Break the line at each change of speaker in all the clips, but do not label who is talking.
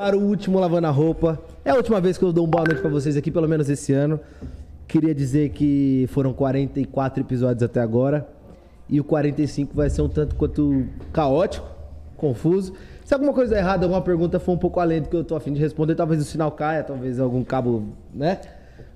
Para o último Lavando a Roupa. É a última vez que eu dou um boa noite pra vocês aqui, pelo menos esse ano. Queria dizer que foram 44 episódios até agora. E o 45 vai ser um tanto quanto caótico, confuso. Se alguma coisa é errada, alguma pergunta for um pouco além do que eu tô afim de responder, talvez o sinal caia, talvez algum cabo, né?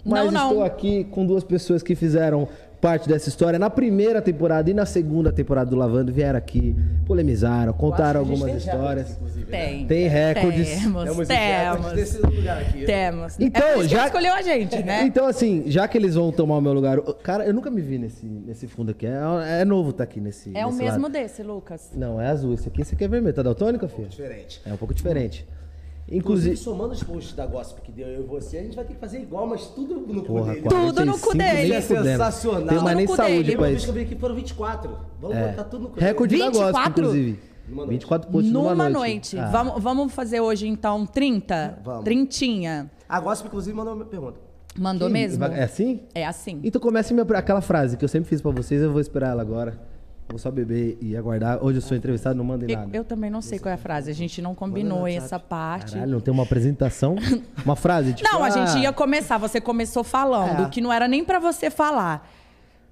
Mas
Não, não.
estou aqui com duas pessoas que fizeram parte dessa história na primeira temporada e na segunda temporada do Lavando. Vieram aqui, polemizaram, contaram algumas
recordes,
histórias.
inclusive, né?
Tem.
Tem recordes.
Temos,
Temos recordes
temos.
desse lugar aqui.
Temos.
Então,
é
já-
escolheu a gente, né?
Então, assim, já que eles vão tomar o meu lugar. Cara, eu nunca me vi nesse, nesse fundo aqui. É, é novo tá aqui nesse.
é o
nesse
mesmo
lado.
desse, Lucas.
Não, é azul. Esse aqui, esse aqui é vermelho. Tá daltônica, filho?
Diferente.
É um pouco diferente.
Inclusive,
Inclusive.
somando os posts da Gossip que deu eu e você, a gente vai ter que fazer igual, mas tudo no cu dele.
Tudo no cu
45
dele.
É sensacional.
Tem mais
Tudo
nem
no cu
saúde
dele.
pra isso.
que eu vi aqui foram 24. Vamos
É.
botar tudo no cu
Recorde da
24?
gospel, inclusive.
Numa noite.
24 posts numa,
Numa
noite.
noite.
Ah.
Vamos, vamos fazer hoje, então, 30?
Vamos.
Trintinha.
A Gossip, inclusive, mandou uma pergunta.
Mandou
Que-
mesmo?
É assim?
É assim.
Então comece minha, aquela frase que eu sempre fiz pra vocês, eu vou esperar ela agora. Vou só beber e aguardar. Hoje eu sou entrevistado, não mandem
Eu,
nada.
eu também não sei qual é a frase. A gente não combinou essa parte.
Caralho, não tem uma apresentação? Uma frase? Tipo,
Não, a
ah,
gente ia começar. Você começou falando
É.
que não era nem pra você falar,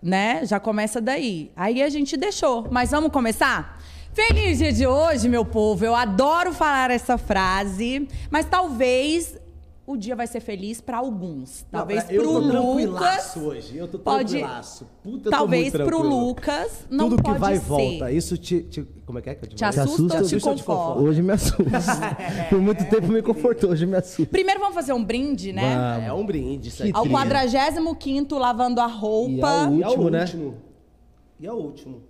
né? Já começa daí. Aí a gente deixou. Mas vamos começar? Feliz dia de hoje, meu povo. Eu adoro falar essa frase, mas talvez o dia vai ser feliz pra alguns. Talvez pro
tô
Lucas.
hoje. Eu tô
pode-
tranquilaço. Puta, eu tô
Talvez pro
tranquilo.
Lucas não
Tudo
pode
que vai e
ser.
volta. Isso te, te- Como é que é que eu te,
Te assusta ou te
assusta ou te
conforta?
Hoje me assusta. Por muito tempo me confortou, hoje me assusta.
Primeiro vamos fazer um brinde, né?
Vamos.
É um brinde isso aqui.
Ao
trilha.
45 lavando a roupa.
E ao
E é o
último, né?
último. E é o último.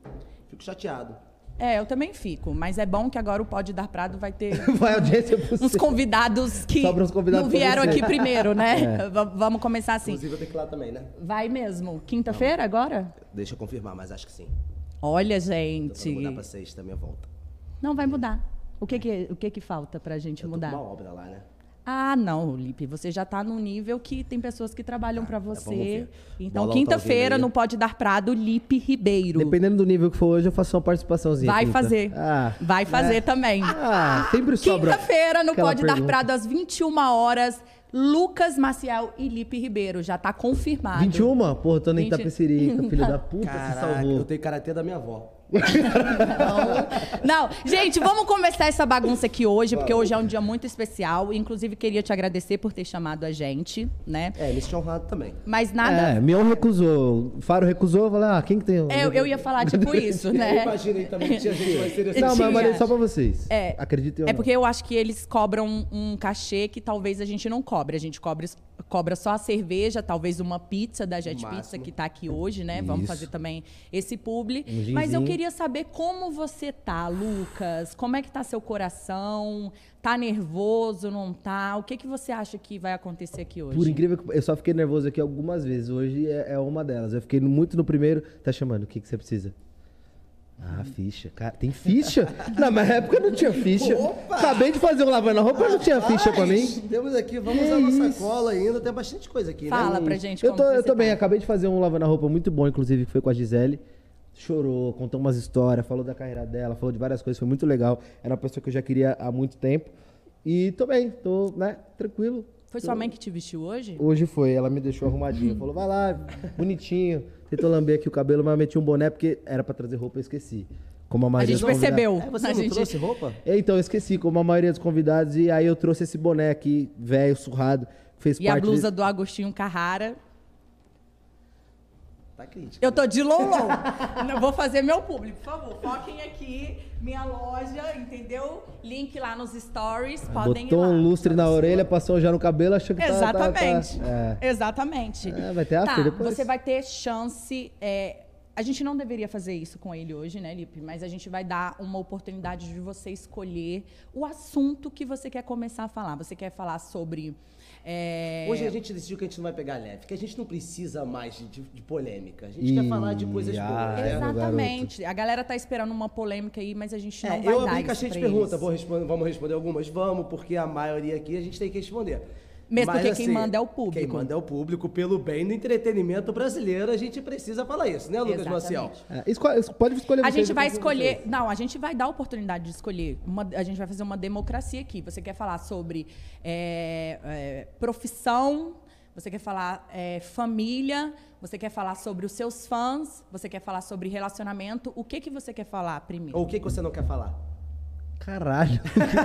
Fico chateado.
É, eu também fico. Mas é bom que agora o Pode Dar Prado vai ter
Vai audiência você.
uns convidados que
Sobra uns convidados
não vieram aqui primeiro, né?
É.
Vamos começar assim.
Inclusive, eu tenho que ir lá também, né?
Vai mesmo. Quinta-feira agora?
Deixa eu confirmar, mas acho que sim.
Olha,
Então,
gente.
vou mudar pra sexta minha volta.
Não vai mudar. O que que, o que que falta pra gente
Eu tô
mudar?
com uma obra lá, né?
Ah, não, Lipe, você já tá num nível que tem pessoas que trabalham pra
Ah, vamos
você.
ver.
Então,
tá
quinta-feira no Pode Dar Prado, Lipe Ribeiro.
Dependendo do nível que for hoje, eu faço uma participaçãozinha.
Vai
quinta.
fazer.
Ah,
Vai fazer também.
ah sempre sobra.
Quinta-feira, no
aquela
Pode Dar
pergunta.
Prado, às 21 horas, Lucas Maciel e Lipe Ribeiro. Já tá confirmado.
21? Porra, tô nem
20.
Tapecerica, filho da puta, se
Caraca,
salvou.
eu tenho karatê da minha avó.
Não, gente, vamos começar essa bagunça aqui hoje, porque hoje é um dia muito especial. Inclusive, queria te agradecer por ter chamado a gente, né?
É, eles tinham honrado também.
Mas nada.
É, Mion recusou. Faro recusou, eu falei, ah, quem que tem?
Eu, eu ia falar tipo isso, né?
Imagina aí também que tinha gente mais interessante.
Não, mas mandei só pra vocês.
É.
Acreditem ou
É
não.
porque eu acho que eles cobram um cachê que talvez a gente não cobre. A gente cobre, cobra só a cerveja, talvez uma pizza da Jet Pizza que tá aqui hoje, né? Vamos
Isso.
fazer também esse publi.
Um
Mas eu queria saber como você tá, Lucas. Como é que tá seu coração? Tá nervoso, não tá? O que que você acha que vai acontecer aqui hoje?
Por incrível que eu só fiquei nervoso aqui algumas vezes. Hoje é, é uma delas. Eu fiquei muito no primeiro. Tá chamando, o que, que você precisa? Ah, ficha. Cara, tem ficha? Na minha época não tinha ficha.
Opa!
Acabei de fazer um lavando a roupa, não tinha ficha pra mim.
Temos aqui, vamos usar nossa cola ainda. Tem bastante coisa aqui,
Fala
né?
pra gente
Eu
como
tô,
que
eu tô bem,
tá.
acabei de fazer um lavando a roupa muito bom, inclusive, que foi com a Gisele. Chorou, contou umas histórias, falou da carreira dela, falou de várias coisas, foi muito legal. Era uma pessoa que eu já queria há muito tempo. E tô bem, tô, né, tranquilo.
Foi sua mãe que te vestiu hoje?
Hoje foi, ela me deixou arrumadinho. Falou, vai lá, bonitinho. Tentou lamber aqui o cabelo, mas eu meti um boné porque era pra trazer roupa, eu esqueci. Como a
A
maioria
gente
dos convidados-
percebeu.
É, você
a
não
gente...
trouxe roupa?
É, Então, eu esqueci, como a maioria dos convidados, e aí eu trouxe esse boné aqui, velho, surrado, que fez
E a
parte...
blusa
de-
do Agostinho Carrara.
Tá crítica.
Eu tô de lolô. Não vou fazer meu público, por favor. Foquem aqui, minha loja, entendeu? Link lá nos stories, podem
Botou
ir lá.
um lustre na orelha, passou já no cabelo, achou que tá- tá-
Exatamente.
tá- é.
Exatamente.
É, vai ter after
tá,
depois.
Você vai ter chance. é, a gente não deveria fazer isso com ele hoje, né, Lipe? Mas a gente vai dar uma oportunidade de você escolher o assunto que você quer começar a falar. Você quer falar sobre. É,
Hoje a gente decidiu que a gente não vai pegar leve, que a gente não precisa mais de, de- de polêmica. A gente quer falar de coisas
Ih,
boas,
ah,
né?
é.
Exatamente. A galera tá esperando uma polêmica aí, mas a gente não
É,
vai
eu
dar
abri
isso
caixinha de
pra
pergunta,
eles.
vou responder- vamos responder algumas? Vamos, porque a maioria aqui a gente tem que responder.
Mesmo
Mas,
porque quem
assim,
manda é o público.
Quem manda é o público. Pelo bem do entretenimento brasileiro, a gente precisa falar isso, né, Lucas Maciel?
É, escolhe- es- pode escolher
A gente vai escolher.
vocês.
Não, a gente vai dar a oportunidade de escolher. Uma- a gente vai fazer uma democracia aqui. Você quer falar sobre é, é, profissão, você quer falar é, família, você quer falar sobre os seus fãs, você quer falar sobre relacionamento. O que, que você quer falar primeiro?
Ou o que, que você não quer falar?
Caralho.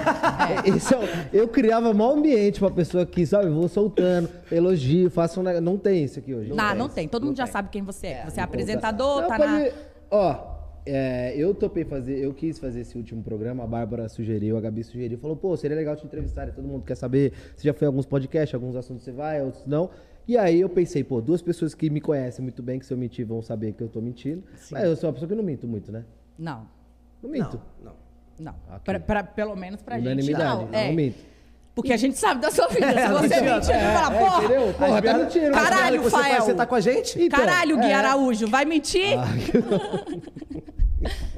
Esse é o- eu criava mau ambiente pra pessoa aqui, sabe? Vou soltando, elogio, faço um negócio. Não tem isso aqui hoje.
não, não tem. Todo mundo já sabe quem você é. Você é
Não,
apresentador,
não,
tá na.
Ó, é, eu topei fazer, eu quis fazer esse último programa, a Bárbara sugeriu, a Gabi sugeriu, falou, pô, seria legal te entrevistar, todo mundo quer saber, você já foi em alguns podcasts, alguns assuntos você vai, outros não. E aí eu pensei, pô, duas pessoas que me conhecem muito bem, que se eu mentir vão saber que eu tô mentindo. Mas eu sou uma pessoa que não minto muito, né?
Não.
Não minto.
Não, não.
Não.
Ok.
Pra, pra- pelo menos pra gente. Não.
não,
É.
minto.
Porque a gente sabe da sua vida. Se você
mentira.
mentir, gente fala, porra.
Entendeu? Porra, tá mentindo.
Caralho,
você
Fael.
faz, Você tá com a gente?
Então,
Caralho, Gui
é.
Araújo, vai mentir?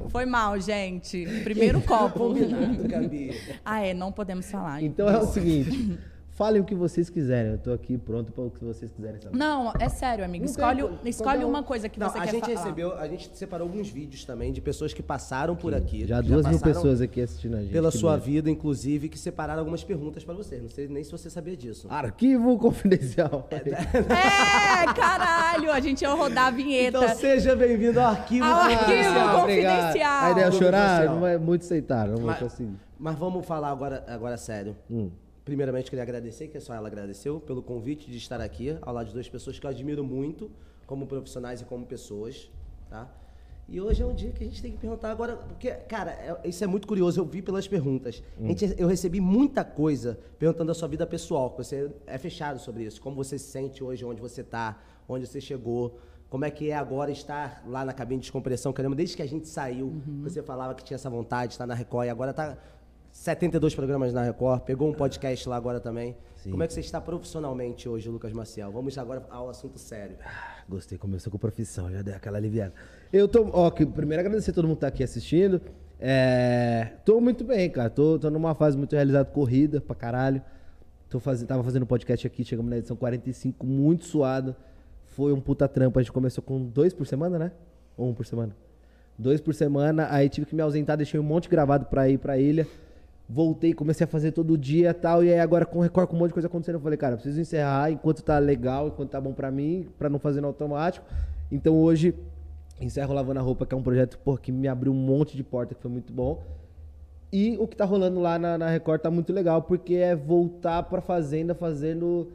Foi mal, gente. Primeiro copo.
Combinado, Gabi.
ah, é, não podemos falar.
Então é o seguinte, falem o que vocês quiserem, eu tô aqui pronto para o que vocês quiserem saber.
Não, é sério, amigo.
Não
Escolhe,
tem-
escolhe
um-
uma coisa que
Não,
você
a
quer
gente
falar.
recebeu, a gente separou alguns vídeos também de pessoas que passaram por aqui.
Já duas mil
passaram
pessoas aqui assistindo a gente.
Pela sua
medo.
vida, inclusive, que separaram algumas perguntas pra você. Não sei nem se você sabia disso.
Arquivo confidencial.
É, caralho, a gente ia rodar a vinheta.
Então seja bem-vindo ao arquivo.
Ao arquivo
confidencial.
confidencial.
A ideia é chorar, não é muito aceitaram, não vou
Mas,
conseguir.
mas vamos falar agora, agora sério.
Hum.
Primeiramente, queria agradecer, que só ela agradeceu, pelo convite de estar aqui, ao lado de duas pessoas que eu admiro muito, como profissionais e como pessoas, tá? E hoje é um dia que a gente tem que perguntar agora, porque, cara, é- isso é muito curioso, eu vi pelas perguntas. A gente- eu recebi muita coisa perguntando da sua vida pessoal, que você é fechado sobre isso, como você se sente hoje, onde você está, onde você chegou, como é que é agora estar lá na cabine de descompressão, que eu lembro desde que a gente saiu, você falava que tinha essa vontade de estar na Record, e agora tá 72 programas na Record, pegou um podcast lá agora também.
Sim.
Como é que você está profissionalmente hoje, Lucas Maciel? Vamos agora ao assunto sério.
Gostei, começou com profissão, já dei aquela aliviada. Eu tô, ó, que, primeiro agradecer a todo mundo que tá aqui assistindo. É, tô muito bem, cara. Tô, tô numa fase muito realizada, corrida pra caralho. Tô fazendo, tava fazendo podcast aqui, chegamos na edição 45, muito suado. Foi um puta trampo. A gente começou com dois por semana, né? Ou um por semana? Dois por semana, aí tive que me ausentar, deixei um monte gravado pra ir pra ilha. Voltei, comecei a fazer todo dia e tal. E aí agora com o Record, com um monte de coisa acontecendo, eu falei, cara, preciso encerrar enquanto tá legal, enquanto tá bom pra mim, pra não fazer no automático. Então hoje, encerro Lavando a Roupa, que é um projeto pô, que me abriu um monte de porta, que foi muito bom. E o que tá rolando lá na, na Record tá muito legal, porque é voltar pra Fazenda fazendo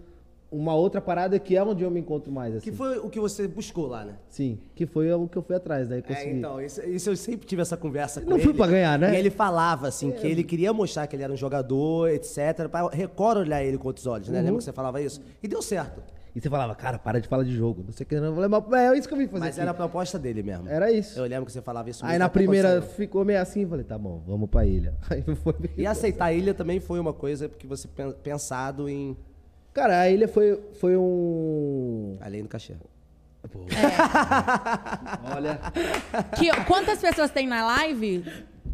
uma outra parada que é onde eu me encontro mais, assim.
Que foi o que você buscou lá, né?
Sim, que foi o que eu fui atrás, daí
É,
consegui.
então, isso, isso eu sempre tive essa conversa com
Não
ele.
fui pra ganhar, né?
E ele falava, assim, que ele queria mostrar que ele era um jogador, etc. Pra Record olhar ele com outros olhos, né?
Uhum.
Lembra que você falava isso? E deu certo.
E você falava, cara, para de falar de jogo, não sei o que. não. Mas é isso que eu vim fazer
Mas
aqui.
era a proposta dele mesmo.
Era isso.
Eu lembro que você falava isso
Aí na primeira
aconteceu.
ficou meio assim, falei, tá bom, vamos pra ilha. Aí foi
E aceitar a ilha também foi uma coisa que você pen- pensado em.
Cara, a ilha foi, foi um.
Além do cachê.
Pô. Olha.
Que- quantas pessoas tem na live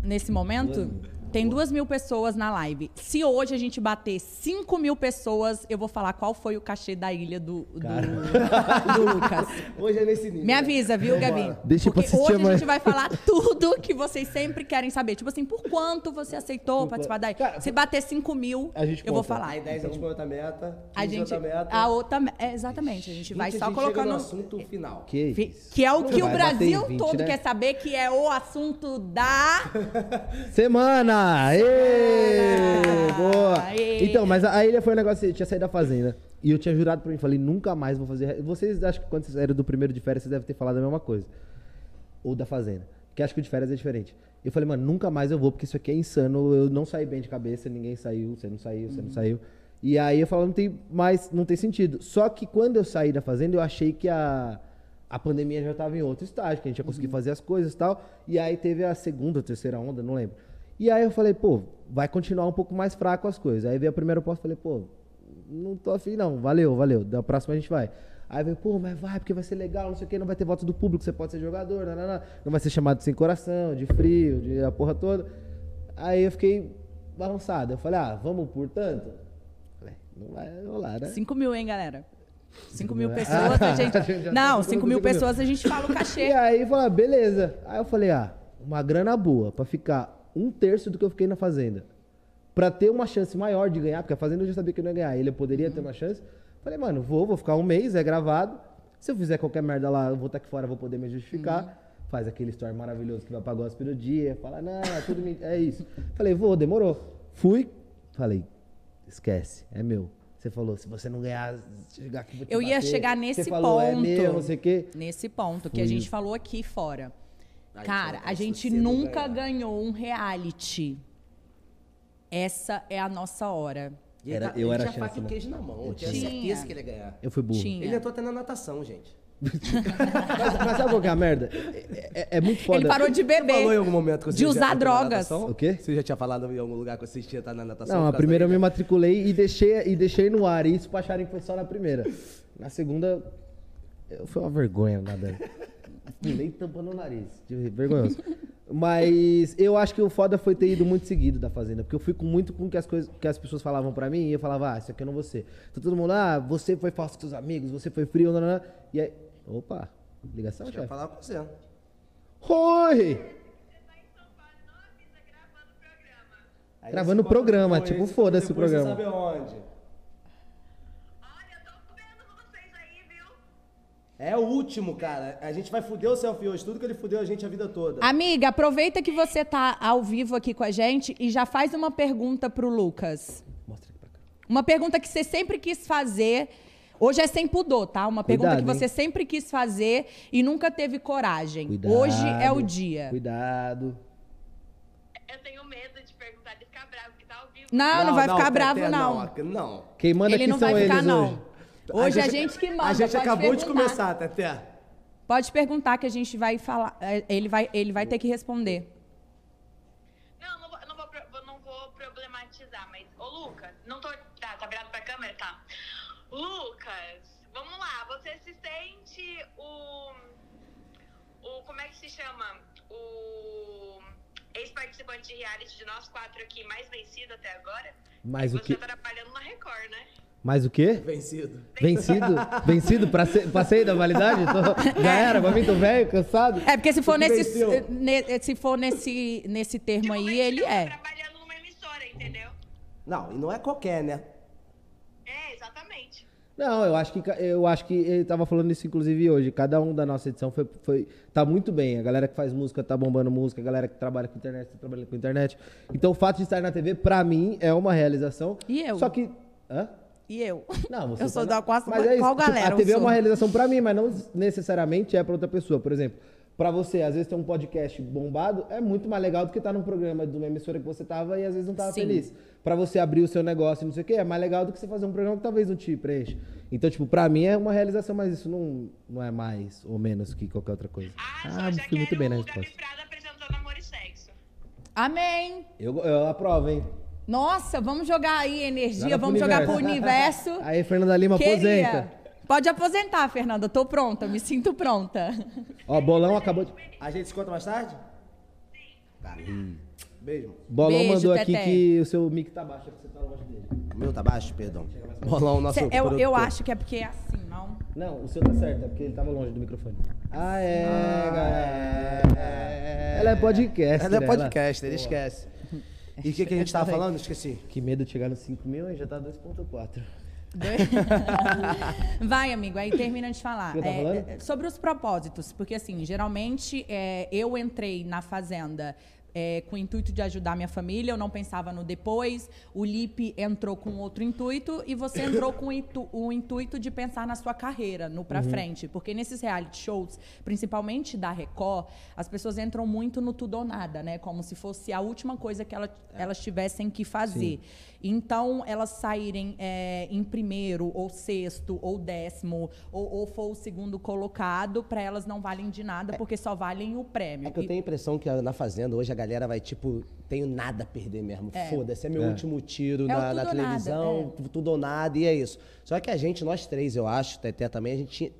nesse momento? Tem duas mil pessoas na live. Se hoje a gente bater 5 mil pessoas, eu vou falar qual foi o cachê da ilha do, do, do Lucas.
Hoje é nesse nível.
Me avisa, viu, Gabi?
Deixa eu
Porque hoje a
amanhã.
gente vai falar tudo que vocês sempre querem saber. Tipo assim, por quanto você aceitou participar da ilha?
Cara,
Se bater 5 mil,
a gente
eu vou
conta.
falar.
Aí 10 a gente põe outra meta, 15
A gente,
outra meta.
a outra, é, exatamente, a gente vai
20
só
a gente
colocando
no assunto final.
Que isso.
Que é o
Não
que o Brasil
20,
todo
né?
quer saber, que é o assunto da.
Semana! Aê! Boa!
Aê!
Então, mas a, a ilha foi um negócio assim, eu tinha saído da fazenda. E eu tinha jurado pra mim, falei, nunca mais vou fazer. Vocês acham que quando vocês saíram do primeiro de férias, vocês devem ter falado a mesma coisa. Ou da fazenda. Porque acho que o de férias é diferente. Eu falei, mano, nunca mais eu vou, porque isso aqui é insano. Eu não saí bem de cabeça, ninguém saiu, você não saiu, você não saiu. E aí eu falo, não tem mais, não tem sentido. Só que quando eu saí da fazenda, eu achei que a, a pandemia já estava em outro estágio, que a gente ia conseguir fazer as coisas e tal. E aí teve a segunda ou terceira onda, não lembro. E aí eu falei, pô, vai continuar um pouco mais fraco as coisas. Aí veio a primeira proposta, falei, pô, não tô afim não, valeu, valeu. Da próxima a gente vai. Aí veio, pô, mas vai, porque vai ser legal, não sei o que, não vai ter voto do público, você pode ser jogador, não, não, não. não vai ser chamado sem coração, de frio, de a porra toda. Aí eu fiquei balançado. Eu falei, ah, vamos por tanto? Falei, Não vai rolar, né?
5 mil, hein, galera? 5 mil pessoas, a gente. Não,
tá
5 mil
cinco mil.
pessoas a gente fala o
E
cachê.
aí, falei, beleza. Aí eu falei, ah, uma grana boa pra ficar um terço do que eu fiquei na Fazenda. Pra ter uma chance maior de ganhar, porque a Fazenda eu já sabia que eu não ia ganhar. Ele poderia ter uma chance. Falei, mano, vou, vou ficar um mês, é gravado. Se eu fizer qualquer merda lá, eu vou estar aqui fora, vou poder me justificar. Faz aquele story maravilhoso que vai gospel no dia. Fala, não, é tudo mentira. É isso. Falei, vou, demorou. Fui, falei, esquece, é meu. Você falou, se você não ganhar, chegar aqui, vou te
Eu ia
bater.
chegar
Você
nesse
falou, É
ponto.
meu, não sei o quê.
Nesse ponto que a
Fui.
gente falou aqui fora.
Aí
Cara, a gente nunca
ganhar.
ganhou um reality. Essa é a nossa hora.
E
Era-
ele,
eu
ele
era
tinha
a
faca e
né?
queijo na mão. Eu tinha
Tinha.
certeza que ele ia ganhar.
Eu fui burro.
Tinha.
Ele entrou até na natação, gente.
Mas, mas sabe qual que é a merda? É, é- é muito foda.
Ele parou de
Você falou em
beber.
algum momento que você
De usar drogas.
O quê?
Você já tinha falado em algum lugar que você tinha estar na natação?
Não, a primeira eu me matriculei e deixei, e deixei no ar. E isso pra acharem que foi só na primeira. Na segunda, eu- foi uma vergonha nadando. Pulei tampando o nariz. Vergonhoso. Mas eu acho que o foda foi ter ido muito seguido da Fazenda. Porque eu fui com muito com o que as, coisas, que as pessoas falavam pra mim. E eu falava, ah, isso aqui eu não vou ser. Então todo mundo, ah, você foi falso com seus amigos, você foi frio, não, não, não. E aí, opa, ligação,
Eu ia
chefe.
falar com você.
Oi!
Aí
Gravando o programa, tipo,
esse
foda-se o programa.
Você sabe onde? É o último, cara. A gente vai fuder o selfie hoje. Tudo que ele fudeu a gente a vida toda.
Amiga, aproveita que você tá ao vivo aqui com a gente e já faz uma pergunta pro Lucas.
Mostra aqui pra cá.
Uma pergunta que você sempre quis fazer. Hoje é sem pudor, tá? Uma pergunta
Cuidado,
que você
hein?
sempre quis fazer e nunca teve coragem.
Cuidado.
Hoje é o dia.
Cuidado.
Eu tenho medo de perguntar de ficar bravo, que tá ao vivo.
Não, não, vai ficar
Teté,
bravo, não.
Não, não.
Quem manda
Ele
aqui
não
são
vai
eles
ficar, não.
Hoje.
Hoje é a gente que manda.
A gente
pode
acabou de
perguntar.
começar, Teté.
Pode perguntar que a gente vai falar. é, Ele vai, ele vai ter que responder.
Não, não vou, não vou, não vou problematizar, mas, ô Lucas, não tô. Tá, tá virado pra câmera? Tá. Lucas, vamos lá, você se sente o. O. Como é que se chama? O. Ex-participante de reality de nós quatro aqui mais vencido até agora?
Mais o
você
quê?
tá trabalhando na Record, né?
Mais o quê?
Vencido.
Vencido? Vencido? Pra ser- Passei da validade? Tô- já era, pra mim tô velho, cansado.
É, porque se for nesse, se for nesse, nesse termo
Tipo,
aí,
vencido
ele é.
trabalhando numa emissora, entendeu?
Não, e não é qualquer, né?
É, exatamente.
Não, eu acho que eu acho que ele tava falando isso inclusive hoje. Cada um da nossa edição foi, foi tá muito bem. A galera que faz música tá bombando música, a galera que trabalha com internet tá trabalhando com internet. Então o fato de estar na TV pra mim é uma realização.
E eu?
Só que hã?
E eu?
Não, você
eu sou
tá
da qual,
Mas é isso,
qual
tipo,
galera?
A TV é uma realização pra mim, mas não necessariamente é pra outra pessoa. Por exemplo, pra você, às vezes ter um podcast bombado é muito mais legal do que estar num programa de uma emissora que você tava e às vezes não tava
Sim.
feliz. Pra você abrir o seu negócio e não sei o quê, é mais legal do que você fazer um programa que talvez não te preencha. Então, tipo, pra mim é uma realização, mas isso não, não é mais ou menos que qualquer outra coisa.
Ah,
Ah, fui muito bem na resposta.
E.
Amém.
Eu, eu aprovo, hein?
Nossa, vamos jogar aí energia,
Joga pro
vamos jogar pro universo.
Aí, Fernanda Lima,
Queria.
aposenta.
Pode aposentar, Fernanda. Tô pronta, me sinto pronta.
Ó, Bolão acabou de...
A gente se conta mais tarde? Sim. Beijo.
Bolão
Beijo,
mandou aqui
Teté.
que o seu mic tá baixo, é porque você tá longe dele.
O meu tá baixo, perdão. Bolão, nosso
Cê- eu, eu acho que é porque é assim, não?
Não, o seu tá certo, é porque ele tava longe do microfone. Ah, é,
é,
galera. Ela é podcast.
Ela é
né?
podcast, ele esquece. E o que, que a gente tava falando? Esqueci.
Que medo de chegar nos 5 mil e já tá 2.4.
Vai, amigo, aí termina de falar. É, é, sobre os propósitos, porque assim, geralmente é, eu entrei na Fazenda é, com o intuito de ajudar minha família, eu não pensava no depois. O Lipe entrou com outro intuito e você entrou com o intu- o intuito de pensar na sua carreira, no
Uhum.
pra frente. Porque nesses reality shows, principalmente da Record, as pessoas entram muito no tudo ou nada, né? Como se fosse a última coisa que ela- elas tivessem que fazer. Então, elas saírem é, em primeiro, ou sexto, ou décimo, ou, ou for o segundo colocado, para elas não valem de nada, porque só valem o prêmio.
É que eu tenho a impressão que na Fazenda hoje a galera vai, tipo, tenho nada a perder mesmo. Foda-se, é meu
É.
último tiro
É
na,
tudo
na
ou nada,
televisão, tudo ou nada, e é isso. Só que a gente, nós três, eu acho, Teté também, a gente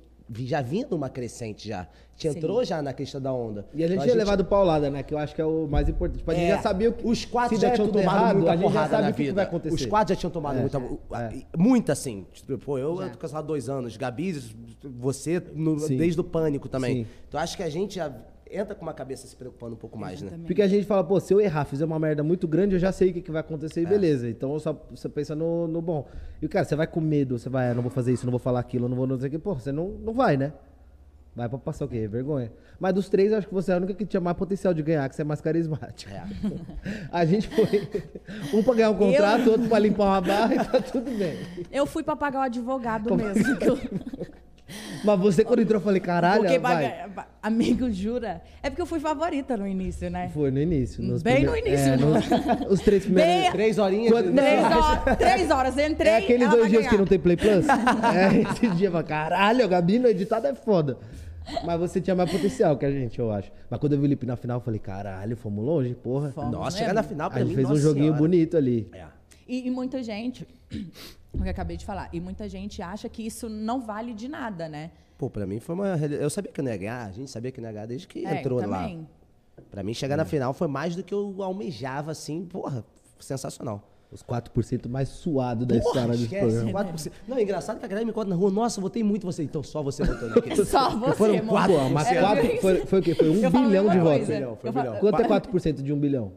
já vinha numa crescente já. Te entrou já na crista da onda.
E a gente
Então,
tinha levado paulada, né? Que eu acho que é o mais importante. Tipo, a gente
É,
já sabia o que.
Os quatro
se
já tinham
tudo
tomado
errado,
muita
a gente já
porrada
sabe
na
o que,
vida.
vai acontecer.
Os quatro já tinham tomado
É.
muita.
É.
Muita, assim. Tipo, Pô, eu, eu tô casado há dois anos. Gabi, você, no-
Sim.
desde o pânico também.
Sim.
Então acho que a gente já entra com uma cabeça se preocupando um pouco mais, né?
Porque a gente fala, pô, se eu errar, fizer uma merda muito grande, eu já sei o que, que vai acontecer e beleza. Então eu só você pensa no, no bom. E, cara, você vai com medo, você vai, ah, não vou fazer isso, não vou falar aquilo, não vou não sei o que. Pô, você não, não vai, né? Vai pra passar o quê? Vergonha. Mas dos três, eu acho que você é a única que tinha mais potencial de ganhar, que você é mais carismática.
É.
A gente foi um pra ganhar um contrato, outro pra limpar uma barra e tá tudo bem.
Eu fui pra pagar o advogado mesmo. que eu-
Mas você, quando entrou, eu falei, caralho,
Porque,
vai.
amigo, jura? É porque eu fui favorita no início, né?
Foi no início. nos
Bem no início,
é,
no-
nos- Os três primeiros...
Bem-
Três horinhas.
Quando-
de-
Três,
Não.
horas, três horas, entrei.
É aqueles
ela
dois
vai
dias que
ganhar.
não tem Play Plus? é, esse dia, eu falei, caralho, a Gabi no editado é foda. Mas você tinha mais potencial que a gente, eu acho. Mas quando eu vi o Lipe na final, eu falei, caralho, fomos longe, porra.
Fomos.
Nossa, chegar na final
A
pra
gente
mim,
fez um joguinho
senhora.
bonito ali.
É.
E, e muita gente, o que eu acabei de falar, e muita gente acha que isso não vale de nada, né?
Pô, pra mim foi uma. Eu sabia que eu não ia ganhar, a gente sabia que eu não ia ganhar desde que
É,
entrou lá.
também.
Pra mim, chegar na final foi mais do que eu almejava, assim, porra, sensacional.
Os 4% mais suados da história desse
esquece,
programa.
4%. Não, é engraçado que a galera me conta na rua, nossa, votei muito você. Então só você votou naquele.
Só você,
Foram
amor.
quatro,
Pô, mas
Era
quatro,
bem
foi, foi o quê? Foi um
Eu
bilhão de votos.
Bilhão, foi
Eu
bilhão.
Quanto é 4% de um bilhão?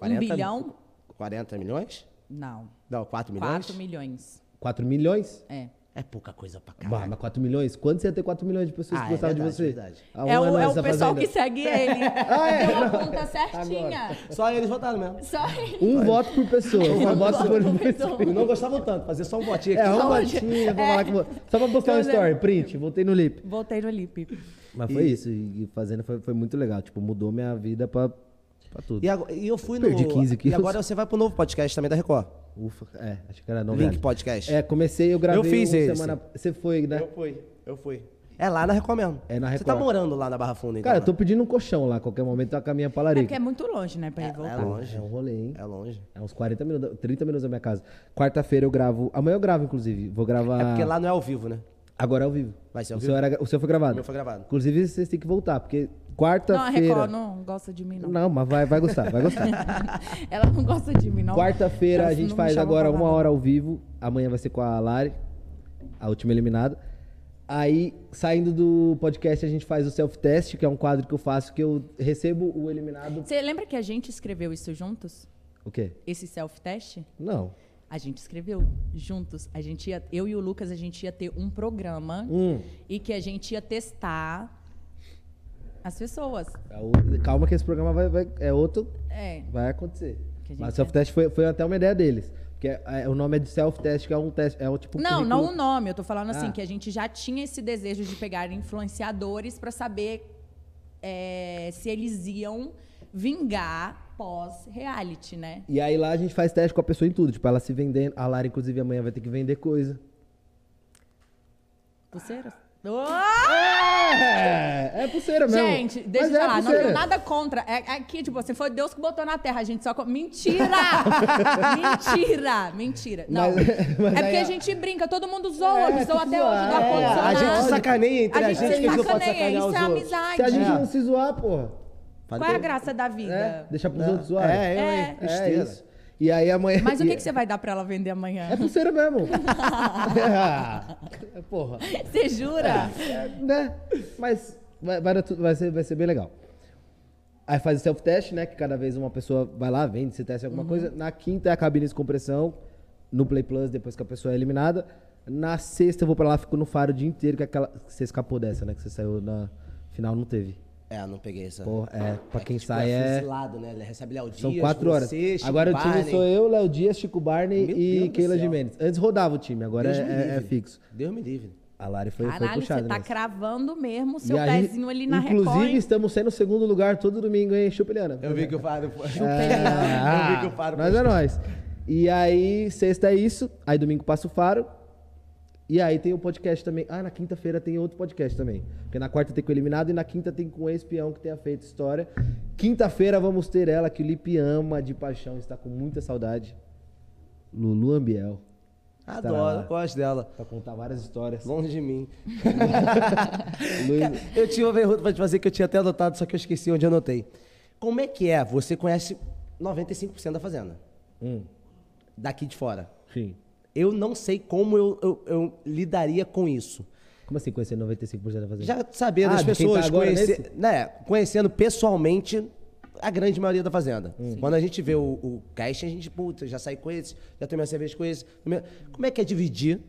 Um bilhão?
40 milhões?
Não.
Não, 4 milhões?
4 milhões.
4 milhões?
É.
É pouca coisa pra
Bah,
caralho.
mas 4 milhões? Quando você ia ter 4 milhões de pessoas
Ah,
que
é
gostavam
verdade,
de você?
verdade.
Um
É o, é o pessoal
fazenda.
que segue ele.
Ah, é?
Tem uma
Não.
conta certinha.
Só eles votaram mesmo.
Só ele.
Um voto por pessoa. Um voto por
por
pessoa.
E não gostavam tanto, fazer só um votinho aqui.
É, um
Só
votinho pra falar com você. Só pra postar uma story. Print, voltei no Lip.
Voltei no Lipe.
Mas foi isso. E e fazendo foi, foi muito legal. Tipo, mudou minha vida pra, pra tudo.
E, agora- e eu fui no.
Perdi 15
E
quilos.
agora você vai pro novo podcast também da Record.
Ufa, é, acho que era não.
Link Podcast.
É, comecei, eu gravei
Eu fiz
uma
esse.
semana. Você foi, né?
Eu fui, eu fui. É lá na Record mesmo.
É na
Você tá morando lá na Barra Funda, então?
Cara, eu
né?
tô pedindo um colchão lá, a qualquer momento tá com a minha
É
palarica.
porque é muito longe, né, pra ir
É
voltar.
longe.
É um rolê, hein?
É longe.
É uns 40 minutos, 30 minutos da minha casa. Quarta-feira eu gravo. Amanhã eu gravo, inclusive. Vou gravar.
É porque lá não é ao vivo, né?
Agora é ao vivo.
Vai ser ao
o
vivo?
Seu era... O seu foi gravado?
O meu foi gravado.
Inclusive, vocês têm que voltar, porque
Não, a
quarta-feira.
Record não gosta de mim, não.
Não, mas vai, vai gostar, vai gostar.
Ela não gosta de mim, não.
Quarta-feira a gente faz agora uma hora ao vivo. Amanhã vai ser com a Lari, a última eliminada. Aí, saindo do podcast, a gente faz o self-test, que é um quadro que eu faço, que eu recebo o eliminado.
Você lembra que a gente escreveu isso juntos?
O quê?
Esse self-test?
Não.
A gente escreveu juntos. A gente ia, eu e o Lucas, a gente ia ter um programa
Hum.
e que a gente ia testar as pessoas.
É Calma que esse programa vai, vai- é outro,
É.
vai acontecer. Mas o self-test foi, foi até uma ideia deles. Porque é- é- o nome é de self-test, que é um teste, é o tipo
Não, não o nome. Eu tô falando assim,
Ah.
que a gente já tinha esse desejo de pegar influenciadores pra saber é, se eles iam vingar pós-reality, né?
E aí lá a gente faz teste com a pessoa em tudo. Tipo, ela se vendendo. A Lara, inclusive, amanhã vai ter que vender coisa.
Pulseiras?
É, é pulseira mesmo.
Gente, deixa
Mas
eu
é
falar, não
pulseira.
tenho nada contra. É, é que, tipo assim, foi Deus que botou na terra, a gente só. Mentira! mentira! Mentira! Não.
Mas- mas
é porque
aí
a
a-
gente brinca, todo mundo zoa,
É,
zoa até hoje
zoar,
do
é,
a gente sacaneia entre a
a
gente,
gente
que a gente não pode sacanear
isso
os
é amizade.
Se a gente
É.
não se zoar, porra.
Qual é a graça da vida?
É, deixa pros
Não.
outros zoarem.
É, eu,
É.
É isso. E aí amanhã.
Mas o que, que você vai dar pra ela vender amanhã?
É pulseira mesmo. é, porra.
Você jura?
É, né? Mas vai, vai, vai ser, vai ser bem legal. Aí faz o self-test, né? Que cada vez uma pessoa vai lá, vende, se testa alguma coisa. Na quinta é a cabine de compressão. No Play Plus, depois que a pessoa é eliminada. Na sexta eu vou pra lá, fico no faro o dia inteiro, que é aquela. Você escapou dessa, né? Que você saiu na final, não teve.
É, não peguei essa.
Porra, é, pra quem
tipo,
sai é.
fuzilado, né? Ele recebe Léo Dias,
São quatro horas.
você, Chico
agora o time
Barney.
sou eu, Léo Dias, Chico Barney
Meu
e Keila. Jimenez. Antes rodava o time, agora é, é- é fixo.
Deus me livre.
A Lari foi, foi
Caralho,
puxada.
você tá
nessa.
cravando mesmo o seu
aí,
pezinho ali na
Inclusive,
Record.
estamos sendo segundo lugar todo domingo, hein? Chupa, Eliana.
Eu vi que o Fábio...
É,
Eu vi que o Faro
Nós é nós. E aí, sexta é isso. Aí, domingo passa o Faro. E aí tem o podcast também. Ah, na quinta-feira tem outro podcast também. Porque na quarta tem com o Eliminado e na quinta tem com o ex-peão que tenha feito história. Quinta-feira vamos ter ela, que o Lipe ama de paixão, está com muita saudade. Lulu Ambiel.
Adoro, gosto dela.
Pra contar várias histórias.
Longe de mim. Eu tinha uma pergunta pra te fazer que eu tinha até anotado, só que eu esqueci onde eu anotei. Como é que é? Você conhece 95% da fazenda.
Hum,
Daqui de fora.
sim.
Eu não sei como eu, eu- eu lidaria com isso.
Como assim conhecer 95% da fazenda?
Já sabendo
Ah,
as
tá
pessoas, conhecer,
nesse?
né, conhecendo pessoalmente a grande maioria da fazenda. Quando a gente vê o, o a gente, puta, já saí com esse, já tomei uma cerveja com esse. tomei- Como é que é dividir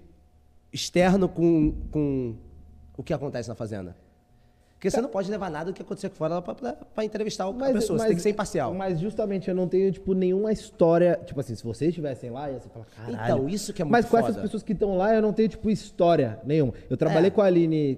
externo com, com o que acontece na fazenda? Porque você não pode levar nada do que aconteceu aqui fora pra entrevistar a pessoa, você tem que ser imparcial.
Mas justamente eu não tenho, tipo, nenhuma história. Tipo assim, se vocês estivessem lá, ia você falar, caralho.
Então, isso que é muito
Mas com essas
foda.
pessoas que estão lá, eu não tenho, tipo, história nenhuma. Eu trabalhei
É.
com a Aline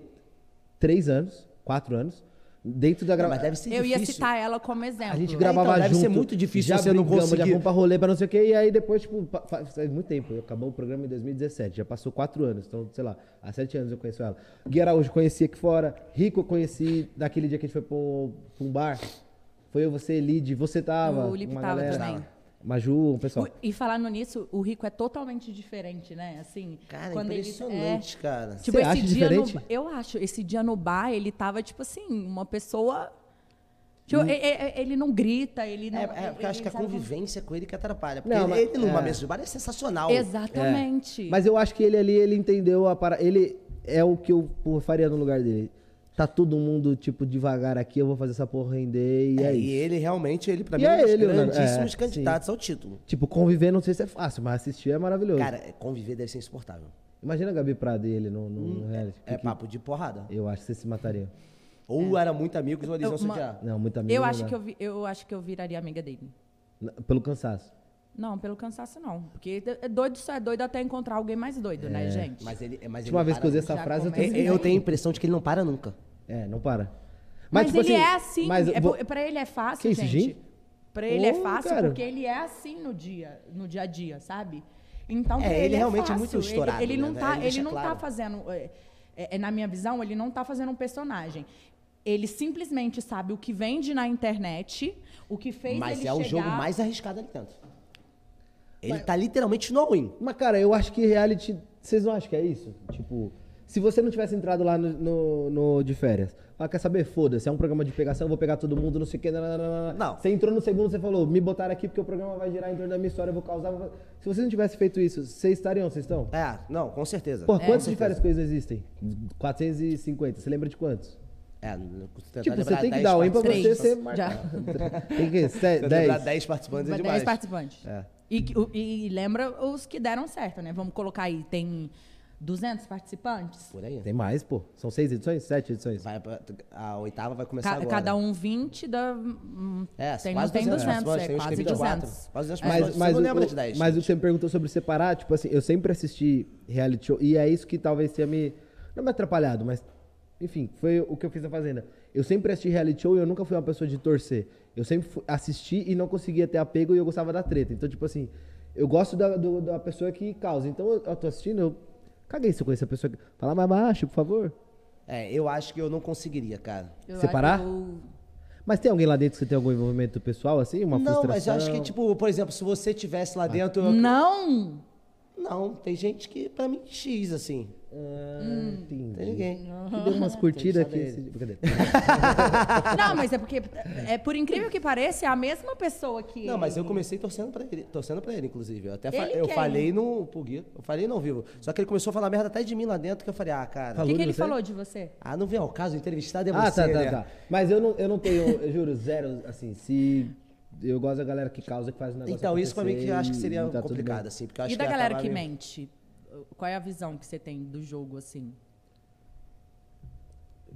três anos, quatro anos, dentro da gravação.
mas deve ser
Eu ia
difícil.
citar ela como exemplo.
A gente
É,
gravava
então, deve
junto.
ser muito difícil
já
você não
brigamos, Já
conseguir-
fomos pra rolê, pra não sei o quê. E aí depois, tipo, faz muito tempo. Acabou o programa em 2017. Já passou quatro anos. Então, sei lá, há sete anos eu conheço ela. Gui Araújo conheci aqui fora. Rico eu conheci daquele dia que a gente foi pra um, pra um bar. Foi eu, você, Lid. Você tava.
O Lipe
uma
tava
galera.
também.
Maju, um pessoal.
O- E falando nisso, o Rico é totalmente diferente, né? Assim,
Cara,
quando ele-
impressionante, cara.
Tipo,
Você
esse
acha
dia
diferente?
no, eu acho, esse dia no bar, ele tava tipo assim, uma pessoa tipo, e- e- ele não grita, ele não
É, é, porque eu acho que a convivência com ele que atrapalha. Porque
Não,
ele,
mas-
ele numa
é.
mesa de bar é sensacional.
Exatamente.
Mas eu acho que ele ali, ele entendeu a parada. Ele é o que eu porra, faria no lugar dele. Tá todo mundo, tipo, devagar aqui, eu vou fazer essa porra render e é,
É,
isso.
e ele realmente, ele pra
E
mim é um
é
dos
ele, né?
grandíssimos
É,
candidatos ao título.
Tipo, conviver não sei se é fácil, mas assistir é maravilhoso.
Cara, é, conviver deve ser insuportável.
Imagina a Gabi Prado e ele no, no, no reality.
É
Que-
papo de porrada.
Eu acho que você se mataria.
Ou era muito amigos ou eles
Eu-
iam se
uma-
odiar.
Não, muito amigo
eu
não
acho que eu, vi- eu acho que eu viraria amiga dele.
Pelo cansaço.
Não, pelo cansaço não, porque é doido só é doido até encontrar alguém mais doido,
É.
né, gente?
Mas ele, mas
Última
ele
vez
para
que eu usei essa frase, eu
começa
Eu, tenho a impressão de que ele não para nunca.
É, não para.
Mas,
tipo
ele é assim,
mas
é,
vou-
por- pra ele é fácil,
Que isso,
gente.
gin?
Pra ele é
Ô,
fácil
cara.
porque ele é assim no dia, no dia a dia, sabe? Então,
É,
pra
ele
é
realmente é
fácil.
muito
Ele-
estourado,
Ele,
né,
não
velho?
tá,
Ele
ele não tá
claro.
fazendo, é, é, na minha visão, ele não tá fazendo um personagem. Ele simplesmente sabe o que vende na internet, o que fez
Mas
ele
é o
chegar...
jogo mais arriscado ali dentro. Ele tá literalmente no all-in.
Mas, cara, eu acho que reality. Vocês não acham que é isso? Tipo, se você não tivesse entrado lá no, no, no de férias, ah, quer saber? Foda-se, é um programa de pegação, eu vou pegar todo mundo, não sei o que. Não.
Não.
Você entrou no segundo, você falou, me botaram aqui porque o programa vai girar em torno da minha história, eu vou causar. vou- Se vocês não tivessem feito isso, vocês estariam, vocês estão?
É, não, com certeza.
Pô,
Com
quantos de férias coisas existem? 450. Você lembra de quantos?
É,
Tipo, você tem que
10
dar o em pra você
Três.
ser
Já.
marcado. Tem que
Se
ser
eu lembrar
10.
10 participantes é
10
demais.
participantes.
É.
E, e lembra os que deram certo, né? Vamos colocar aí, tem 200 participantes?
Por aí.
Tem mais, pô. São seis edições? Sete edições?
Vai pra- a oitava vai começar
Ca-
agora.
cada um 20, dá, hum,
É,
tem,
quase
tem 200,
participantes,
é
tem uns que
quase
tem 24.
200.
Quase 200
Mas,
participantes.
mas,
Você não
o,
lembra de 10.
mas o que você me perguntou sobre separar, tipo assim, eu sempre assisti reality show e é isso que talvez tenha me. Não me atrapalhado, mas. Enfim, foi o que eu fiz na Fazenda. Eu sempre assisti reality show e eu nunca fui uma pessoa de torcer. Eu sempre fu- assisti e não conseguia ter apego e eu gostava da treta. Então, tipo assim, eu gosto da, do- da pessoa que causa. Então, eu, eu tô assistindo, eu. Caguei se eu conheço a pessoa. Fala mais baixo, por favor.
É, eu acho que eu não conseguiria, cara.
Eu
Separar?
eu-
Mas tem alguém lá dentro que você tem algum envolvimento pessoal, assim? Uma
não,
frustração?
mas eu acho que, tipo, por exemplo, se você tivesse lá dentro. eu-
Não!
Não, tem gente que, pra mim, X, assim.
Ah, entendi.
Tem ninguém.
Que deu umas curtidas aqui. esse-.
Não, mas é porque, é, por incrível que pareça, é a mesma pessoa que.
Não, mas eu comecei torcendo pra ele, torcendo pra ele, inclusive. Eu até fa-
Ele
eu falei no pro Gui, eu falei no ao vivo. Só que ele começou a falar merda até de mim lá dentro, que eu falei, ah, cara.
O que, que ele
você?
falou de você?
Ah, não vem ao caso, o entrevistado é
Ah,
você,
tá, tá,
né?
tá. Mas eu não, eu não tenho, eu juro, zero, assim, se... Eu gosto da galera que causa, que faz o negócio
Então, isso pra mim que eu acho que seria
tá
complicado, assim, porque eu acho
E da
que
galera que
me-
mente? Qual é a visão que você tem do jogo, assim?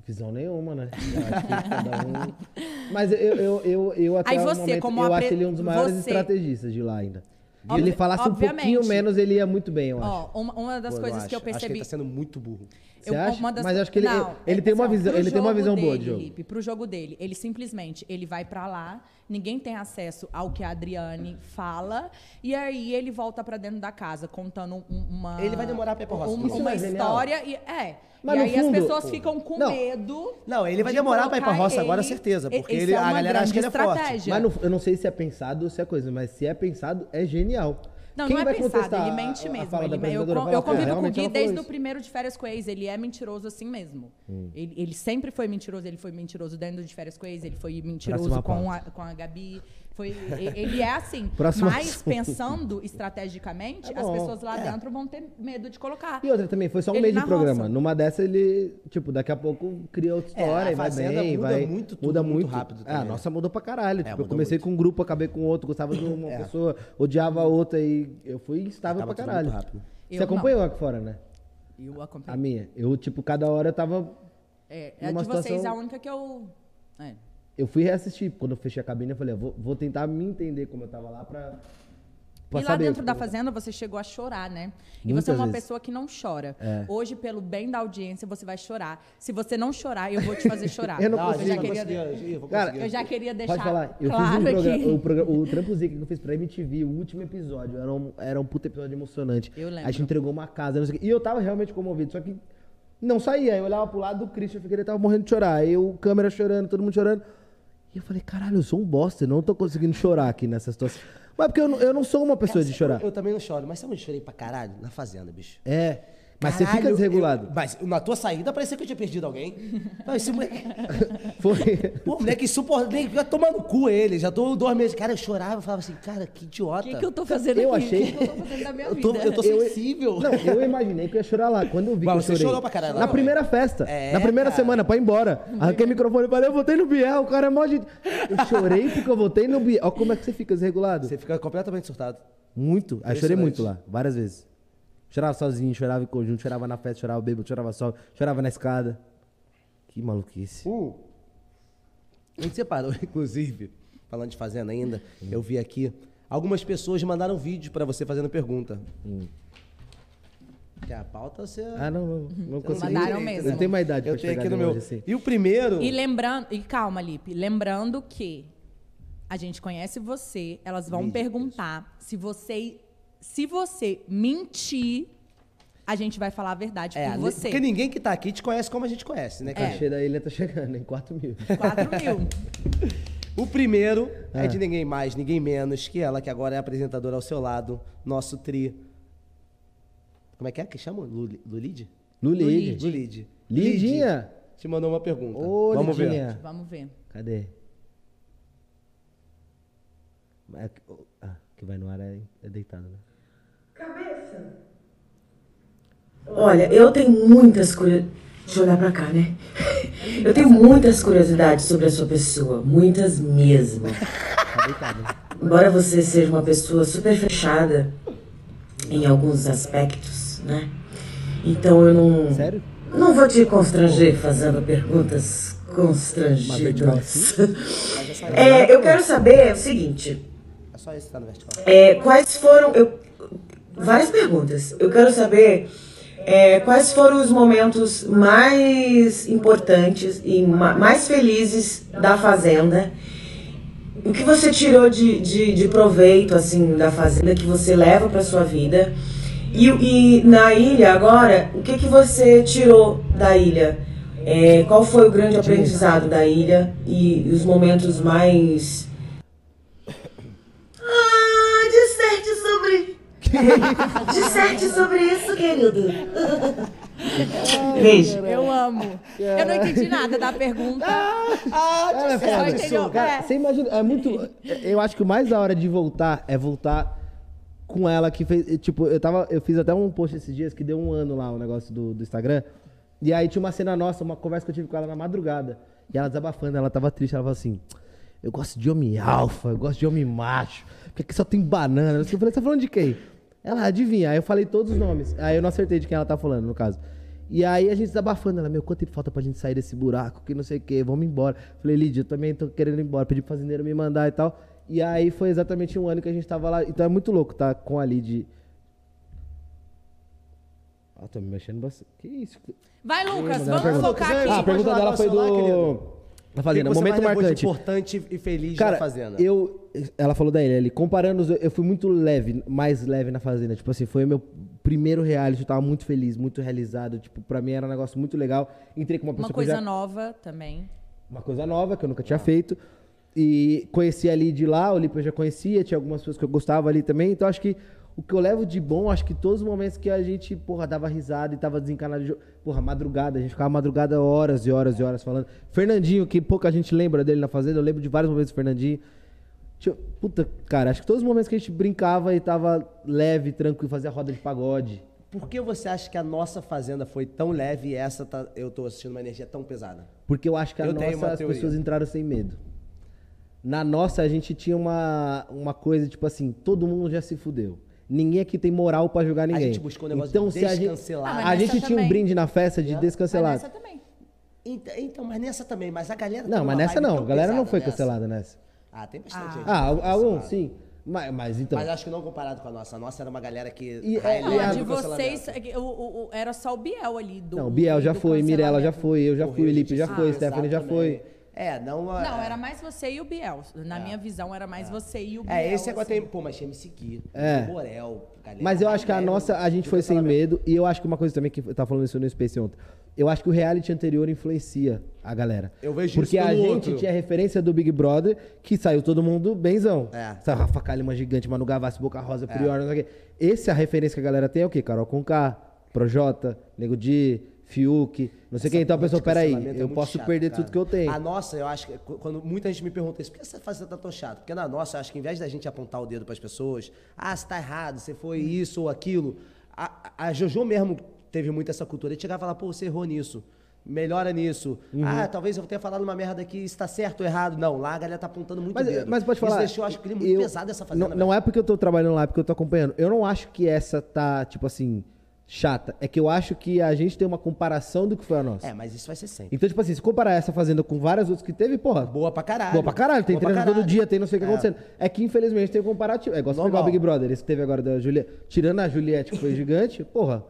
Visão nenhuma, né? Eu acho que cada um... Mas eu, eu, eu, eu até
Aí você,
momento,
como
eu
apre-
acho ele um dos maiores
você-
estrategistas de lá ainda. Se
Obvi-
ele falasse um
obviamente.
pouquinho menos, ele ia muito bem, eu acho.
Ó, uma, uma das
Pô,
coisas que eu
acho. Acho que
percebi.
ele tá sendo muito burro.
Você
Eu-
acha?
uma das-
Mas eu acho que ele,
Não,
ele
é
tem uma
assim,
visão, ele tem uma visão boa de
dele,
jogo.
Lipe, pro jogo dele, ele simplesmente ele vai pra lá, ninguém tem acesso ao que a Adriane fala, e aí ele volta pra dentro da casa contando um- uma
Ele vai demorar pra ir pra roça, Isso
uma
é genial?
história e é.
Mas
e
no
aí as
fundo-
pessoas
Pô.
ficam com
Não.
medo.
Não, ele vai
de
demorar pra ir pra
colocar
roça agora, certeza, porque ele-
é
a
uma
galera acha que ele é forte.
estratégia.
Mas não- eu não sei se é pensado ou se é coisa, mas se é pensado, é genial.
Não,
Quem
não é
vai
pensado, ele mente
a- a
mesmo.
da
Ele- eu, eu
"Pô,
convivo com o Gui desde o
isso."
primeiro de férias com ex. Ele é mentiroso assim mesmo.
Hum.
Ele, ele sempre foi mentiroso. Ele foi mentiroso dentro de férias com ex. Ele foi mentiroso com a, com a Gabi. Foi, ele é assim.
Próximo
mas
assunto.
pensando estrategicamente,
É
as pessoas lá
É.
dentro vão ter medo de colocar.
E outra também, foi só um
Ele
mês de programa.
roça.
Numa dessa ele, tipo, daqui a pouco cria outra
É,
história
a
e vai bem,
muda
vai.
muito tudo,
muda
muito
muito
rápido
Ah,
também,
a
né?
nossa mudou pra caralho. Tipo, eu comecei
muito.
com um grupo, acabei com outro, gostava de uma
É.
pessoa, odiava a outra e eu fui instável
Acaba
pra caralho.
rápido.
Você
Eu não.
acompanhou aqui fora, né?
Eu
A
acompanhei.
minha. Eu, tipo, cada hora eu tava.
É, é
numa
de vocês
situação-
a única que eu. É.
Eu fui reassistir. Quando eu fechei a cabine, eu falei, eu vou, vou tentar me entender como eu tava lá pra. pra
E lá dentro da fazenda você chegou a chorar, né? E
Muitas
você é uma
vezes.
pessoa que não chora.
É.
Hoje, pelo bem da audiência, você vai chorar. Se você não chorar, eu vou te fazer chorar.
Eu não
Não,
consigo.
gente
já queria,
conseguir, eu vou
Cara,
eu já queria deixar
Pode falar. Eu
claro
fiz um programa,
aqui.
o, programa, o trampozinho que eu fiz pra MTV, o último episódio, era um, era um puta episódio emocionante.
Eu lembro.
A gente entregou uma casa, não sei o quê. E eu tava realmente comovido, só que não saía. Eu olhava pro lado do Christian, eu ele tava morrendo de chorar. Aí o câmera chorando, todo mundo chorando. E eu falei, caralho, eu sou um bosta, eu não tô conseguindo chorar aqui nessa situação. Mas porque eu não, eu não sou uma pessoa de chorar.
Eu, eu também não choro, mas sabe onde eu chorei pra caralho? Na fazenda, bicho.
É. Mas você
Caralho,
fica desregulado.
eu- mas na tua saída parecia que eu tinha perdido alguém. Não, esse moleque.
Foi.
Pô, moleque insuportável. Já tomar no cu ele. Já tô dois meses. Cara, eu chorava e falava assim, cara, que
O
idiota.
que, que eu tô fazendo
Eu
aqui?
achei-
O que, eu tô fazendo da minha
Eu tô,
vida?
eu tô
Eu-
sensível.
Não, eu imaginei que eu ia chorar lá. Quando eu vi
Mas
que eu
você
chorei.
chorou pra caralho lá
Na primeira festa.
É,
na primeira
cara.
semana, pra ir embora. Arranquei o microfone e falei, eu votei no Biel, o cara é mó gente. Eu chorei porque eu votei no Biel. Olha como é que você fica desregulado.
Você fica completamente surtado.
Muito. Aí eu chorei muito lá, várias vezes. Chorava sozinho, chorava em conjunto, chorava na festa, chorava bêbado, chorava só, chorava na escada. Que maluquice.
A gente separou, inclusive, falando de fazenda ainda, eu vi aqui, algumas pessoas mandaram vídeos pra você fazendo pergunta. Que a pauta você...
Ah, não, não. Não consegui.
Mandaram mesmo.
Eu tenho uma idade
Eu
pra
tenho
chegar
aqui no meu...
assim.
E o primeiro...
E lembrando, e calma, Lipe, lembrando que a gente conhece você, elas vão perguntar se você se você mentir, a gente vai falar a verdade
É,
por você.
porque ninguém que tá aqui te conhece como a gente conhece, né, cara?
cachê da ilha tá chegando em 4 mil.
4 mil.
O primeiro é
Ah.
de ninguém mais, ninguém menos que ela, que agora é apresentadora ao seu lado, nosso tri. Como é que é que chama? Luli- Lulide?
Lulide.
Lulide.
Lidinha.
Te mandou uma pergunta.
Ô,
Vamos ver.
Lidinha.
Vamos ver.
Cadê? É que- ah, que vai no ar é, é deitado, né?
Cabeça. Olha, eu tenho muitas curiosidades. Deixa eu olhar pra cá, né? Eu tenho muitas curiosidades sobre a sua pessoa. Muitas mesmo. Embora você seja uma pessoa super fechada em alguns aspectos, né? Então eu não.
Sério?
Não vou te constranger fazendo perguntas constrangidas.
assim?
É, eu quero saber o seguinte.
É só esse que tá no vertical.
É, quais foram. Eu, várias perguntas. Eu quero saber é, quais foram os momentos mais importantes e ma- mais felizes da Fazenda. O que você tirou de, de, de proveito assim da Fazenda que você leva para sua vida? E, e na ilha agora, o que, que você tirou da ilha? É, qual foi o grande aprendizado da ilha e os momentos mais ah, disserte sobre. disserte sobre isso, querido. Beijo.
Eu amo. Eu não entendi nada da pergunta.
Ela é
Você
foda.
entendeu?
Cara,
É.
você imagina, é muito. Eu acho que o mais da hora de voltar é voltar com ela que fez. Tipo, eu tava. Eu fiz até um post esses dias que deu um ano lá o negócio do, do Instagram. E aí tinha uma cena nossa, uma conversa que eu tive com ela na madrugada. E ela desabafando, ela tava triste, ela falou assim. Eu gosto de homem alfa, eu gosto de homem macho, porque aqui só tem banana. Eu falei, você tá falando de quem? Ela, adivinha. Aí eu falei todos os nomes. Aí eu não acertei de quem ela tá falando, no caso. E aí a gente desabafando, ela, meu, quanto tempo falta pra gente sair desse buraco, que não sei o quê, vamos embora. Falei, Lídia, eu também tô querendo ir embora, pedi pro fazendeiro me mandar e tal. E aí foi exatamente um ano que a gente tava lá. Então é muito louco tá com a Lid. Ah, tô me mexendo bastante. Que isso?
Vai, Lucas, vamos focar aqui.
Ah, a pergunta dela foi
celular,
do. Da
O
Fazenda.
que você
Momento marcante.
importante e feliz
Cara,
na Fazenda.
eu. Ela falou da ali. Comparando, os- eu fui muito leve, mais leve na Fazenda. Tipo assim, foi o meu primeiro reality. Eu tava muito feliz, muito realizado. Tipo, pra mim era um negócio muito legal. Entrei com uma pessoa
Uma coisa
já-
nova também.
uma coisa nova que eu nunca tinha feito. E conheci ali de lá, o Lipe eu já conhecia, tinha algumas pessoas que eu gostava ali também. Então acho que o que eu levo de bom, acho que todos os momentos que a gente, porra, dava risada e tava desencanado de jogo. Porra, madrugada, a gente ficava madrugada horas e horas e horas falando. Fernandinho, que pouca gente lembra dele na Fazenda, eu lembro de vários momentos do Fernandinho. Puta, cara, acho que todos os momentos que a gente brincava e tava leve, tranquilo, fazia roda de pagode.
Por que você acha que a nossa fazenda foi tão leve e essa tá- eu tô assistindo uma energia tão pesada?
Porque eu acho que a
Eu
nossa, as pessoas entraram sem medo. Na nossa, a gente tinha uma, uma coisa, tipo assim, todo mundo já se fudeu. Ninguém aqui tem moral pra julgar ninguém.
gente buscou um negócio
então,
de
se a gente,
descancelar.
Ah,
a gente tinha um brinde na festa de
Mas
descancelado.
nessa também.
Então, mas nessa também, mas a galera
Não, mas nessa não. A galera não foi
nessa.
cancelada nessa.
Ah, tem bastante
Ah.
gente.
Ah, al- algum, sim. Mas, mas então.
Mas acho que não comparado com a nossa. A nossa era uma galera que.
E-
highlight
Não, a
a
de vocês, é o- o- o- era só o Biel ali. Do,
não, Biel já
do
foi, Mirella já foi, eu já
O
fui, Lipe já foi, Stephanie já
pesado
foi.
É, não.
Não,
é-
era mais você e o Biel. Na minha visão, era mais você e o Biel.
É, esse agora
assim.
tem. Pô, mas tinha MC Gui,
É.
Borel, galera.
Mas eu acho que a nossa, a gente foi sem medo. E eu acho que uma coisa também que eu tava falando isso no Space ontem. Eu acho que o reality anterior influencia a galera.
Eu vejo
Porque
isso
a gente
outro.
tinha referência do Big Brother, que saiu todo mundo benzão.
É.
Essa Rafa Kalimann gigante, Manu Gavassi, Boca Rosa, Prior, não sei o quê. Esse a referência que a galera tem é o quê? Carol Conká, Projota, Nego Di, Fiuk, não sei
Essa
quem. Então a pessoa,
de
peraí,
é
eu
muito
posso
chato,
perder
cara.
tudo que eu tenho.
A nossa, eu acho que qu- quando muita gente me pergunta isso, por que essa fazenda tá tão chata? Porque na nossa, eu acho que em vez da gente apontar o dedo pras pessoas, ah, você tá errado, você foi isso ou aquilo, a, a Jojo mesmo teve muito essa cultura. Ele chegava e falava, pô, você errou nisso. Melhora nisso.
Uhum.
Ah, talvez eu tenha falado uma merda aqui, isso tá certo ou errado. Não, lá a galera tá apontando muito
Mas,
dedo.
mas pode falar.
Isso deixou, acho que, ele muito
eu-
pesado essa fazenda.
Não, não é porque eu tô trabalhando lá, é porque eu tô acompanhando. Eu não acho que essa tá, tipo assim, chata. É que eu acho que a gente tem uma comparação do que foi a nossa.
É, mas isso vai ser sempre.
Então, tipo assim, se comparar essa fazenda com várias outras que teve, porra.
Boa pra caralho.
Boa pra caralho, tem treino todo dia, tem não sei o que
É.
acontecendo. É que, infelizmente, tem um comparativo. É igual você pegar o. Big Brother, esse que teve agora da Juliette. Tirando a Juliette, que foi gigante, porra.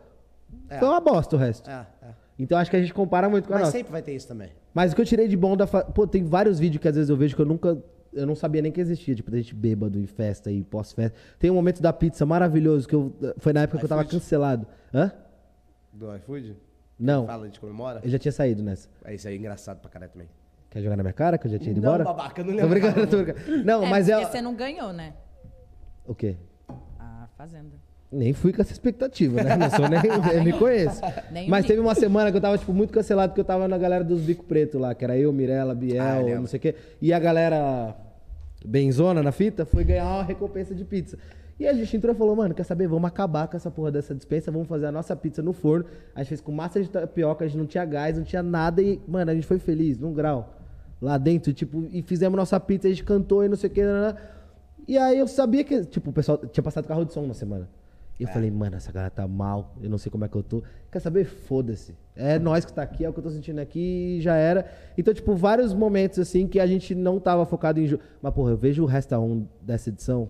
É.
Foi uma bosta o resto.
É, é.
Então, acho que a gente compara muito com a
Mas
nossa.
sempre vai ter isso também.
Mas o que eu tirei de bom da. Fa... Pô, tem vários vídeos que às vezes eu vejo que eu nunca. Eu não sabia nem que existia, tipo, da gente bêbado em festa e pós-festa. Tem um momento da pizza maravilhoso que eu. Foi na época que eu tava
iFood?
cancelado. Hã?
Do iFood?
Não.
Fala, de comemora?
Eu já tinha saído nessa.
É isso aí, engraçado pra caralho também.
Quer jogar na minha cara? Que eu já tinha ido
Não,
embora?
babaca, não
Tô
lembro.
brincando, tô brincando. Não,
É,
mas
porque
é.
você não ganhou, né?
O quê?
A Fazenda.
Nem fui com essa expectativa, né? Não sou nem. eu me conheço.
Nem
Mas teve uma semana que eu tava, tipo, muito cancelado, porque eu tava na galera dos Bico Preto lá, que era eu, Mirella,
Ah, eu
Biel,
lembro.
não sei o quê. E a galera benzona na fita foi ganhar uma recompensa de pizza. E a gente entrou e falou, mano, quer saber? Vamos acabar com essa porra dessa dispensa, vamos fazer a nossa pizza no forno. A gente fez com massa de tapioca, a gente não tinha gás, não tinha nada e, mano, a gente foi feliz, num grau. Lá dentro, tipo, e fizemos nossa pizza, a gente cantou e não sei o que. E aí eu sabia que, tipo, o pessoal tinha passado carro de som na semana. E eu falei, mano, essa galera tá mal, eu não sei como é que eu tô. Quer saber? Foda-se. É nós que tá aqui, é o que eu tô sentindo aqui e já era. Então, tipo, vários momentos assim que a gente não tava focado em. Mas, porra, eu vejo o Resta 1 dessa edição.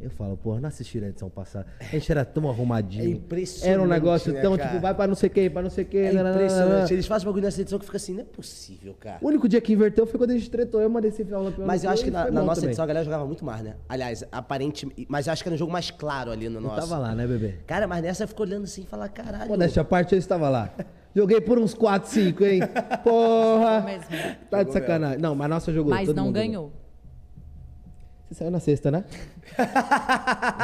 Eu falo, porra, não assistiram a edição passada. A gente era tão arrumadinho.
É impressionante,
Era um negócio
né,
tão,
cara?
tipo, vai pra não sei quem, pra não sei quem.
É
nananana.
impressionante. Eles fazem bagulho nessa edição que fica assim, não é possível, cara.
O único dia que inverteu foi quando a gente tretou. Eu mandei esse final
Mas eu acho que na, na nossa
também.
edição a galera jogava muito mais, né? Aliás, aparente. Mas eu acho que era um jogo mais claro ali no
Eu
nosso.
tava lá, né, bebê?
Cara, mas nessa eu fico olhando assim e falar, caralho.
Modéstia à parte, eu estava lá. Joguei por uns 4, 5, hein? Porra!
mesmo.
Tá de sacanagem. Não, mas nossa jogou.
Mas
todo
não
mundo
ganhou.
jogou. Você saiu na sexta, né?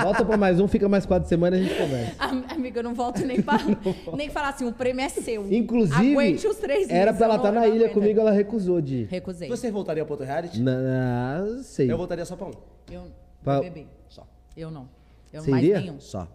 Volta pra mais um, fica mais quatro semanas e a gente conversa.
Am- Amiga, eu não volto nem pra, nem falar assim, o prêmio é seu.
Inclusive,
Aguente os três
era pra ela estar
não-
na
não
ilha comigo, ela recusou de.
Recusei.
Você voltaria pro outro reality?
Não, sei.
Eu voltaria só pra um.
Eu,
Pra-
bebê.
Só.
Eu não. Eu
Você
mais
iria?
nenhum.
Só.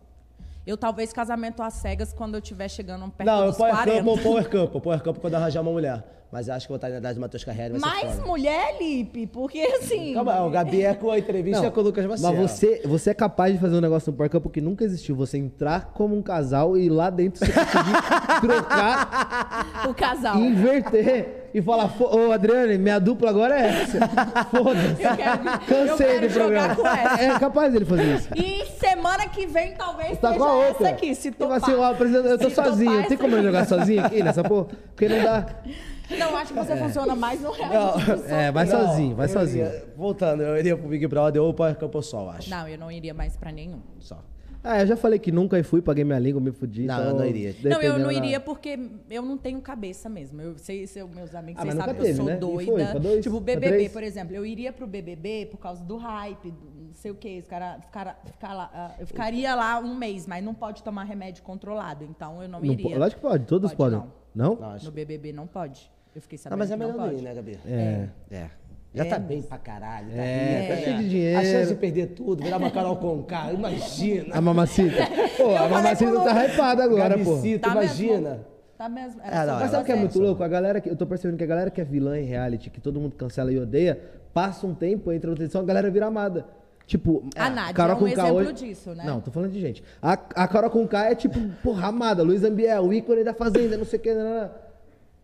Eu talvez casamento às cegas quando eu estiver chegando perto
Não, eu
dos
power
40.
camp, power camp, power camp quando arranjar uma mulher. Mas eu acho que eu vou estar na idade do Matheus Carreira. vai ser
Mais
foda.
mulher, Lipe, porque assim...
Calma, o Gabi é com a entrevista
Não,
com o Lucas Maciel.
mas você, você é capaz de fazer um negócio no Parcampo que nunca existiu. Você entrar como um casal e lá dentro você conseguir trocar
O casal.
inverter e falar, "Fo- ô Adriane, minha dupla agora é essa. Foda-se.
Eu quero,
Cansei
eu quero
do
jogar
programa.
com essa.
É capaz dele fazer isso.
E semana que vem talvez
Tá
seja
com a outra.
essa aqui, se
Tipo
topar.
assim, ó, apresenta- eu tô
Se
sozinho.
topar
Tem como eu
essa
jogar sozinho aqui nessa porra? Porque não dá.
Não, acho que você funciona mais no reality.
É, vai
Não,
sozinho, vai sozinho.
iria- voltando, eu iria pro Big Brother ou pro Power Camp ou só, eu acho.
Não, eu não iria mais pra nenhum.
Só.
Ah, eu já falei que nunca fui, paguei minha língua, me fudi.
Não,
então,
eu não iria.
Não, eu não iria porque eu não tenho cabeça mesmo. Eu sei, se meus amigos,
Ah,
vocês sabem que eu
teve,
sou
né?
Doida.
foi dois?
Tipo, o BBB, por exemplo. Eu iria pro BBB por causa do hype, do- sei o quê. Os cara, ficara- ficar lá, ah, eu ficaria lá um mês, mas não pode tomar remédio controlado. Então eu não
Não
iria.
lógico que pode, todos
Pode
podem.
não.
Não?
Não,
No BBB não pode. Eu fiquei
Não,
sabendo
mas é
não
melhor não ir, né, Gabi?
É.
É. Já
É,
tá bem pra caralho. Tá
É,
rica,
tá cheio de
A
dinheiro.
chance de perder tudo, virar uma Carol Conká, imagina.
A mamacita. Pô, a mamacita tá hypada agora, pô.
Tá
imagina.
mesmo? Tá mesmo.
É,
Era
não,
Mas sabe o que é muito louco? A galera que. Eu tô percebendo que a galera que é vilã em reality, que todo mundo cancela e odeia, passa um tempo, entra outra edição, a galera vira amada. Tipo,
A Nádia
Carol
é um exemplo
hoje-
disso, né?
Não, tô falando de gente. A, a Carol Conká é tipo, porra, amada. Luiz Ambiel, o ícone da Fazenda, não sei o que. Não, não.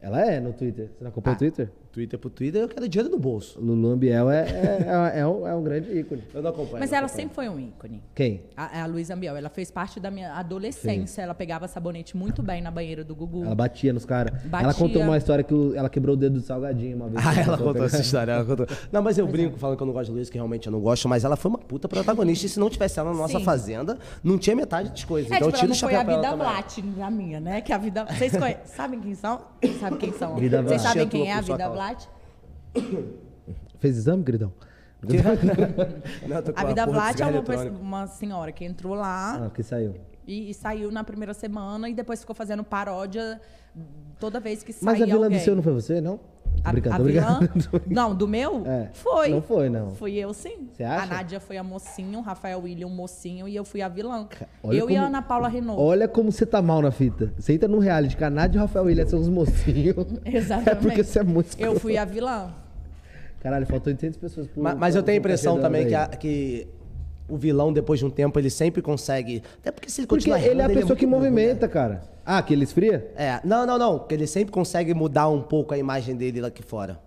Ela é no Twitter. Você não acompanha
Ah.
o Twitter?
Twitter pro Twitter, eu quero dinheiro no bolso.
Lulu Ambiel é, é, é, é um, é um grande ícone.
Eu não acompanho.
Mas
não
ela
acompanho.
sempre foi um ícone.
Quem?
A, a Luísa Ambiel, ela fez parte da minha adolescência. Ela pegava sabonete muito bem na banheira do Gugu.
Ela batia nos caras.
Batia.
Ela contou uma história que o- ela quebrou o dedo do salgadinho uma vez.
Ah, ela
Contou
essa história. Ela contou. Não, mas eu
é.
brinco falando que eu não gosto de Luiz, que realmente eu não gosto, mas ela foi uma puta protagonista. E se não tivesse ela na nossa
Sim.
fazenda, não tinha metade das coisas.
É,
então eu
tipo, ela
tiro o
não foi
chapéu
a
pra ela
vida. Blatt, a minha, né? Que a vida. Vocês conhe- sabem quem são? Sabe quem são?
Vida
Vocês
Blatt.
sabem quem é a vida
causa.
Blatt?
Fez exame, queridão?
Não, tô com
A vida Blatt é uma, pessoa- uma senhora que entrou lá
Ah, que saiu.
E, e saiu na primeira semana e depois ficou fazendo paródia toda vez que
Mas
saía
a vilã
alguém.
do seu não foi você, não?
A,
brincando,
a vilã? Não, do meu?
É.
Foi.
Não foi, não.
Fui eu, sim.
Você acha?
A Nádia foi a mocinho, o Rafael William o mocinho e eu fui a vilã.
olha
eu e a
como-
Ana Paula Renault.
Olha como você tá mal na fita. Você entra num reality, que a Nádia e o Rafael William são os mocinhos.
Exatamente.
É porque você é muito
Eu fui a vilã.
Caralho, faltou 800 pessoas por
Mas, mas eu tenho a impressão também que, a- que o vilão, depois de um tempo, ele sempre consegue. Até porque se ele
Porque
continuar
ele é a
errando,
pessoa que
muito burro, né?
movimenta, cara. Ah, que ele esfria?
É, não, não, não. Porque ele sempre consegue mudar um pouco a imagem dele lá aqui fora.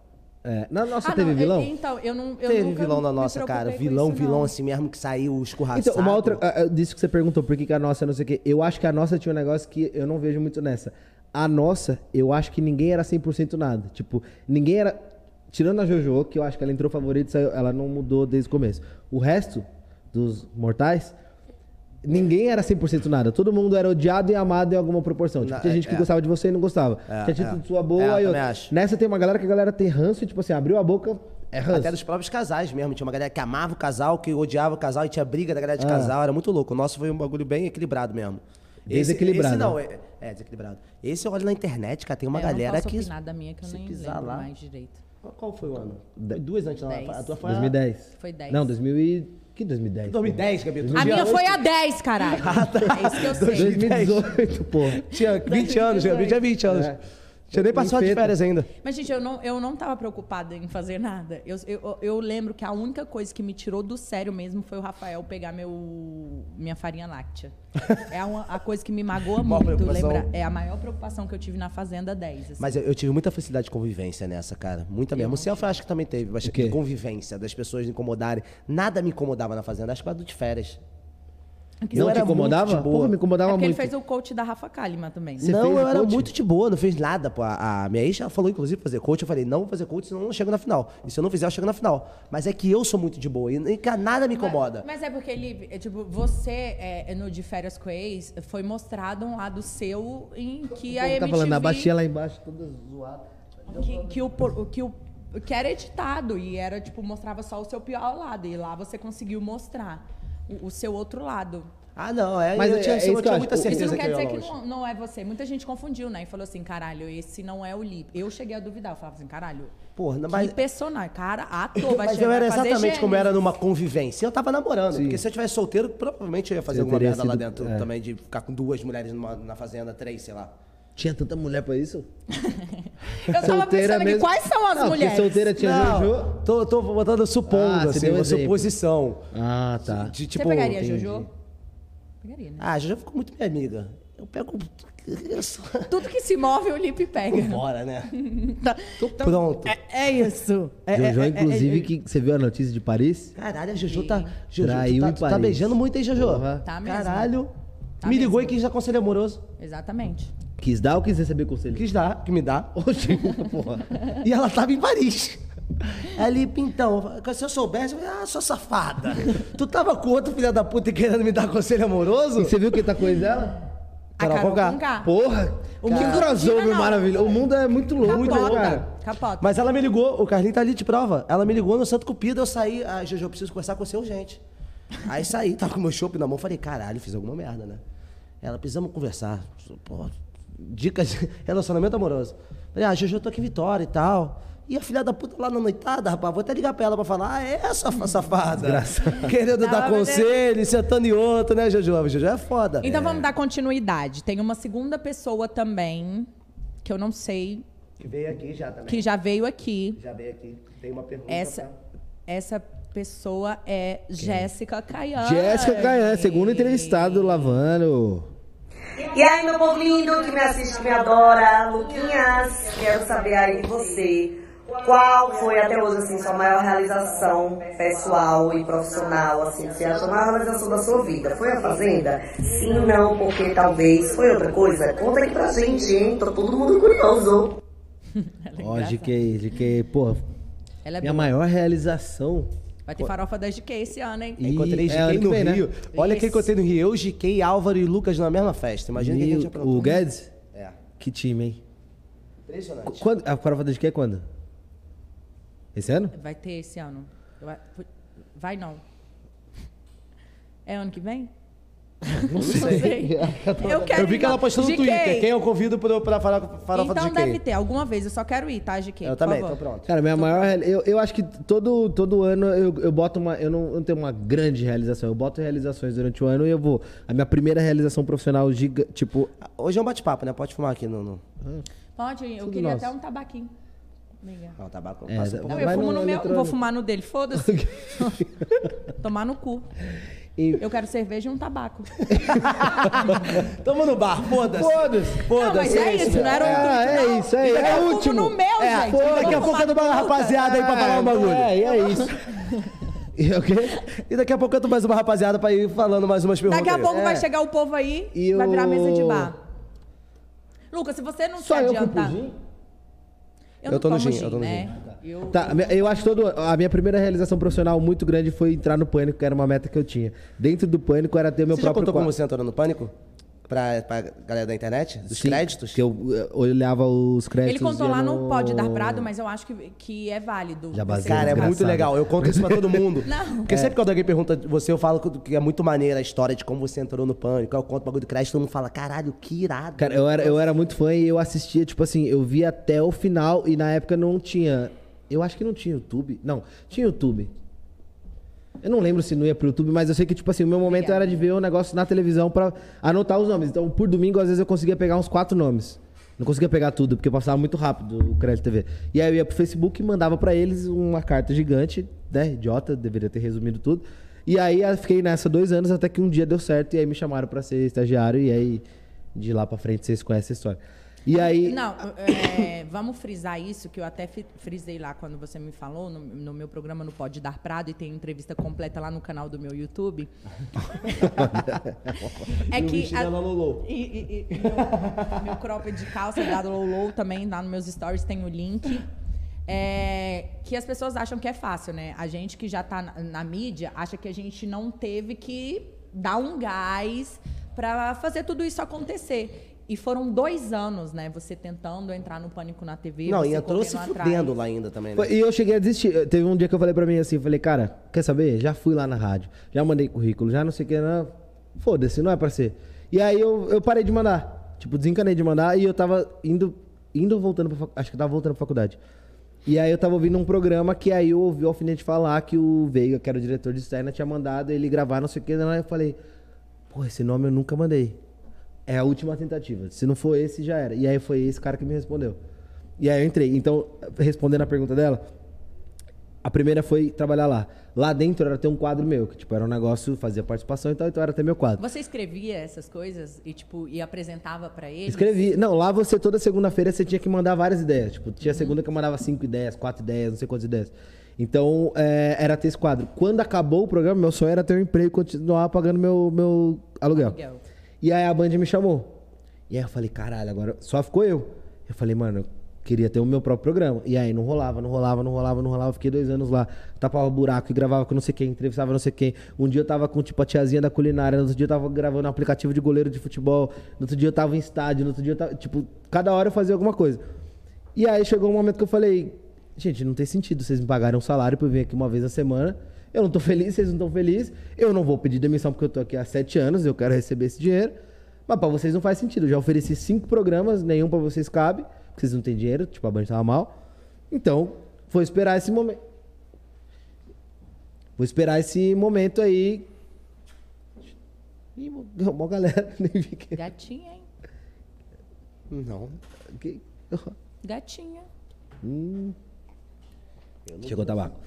É. Na nossa
Ah,
teve
não,
vilão?
Então, eu não. Eu
Teve
nunca
vilão na nossa, cara. Vilão,
isso,
vilão
não.
assim mesmo que saiu escorraçado.
Então, uma outra. ah, ah, Disso que você perguntou, por que, que a nossa não sei o quê. Eu acho que a nossa tinha um negócio que eu não vejo muito nessa. A nossa, eu acho que ninguém era 100% nada. Tipo, ninguém era. Tirando a JoJo, que eu acho que ela entrou favorita, saiu- ela não mudou desde o começo. O resto dos mortais, ninguém era 100% nada. Todo mundo era odiado e amado em alguma proporção. Tipo,
Não,
tinha
é,
gente que
é.
gostava de você e não gostava.
É,
tinha
é.
título de sua boa
É, eu
e
também
outra.
acho.
Nessa tem uma galera que a galera tem ranço e, tipo assim, abriu a boca, é ranço.
Até dos próprios casais mesmo. Tinha uma galera que amava o casal, que odiava o casal e tinha briga da galera de
Ah.
casal. Era muito louco. O nosso foi um bagulho bem equilibrado mesmo.
Desequilibrado.
Esse, não, é, é desequilibrado. Esse eu olho na internet, cara, tem uma
É,
galera
eu não
que.
opinar da minha, que eu
se
nem
pisar lá-
mais direito.
Qual foi o ano? Foi duas antes, não.
Dez.
A tua foi a-
2010.
Foi 10.
Não, 2000 e... Que 2010?
2010, Gabi.
A minha foi a 10, caralho.
Ah, tá.
É isso que eu sei.
2018, porra.
Tinha 20 anos, Gabi. Tinha 20 anos.
É.
Tinha nem passado de férias ainda.
Mas, gente, eu não, eu não tava preocupada em fazer nada. Eu, eu, eu lembro que a única coisa que me tirou do sério mesmo foi o Rafael pegar meu, minha farinha láctea. É uma, a coisa que me magoa muito. Lembra? É a maior preocupação que eu tive na Fazenda 10. assim.
Mas eu, eu tive muita felicidade de convivência nessa, cara. Muita mesmo. O Celso eu acho que também teve de convivência, das pessoas incomodarem. Nada me incomodava na fazenda, acho que era do de férias.
Não te incomodava? Porra, me
É
incomodava
porque ele
muito.
fez o coach da Rafa Kalimann também.
Você
não,
fez
eu era
coach?
muito de boa, não fez nada, pô. A, a minha ex já falou, inclusive, fazer coach. Eu falei, não vou fazer coach, senão eu não chego na final. E se eu não fizer, eu chego na final. Mas é que eu sou muito de boa e, e nada me incomoda.
Mas, mas é porque ele, é, tipo, você, é, no De Férias com Ex, foi mostrado um lado seu em que a
Tá
MTV...
falando, a baixinha lá embaixo, toda zoada.
que, que o, que o que era editado e era tipo mostrava só o seu pior lado e lá você conseguiu mostrar o, o seu outro lado.
Ah, não, é,
Mas
eu
é-
tinha,
é
eu
eu
tinha muita certeza
Isso não quer
que eu
dizer que não, não é você. Muita gente confundiu, né? E falou assim, caralho, esse não é o Lip. Eu cheguei a duvidar. Eu falava assim, caralho,
Porra, não,
que
mas,
personagem. Cara, ator, vai
mas
chegar
eu era exatamente como era numa convivência. Eu tava namorando,
Sim.
porque se eu tivesse solteiro, provavelmente eu ia fazer
Você
alguma merda lá
sido-
dentro
é.
também, de ficar com duas mulheres numa- na fazenda, três, sei lá.
Tinha tanta mulher pra isso?
Eu tava pensando aqui, quais são as
não,
mulheres?
solteira tinha
não,
Jojo.
Tô, tô botando supondo,
Ah, você
assim,
deu
uma
exemplo.
suposição.
Ah, tá.
De,
Você
tipo,
pegaria a
entendi.
Jojo? Pegaria, né?
Ah, a Jojo ficou muito minha amiga. Eu pego. Eu sou...
Tudo que se move, o Lip pega.
Bora, né?
Tá.
Tô pronto.
É, é isso. É,
Jojo,
é, é,
inclusive,
é,
que você viu a notícia de Paris?
Caralho, a Jojo tá. Jojo,
Traiu
tu tá,
em
tá
Paris.
beijando muito, hein, Jojo?
Porra.
Tá mesmo.
Caralho.
Tá
me ligou
mesmo.
e quis dar conselho amoroso.
Exatamente.
Quis dar ou quis receber conselho?
Quis dar, que me dá.
Oxi, porra.
E ela tava em Paris. Ali, então, se eu soubesse, eu falei, ah, sua safada. tu tava com outro filho da puta e querendo me dar conselho amoroso?
E você viu quem tá com eles dela?
Carol
Carol
Conká.
Conká.
Porra!
O
que crossover
não.
maravilhoso. O mundo é muito louco, né,
Capota.
cara?
Capota.
Mas ela me ligou, o Carlinho tá ali de prova. Ela me ligou no Santo Cupido, eu saí. Ah, Jojo, eu preciso conversar com você urgente. Aí saí, tava com meu chopp na mão, falei, caralho, fiz alguma merda, né? Ela, precisamos conversar. Pô, dicas de relacionamento amoroso. Falei, ah, Jojo, eu tô aqui em Vitória e tal. E a filha da puta lá na noitada, rapaz, vou até ligar pra ela pra falar, ah, é essa safada. Querendo
Não,
dar
é-
conselho, sentando em outro, né, Jojo? A Jojo é foda.
Então vamos dar continuidade. Tem uma segunda pessoa também, que eu não sei,
Que veio aqui já também.
que já veio aqui.
Já veio aqui. Tem uma pergunta.
Essa, essa pessoa é Jéssica Caiane.
Jéssica Caian, segundo entrevistado do Lavando.
E aí, meu povo lindo que me assiste, que me adora, Luquinhas, quero saber aí de você. Qual foi até hoje, assim, sua maior realização pessoal e profissional, assim, que você acha a maior realização da sua vida? Foi a Fazenda? Sim, não, porque talvez. Foi outra coisa? Conta aqui pra gente, hein? Tô todo mundo curioso.
É
Ó,
engraçada.
GK, GK, pô,
Ela é
minha
boa.
maior realização.
Vai ter farofa da GK esse ano, hein?
E-
Encontrei
é,
GK
que
no
vem, né?
Rio. Olha quem encontrei no Rio. Eu, GK, Álvaro e Lucas na mesma festa. Imagina quem a gente aprontou.
o Guedes?
É.
Que time, hein?
Impressionante.
Quando, a prova da GK é quando? Esse ano?
Vai ter esse ano. Vai não. É ano que vem? Não sei. Eu quero
Eu vi que ela
não.
postou no
GK,
Twitter. Quem eu convido pra falar farofa
Então
do GK?
deve ter, alguma vez. Eu só quero ir, tá, GK?
Eu também,
favor.
tô pronto.
Cara, minha maior. reali- Eu, eu acho que todo, todo ano eu, eu boto uma. Eu não, eu não tenho uma grande realização. Eu boto realizações durante o ano e eu vou. A minha primeira realização profissional, giga, tipo.
Hoje é um bate-papo, né? Pode fumar aqui no... no...
Pode, eu
Tudo
queria
nosso.
até um tabaquinho.
Não, tabaco.
É,
passa.
Não, eu fumo
no
no, meu,
eletrônico.
vou fumar no dele, foda-se. Tomar no cu.
E-
Eu quero cerveja e um tabaco.
Tamo no bar, foda-se.
Foda-se!
Não, mas é isso, não era o
Ah,
intuito,
é
não.
isso, é,
Eu
é o último.
no meu,
É,
gente. Eu
daqui a pouco eu dou uma rapaziada aí pra falar um bagulho.
É, e é isso. E o quê?
E daqui a pouco eu tô mais uma rapaziada pra ir falando mais umas perguntas.
Daqui a pouco
É.
vai chegar o povo aí,
E
vai virar mesa de bar. Lucas, se você não
Só
se
eu com
adiantar... Eu,
Eu
não
tô no gin, eu tô no
né?
gin.
Eu,
Tá, a minha- eu acho todo, a minha primeira realização profissional muito grande foi entrar no Pânico, que era uma meta que eu tinha. Dentro do Pânico era ter meu
Você
próprio
contou como você entrou no Pânico? Pra, pra galera da internet? Dos
Sim,
créditos?
Que eu, eh, olhava os créditos.
Ele contou lá
eu
no
não-
Pode Dar Prado, mas eu acho que, que é válido.
Já
você
basei
Cara, é
Engraçado.
muito legal. Eu conto isso pra todo mundo.
Não.
Porque sempre quando alguém pergunta você, eu falo que é muito maneira a história de como você entrou no pânico. Eu conto o bagulho do crédito, todo mundo fala, caralho, que irado.
Cara, eu era, eu era muito fã e eu assistia, tipo assim, eu via até o final e na época não tinha. Eu acho que não tinha YouTube. Não, tinha YouTube. Eu não lembro se não ia pro YouTube, mas eu sei que, tipo assim, o meu momento
Obrigada.
era de ver o negócio na televisão pra anotar os nomes. Então, por domingo, às vezes, eu conseguia pegar uns quatro nomes. Não conseguia pegar tudo, porque passava muito rápido o Crédito TV. E aí eu ia pro Facebook e mandava pra eles uma carta gigante, né? Idiota, deveria ter resumido tudo. E aí eu fiquei nessa dois anos até que um dia deu certo e aí me chamaram pra ser estagiário e aí de lá pra frente vocês conhecem a história. E aí.
Não, é, vamos frisar isso, que eu até frisei lá quando você me falou, no, no meu programa no Pode Dar Prado, e tem entrevista completa lá no canal do meu YouTube. é
o
que.
Lolô.
E, e- e meu, meu cropped de calça da Lolo também, lá nos meus stories tem o link. É, que as pessoas acham que é fácil, né? A gente que já tá na, na mídia acha que a gente não teve que dar um gás pra fazer tudo isso acontecer. E foram dois anos, né? Você tentando entrar no Pânico na TV.
Não, e entrou se fudendo lá ainda também, né?
E eu cheguei a desistir. Teve um dia que eu falei pra mim assim, falei, cara, quer saber? Já fui lá na rádio, já mandei currículo, já não sei o que, não. Foda-se, não é pra ser. E aí eu, eu parei de mandar. Tipo, desencanei de mandar e eu tava indo, indo voltando pra faculdade. Acho que eu tava voltando pra faculdade. E aí eu tava ouvindo um programa que aí eu ouvi o Alfinete falar que o Veiga, que era o diretor de externa, tinha mandado ele gravar não sei o que. Aí eu falei, pô, esse nome eu nunca mandei. É a última tentativa. Se não for esse, já era. E aí foi esse cara que me respondeu. E aí eu entrei. Então, respondendo a pergunta dela, a primeira foi trabalhar lá. Lá dentro era ter um quadro meu, que tipo, era um negócio, fazia participação e tal, então era ter meu quadro.
Você escrevia essas coisas e, tipo, e apresentava pra eles?
Escrevi. Não, lá você, toda segunda-feira, você tinha que mandar várias ideias. Tipo, tinha segunda que eu mandava cinco ideias, quatro ideias, não sei quantas ideias. Então, é, era ter esse quadro. Quando acabou o programa, meu sonho era ter um emprego e continuar pagando meu, meu aluguel.
Aluguel.
E aí a Band me chamou. E aí eu falei, caralho, agora só ficou eu. Eu falei, mano, eu queria ter o meu próprio programa. E aí não rolava, não rolava, não rolava, não rolava. Fiquei dois anos lá, tapava buraco e gravava com não sei quem, entrevistava não sei quem. Um dia eu tava com, tipo, a tiazinha da culinária, no outro dia eu tava gravando um aplicativo de goleiro de futebol, no outro dia eu tava em estádio, no outro dia eu tava, tipo, cada hora eu fazia alguma coisa. E aí chegou um momento que eu falei, gente, não tem sentido, vocês me pagarem um salário pra eu vir aqui uma vez na semana Eu não tô feliz, vocês não estão felizes. Eu não vou pedir demissão porque eu tô aqui há sete anos, eu quero receber esse dinheiro. Mas pra vocês não faz sentido. Eu já ofereci cinco programas, nenhum pra vocês cabe, porque vocês não têm dinheiro, tipo, a Band tava mal. Então, vou esperar esse momento. Vou esperar esse momento aí. Ih, uma galera, nem vi que.
Gatinha, hein?
Não.
que-
Gatinha.
Chegou o tabaco.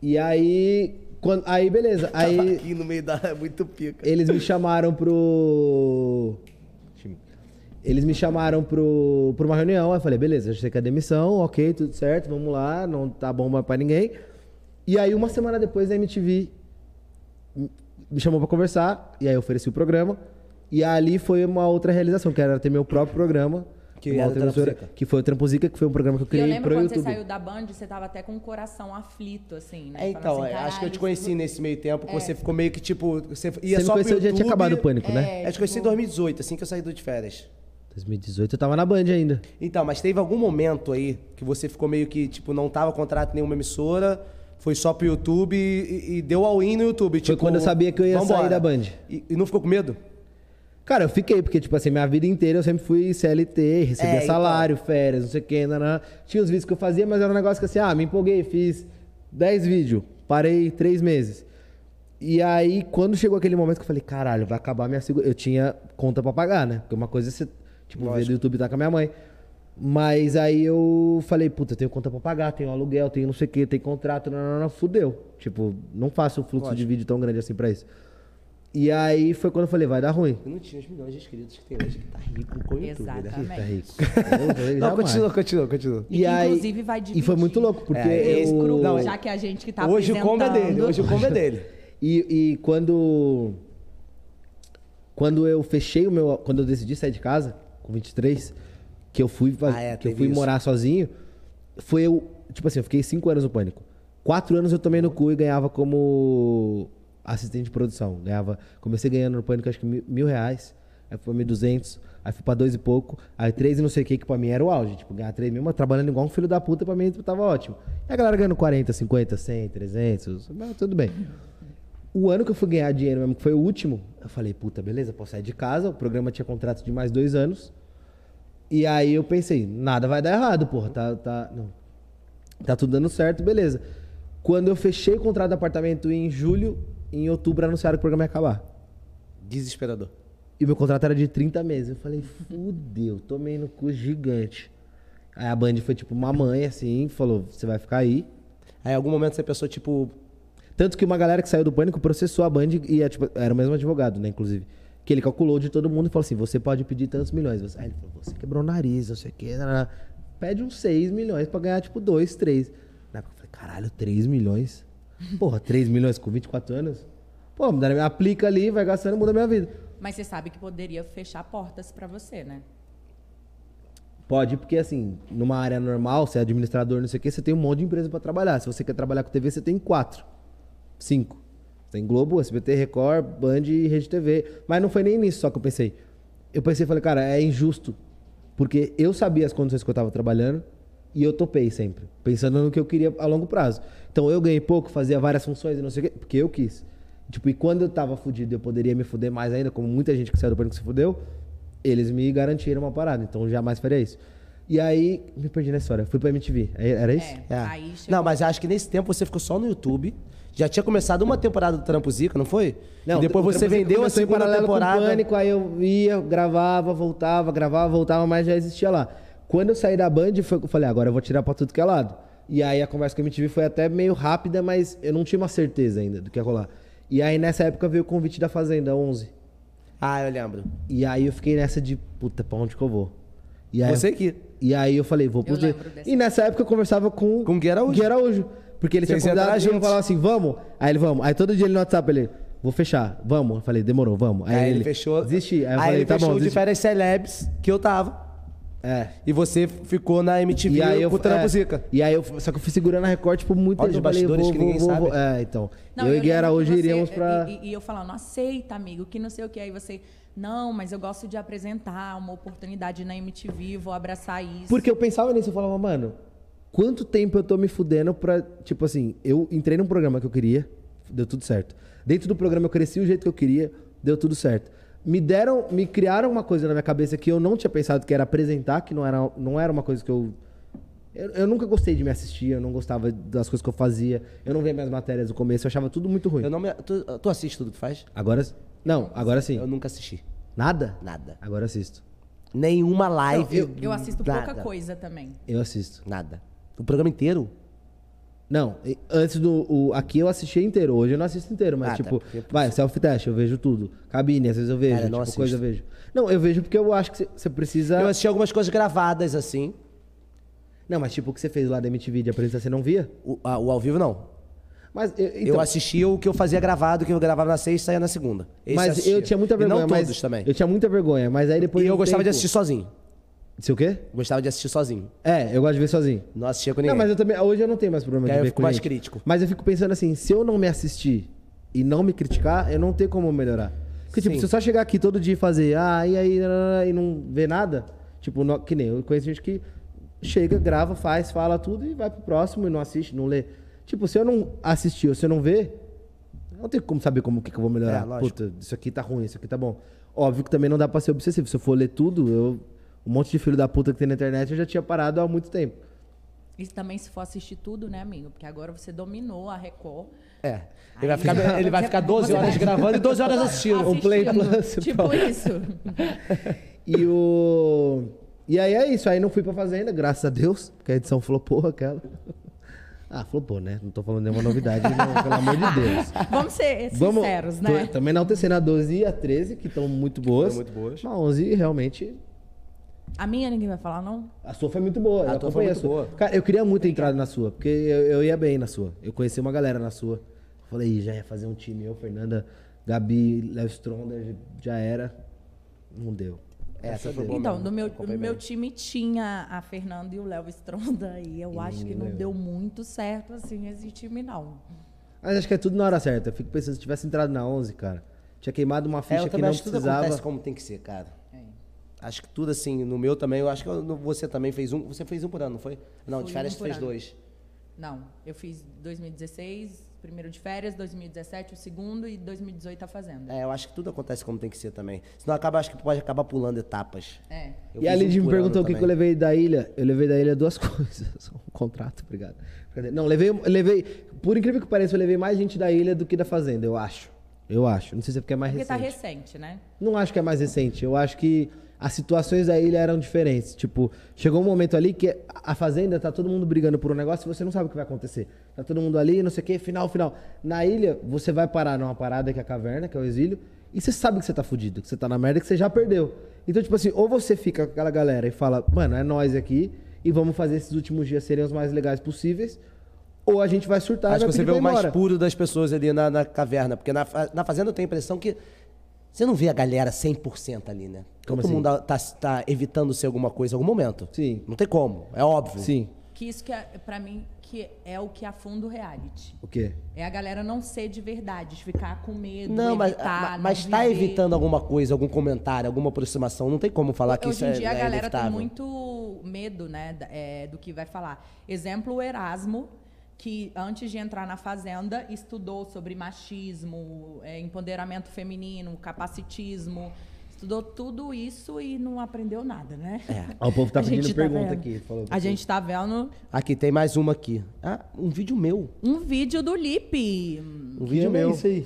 E aí, quando, aí beleza. Aí
Aqui no meio da. É muito pica.
eles me chamaram pro. Eles me chamaram pro, pra uma reunião. Aí eu falei, beleza, já sei que é demissão, ok, tudo certo, vamos lá, não tá bom mais pra ninguém. E aí, uma semana depois, a MTV me chamou pra conversar, e aí eu ofereci o programa. E ali foi uma outra realização, que era ter meu próprio programa.
Que
uma
era
outra
o
emissora,
Tramposica.
que foi o Tramposica, que foi um programa que eu
E eu
criei
lembro
pro
quando
YouTube.
você saiu da Band, você tava até com o coração aflito, assim, né?
É, então,
assim,
é, acho que eu
"Caralho,
te conheci
isso-
nesse meio tempo, que você ficou meio que tipo. Você ia
Você me
só
conheceu,
pro
já tinha
YouTube.
acabado o pânico, né?
É,
Acho que eu conheci em
tipo-
2018, assim que eu saí do de férias.
2018 eu tava na Band ainda.
Então, mas teve algum momento aí que você ficou meio que, tipo, não tava contrato em nenhuma emissora, foi só pro YouTube e, e deu all-in no YouTube. Tipo,
quando eu sabia que eu ia
vambora.
sair da Band.
E, e não ficou com medo?
Cara, eu fiquei, porque, tipo assim, minha vida inteira eu sempre fui CLT, recebia
É, então.
salário, férias, não sei o que, nanã. Tinha os vídeos que eu fazia, mas era um negócio que assim, ah, me empolguei, fiz 10 vídeos, parei 3 meses. E aí, quando chegou aquele momento que eu falei, caralho, vai acabar minha segura. Eu tinha conta pra pagar, né? Porque uma coisa é você, tipo, ver
Lógico.
do YouTube tá com a minha mãe. Mas aí eu falei, puta, eu tenho conta pra pagar, tenho aluguel, tenho não sei o que, tenho contrato, não, não, não, fudeu. Tipo, não faço um fluxo de vídeo tão grande assim pra isso. E aí foi quando eu falei, vai dar ruim.
Eu não tinha os milhões de inscritos que tem hoje, que tá rico com o YouTube, né?
Exatamente.
Tá rico. Eu
Não, continua, continua, continua.
E que, inclusive, vai
E foi
dividir.
muito louco, porque
É, esse
eu...
cru- não,
já que a gente que tá
hoje o combo é dele, hoje o combo é dele.
E, e quando... Quando eu fechei o meu... Quando eu decidi sair de casa, com 23, que eu fui,
Ah, é,
que eu fui
isso.
morar sozinho, foi eu... Tipo assim, eu fiquei 5 anos no Pânico. Quatro anos eu tomei no cu e ganhava como assistente de produção. Ganhava... Comecei ganhando no Pânico, acho que mil, mil reais. Aí pra 1.200, aí fui pra dois e pouco. Aí três e não sei o que, que pra mim era o auge. Tipo, ganhar três mil, mas trabalhando igual um filho da puta, pra mim tava ótimo. E a galera ganhando 40, 50, 100, 300, mas tudo bem. O ano que eu fui ganhar dinheiro mesmo, que foi o último, eu falei, puta, beleza, posso sair de casa. O programa tinha contrato de mais dois anos. E aí eu pensei, nada vai dar errado, porra. Tá, tá, não. tá tudo dando certo, beleza. Quando eu fechei o contrato do apartamento em julho, em outubro anunciaram que o programa ia acabar.
Desesperador.
E meu contrato era de 30 meses. Eu falei, fudeu, tomei no cu gigante. Aí a Band foi tipo uma mãe, assim, falou, você vai ficar aí.
Aí em algum momento você pensou, tipo,
Tanto que uma galera que saiu do pânico processou a Band e é, tipo, era o mesmo advogado, né, inclusive. Que ele calculou de todo mundo e falou assim: você pode pedir tantos milhões. Você- Aí ele falou: você quebrou o nariz, não sei o quê. Pede uns 6 milhões pra ganhar, tipo, 2, 3. Na época eu falei: caralho, 3 milhões? Porra, 3 milhões com 24 anos? Pô, aplica ali, vai gastando, muda a minha vida.
Mas você sabe que poderia fechar portas pra você, né?
Pode, porque assim, numa área normal, você é administrador, não sei o quê, você tem um monte de empresa pra trabalhar. Se você quer trabalhar com TV, você tem quatro, cinco. Tem Globo, SBT, Record, Band e Rede TV. Mas não foi nem nisso só que eu pensei. Eu pensei, falei, cara, é injusto. Porque eu sabia as condições que eu tava trabalhando e eu topei sempre, pensando no que eu queria a longo prazo. Então eu ganhei pouco, fazia várias funções e não sei o quê, porque eu quis. Tipo, e quando eu tava fudido, eu poderia me fuder mais ainda, como muita gente que saiu do pânico se fudeu, eles me garantiram uma parada, então eu jamais faria isso. E aí, me perdi na história, fui pra MTV, Aí- era isso?
É.
É.
Aí chegou-
Não, mas acho que nesse tempo você ficou só no YouTube. Já tinha começado uma temporada do Trampo Zica, não foi? e depois você vendeu a segunda
paralelo com o
temporada.
Pânico, aí eu ia, gravava, voltava, gravava, voltava, mas já existia lá. Quando eu saí da Band, foi, eu falei, agora eu vou tirar pra tudo que é lado. E aí a conversa com a MTV foi até meio rápida, mas eu não tinha uma certeza ainda do que ia rolar. E aí nessa época veio o convite da Fazenda 11.
Ah, eu lembro.
E aí eu fiquei nessa de, puta, pra onde que eu vou? E aí,
Você que.
E aí eu falei, vou pro
Eu
E nessa época eu conversava com,
Com o Gui Araújo.
Gui Araújo. Porque ele tinha convidado
entraram
e eu falava assim, vamos? Aí ele, vamos. Aí todo dia ele no WhatsApp, ele, vou fechar, vamos. Eu falei, demorou, vamos. Aí,
Aí, ele fechou.
Desisti. Aí eu
Aí
falei,
ele
tá
fechou
bom,
o de férias celebs que eu tava.
É.
E você ficou na MTV
E aí eu
com o Trampo
é,
Zica.
E aí eu, só que eu fui segurando a Record, tipo, muito
Olha
tempo.
os
Eu falei,
bastidores
vou,
que ninguém
vou,
sabe.
vou. É, então.
Não,
eu e
lembro
Gui
que
Araújo
você-
iríamos pra...
E, e- e eu falando, aceita, amigo, que não sei o que. Aí você, não, mas eu gosto de apresentar uma oportunidade na MTV, vou abraçar isso.
Porque eu pensava nisso, eu falava, mano, quanto tempo eu tô me fudendo pra. Tipo assim, eu entrei num programa que eu queria, deu tudo certo. Dentro do programa eu cresci o jeito que eu queria, deu tudo certo. Me deram, me criaram uma coisa na minha cabeça que eu não tinha pensado que era apresentar, que não era, não era uma coisa que eu eu, eu nunca gostei de me assistir, eu não gostava das coisas que eu fazia. Eu não via minhas matérias no começo, eu achava tudo muito ruim.
Eu não me... tu, tu assiste tudo que faz?
Agora. Não, agora sim.
Eu nunca assisti.
Nada?
Nada.
Agora assisto.
Nenhuma live.
eu-
Eu assisto
nada.
pouca coisa também.
Eu assisto.
Nada. O programa inteiro?
Não, e- antes do. O, aqui eu assisti inteiro. Hoje eu não assisto inteiro, mas
Ah, tá,
tipo,
porque-
vai, self-test, eu vejo tudo. Cabine, às vezes eu vejo,
Cara, eu não
tipo, coisa eu vejo. Não, eu vejo porque eu acho que você precisa.
Eu assisti algumas coisas gravadas, assim.
Não, mas tipo o que você fez lá da MTV de apresentação, você não via?
O, a- o ao vivo, não.
Mas eu, então,
eu assistia o que eu fazia gravado, que eu gravava na sexta e saía na segunda. Esse
mas
assistia.
eu tinha muita
E
vergonha.
não
mas
todos também.
Eu tinha muita vergonha, mas aí depois.
E
de
eu gostava de
tempo-
assistir sozinho.
Seu quê?
Gostava de assistir sozinho.
É, eu gosto de ver sozinho.
Não assistia com ninguém.
Não, mas eu também. Hoje eu não tenho mais problema de
aí eu
ver
fico
com
mais crítico.
Mas eu fico pensando assim, se eu não me assistir e não me criticar, eu não tenho como melhorar. Porque, tipo,
Sim.
se eu só chegar aqui todo dia e fazer, ah, e aí, e não ver nada, tipo, não- que nem eu conheço gente que chega, grava, faz, fala tudo e vai pro próximo e não assiste, não lê. Tipo, se eu não assistir ou se eu não ver, eu não tenho como saber como que, que eu vou melhorar.
É.
Puta, isso aqui tá ruim, isso aqui tá bom. Óbvio que também não dá pra ser obsessivo. Se eu for ler tudo, eu. Um monte de filho da puta que tem na internet eu já tinha parado há muito tempo.
E também se for assistir tudo, né, amigo? Porque agora você dominou a Record.
É. Ele vai ficar, ele vai ficar 12
Você
horas
vai-
gravando e 12 horas assistindo.
Um Play
Assistindo.
Plus,
Tipo
pronto.
isso.
E o. E aí é isso, aí não fui pra fazenda, graças a Deus, porque a edição flopou aquela. Ah, flopou, né? Não tô falando nenhuma novidade, não, pelo amor de Deus.
Vamos ser
Vamos,
sinceros,
tô-
né?
também não tecendo a 12 e a 13, que estão muito boas.
muito boas.
Mas a 11 realmente.
A minha ninguém vai falar, não?
A sua foi muito boa.
A
eu
tua foi muito
a sua.
boa.
Cara, eu queria muito entrar na sua, porque eu, eu ia bem na sua. Eu conheci uma galera na sua. Falei, "Ih, já ia fazer um time. Eu, Fernanda, Gabi, Léo Stronda, já era. Não deu.
É, essa foi boa
Então, no meu, no meu time tinha a Fernanda e o Léo Stronda. E eu acho que não
lembro.
deu muito certo, assim, esse time, não.
Mas acho que é tudo na hora certa. Eu fico pensando, se tivesse entrado na 11, cara, tinha queimado uma
É,
ficha
eu
que não
acho que tudo
precisava.
acontece como tem que ser, cara. Acho que tudo assim, no meu também, eu acho que você também fez um. Você fez um por ano, não foi? Não, de férias
um
você fez
ano.
dois.
Não, eu fiz 2016, primeiro de férias, 2017 o segundo e 2018 a Fazenda.
É, eu acho que tudo acontece como tem que ser também. Senão acaba, acho que pode acabar pulando etapas.
É.
Eu
e a
fiz um
me perguntou o que, que eu levei da ilha. Eu levei da ilha duas coisas. Um contrato, obrigado. Não, levei, levei. Por incrível que pareça, eu levei mais gente da ilha do que da fazenda, eu acho. Eu acho. Não sei se é porque é mais
Porque tá
recente.
recente, né?
Não acho que é mais recente. Eu acho que as situações da ilha eram diferentes. Tipo, chegou um momento ali que a fazenda tá todo mundo brigando por um negócio e você não sabe o que vai acontecer. Tá todo mundo ali, não sei o quê, final, final. Na ilha, você vai parar numa parada que é a caverna, que é o exílio, e você sabe que você tá fudido, que você tá na merda, que você já perdeu. Então, tipo assim, ou você fica com aquela galera e fala, mano, é nós aqui, e vamos fazer esses últimos dias serem os mais legais possíveis, ou a gente vai surtar
Acho
e
que
vai
você
pedir
vê o mais puro das pessoas ali na, na caverna. Porque na, na fazenda eu tenho a impressão que você não vê a galera 100% ali, né?
Como
Todo
assim?
mundo tá, tá evitando ser alguma coisa em algum momento.
Sim.
Não tem como, é óbvio.
Sim.
Que isso que é, pra mim, que é o que afunda o reality.
O quê?
É a galera não ser de verdade, de ficar com medo,
Não, mas,
evitar,
ma- mas
não
tá
viver.
evitando alguma coisa, algum comentário, alguma aproximação. Não tem como falar que
Hoje
isso
em
é,
dia a
é
galera tem
inevitável.
muito medo, né, é, do que vai falar. Exemplo, o Erasmo, que antes de entrar na Fazenda, estudou sobre machismo, é, empoderamento feminino, capacitismo, estudou tudo isso e não aprendeu nada, né?
Ó, o povo tá pedindo
tá
pergunta
vendo.
aqui. Falou
A gente tá vendo
Aqui, tem mais uma aqui. Ah, um vídeo meu.
um vídeo do Lipe.
Um
Que
vídeo
é
meu.
isso aí?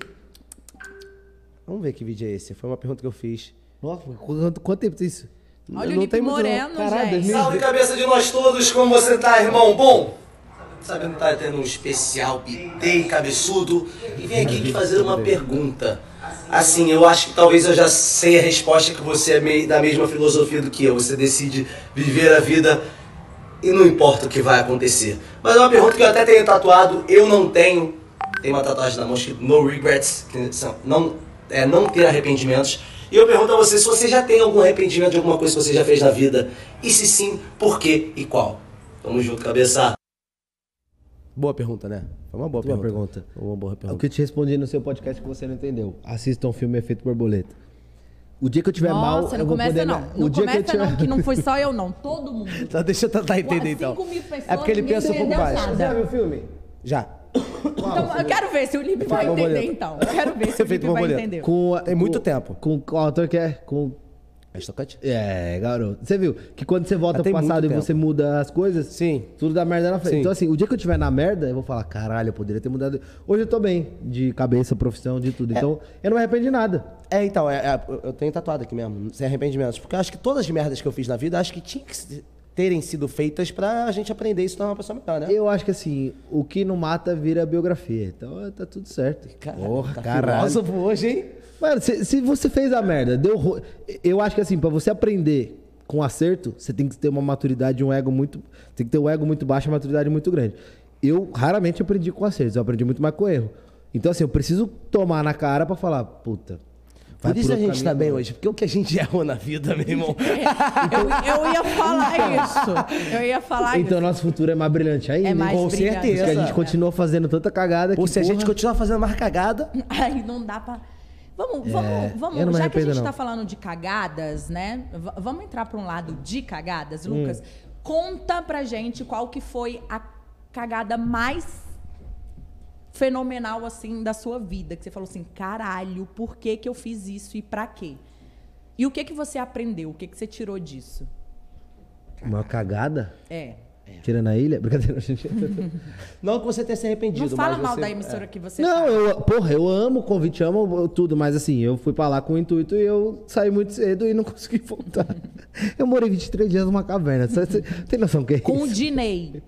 Vamos ver que vídeo é esse. Foi uma pergunta que eu fiz.
Nossa, quanto, quanto tempo tem isso?
Olha
Não
o Lipe. Moreno,
Caralho,
gente.
2000.
Salve cabeça de nós todos, como você tá, irmão? Bom, sabendo que tá tendo um especial pitei cabeçudo e vim aqui te fazer uma pergunta. Assim, eu acho que talvez eu já sei a resposta que você é meio da mesma filosofia do que eu. Você decide viver a vida e não importa o que vai acontecer. Mas é uma pergunta que eu até tenho tatuado, eu não tenho. Tem uma tatuagem na mão escrito No Regrets, que são não, é, não ter arrependimentos. E eu pergunto a você se você já tem algum arrependimento de alguma coisa que você já fez na vida. E se sim, por quê e qual? Tamo junto, cabeça.
Boa pergunta, né? Foi uma boa
Boa
pergunta.
pergunta.
Uma boa
É o
pergunta.
que eu te respondi no seu podcast que você não entendeu. Assista um filme Efeito Borboleta. O dia que eu tiver mal,
Nossa,
eu
não
vou
começa
poder...
não.
o
Não
dia
começa
que eu tiver...
não, que não foi só eu não, todo mundo.
Tá, deixa eu tentar entender então.
pessoas,
é porque ele pensa um pouco mais.
nada.
Você já viu o filme?
Já.
Então, eu quero ver se o Lipe vai entender, então. Eu quero ver se o Lipe vai entender.
Com,
Tem muito
com-
tempo.
Com qual autor que é? Com.
Tocante?
É, garoto. Você viu que quando você volta pro passado e você muda as coisas,
Sim.
tudo dá merda na frente.
Sim.
Então, assim, o dia que eu estiver na merda, eu vou falar, caralho, eu poderia ter mudado. Hoje eu tô bem, de cabeça, profissão, de tudo. Então, eu não me arrependo de nada.
É, então, é, é, eu tenho tatuado aqui mesmo, sem arrependimentos. Porque eu acho que todas as merdas que eu fiz na vida, acho que tinham que terem sido feitas pra gente aprender e se tornar uma pessoa melhor, né?
Eu acho que assim, o que não mata vira biografia. Então tá tudo certo. Porra,
tá
caralho.
filósofo hoje, hein?
Mano, se, se você fez a merda, deu. ro- Eu acho que assim, pra você aprender com acerto, você tem que ter uma maturidade, um ego muito. Tem que ter um ego muito baixo e uma maturidade muito grande. Eu raramente aprendi com acertos, eu aprendi muito mais com erro. Então, assim, eu preciso tomar na cara pra falar, puta. vai
Por isso a gente tá bem hoje, porque o que a gente errou na vida, meu irmão.
Eu, eu ia falar isso. Eu ia falar
Então,
isso.
nosso futuro é mais brilhante ainda.
É
hein?
mais
com
brilhante.
certeza.
Porque a gente
É.
continua fazendo tanta cagada
Ou
que.
se a gente
porra,
continuar fazendo mais cagada,
Aí não dá pra. Vamos, vamos,
É,
vamos.
me
Já que a gente
não.
tá falando de cagadas, né? V- vamos entrar pra um lado de cagadas,
Hum.
Lucas. Conta pra gente qual que foi a cagada mais fenomenal assim da sua vida, que você falou assim, caralho, por que que eu fiz isso e pra quê? E o que que você aprendeu? O que que você tirou disso?
Uma cagada?
É.
Tirando a ilha? Brincadeira, gente.
não que você tenha se arrependido,
Não fala
mas
mal
você-
da emissora que você
Não,
tá.
eu, porra, eu amo o convite, amo tudo, mas assim, eu fui pra lá com o intuito e eu saí muito cedo e não consegui voltar. Eu morei 23 dias numa caverna. Você, você tem noção do que é
Com o
isso?
Dinei.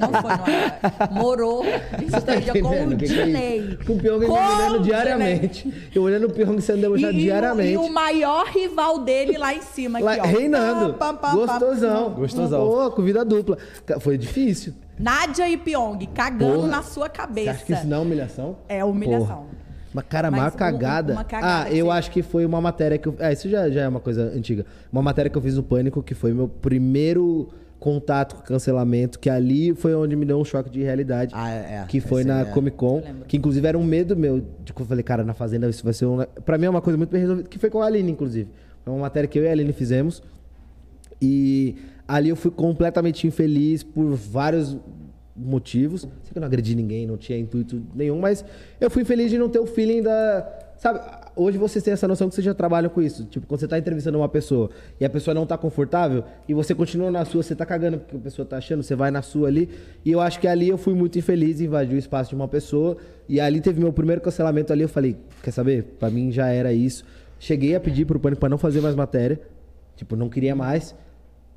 Não foi, não é? Morou.
Você tá
esteja com o
é
Dinei.
Com o Pyong me olhando diariamente. Eu olhando o Pyong sendo debochado diariamente.
e o maior rival dele lá em cima.
Lá,
aqui, ó.
reinando.
Pá, pá, pá,
Gostosão.
Gostosão.
Pô, com vida dupla. Foi difícil.
Nádia e Pyong cagando
Porra.
na sua
Você
cabeça.
acha que isso não é humilhação?
É humilhação.
Porra. Mas, cara, a
Mas
maior
um-
cagada.
uma cagada
ah, eu
você-
acho que foi uma matéria que eu. Ah, isso já, já é uma coisa antiga. Uma matéria que eu fiz no Pânico, que foi meu primeiro contato com cancelamento, que ali foi onde me deu um choque de realidade.
Ah, é, é.
Que foi
Esse
na
é.
Comic Con. Que inclusive era um medo meu. De que eu falei, cara, na Fazenda isso vai ser um. Pra mim é uma coisa muito bem resolvida. Que foi com a Aline, inclusive. É uma matéria que eu e a Aline fizemos. E ali eu fui completamente infeliz por vários motivos. Sei que eu não agredi ninguém, não tinha intuito nenhum, mas eu fui infeliz de não ter o feeling da. Sabe, hoje vocês têm essa noção que vocês já trabalham com isso. Tipo, quando você tá entrevistando uma pessoa e a pessoa não tá confortável e você continua na sua, você tá cagando porque a pessoa tá achando, você vai na sua ali. E eu acho que ali eu fui muito infeliz, invadi o espaço de uma pessoa. E ali teve meu primeiro cancelamento ali. Eu falei, quer saber? Pra mim já era isso. Cheguei a pedir pro Pânico pra não fazer mais matéria. Tipo, não queria mais.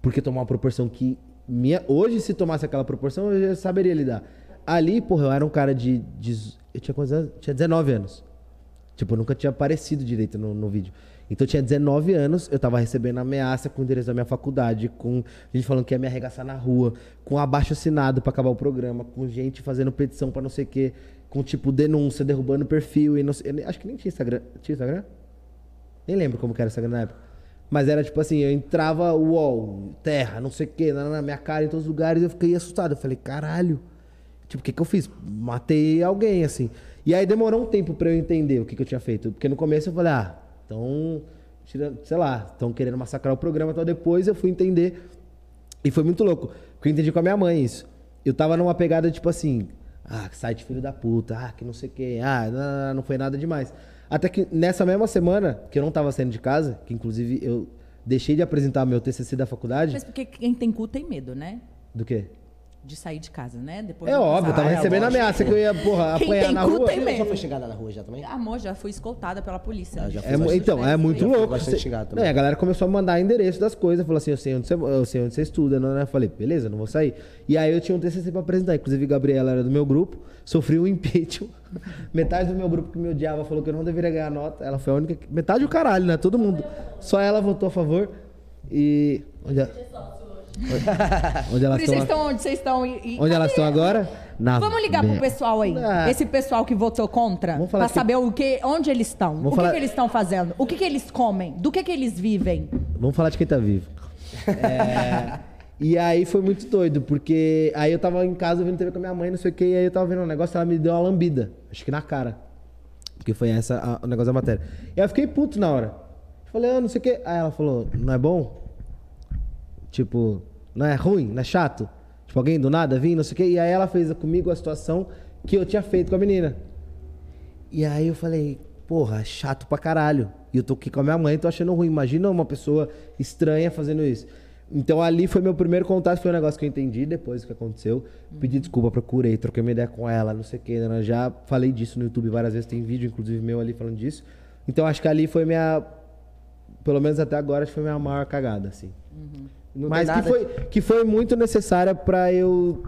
Porque tomou uma proporção que. Minha, hoje, se tomasse aquela proporção, eu já saberia lidar. Ali, porra, eu era um cara de. de eu tinha quantos anos? Tinha 19 anos. Tipo, nunca tinha aparecido direito no, no vídeo. Então eu tinha 19 anos, eu tava recebendo ameaça com o endereço da minha faculdade, com gente falando que ia me arregaçar na rua, com abaixo assinado pra acabar o programa, com gente fazendo petição pra não sei o quê, com tipo denúncia, derrubando perfil e não sei, acho que nem tinha Instagram. Tinha Instagram? Nem lembro como que era Instagram na época. Mas era tipo assim, eu entrava UOL, terra, não sei o quê, na, na minha cara em todos os lugares, eu fiquei assustado. Eu falei, caralho. Tipo, o que que eu fiz? Matei alguém, assim. E aí demorou um tempo pra eu entender o que que eu tinha feito. Porque no começo eu falei, ah, então, sei lá, estão querendo massacrar o programa. Então depois eu fui entender. E foi muito louco. Porque eu entendi com a minha mãe isso. Eu tava numa pegada tipo assim, ah, que site filho da puta, ah, que não sei o quê, ah, não, não, não foi nada demais. Até que nessa mesma semana, que eu não tava saindo de casa, que inclusive eu deixei de apresentar meu TCC da faculdade.
Mas porque quem tem cu tem medo, né?
Do quê?
De sair de casa, né? Depois
É óbvio, eu tava
é
recebendo
lógico.
ameaça que eu ia, porra,
Quem
apanhar
tem
na
cu
rua.
tem medo.
já foi xingada na rua já também?
Amor, já fui escoltada pela polícia.
Ah, já
É,
Bastante
então, é muito louco.
bastante
Não,
também.
e a galera começou a mandar endereço das coisas. Falou assim, eu sei onde você, eu sei onde você estuda, né? Eu falei, beleza, não vou sair. E aí eu tinha um TCC pra apresentar. Inclusive, a Gabriela era do meu grupo. Sofri um impeachment. Metade do meu grupo que me odiava falou que eu não deveria ganhar nota. Ela foi a única... Metade do caralho, né? Todo mundo. Só ela votou a favor. E... Onde, a- onde elas
Por isso vocês
estão...
onde vocês estão. E, e-
Onde elas estão agora? Na
Vamos ligar pro pessoal aí.
Ah.
Esse pessoal que votou contra.
Vamos falar
pra
que-
saber o que, onde eles estão. O
Vamos
que,
falar-
que eles estão fazendo. O que, que eles comem. Do que, que eles vivem.
Vamos falar de quem tá vivo. É, e aí foi muito doido, porque aí eu tava em casa vendo TV com a minha mãe, não sei o que, e aí eu tava vendo um negócio, ela me deu uma lambida, acho que na cara. Porque foi essa a- o negócio da matéria. E aí eu fiquei puto na hora. Falei, ah, não sei o que. Aí ela falou, não é bom? Tipo, não é ruim, não é chato? Tipo, alguém do nada vir, não sei o que. E aí ela fez comigo a situação que eu tinha feito com a menina. E aí eu falei, porra, chato pra caralho. E eu tô aqui com a minha mãe, tô achando ruim. Imagina uma pessoa estranha fazendo isso. Então ali foi meu primeiro contato, foi um negócio que eu entendi depois do que aconteceu. Pedi desculpa, procurei, troquei uma ideia com ela, não sei o que. Né? Já falei disso no YouTube várias vezes, tem vídeo, inclusive, meu ali falando disso. Então acho que ali foi minha. Pelo menos até agora, acho que foi minha maior cagada, assim.
Não
Mas que foi, que foi muito necessária pra eu.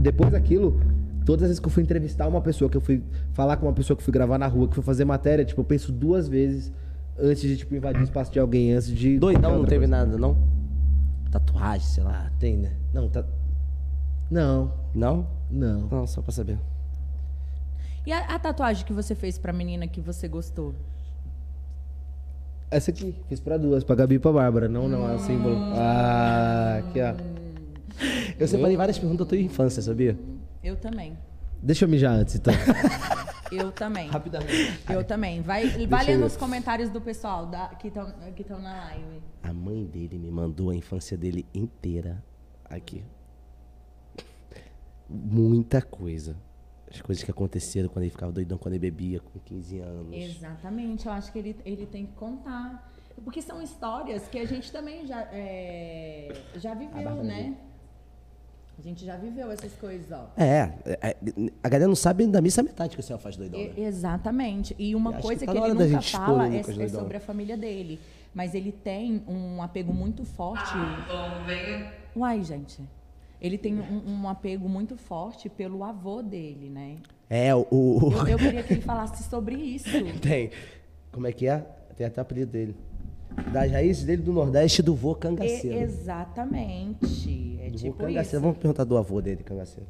Depois daquilo, todas as vezes que eu fui entrevistar uma pessoa, que eu fui falar com uma pessoa que fui gravar na rua, que fui fazer matéria, tipo, eu penso duas vezes antes de, tipo, invadir o espaço de alguém, antes de.
Doidão, não teve
coisa.
nada, não? Tatuagem, sei lá.
Tem, né? Não, tá. Não,
Não?
não.
Não, só pra saber.
E a, a tatuagem que você fez pra menina que você gostou?
Essa aqui, fiz pra duas, pra Gabi e pra Bárbara. Não, não, é o símbolo. Ah, aqui, ó.
Eu separei várias perguntas da tua infância, sabia?
Eu também.
Deixa eu mijar antes, então.
Eu também.
Rapidamente.
Eu também. Vai, vai lendo os comentários do pessoal da, que estão na live.
A mãe dele me mandou a infância dele inteira aqui. Muita coisa. As coisas que aconteceram quando ele ficava doidão, quando ele bebia com 15 anos.
Exatamente, eu acho que ele, ele tem que contar. Porque são histórias que a gente também já, é, já viveu, né? A gente já viveu essas coisas, ó.
É, é, a galera não sabe da missa metade que o céu faz doidão, né?
E- exatamente. E uma coisa
que
que,
tá na
ele nunca fala é, é sobre a família dele. Mas ele tem um apego muito forte. Uai, gente. Ele tem um, um apego muito forte pelo avô dele, né?
É, o. o-
Eu, eu queria que ele falasse sobre isso.
Tem. Como é que é? Tem até o apelido dele. Das raízes dele do Nordeste do vô
E-
cangaceiro.
exatamente. É
do
tipo
cangaceiro.
isso.
Vamos perguntar do avô dele, cangaceiro.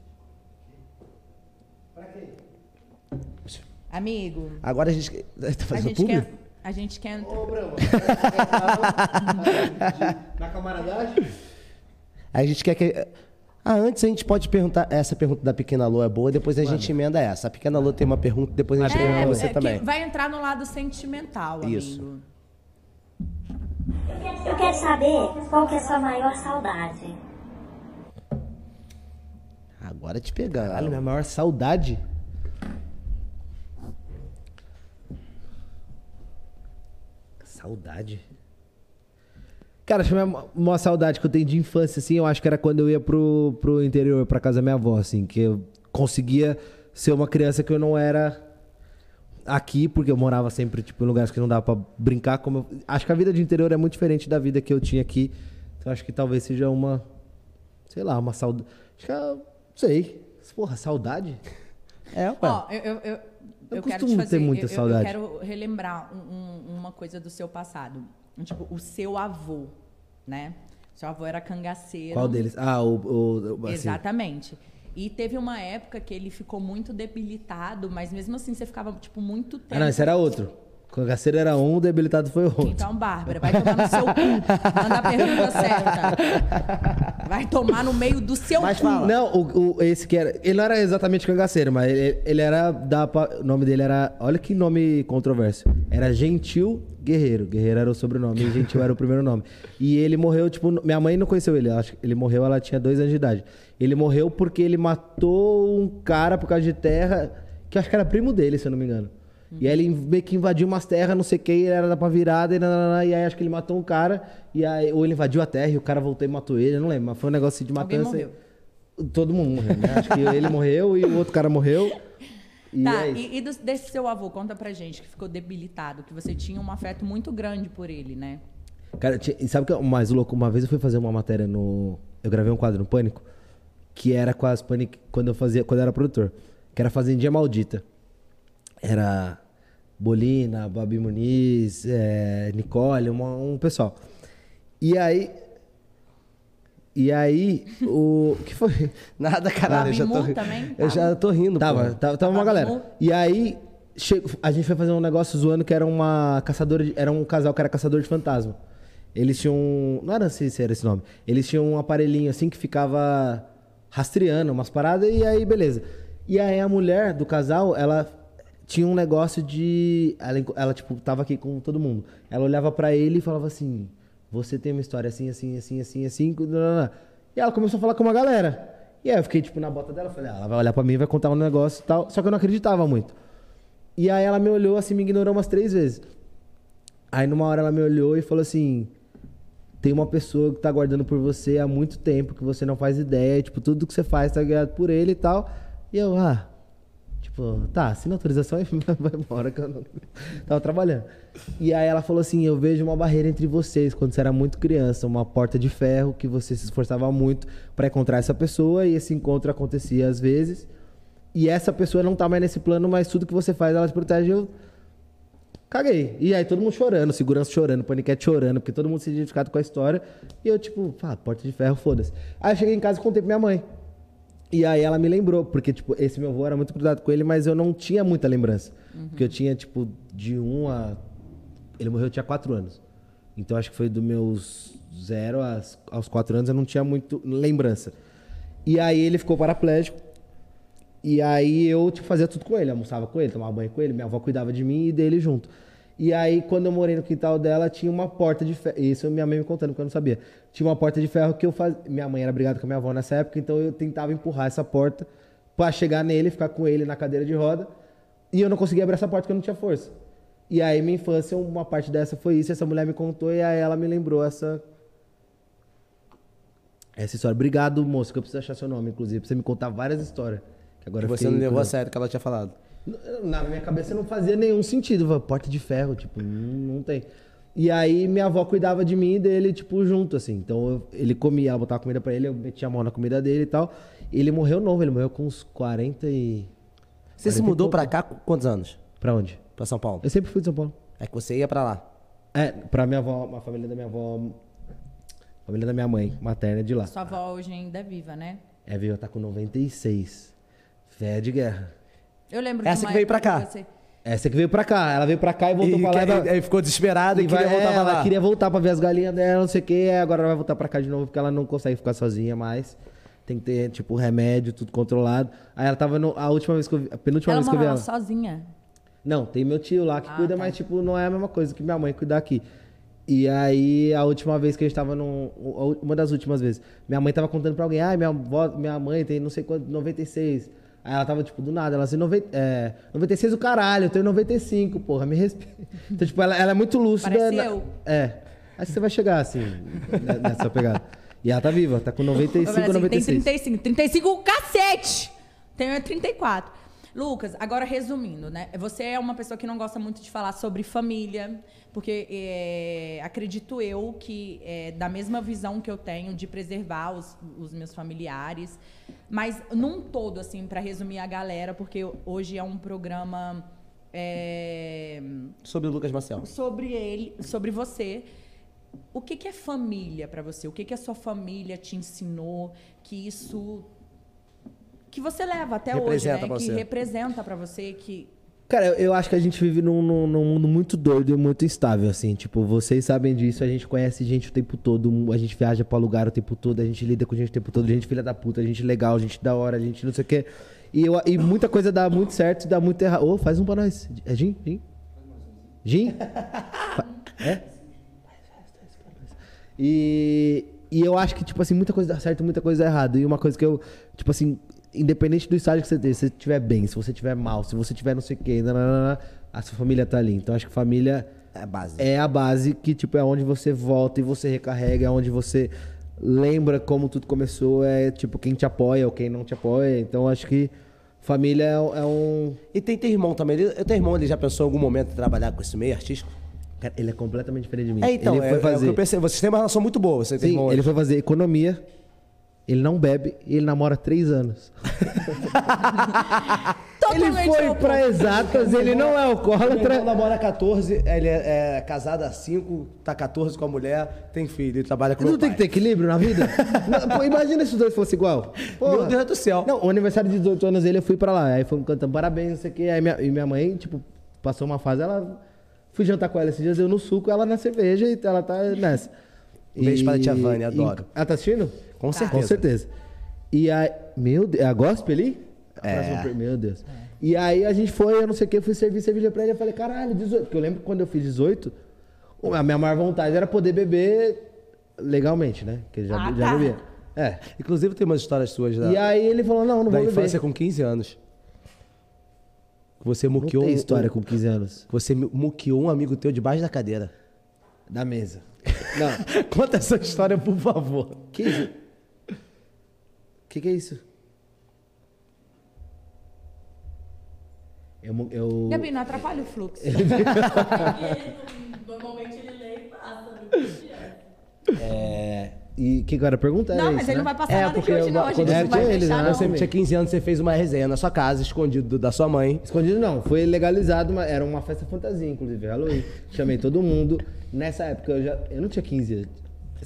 Amigo,
Agora a gente. Tá
a
fazendo
gente
público?
quer. A gente quer.
Na camaradagem?
A gente quer que. Ah, antes a gente pode perguntar. Essa pergunta da Pequena Lô é boa, depois a gente emenda essa. A Pequena Lô tem uma pergunta, depois a gente
É,
pergunta você
é
também.
vai entrar no lado sentimental,
Isso.
amigo.
Eu quero saber qual que é a sua maior saudade.
Agora te pegando.
Caralho, minha maior saudade. Saudade? Cara, acho que a minha maior saudade que eu tenho de infância, assim, eu acho que era quando eu ia pro, pro interior, pra casa da minha avó, assim, que eu conseguia ser uma criança que eu não era aqui, porque eu morava sempre, tipo, em lugares que não dava pra brincar. Como eu- Acho que a vida de interior é muito diferente da vida que eu tinha aqui. Então acho que talvez seja uma, sei lá, uma saudade. Acho que é, não sei. Porra, saudade?
É, ué.
Ó, eu, eu, eu,
Eu
eu quero te
costumo ter
fazer.
muita
eu- eu-
saudade.
Eu, quero relembrar um- um- uma coisa do seu passado. Tipo, o seu avô, né? Seu avô era cangaceiro.
Qual deles? Ah, o. o, o assim,
Exatamente. E teve uma época que ele ficou muito debilitado, mas mesmo assim você ficava, tipo, muito tempo.
Ah, não, esse era outro. Cangaceiro era um, o debilitado foi outro.
Então, Bárbara, vai tomar no seu cu. Manda a pergunta certa. Vai tomar no meio do seu
Mas
cu.
fala.
Não, o, o- esse que era. Ele não era exatamente cangaceiro, mas ele, ele era. Da, o nome dele era. Olha que nome controverso. Era Gentil Guerreiro. Guerreiro era o sobrenome e Gentil era o primeiro nome. E ele morreu, tipo. Minha mãe não conheceu ele. Acho que ele morreu, ela tinha dois anos de idade. Ele morreu porque ele matou um cara por causa de terra, que eu acho que era primo dele, se eu não me engano. E aí ele meio que invadiu umas terras, não sei o que, ele era da pra virada, e, e aí acho que ele matou um cara, e aí, ou ele invadiu a terra e o cara voltou e matou ele, eu não lembro, mas foi um negócio de
Alguém
matança.
morreu.
Todo mundo morreu, né? Acho que ele morreu e o outro cara morreu. E
Tá,
é
e, e do- desse seu avô, conta pra gente, que ficou debilitado, que você tinha um afeto muito grande por ele, né?
Cara, sabe o que é o mais louco? Uma vez eu fui fazer uma matéria no. Eu gravei um quadro no Pânico, que era com as Pânico. Quando eu fazia. Quando eu era produtor. Que era Fazendinha Maldita. Era Bolina, Babi Muniz, é, Nicole, uma- um pessoal. E aí. E aí, o. O que foi?
Nada, caralho. Eu já tô,
também?
eu já tô rindo,
Tava,
pô.
tava, tava uma galera. E aí, che- a gente foi fazer um negócio zoando que era uma caçadora de, Era um casal que era caçador de fantasma. Eles tinham. Não era assim se era esse nome. Eles tinham um aparelhinho assim que ficava rastreando umas paradas e aí, beleza. E aí a mulher do casal, ela tinha um negócio de. Ela, ela tipo, tava aqui com todo mundo. Ela olhava pra ele e falava assim: Você tem uma história assim, assim, assim, assim, assim. nananã." E ela começou a falar com uma galera. E aí eu fiquei, tipo, na bota dela, falei, ah, ela vai olhar pra mim vai contar um negócio e tal. Só que eu não acreditava muito. E aí ela me olhou assim, me ignorou umas três vezes. Aí numa hora ela me olhou e falou assim: tem uma pessoa que tá guardando por você há muito tempo, que você não faz ideia, tipo, tudo que você faz tá guiado por ele e tal. E eu, ah, tipo, tá, assina autorização e vai embora que eu não tava trabalhando. E aí ela falou assim: eu vejo uma barreira entre vocês quando você era muito criança, uma porta de ferro que você se esforçava muito pra encontrar essa pessoa e esse encontro acontecia às vezes. E essa pessoa não tá mais nesse plano, mas tudo que você faz ela te protege. Eu caguei. E aí todo mundo chorando, segurança chorando, paniquete chorando, porque todo mundo se identificado com a história. E eu, tipo, ah, porta de ferro, foda-se. Aí eu cheguei em casa e contei pra minha mãe. E aí ela me lembrou, porque, tipo, esse meu avô era muito grudado com ele, mas eu não tinha muita lembrança. Porque eu tinha, tipo, de um a. Ele morreu, eu tinha quatro anos. Então acho que foi dos meus zero às- aos quatro anos, eu não tinha muito lembrança. E aí ele ficou paraplégico. E aí eu, tipo, fazia tudo com ele. Almoçava com ele, tomava banho com ele. Minha avó cuidava de mim e dele junto. E aí, quando eu morei no quintal dela, tinha uma porta de ferro. Isso minha mãe me contando, porque eu não sabia. Tinha uma porta de ferro que eu fazia. Minha mãe era brigada com a minha avó nessa época, então eu tentava empurrar essa porta pra chegar nele, ficar com ele na cadeira de roda. E eu não conseguia abrir essa porta porque eu não tinha força. E aí, minha infância, uma parte dessa foi isso. Essa mulher me contou e aí ela me lembrou essa. Essa história. Obrigado, moço, que eu preciso achar seu nome, inclusive, pra você me contar várias histórias. Que agora eu
Você não levou a sério o que ela tinha falado.
Na minha cabeça não fazia nenhum sentido. Falei, Porta de ferro, tipo, não, não tem. E aí minha avó cuidava de mim e dele, tipo, junto, assim. Então eu- ele comia, ela botava comida pra ele, eu metia a mão na comida dele e tal. Ele morreu novo, ele morreu com uns 40 e.
Você se
40 e
mudou pra cá com quantos anos?
Pra onde?
Pra São Paulo?
Eu sempre fui de São Paulo.
É que você ia pra lá.
É, pra minha avó, a família da minha avó. A família da minha mãe, materna é de lá.
Sua avó hoje ainda é viva, né?
É, viu, tá com 96. Fé de guerra.
Eu lembro
Essa que veio pra cá.
você-
Essa que veio pra cá. Ela veio pra cá e voltou
E,
pra lá. e vai-
aí ficou desesperada e,
E
queria
vai-
voltar
é,
pra
ela
lá.
queria voltar pra ver as galinhas dela, não sei o quê. aí Agora ela vai voltar pra cá de novo porque ela não consegue ficar sozinha mais. Tem que ter, tipo, remédio, tudo controlado. Aí ela tava no, a última vez que eu vi, a penúltima
Ela
vez que eu vi ela.
sozinha.
Não, tem meu tio lá que
Ah,
cuida,
tá.
mas, tipo, não é a mesma coisa que minha mãe cuidar aqui. E aí, a última vez que a gente tava num. Uma das últimas vezes. Minha mãe tava contando pra alguém, ah, minha, avó, minha mãe tem não sei quanto, 96. Aí ela tava, tipo, do nada, ela assim, 90, é, 96 o caralho, eu tenho 95, porra, me respeita. Então, tipo, ela, ela é muito lúcida.
Parece
na-
eu.
É. Aí você vai chegar, assim, ne- nessa pegada. E ela tá viva, tá com 95
Eu assim, tem
96.
35. 35 cacete! Tenho é 34. Lucas, agora resumindo, né? Você é uma pessoa que não gosta muito de falar sobre família, porque é, acredito eu que é da mesma visão que eu tenho de preservar os, os meus familiares, mas num todo, assim, para resumir a galera, porque hoje é um programa é,
Sobre o Lucas Marcel.
sobre ele, sobre você. O que, que é família para você? O que, que a sua família te ensinou? Que isso que você leva até
Representa
hoje, né? Que
você.
representa para você que
Cara, eu- acho que a gente vive num, num- num mundo muito doido e muito instável, assim. Tipo, vocês sabem disso, a gente conhece gente o tempo todo, a gente viaja pra lugar o tempo todo, a gente lida com gente o tempo todo, gente filha da puta, gente legal, gente da hora, gente não sei o quê. E, eu- e muita coisa dá muito certo e dá muito errado. Ô, faz um pra nós. É gin? Gin? Gin? Fa- É? E, e eu acho que, tipo assim, muita coisa dá certo, muita coisa dá errado. E uma coisa que eu, tipo assim, independente do estágio que você tem, se você estiver bem, se você estiver mal, se você tiver não sei o quê, nananana, a sua família tá ali. Então acho que família
É a base.
é a base que, tipo, é onde você volta e você recarrega, é onde você lembra como tudo começou, é tipo quem te apoia ou quem não te apoia. Então acho que família é, é um.
E tem teu irmão também. Ele, teu irmão ele já pensou em algum momento em trabalhar com esse meio artístico?
Cara, ele é completamente diferente de mim.
É, então,
ele
é,
foi
é
fazer.
eu pensei. Vocês têm uma relação muito boa, você
Sim,
irmão.
ele foi fazer economia. Ele não bebe e ele namora há três anos. ele foi pra exatas, ele não é alcoólatra.
namora há 14, ele é, é casado há 5, tá 14 com a mulher, tem filho, ele trabalha com
Não tem
pai.
que ter equilíbrio na vida? Não, pô, imagina se os dois fossem igual. Porra.
Meu Deus do céu.
Não, o aniversário de 18 anos dele, eu fui pra lá. Aí fomos cantando parabéns, não sei o quê. Aí minha, e minha mãe, tipo, passou uma fase, ela... Fui jantar com ela esses dias, eu no suco, ela na cerveja e ela tá nessa.
Um beijo pra tia Vânia,
e-
adoro.
Ela tá assistindo?
Com certeza.
Com certeza. E aí... Meu Deus, é a gospel ali?
É.
Meu Deus. E aí a gente foi, eu não sei o que, fui servir cerveja pra ele. Eu falei, caralho, 18. Porque eu lembro que quando eu fiz 18, a minha maior vontade era poder beber legalmente, né? Porque já,
Ah,
já
tá.
bebia. É.
Inclusive tem umas histórias suas da,
E aí ele falou, não, não
da
vou beber.
infância com 15 anos. Você
Não
muqueou
tem
um-
história com 15 anos.
Você muqueou um amigo teu debaixo da cadeira.
Da mesa. Não.
Conta essa história, por favor.
Que? Que que é isso? Eu, mu- eu...
Gabi, não atrapalha o fluxo.
É... E que agora a pergunta era
Não,
isso,
mas ele
né?
não vai passar
É,
nada
porque
aqui hoje,
eu-
não. A gente
quando
não
eu
vai
ele,
fechar,
né?
não.
Você tinha 15 anos, você fez uma resenha na sua casa, escondido da sua mãe.
Escondido não, foi legalizado, mas era uma festa fantasia, inclusive, Halloween. Chamei todo mundo. Nessa época eu já. Eu não tinha 15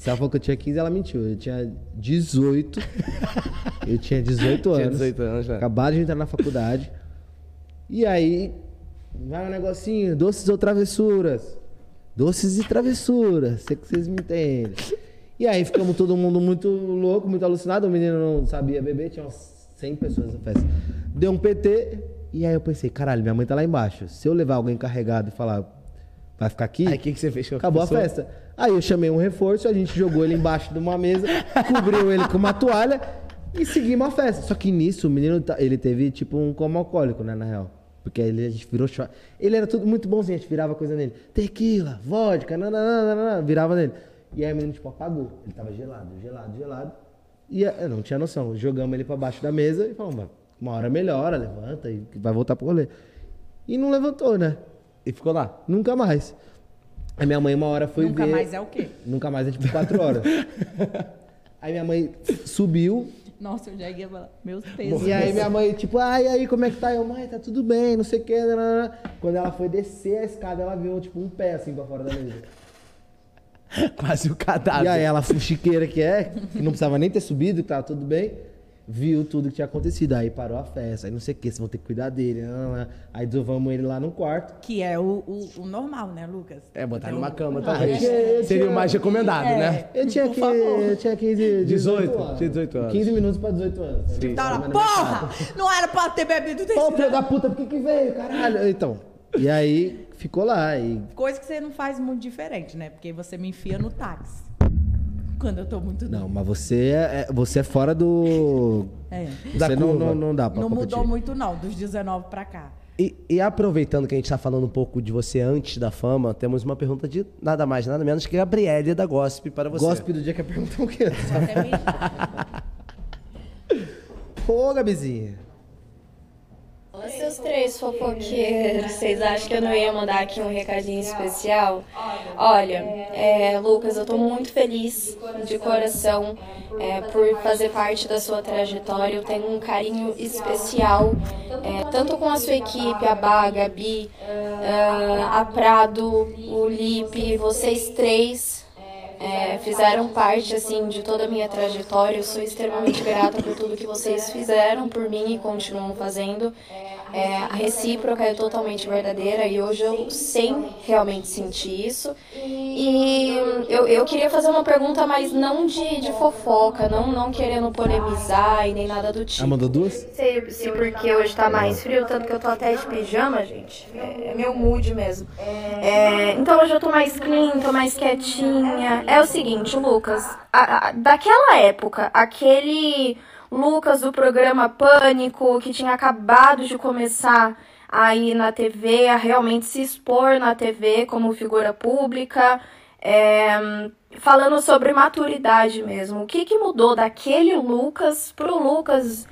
ela falou que eu tinha 15, ela mentiu. Eu tinha 18. eu tinha 18 anos.
Tinha 18 anos, né?
Acabado de entrar na faculdade. E aí, vai um negocinho, doces ou travessuras. Doces e travessuras, sei que vocês me entendem. E aí ficamos todo mundo muito louco, muito alucinado. O menino não sabia beber, tinha umas 100 pessoas na festa. Deu um PT, e aí eu pensei, caralho, minha mãe tá lá embaixo. Se eu levar alguém carregado e falar, vai ficar aqui?
Aí o que, que você fez? com
Acabou a festa. Aí eu chamei um reforço, a gente jogou ele embaixo de uma mesa, cobriu ele com uma toalha e seguimos a festa. Só que nisso o menino, tá- ele teve tipo um coma alcoólico, né, na real. Porque ele, a gente virou shot. Ele era tudo muito bonzinho, a gente virava coisa nele. Tequila, vodka, nananana, virava nele. E aí o menino, tipo, apagou. Ele tava gelado, gelado, gelado. E eu não tinha noção. Jogamos ele pra baixo da mesa e falamos, "Mano, uma hora melhora, levanta e vai voltar pro rolê. E não levantou, né?
E ficou lá.
Nunca mais. Aí minha mãe uma hora foi
Nunca
ver...
mais é o quê?
Nunca mais é tipo quatro horas. aí minha mãe subiu.
Nossa, eu já ia falar, meus pesos.
E aí minha mãe, tipo, ai, aí, como é que tá? Eu, mãe, tá tudo bem, não sei o que. Quando ela foi descer a escada, ela viu, tipo, um pé assim pra fora da mesa.
Quase o cadáver.
E aí ela, fuxiqueira que é, que não precisava nem ter subido, que tava tudo bem, viu tudo que tinha acontecido. Aí parou a festa, aí não sei o que, vocês vão ter que cuidar dele. nananana. Aí desovamos ele lá no quarto.
Que é o, o, o normal, né, Lucas?
É, botar numa
Então,
cama,
Ah,
talvez.
eu
Seria o mais recomendado,
É.
né?
Eu tinha, que, eu tinha 15,
18,
anos.
tinha 18 anos.
15 minutos pra 18 anos.
Sim.
Tá lá, porra! Não era pra ter bebido desse
Ô, filho da puta, por que que veio, caralho? Então, e aí ficou lá. E
Coisa que você não faz muito diferente, né? Porque você me enfia no táxi. Quando eu tô muito
Não, mas você é, você é fora do.
É.
Você não, não, não dá pra
Não
competir.
mudou muito, não, dos 19 pra cá.
E, e aproveitando que a gente tá falando um pouco de você antes da fama, temos uma pergunta de nada mais, nada menos que Gabriele da Gossip para você.
Gosto do dia que perguntou o quê?
Só até.
Ô, Gabizinha.
Seus três fofoqueiros. Vocês acham que eu não ia mandar aqui um recadinho especial? Olha, é, Lucas, eu tô muito feliz de coração é, por fazer parte da sua trajetória. Eu tenho um carinho especial, é, tanto com a sua equipe, a Bá, a Gabi, ah, a Prado, o Lipe, vocês três. É, fizeram parte assim de toda a minha trajetória. Eu sou extremamente grata por tudo que vocês fizeram por mim e continuam fazendo. É, a recíproca é totalmente verdadeira e hoje eu sem realmente sentir isso. E eu, eu queria fazer uma pergunta, mas não de, de fofoca, não, não querendo polemizar e nem nada do tipo.
Ah, mandou duas?
Se, se porque hoje tá mais frio, tanto que eu tô até de pijama, gente. É, é meu mood mesmo. É, então hoje eu tô mais clean, tô mais quietinha. É o seguinte, Lucas, a- a- daquela época, aquele Lucas do programa Pânico, que tinha acabado de começar a ir na TV, a realmente se expor na TV como figura pública. É, falando sobre maturidade mesmo. O que, que mudou daquele Lucas pro Lucas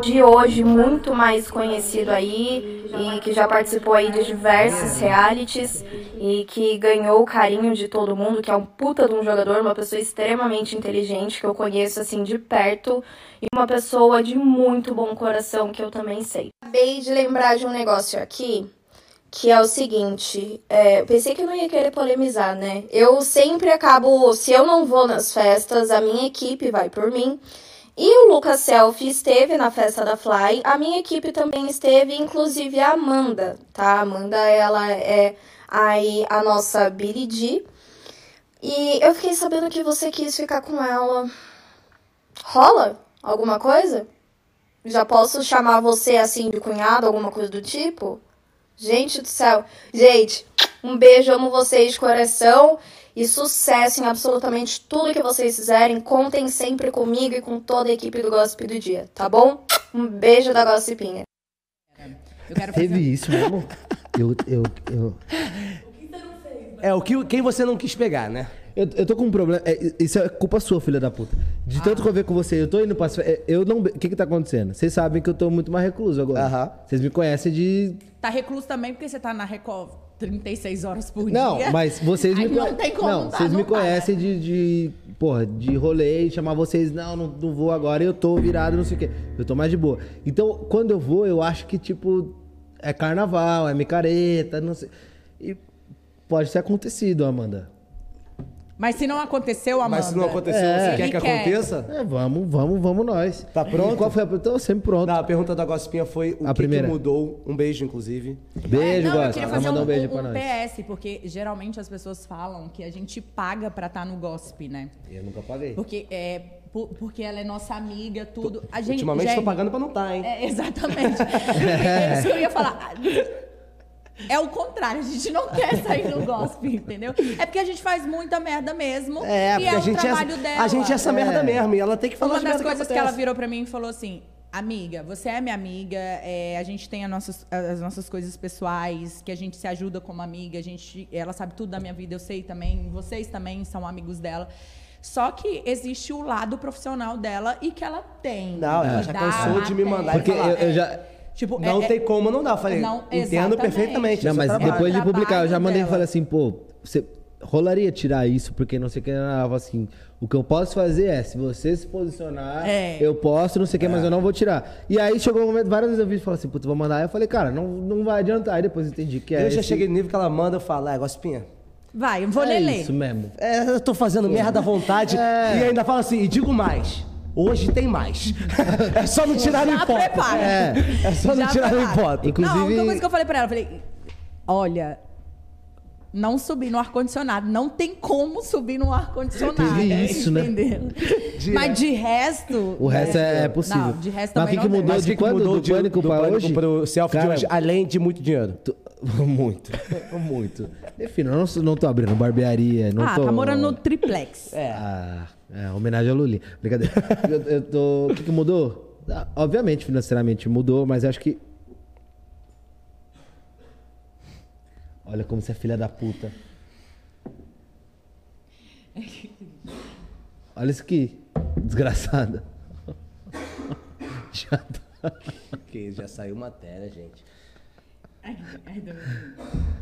de hoje, muito mais conhecido aí e que já participou aí de diversos realities e que ganhou o carinho de todo mundo, que é um puta de um jogador, uma pessoa extremamente inteligente que eu conheço assim de perto e uma pessoa de muito bom coração que eu também sei. Acabei de lembrar de um negócio aqui que é o seguinte, é, pensei que eu não ia querer polemizar, né? Eu sempre acabo, se eu não vou nas festas, a minha equipe vai por mim. E o Lucas Selfie esteve na festa da Fly, a minha equipe também esteve, inclusive a Amanda, tá? A Amanda, ela é aí a nossa D. E eu fiquei sabendo que você quis ficar com ela. Rola alguma coisa? Já posso chamar você assim de cunhado, alguma coisa do tipo? Gente do céu. Gente, um beijo, amo vocês de coração. E sucesso em absolutamente tudo que vocês fizerem. Contem sempre comigo e com toda a equipe do Gossip do Dia, tá bom? Um beijo da Gossipinha.
Eu quero fazer...
Teve isso mesmo? Eu, eu, eu,
É, o que, quem você não quis pegar, né?
eu, eu tô com um problema. é, isso é culpa sua, filha da puta. De
Ah.
tanto que eu ver com você, eu tô indo pra. é, Eu não. O que que tá acontecendo? Vocês sabem que eu tô muito mais recluso agora. Vocês me conhecem de.
Tá recluso também porque você tá na Record 36 horas por
Não,
dia.
mas vocês me
não tem como
Não,
tá,
vocês
não
me
né?
conhecem de, de. Porra, de rolê e chamar vocês. Não, não, não vou agora, eu tô virado, não sei o quê. Eu tô mais de boa. Então, quando eu vou, eu acho que, tipo, é carnaval, é micareta, não sei. E pode ter acontecido, Amanda.
Mas se não aconteceu, Amanda...
Mas se não aconteceu,
É.
você quer que
quer.
aconteça?
É, vamos, vamos, vamos nós.
Tá pronto?
E qual foi a pergunta? Tô sempre pronto.
Não, a pergunta da Gospinha foi o
A
que,
primeira.
que mudou. Um beijo, inclusive.
Beijo,
É, não, eu queria fazer
mandar
um,
um beijo
um- um. PS, porque geralmente as pessoas falam que a gente paga pra estar no gospel, né?
Eu nunca paguei.
Porque, é, por- porque ela é nossa amiga, tudo. A gente,
Ultimamente tô pagando pra não estar, hein?
É, exatamente. é isso que eu ia falar. É o contrário, a gente não quer sair no gospel, entendeu? É porque a gente faz muita merda mesmo.
É,
e
porque
é
a
o
gente
trabalho
é,
dela.
a gente é essa merda mesmo. E ela tem que falar
Uma
as
das coisas que, ela
acontece.
virou pra mim e falou assim: Amiga, você é minha amiga, é, a gente tem as nossas, as nossas coisas pessoais, que a gente se ajuda como amiga, a gente, ela sabe tudo da minha vida, eu sei também, vocês também são amigos dela. Só que existe o lado profissional dela e que ela tem.
Não, ela
que
já cansou de me mandar e
Porque
falar.
eu, eu já.
Tipo,
Não
é-
tem
é-
como não dar. Eu falei,
Não,
entendo
exatamente.
perfeitamente.
Não,
é
mas
trabalho.
depois de publicar, eu já mandei e
dela.
falei assim, pô, você rolaria tirar isso, porque não sei o que. Ela falou assim, o que eu posso fazer é, se você se posicionar,
É.
eu posso, não sei o que, mas eu não vou tirar. E aí chegou um momento, várias vezes eu vi e falei assim, puta, vou mandar. Aí eu falei, cara, não, não vai adiantar. Aí depois eu entendi que é.
Eu já
esse-
cheguei no nível que ela manda, eu falo, ah, Gospinha,
Vai, eu vou
é
ler, ler.
isso mesmo.
é, eu tô fazendo merda à vontade.
É.
E ainda fala assim, e digo mais. Hoje tem mais. é só não tirar hipótese.
prepara.
É.
É só não
Já
tirar no
prepara.
hipótese.
Inclusive-
Não, a única coisa que eu falei pra ela, eu falei, olha, não subir no ar-condicionado. Não tem como subir no ar-condicionado.
Teve isso, né?
entendeu? Mas de resto.
O resto é, é possível.
Não, de resto
Mas o que, que mudou
Mas o
de quando?
mudou
do
de-
pânico
do pânico
hoje?
pro selfie de
Cara,
hoje, além de muito dinheiro?
tô- Muito. muito. Enfim, eu não, não tô abrindo barbearia, não
ah,
tô...
tá morando no triplex.
É.
Ah, é, homenagem ao Luli. Brincadeira. eu, eu tô. O que, que mudou? Ah, obviamente, financeiramente mudou, mas acho que. Olha como você é filha da puta. Olha isso aqui. Desgraçada. Já tá.
Porque já saiu matéria, gente.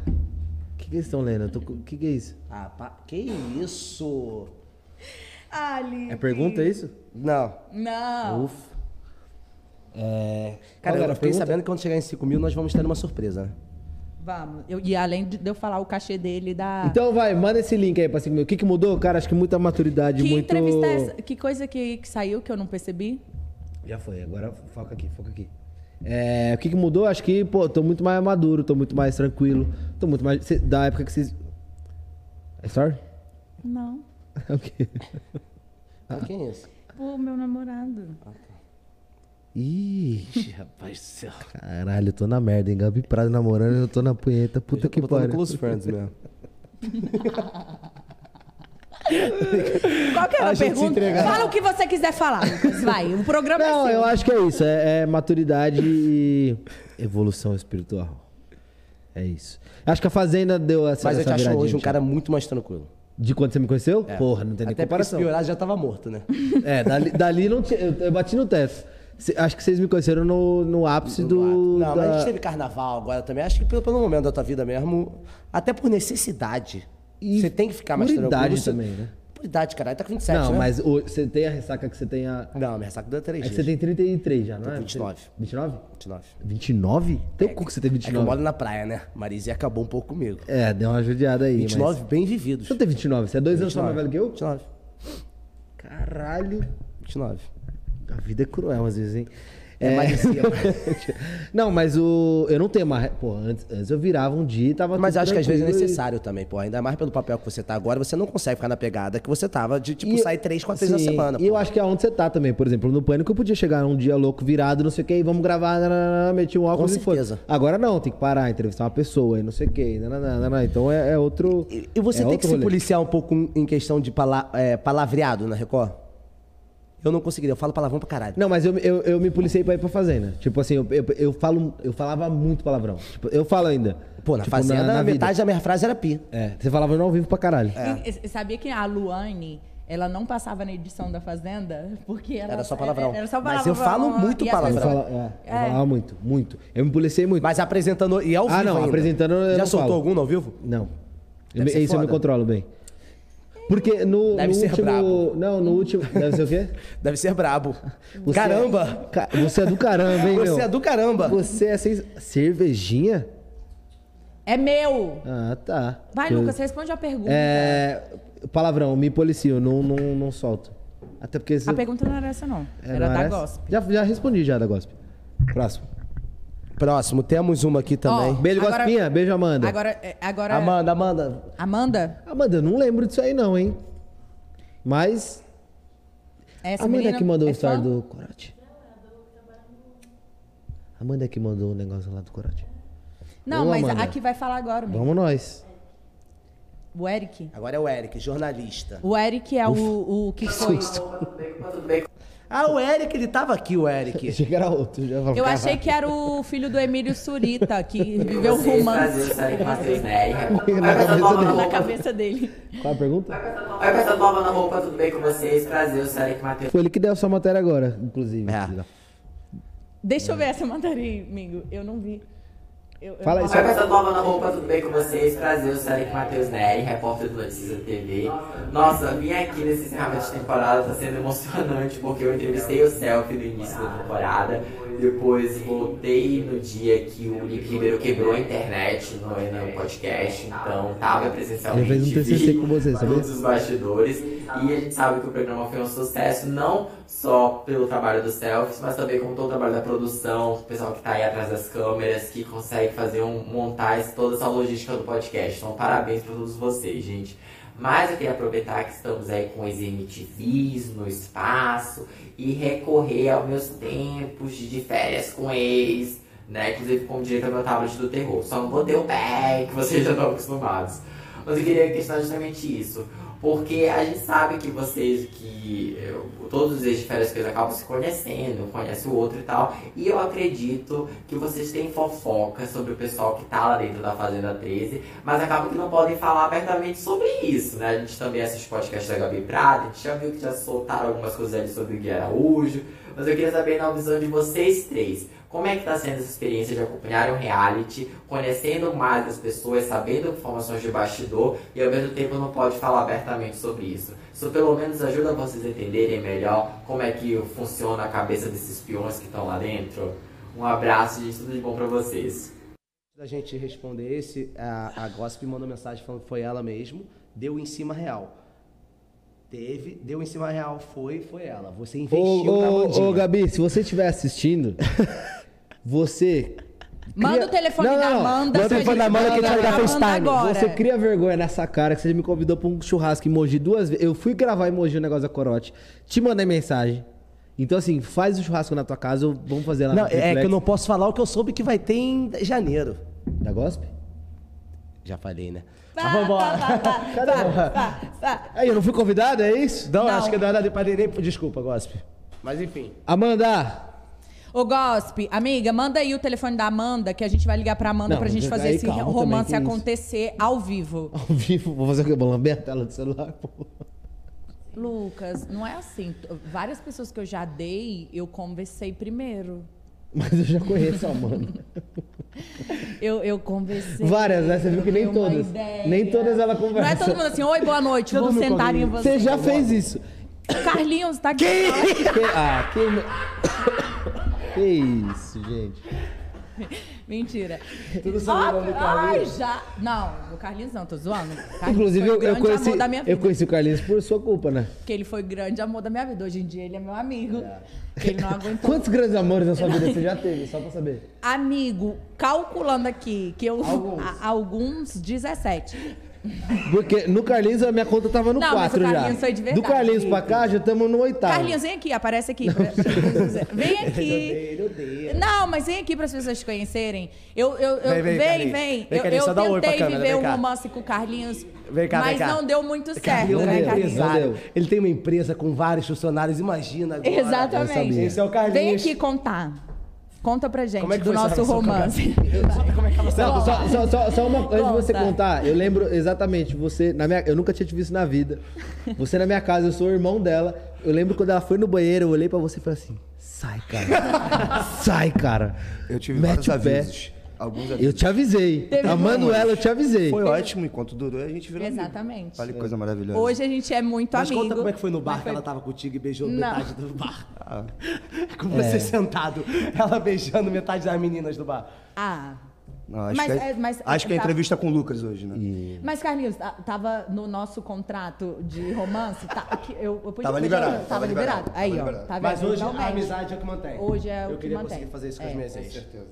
O que, que eles estão lendo? Com- O que, que é isso?
Ah, pá, que isso?
Ali.
É pergunta isso?
Não.
Não.
Ufa.
É... Cara,
Qual
eu fiquei
pergunta?
sabendo que quando chegar em 5 mil, nós vamos ter uma surpresa, né?
Vamos. Eu- e além de eu falar o cachê dele da.
Então vai, manda esse link aí pra 5 mil. O que, que mudou? Cara, acho que muita maturidade,
que
muito.
entrevista é essa? Que coisa que, que saiu que eu não percebi?
Já foi, agora foca aqui, foca aqui. É, o que, que mudou? Acho que, pô, tô muito mais maduro, tô muito mais tranquilo. Tô muito mais. cê- da época que vocês. É sorry?
Não.
o quê?
Ah, quem é esse?
O meu namorado.
Ih,
Rapaz do céu.
caralho, eu tô na merda, hein? Gabi Prado namorando, eu tô na punheta. Puta que pariu.
close friends mesmo.
Qual que era
A
a,
se
pergunta? Fala o que você quiser falar, Lucas. Vai. O programa
Não,
é seu.
eu acho que é isso. É, é maturidade e evolução espiritual. É isso. Acho que a Fazenda deu essa
Mas eu
essa
te acho hoje um cara muito mais tranquilo.
De quando você me conheceu?
É.
Porra, não tem nem
Até
comparação.
piorar já tava morto, né?
É, dali, dali não tinha. Eu, eu bati no teto. Acho que vocês me conheceram no, no ápice do.
Não, mas a
da-
gente teve carnaval agora também. Acho que pelo, pelo momento da tua vida mesmo, até por necessidade.
E
você tem que ficar mais
por
tranquilo.
idade
Você-
também, né?
Por idade, caralho. Tá com 27,
Não,
né?
mas o- você tem a ressaca que você tem a.
Não, minha ressaca deu 3
É que
dias.
você tem 33 já, não é?
com 29.
29?
29.
29? Tem o cu que você tem
É que eu
29?
moro na praia, né? Marizia acabou um pouco comigo.
É, deu uma judiada aí.
29
Mas...
bem vividos.
Você não tem 29? Você é dois anos só mais
29.
velho que eu?
29.
Caralho.
29.
A vida é cruel às vezes, hein?
É, parecia.
não, mas o. Eu não tenho mais. Pô, antes, antes eu virava um dia e tava.
Mas acho que às vezes é
e-
necessário também, pô. Ainda mais pelo papel que você tá agora, você não consegue ficar na pegada que você tava de, tipo,
E-
sair três, quatro vezes na semana.
E
pô.
eu acho que é onde você tá também. Por exemplo, no Pânico eu podia chegar um dia louco, virado, não sei o que, e vamos gravar, nananana, meti um óculos
Com
e foi.
certeza.
Agora não, tem que parar, entrevistar uma pessoa e não sei o que. Então é, é outro.
E, e você
é
tem que se
rolê.
policiar um pouco em questão de pala é, palavreado na Record? Eu não conseguiria, eu falo palavrão pra caralho.
Não, mas eu, eu, eu me policiei pra ir pra fazenda. Tipo assim, eu, eu, eu falo, eu falava muito palavrão. Tipo, eu falo ainda.
Pô, na
Tipo,
fazenda,
na vida.
metade da minha frase era pi.
É, você falava no ao vivo pra caralho.
E- e- Sabia que a Luane, ela não passava na edição da Fazenda? Porque ela,
Era só palavrão.
Era só
Mas
palavrão.
eu falo muito palavrão.
Eu,
pessoas-
fala- é, eu
É.
falava muito, muito. Eu me policiei muito.
Mas apresentando. E ao
Ah,
vivo
não,
ainda.
apresentando eu
Já
não
soltou
falo.
algum no ao vivo?
Não. Eu
Deve
me-
ser
isso eu me controlo bem. Porque no,
Deve
no
ser
último.
brabo.
Não, no último. Deve ser o quê?
Deve ser brabo.
Você
Caramba!
É, Ca- você é do caramba, hein, meu?
Você é do caramba.
Você é sem... cervejinha?
É meu!
Ah, tá.
Vai,
Eu-
Lucas, responde a pergunta.
É. Palavrão, me policio, não, não, não solto. Até porque.
A pergunta não era essa, não.
É,
era
não
da
essa?
Gospel.
Já, já respondi já da Gosp. Próximo.
Próximo, temos uma aqui também.
Ó,
Beijo,
Agora-
Gospinha. Beijo, Amanda.
Agora, é, agora...
Amanda, Amanda.
Amanda?
Amanda, eu não lembro disso aí, não, hein? Mas.
Essa
Amanda que mandou
é
o story do Corote. Amanda que mandou o negócio lá do Corote.
Não,
Ô,
mas
Amanda.
aqui vai falar agora, amigo.
Vamos nós.
O Eric.
Agora é o Eric, jornalista.
O Eric é o, o que foi...
Ah, o Eric, ele tava aqui, o Eric.
Achei que era outro. Já
Eu achei que era o filho do Emílio Surita, que viveu um romance
Matheus Neri.
Na cabeça dele.
na cabeça dele.
Qual a pergunta?
Oi, pessoal, nova na roupa, tudo bem com vocês? Prazer, sou Eric Matheus.
Foi ele que deu a sua matéria agora, inclusive.
É.
Deixa eu ver essa matéria, amigo. Eu não vi. Eu, eu
Fala isso
Oi, pessoal, nova na roupa, tudo bem com vocês? Prazer, eu sou Eric Matheus Neri, repórter do Notícia TV. Nossa, vim aqui nesse encerramento de temporada, tá sendo emocionante, porque eu entrevistei o Selfie no início da temporada. Depois voltei no dia que o Lipe Ribeiro quebrou a internet no, no podcast, então tava presencialmente.
Ele fez um TCC com você, sabia?
todos os bastidores. E a gente sabe que o programa foi um sucesso, não só pelo trabalho dos selfies, mas também com todo o trabalho da produção, o pessoal que tá aí atrás das câmeras, que consegue fazer um, montar toda essa logística do podcast. Então, parabéns pra todos vocês, gente. Mas eu queria aproveitar que estamos aí com os MTVs no espaço e recorrer aos meus tempos de férias com eles, né? Inclusive como direito ao meu tablet do terror. Só não botei o pé, que vocês já estão acostumados. Mas eu queria questionar justamente isso. Porque a gente sabe que vocês, que todos os dias de férias que eles acabam se conhecendo, conhece o outro e tal. E eu acredito que vocês têm fofoca sobre o pessoal que tá lá dentro da Fazenda 13, mas acabam que não podem falar abertamente sobre isso, né? A gente também assiste podcast da Gabi Prada, a gente já viu que já soltaram algumas coisas ali sobre o Gui Araújo. Mas eu queria saber na visão de vocês três. Como é que tá sendo essa experiência de acompanhar um reality, conhecendo mais as pessoas, sabendo informações de bastidor e ao mesmo tempo não pode falar abertamente sobre isso? Isso pelo menos ajuda vocês a entenderem melhor como é que funciona a cabeça desses peões que estão lá dentro? Um abraço, gente, tudo de bom pra vocês.
da gente responder esse, a, a Gossip mandou mensagem falando que foi ela mesmo, deu em cima real. Teve, deu em cima real, foi, foi ela. Você investiu
Ô,
na
ô,
Mandinha.
ô, Gabi, se você estiver assistindo, você.
Manda
cria-
o telefone
Não,
da
não,
Amanda.
manda o telefone da Amanda que a gente vai
manda
FaceTime. Você cria vergonha nessa cara que você me convidou pra um churrasco emoji duas vezes. Eu fui gravar emoji o negócio da corote, te mandei mensagem. Então, assim, faz o churrasco na tua casa, vamos fazer lá
Não,
no
é que eu não posso falar o que eu soube que vai ter em janeiro.
Da Gospe?
Já falei, né? Mas
vá, vá.
Aí, eu não fui convidado, é isso?
Não,
Não.
acho que não era pra nem. Desculpa, Gossip. Mas enfim.
Amanda!
Ô, Gospe, amiga, manda aí o telefone da Amanda, que a gente vai ligar pra Amanda
Não,
pra gente fazer
aí
esse
calma
romance
também, que isso?
acontecer ao vivo.
Ao vivo, vou fazer o quê? Vou lamber a tela do celular? pô.
Lucas, não é assim. T- Várias pessoas que eu já dei, eu conversei primeiro.
Mas eu já conheço a Amanda.
Eu, eu conversei.
Várias, né? Você viu que nem todas.
ideia.
Nem todas ela conversa.
Não é todo mundo assim, oi, boa noite,
Já
vou sentar em você.
Você já fez isso.
Carlinhos, tá aqui.
Que- ah, que... que isso, gente.
Mentira.
Tudo o nome do
Ai,
Carlinhos?
já. Não, do Carlinhos não, tô zoando. Carlinhos
Inclusive,
foi
eu,
o
eu
grande
conheci,
amor da minha vida.
eu conheci o Carlinhos por sua culpa, né?
Porque ele foi grande amor da minha vida. Hoje em dia ele é meu amigo. Que ele não aguentou.
Quantos grandes amores na sua vida você já teve? Só pra saber.
Amigo, calculando aqui, que eu. a- alguns 17.
Porque no Carlinhos a minha conta tava no
Não, mas
4
o
já.
Carlinhos foi de verdade.
Do Carlinhos pra cá já estamos no oitavo.
Carlinhos, vem aqui, aparece aqui. pra- vem aqui.
Ele odeia.
Não, mas vem aqui para as pessoas te conhecerem. Eu, eu, eu-
Vem, vem,
vem,
Carlinhos.
vem.
Vem,
Eu,
Carlinhos,
eu
um
tentei
câmera,
viver
vem
um romance com o Carlinhos,
Vem cá, vem
mas
cá.
não deu muito certo,
Carlinhos
né,
é
Carlinhos?
deu.
Ele tem uma empresa com vários funcionários, imagina agora.
Exatamente.
Esse é o
Vem
Carlinhos.
aqui contar. Conta pra gente
é
do nosso romance.
Como é que
Só, só, só, só, só uma antes de você
Conta.
contar, eu lembro exatamente, você, na minha, eu nunca tinha te visto na vida. Você na minha casa, eu sou o irmão dela. Eu lembro quando ela foi no banheiro, eu olhei pra você e falei assim: sai, cara. sai, cara.
Eu tive
Mete
vários avisos. Alguns
Eu te avisei.
Teve
Amando
muitos.
ela, eu te avisei.
Foi ótimo, enquanto durou a gente virou amigo.
Exatamente.
Olha que coisa maravilhosa.
Hoje a gente é muito
Mas
amigo.
conta como é que foi no bar
Mas
que ela tava contigo e beijou
Não.
metade do bar.
Ah,
Com você sentado, ela beijando metade das meninas do bar.
Ah.
não, acho
Mas,
que é,
é, mas,
acho que é
tá-
entrevista com o Lucas hoje, né?
Mas, Carlinhos, tava no nosso contrato de romance. Tá, eu, eu podia,
Tava
podia-
liberado,
Tava,
tava
liberado.
liberado,
Aí,
tava
ó.
liberado.
Tá?
Mas hoje a amizade é o que mantém.
Hoje é o
Eu
que
queria
mantém.
conseguir fazer isso com
É.
as minhas
Com
ex.
certeza.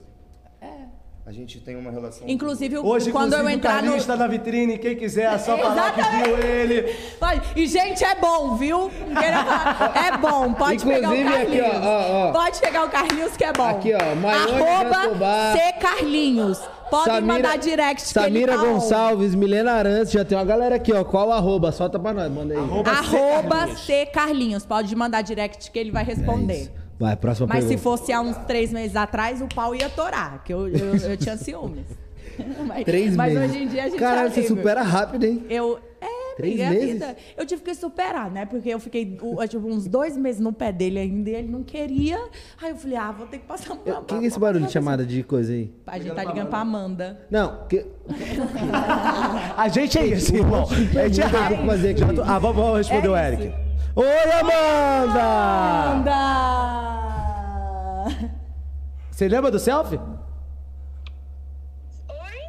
A gente tem uma relação.
Inclusive, o-
Hoje,
quando eu
inclusive,
entrar
o
no.
Carlinhos na vitrine, quem quiser, é só falar que viu ele.
Olha, e gente, é bom, viu? É bom, pode pegar o
Inclusive, aqui,
Carlinhos.
ó, ó, ó.
Pode pegar o Carlinhos que é bom.
Aqui, ó, Maione
Arroba. C Carlinhos. Podem mandar direct que ele
Samira
tá on.
Gonçalves, Milena Arantes, já tem uma galera aqui, ó. Qual o arroba? Solta pra nós, manda aí.
Arroba C Carlinhos. Pode mandar direct que ele vai responder.
Vai, próxima
Mas se
pergunta.
fosse há uns três meses atrás, o pau ia torar, que eu, eu, eu tinha ciúmes. Mas,
Três
mas
meses.
hoje em dia a gente
Caralho,
é
você supera rápido, hein?
Eu. É,
Três meses?
vida. Eu tive que superar, né? Porque eu fiquei tipo, uns dois meses no pé dele ainda e ele não queria. Aí eu falei, ah, vou ter que passar uma.
O que é esse barulho de chamada de coisa aí?
A gente tá ligando pra Amanda.
Não, que...
A gente é isso, irmão. A gente é
eu
rápido. Ah, vamos, responder
É
o
isso.
Eric. Oi, Amanda!
Amanda!
Você lembra do selfie?
Oi?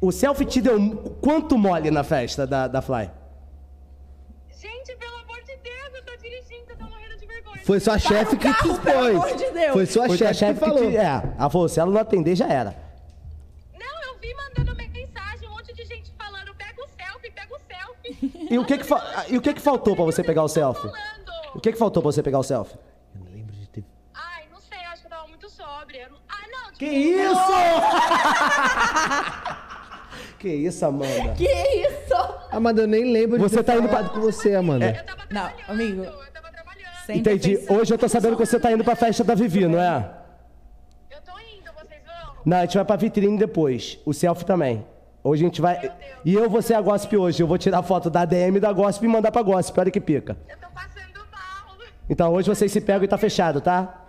O selfie te deu quanto mole na festa da, da Fly?
Gente, pelo amor de Deus, eu tô dirigindo, eu tô morrendo de vergonha.
Foi sua chefe que te
carro, pelo
expôs.
amor de Deus.
Foi sua
Foi
chefe que
chefe
falou.
te... É, ela falou, se ela não atender, já era.
Não, eu vi mandando mensagem, um monte de gente falando, pega o selfie, pega o selfie.
E o que que, fa- e o que, que faltou pra você pegar o selfie?
Falando.
O que, que faltou pra você pegar o selfie?
Ai, não sei, eu acho que eu tava muito sóbria. Eu não- Ah, não, tipo,
Que isso? que isso, Amanda?
Que isso?
Amanda, eu nem lembro de
Você
ter
tá indo pra-
com você, Amanda.
eu tava
Não,
trabalhando,
amigo.
eu tava trabalhando.
Sem
Entendi.
defensão.
Hoje eu tô sabendo que você tá indo pra festa da Vivi, não é?
Eu tô indo, vocês vão?
Não, a gente vai pra vitrine depois. O selfie também. Hoje a gente vai. E eu vou ser a Gossip hoje. Eu vou tirar foto da DM da Gossip e mandar pra Gossip. Olha que pica.
Eu tô passando mal.
Então hoje vocês se pegam e tá fechado, tá?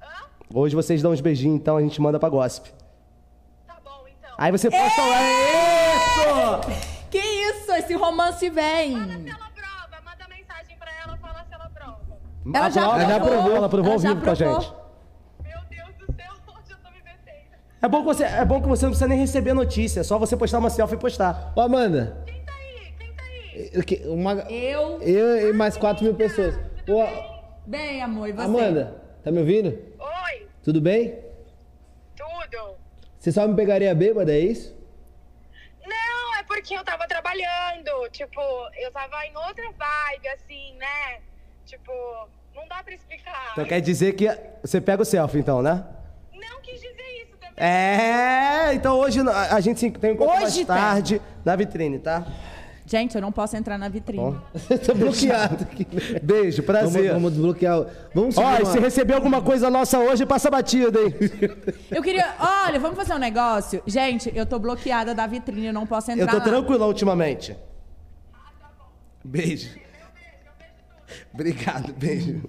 Hã?
Hoje vocês dão uns beijinhos, então a gente manda pra Gossip.
Tá bom, então.
Aí você posta lá. Isso!
Que isso? Esse romance vem.
Manda se ela prova, manda mensagem pra ela, fala se ela prova.
Ela já aprovou.
Ela aprovou, ela aprovou ao
já
vivo com a gente.
Meu Deus do céu, onde eu tô me metendo?
É bom, que você, é bom que você não precisa nem receber notícia. É só você postar uma selfie e postar.
Ô, Amanda,
Quem tá aí? Quem tá aí?
eu que- uma,
Eu.
eu e mais 4 mil pessoas. Ô,
Bem, amor, e você?
Amanda, tá me ouvindo?
Oi,
Tudo bem?
tudo.
Você só me pegaria bêbada, é isso?
Não, é porque eu tava trabalhando. Tipo, eu tava em outra vibe, assim, né? Tipo, não dá pra explicar.
Então quer dizer que você pega o selfie, então, né?
Não quis dizer isso também.
É, então hoje a gente se tem um
Hoje
mais
tem.
tarde na vitrine, tá?
Gente, eu não posso entrar na vitrine.
Tô bloqueado aqui.
Beijo,
Vamos,
prazer.
vamos desbloquear. o- Vamos subir
Ó, e
uma-
se receber alguma coisa nossa hoje, passa batida, hein?
Eu queria. Olha, vamos fazer um negócio? Gente, eu tô bloqueada da vitrine, eu não posso entrar
Eu tô
lá.
tranquilo ultimamente. Beijo. Obrigado, beijo.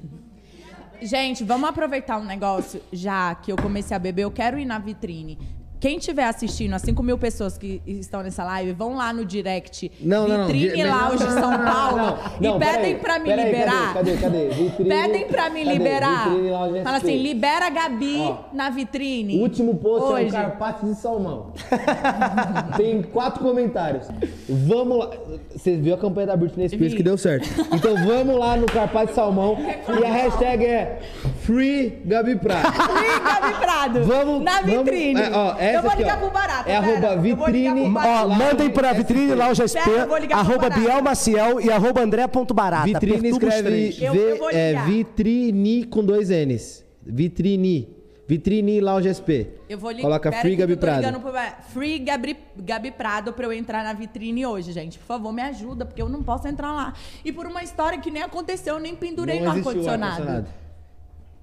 Gente, vamos aproveitar um negócio, já que eu comecei a beber, eu quero ir na vitrine. Quem estiver assistindo, as 5 mil pessoas que estão nessa live, vão lá no direct
Não, não, não.
Vitrine
Di-
Lounge
não,
São
não, não,
Paulo
não, não,
e pedem pra me
peraí,
liberar.
Cadê, cadê, cadê? Vitrine,
Pedem pra me
cadê?
liberar.
Vitrine Lounge
Fala assim, libera a Gabi
Ó,
na vitrine.
O último post é
Hoje.
um carpate de salmão. Tem quatro comentários. Vamos lá. Você viu a campanha da Britney Spears
Vi.
que deu certo. Então vamos lá no carpate de salmão. E a hashtag é Free Gabi Prado.
Free Gabi Prado.
Vamos-
Na
vamos-
vitrine.
é, ó, essa
eu vou
aqui,
ligar
ó.
pro Barata.
É arroba vitrine-
Ó, mandem pra Vitrine Lounge SP,
Pera, eu vou ligar pro
arroba. Biel Maciel e arroba André.barata.
Vitrine
Perturba os
escreve
três.
Eu-
V-
eu vou
é,
ligar.
Vitrine com dois N's. Vitrine. Vitrine Lounge SP.
Eu vou ligar.
Coloca Free Gabi
tô
Prado.
ligando pro Ba- Free Gabi, Gabi Prado pra eu entrar na vitrine hoje, gente. Por favor, me ajuda, porque eu não posso entrar lá. E por uma história que nem aconteceu, eu nem pendurei
Não
no
existiu
ar-condicionado.
ar-condicionado.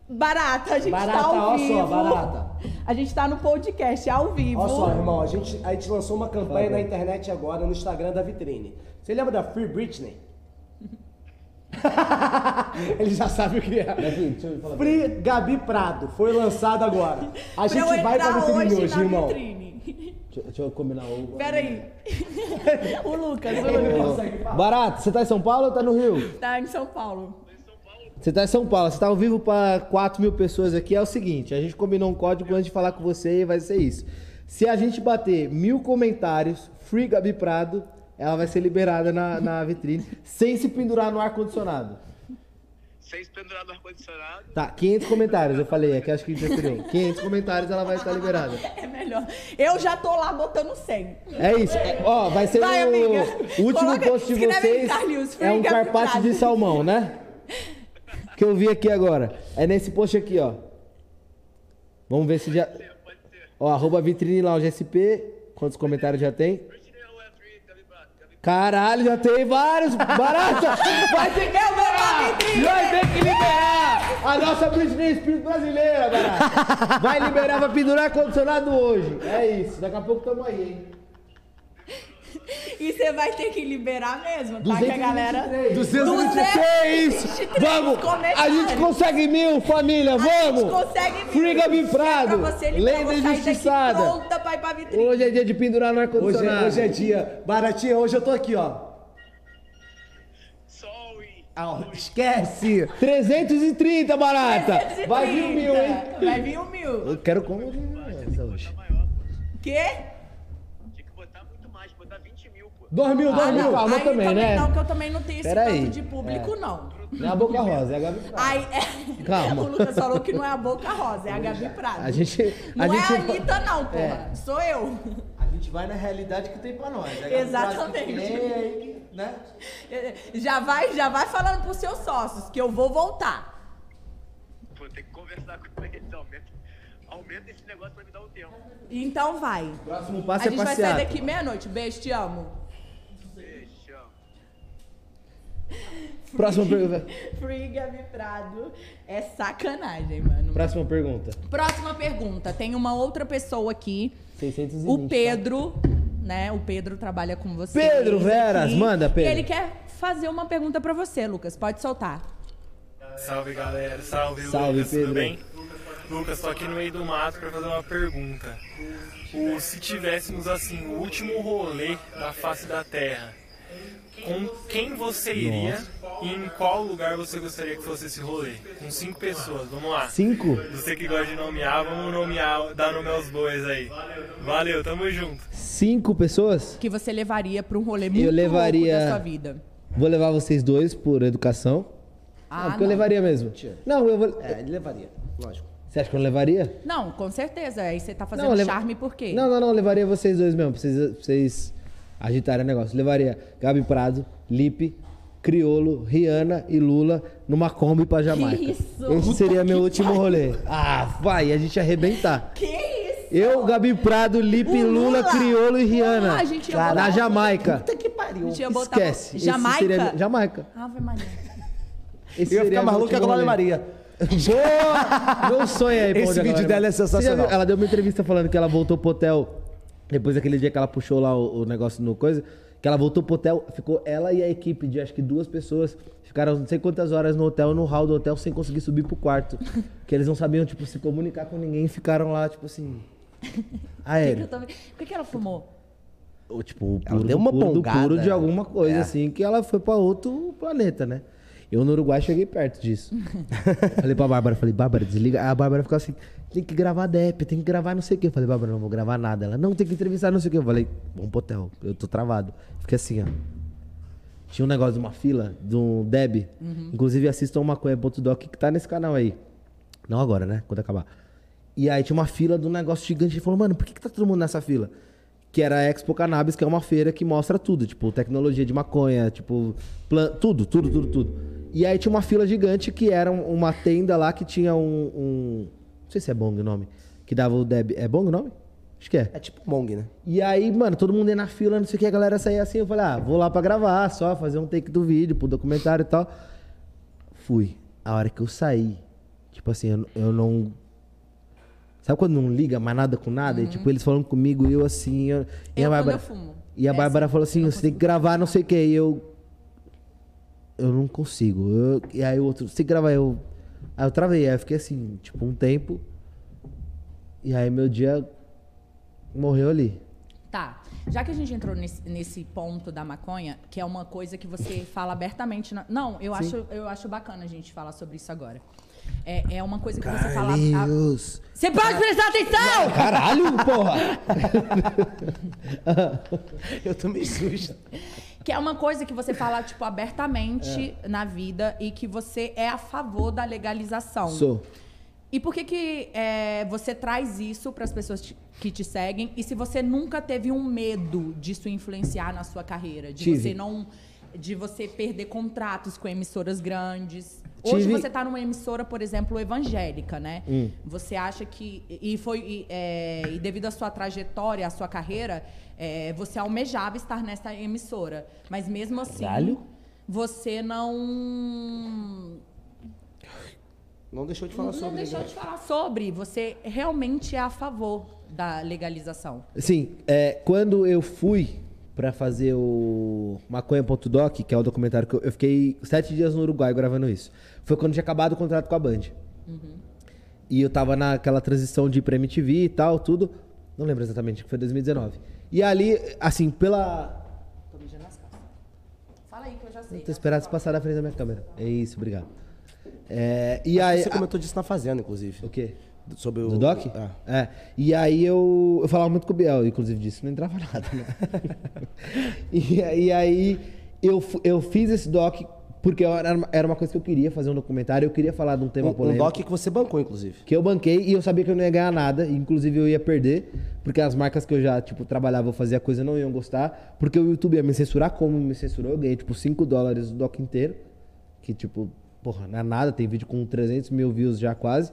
Barata, a gente
Barata,
tá ao
ó
vivo.
só, barata.
A gente tá no podcast ao vivo.
Olha só, irmão, a gente, a gente lançou uma campanha na internet agora, no Instagram da Vitrine. Você lembra da Free Britney? Ele já sabe o que é. Free Gabi Prado, foi lançado agora. A gente vai pra Vitrine
hoje
hoje,
na
irmão.
vitrine.
Deixa, deixa eu combinar o.
Pera aí. o Lucas, o Lucas.
Barato, você tá em São Paulo ou tá no Rio?
Tá em São Paulo.
Você tá em São Paulo, você tá ao vivo pra 4 mil pessoas aqui. É o seguinte, a gente combinou um código antes de falar com você e vai ser isso. Se a gente bater mil comentários, Free Gabi Prado, ela vai ser liberada na, na vitrine, sem se pendurar no ar-condicionado.
Seis pendurados no ar-condicionado.
Tá, 500 comentários, eu falei, é que acho que a gente já 500 comentários ela vai estar liberada.
É melhor. Eu já tô lá botando 100.
É isso. É, ó, vai ser
Vai,
o,
amiga.
último
Coloca-
post de vocês.
Carlinhos,
é um
Prado.
de salmão, né? Que eu vi aqui agora. É nesse post aqui, ó. Vamos ver se já. Ó, arroba vitrine lounge SP. Quantos comentários já tem? Caralho, já tem vários. Barata! Vai ter que
vitrine.
Vai ter que liberar a nossa Britney Spears brasileira, Barata. Vai liberar, vai pendurar ar-condicionado hoje. É isso. Daqui a pouco tamo aí, hein?
E você vai ter que liberar mesmo, tá? Que a galera.
223! Vamos! A gente consegue mil, família,
A gente
vamos!
consegue
Free Gabi Prado! Lenda injustiçada!
pronta pra ir pra vitrine.
Hoje é dia de pendurar no
Hoje,
ar-condicionado.
é- hoje é dia. Baratinha, hoje eu tô aqui, ó. Ah, esquece!
330, barata!
330.
Vai vir um mil, hein?
Vai vir um mil.
Eu quero como essa hoje.
Quê?
Tinha que botar muito mais, botar 20 mil, pô.
2 mil, 2 mil. Calma
Aí
também, né?
Não, que eu também não tenho esse
Pera
tanto
aí.
de público, não.
Não é a Boca Rosa, é a Gabi Prado.
Aí, é...
Calma.
O Lucas falou que não é a Boca Rosa, é a Gabi Prado.
A gente.
Não
a
é
gente
a Anitta, não, porra.
É.
Sou eu.
A gente vai na realidade que tem pra nós. né?
Exatamente.
É aí que, né?
Já vai, já vai falando pros seus sócios que eu vou voltar.
Vou ter que conversar com eles. Aumenta, aumenta esse negócio pra me dar um tempo.
Então vai.
Próximo
A
passo é
gente vai sair
passear.
daqui meia-noite. Beijo, te amo.
Beijo.
Próxima pergunta.
Free Gabi Prado. É sacanagem, mano.
Próxima pergunta.
Próxima pergunta. Tem uma outra pessoa aqui.
620.
O Pedro, né? O Pedro trabalha com você.
Pedro Veras, manda, Pedro.
E ele quer fazer uma pergunta pra você, Lucas. Pode soltar.
Salve galera, salve,
Salve,
Lucas,
Pedro.
tudo bem? Lucas, tô aqui no meio do mato pra fazer uma pergunta. O, se tivéssemos assim o último rolê da face da Terra, com quem você iria e em qual lugar você gostaria que fosse esse rolê? Com cinco pessoas, vamos lá.
Cinco?
Você que gosta de nomear, vamos nomear, dar nome aos bois aí. Valeu, tamo junto.
Cinco pessoas?
Que você levaria pra um rolê muito
Eu levaria.
louco da sua vida.
Vou levar vocês dois por educação.
Ah,
não, porque eu
não.
levaria mesmo. Não, eu vou.
É, ele levaria, lógico.
Você acha que eu não levaria?
Não, com certeza. Aí você tá fazendo
Não, eu leva-
charme por quê?
Não, não, não, eu levaria vocês dois mesmo, pra vocês, pra vocês agitarem o negócio. Levaria Gabi Prado, Lipe, Criolo, Rihanna e Lula numa Kombi pra Jamaica.
isso?
Esse seria meu último rolê. Ah, vai, a gente ia arrebentar.
Que isso?
Eu, Gabi Prado, Lipe, Lula,
Lula?
Criolo e Rihanna.
Ah, a gente ia
na
botar-
Jamaica.
Puta que pariu.
A gente ia botar...
Esquece. Esse
Jamaica?
seria- Jamaica.
Ave Maria.
Esse
Eu ia ficar
meu
maluco com a Glória. Maria.
Boa! Meu sonho aí,
Esse vídeo dela é sensacional.
Ela deu uma entrevista falando que ela voltou pro hotel depois daquele dia que ela puxou lá o, o negócio no coisa. Que ela voltou pro hotel, ficou ela e a equipe de acho que duas pessoas. Ficaram não sei quantas horas no hotel, no hall do hotel, sem conseguir subir pro quarto. que eles não sabiam, tipo, se comunicar com ninguém e ficaram lá, tipo assim.
Por que, que,
Aéreo.
tô... Por que, que ela fumou?
Ou, tipo, o
Ela
puro,
deu
do
uma
puro, do
bongada.
puro de alguma coisa,
É.
assim, que ela foi pra outro planeta, né? Eu no Uruguai cheguei perto disso. falei pra Bárbara, falei, Bárbara, desliga. A Bárbara ficou assim, tem que gravar DEP, tem que gravar não sei o quê. Eu falei, Bárbara, não vou gravar nada. Ela, não, tem que entrevistar não sei o quê. Eu falei, vamos pro hotel, eu tô travado. Fiquei assim, ó. Tinha um negócio de uma fila, de um Deb. Inclusive, assistam uma coisa.doc que tá nesse canal aí. Não agora, né? Quando acabar. E aí tinha uma fila de um negócio gigante. Ele falou, mano, por que, que tá todo mundo nessa fila? Que era a Expo Cannabis, que é uma feira que mostra tudo. Tipo, tecnologia de maconha, tipo, plan... tudo, tudo, tudo, tudo. E aí tinha uma fila gigante que era um- uma tenda lá que tinha um... um- Não sei se é Bong o nome. Que dava o Deb... É Bong o nome? Acho que é.
É tipo Bong, né?
E aí, mano, todo mundo ia na fila, não sei o que, a galera saía assim. Eu falei, ah, vou lá pra gravar, só fazer um take do vídeo, pro documentário e tal. Fui. A hora que eu saí, tipo assim, eu, eu não. Sabe quando não liga mais nada com nada? E tipo, eles falando comigo e eu assim. Eu, e
Eu,
a
quando
Bárbara. E a
É
Bárbara
assim,
falou assim: você tem que gravar, não sei o que. E eu. Eu não consigo. Eu- e aí o outro, que gravar. Eu, aí eu travei. Aí eu fiquei assim, tipo, um tempo. E aí meu dia morreu ali.
Tá. Já que a gente entrou nesse, nesse ponto da maconha, que é uma coisa que você fala abertamente. na- Não, eu
Sim.
acho, eu acho bacana a gente falar sobre isso agora. É, é uma coisa que você fala. a-
Carlinhos.
Você pode prestar atenção!
Caralho, porra!
Eu tomei susto.
Que é uma coisa que você fala, tipo, abertamente na vida e que você é a favor da legalização.
Sou.
E por que, que é, você traz isso para as pessoas te- que te seguem? E se você nunca teve um medo disso influenciar na sua carreira? De
Tive.
você não. De você perder contratos com emissoras grandes. Hoje
Tive.
você está numa emissora, por exemplo, evangélica, né?
Hum.
Você acha que. E foi. E, é, e devido à sua trajetória, à sua carreira, é, você almejava estar nessa emissora. Mas mesmo assim,
Caralho.
você não.
Não deixou de falar
não
sobre.
deixou
né?
de falar sobre. Você realmente é a favor da legalização.
Sim, é, quando eu fui pra fazer o Maconha.doc, que é o documentário que eu, eu fiquei sete dias no Uruguai gravando isso. Foi quando tinha acabado o contrato com a Band. E eu tava naquela transição de ir pra MTV e tal, tudo. Não lembro exatamente, que foi 2019. E ali, assim, pela.
Tô mijando nas calças. Fala aí que eu já sei.
Tô esperando você passar na frente da minha câmera. É isso, obrigado. É, e aí.
Você comentou disso na Fazenda, inclusive.
O quê?
Sobre o.
Do Doc?
Ah.
É. E aí eu, eu falava muito com o Biel, inclusive disso, não entrava nada, né? e, e aí eu, eu fiz esse doc porque eu- era uma- coisa que eu queria fazer um documentário, eu queria falar de um tema
Um, um
polêmico.
Doc que você bancou, inclusive.
Que eu banquei e eu sabia que eu não ia ganhar nada, inclusive eu ia perder, porque as marcas que eu já, tipo, trabalhava ou fazia coisa não iam gostar, porque o YouTube ia me censurar como me censurou, eu ganhei, tipo, 5 dólares o doc inteiro, que, tipo, porra, não é nada, tem vídeo com 300 mil views já quase.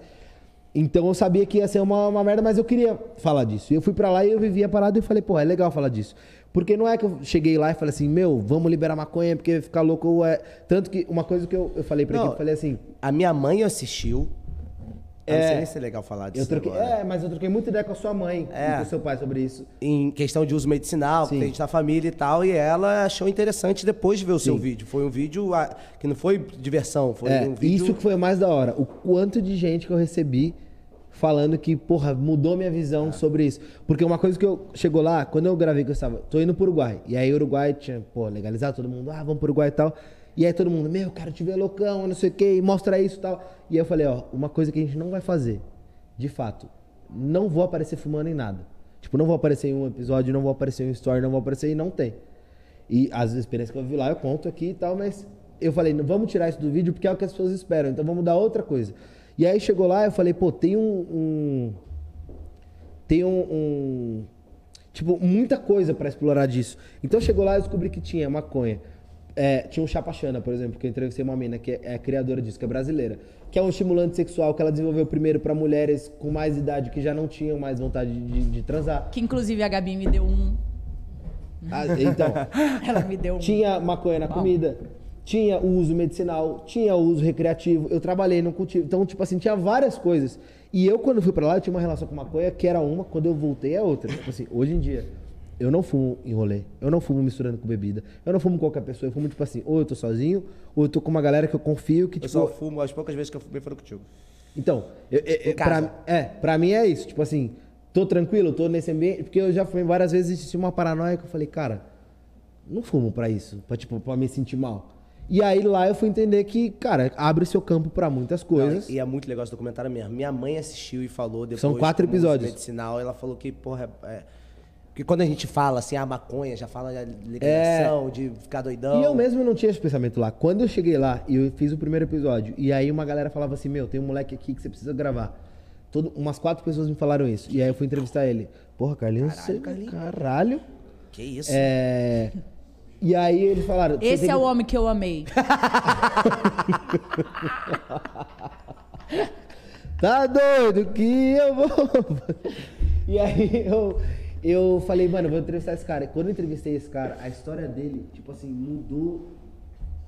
Então eu sabia que ia ser uma, uma merda, mas eu queria falar disso. E eu fui pra lá e eu vivi a parada e falei, pô, é legal falar disso. Porque não é que eu cheguei lá e falei assim, meu, vamos liberar maconha porque ficar louco é. Tanto que uma coisa que eu, eu falei pra
Não,
equipe, eu falei assim.
A minha mãe assistiu. Eu
É.
não sei nem se é legal falar
Eu
disso.
troquei,
agora.
é, mas eu troquei muita ideia com a sua mãe
É.
e com o seu pai sobre isso.
Em questão de uso medicinal, que
Sim.
tem gente na família e tal, e ela achou interessante depois de ver o seu
Sim.
vídeo. Foi um vídeo ah, que não foi diversão, foi
É,
um vídeo.
Isso que foi o mais da hora. O quanto de gente que eu recebi falando que, porra, mudou minha visão sobre isso. Porque uma coisa que eu chegou lá, quando eu gravei que eu estava, tô indo pro Uruguai. E aí Uruguai tinha, pô, legalizado, todo mundo, ah, vamos pro Uruguai e tal. E aí todo mundo, meu, quero te ver loucão, não sei o quê, mostra isso e tal. E aí eu falei, ó, uma coisa que a gente não vai fazer, de fato, não vou aparecer fumando em nada. Tipo, não vou aparecer em um episódio, não vou aparecer em um story, não vou aparecer e não tem. E as experiências que eu vi lá eu conto aqui e tal, mas eu falei, não vamos tirar isso do vídeo porque é o que as pessoas esperam, então vamos dar outra coisa. E aí chegou lá, eu falei, pô, tem um. um- tem um, um- Tipo, muita coisa pra explorar disso. Então chegou lá e descobri que tinha maconha. É, tinha um Chapachana, por exemplo, que eu entrevistei uma mina que é, é criadora disso, que é brasileira. Que é um estimulante sexual que ela desenvolveu primeiro pra mulheres com mais idade que já não tinham mais vontade de, de transar.
Que inclusive a Gabi me deu um.
Ah, então,
Ela me deu um.
tinha maconha na comida, tinha o uso medicinal, tinha o uso recreativo. Eu trabalhei no cultivo. Então, tipo assim, tinha várias coisas. E eu, quando fui pra lá, eu tinha uma relação com maconha que era uma, quando eu voltei é outra. Tipo assim, hoje em dia, eu não fumo em rolê, eu não fumo misturando com bebida, eu não fumo com qualquer pessoa, eu fumo, tipo assim, ou eu tô sozinho, ou eu tô com uma galera que eu confio que,
Eu
tipo.
só fumo, as poucas vezes que eu fumei foram contigo.
Então, eu, eu- eu- pra, é, pra mim é isso. Tipo assim, Tô tranquilo, tô nesse ambiente. Porque eu já fui várias vezes tive uma paranoia que eu falei, cara, não fumo pra isso, pra, tipo, pra me sentir mal. E aí lá eu fui entender que, cara, abre o seu campo pra muitas coisas.
Não, e é muito legal esse documentário mesmo. Minha mãe assistiu e falou depois.
São quatro episódios.
medicinal, ela falou que, porra, é. Porque quando a gente fala assim, a maconha, já fala de legalização, de ficar doidão.
É. E eu mesmo não tinha esse pensamento lá. Quando eu cheguei lá e eu fiz o primeiro episódio, e aí uma galera falava assim: Meu, tem um moleque aqui que você precisa gravar. Todo, umas quatro pessoas me falaram isso. E aí eu fui entrevistar ele. Porra, Carlinhos,
Caralho,
você- caralho.
Que isso?
É. E aí eles falaram. "Você
Esse é
que-
o homem que eu amei.
Tá doido que eu vou. E aí eu, eu falei, mano, vou entrevistar esse cara. Quando eu entrevistei esse cara, a história dele, tipo assim, mudou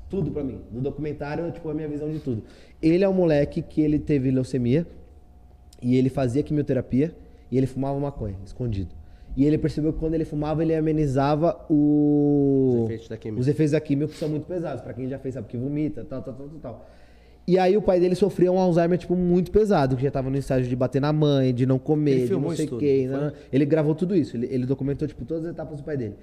tudo pra mim. No documentário, tipo, a minha visão de tudo. Ele é um moleque que ele teve leucemia e ele fazia quimioterapia e ele fumava maconha, escondido. E ele percebeu que quando ele fumava, ele amenizava o...
Os efeitos da química.
Os efeitos da química que são muito pesados. Pra quem já fez, sabe que vomita, tal, tal, tal, tal, tal. E aí o pai dele sofria um Alzheimer, tipo, muito pesado, que já tava no estágio de bater na mãe, de não comer,
Ele
de não sei quê. né? Ele gravou tudo isso. Ele, ele documentou, tipo, todas as etapas do pai dele.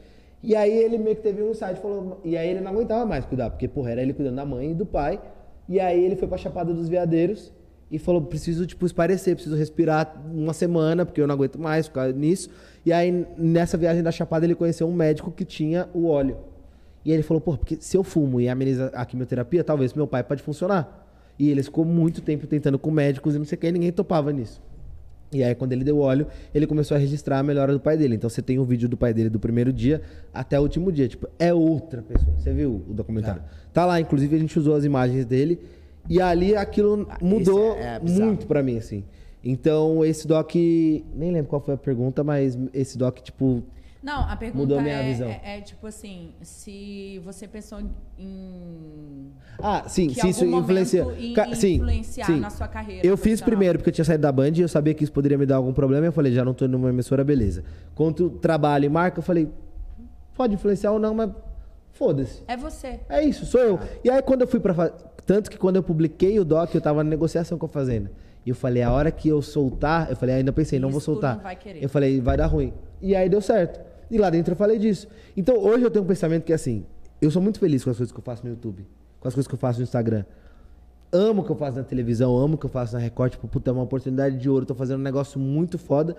E aí ele meio que teve um insight, falou... E aí ele não aguentava mais cuidar, porque, porra, era ele cuidando da mãe e do pai. E aí ele foi pra Chapada dos Veadeiros e falou, preciso, tipo, esparecer, preciso respirar uma semana, porque eu não aguento mais ficar nisso. E aí, nessa viagem da Chapada, ele conheceu um médico que tinha o óleo. E ele falou, pô, porque se eu fumo e ameniza a quimioterapia, talvez meu pai pode funcionar. E ele ficou muito tempo tentando com médicos e não sei o que, e ninguém topava nisso. E aí, quando ele deu óleo, ele começou a registrar a melhora do pai dele. Então, você tem o vídeo do pai dele do primeiro dia até o último dia. Tipo, é outra pessoa. Você viu o documentário? Tá lá, inclusive, a gente usou as imagens dele. E ali, aquilo mudou
é- é
muito pra mim, assim. Então, esse doc... Nem lembro qual foi a pergunta, mas esse doc, tipo...
Não, a pergunta
Mudou a minha
é,
visão.
é- é, tipo assim, se você pensou em
Ah, sim,
que
se isso influencia. Ca- sim,
influenciar
sim.
na sua carreira
Eu fiz primeiro porque eu tinha saído da Band e eu sabia que isso poderia me dar algum problema. Eu falei, já não tô numa emissora, beleza. Quanto trabalho e marca, eu falei, pode influenciar ou não, mas foda-se.
É você.
É isso, sou eu. E aí quando eu fui pra fa- Tanto que quando eu publiquei o doc, eu tava na negociação com a Fazenda. E eu falei, a hora que eu soltar, eu falei, ainda pensei, não vou
Isso tu
soltar.
não vai querer.
Eu falei, vai dar ruim. E aí deu certo. E lá dentro eu falei disso. Então hoje eu tenho um pensamento que é assim, eu sou muito feliz com as coisas que eu faço no YouTube, com as coisas que eu faço no Instagram. Amo o que eu faço na televisão, amo o que eu faço na Record, tipo, puta, é uma oportunidade de ouro, tô fazendo um negócio muito foda.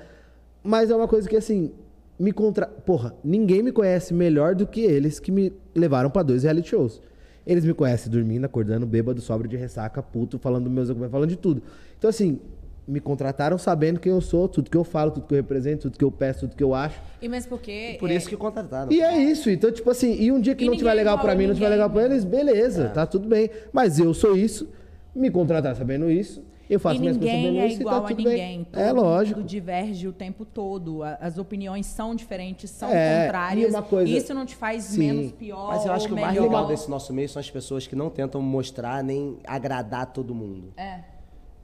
Mas é uma coisa que assim, me contra. Porra, ninguém me conhece melhor do que eles que me levaram pra dois reality shows. Eles me conhecem dormindo, acordando, bêbado, sóbrio de ressaca, puto, falando dos meus documentos, falando de tudo. Então, assim, me contrataram sabendo quem eu sou, tudo que eu falo, tudo que eu represento, tudo que eu peço, tudo que eu acho.
E mesmo porque
Por
é,
isso que contrataram.
E é isso. Então, tipo assim, e um dia que
E
não tiver legal
igual
pra
a
mim, não tiver legal pra eles, beleza, tá tudo bem. Mas eu sou isso, me contratar sabendo isso, eu faço
e
minhas coisas sabendo
ninguém é igual
e tá
a
tudo
ninguém.
É lógico.
mundo diverge o tempo todo. As opiniões são diferentes, são
É,
contrárias.
e uma coisa-
Isso não te faz
Sim.
menos pior
Mas eu acho que
ou
o mais
melhor.
legal desse nosso meio são as pessoas que não tentam mostrar nem agradar todo mundo.
É.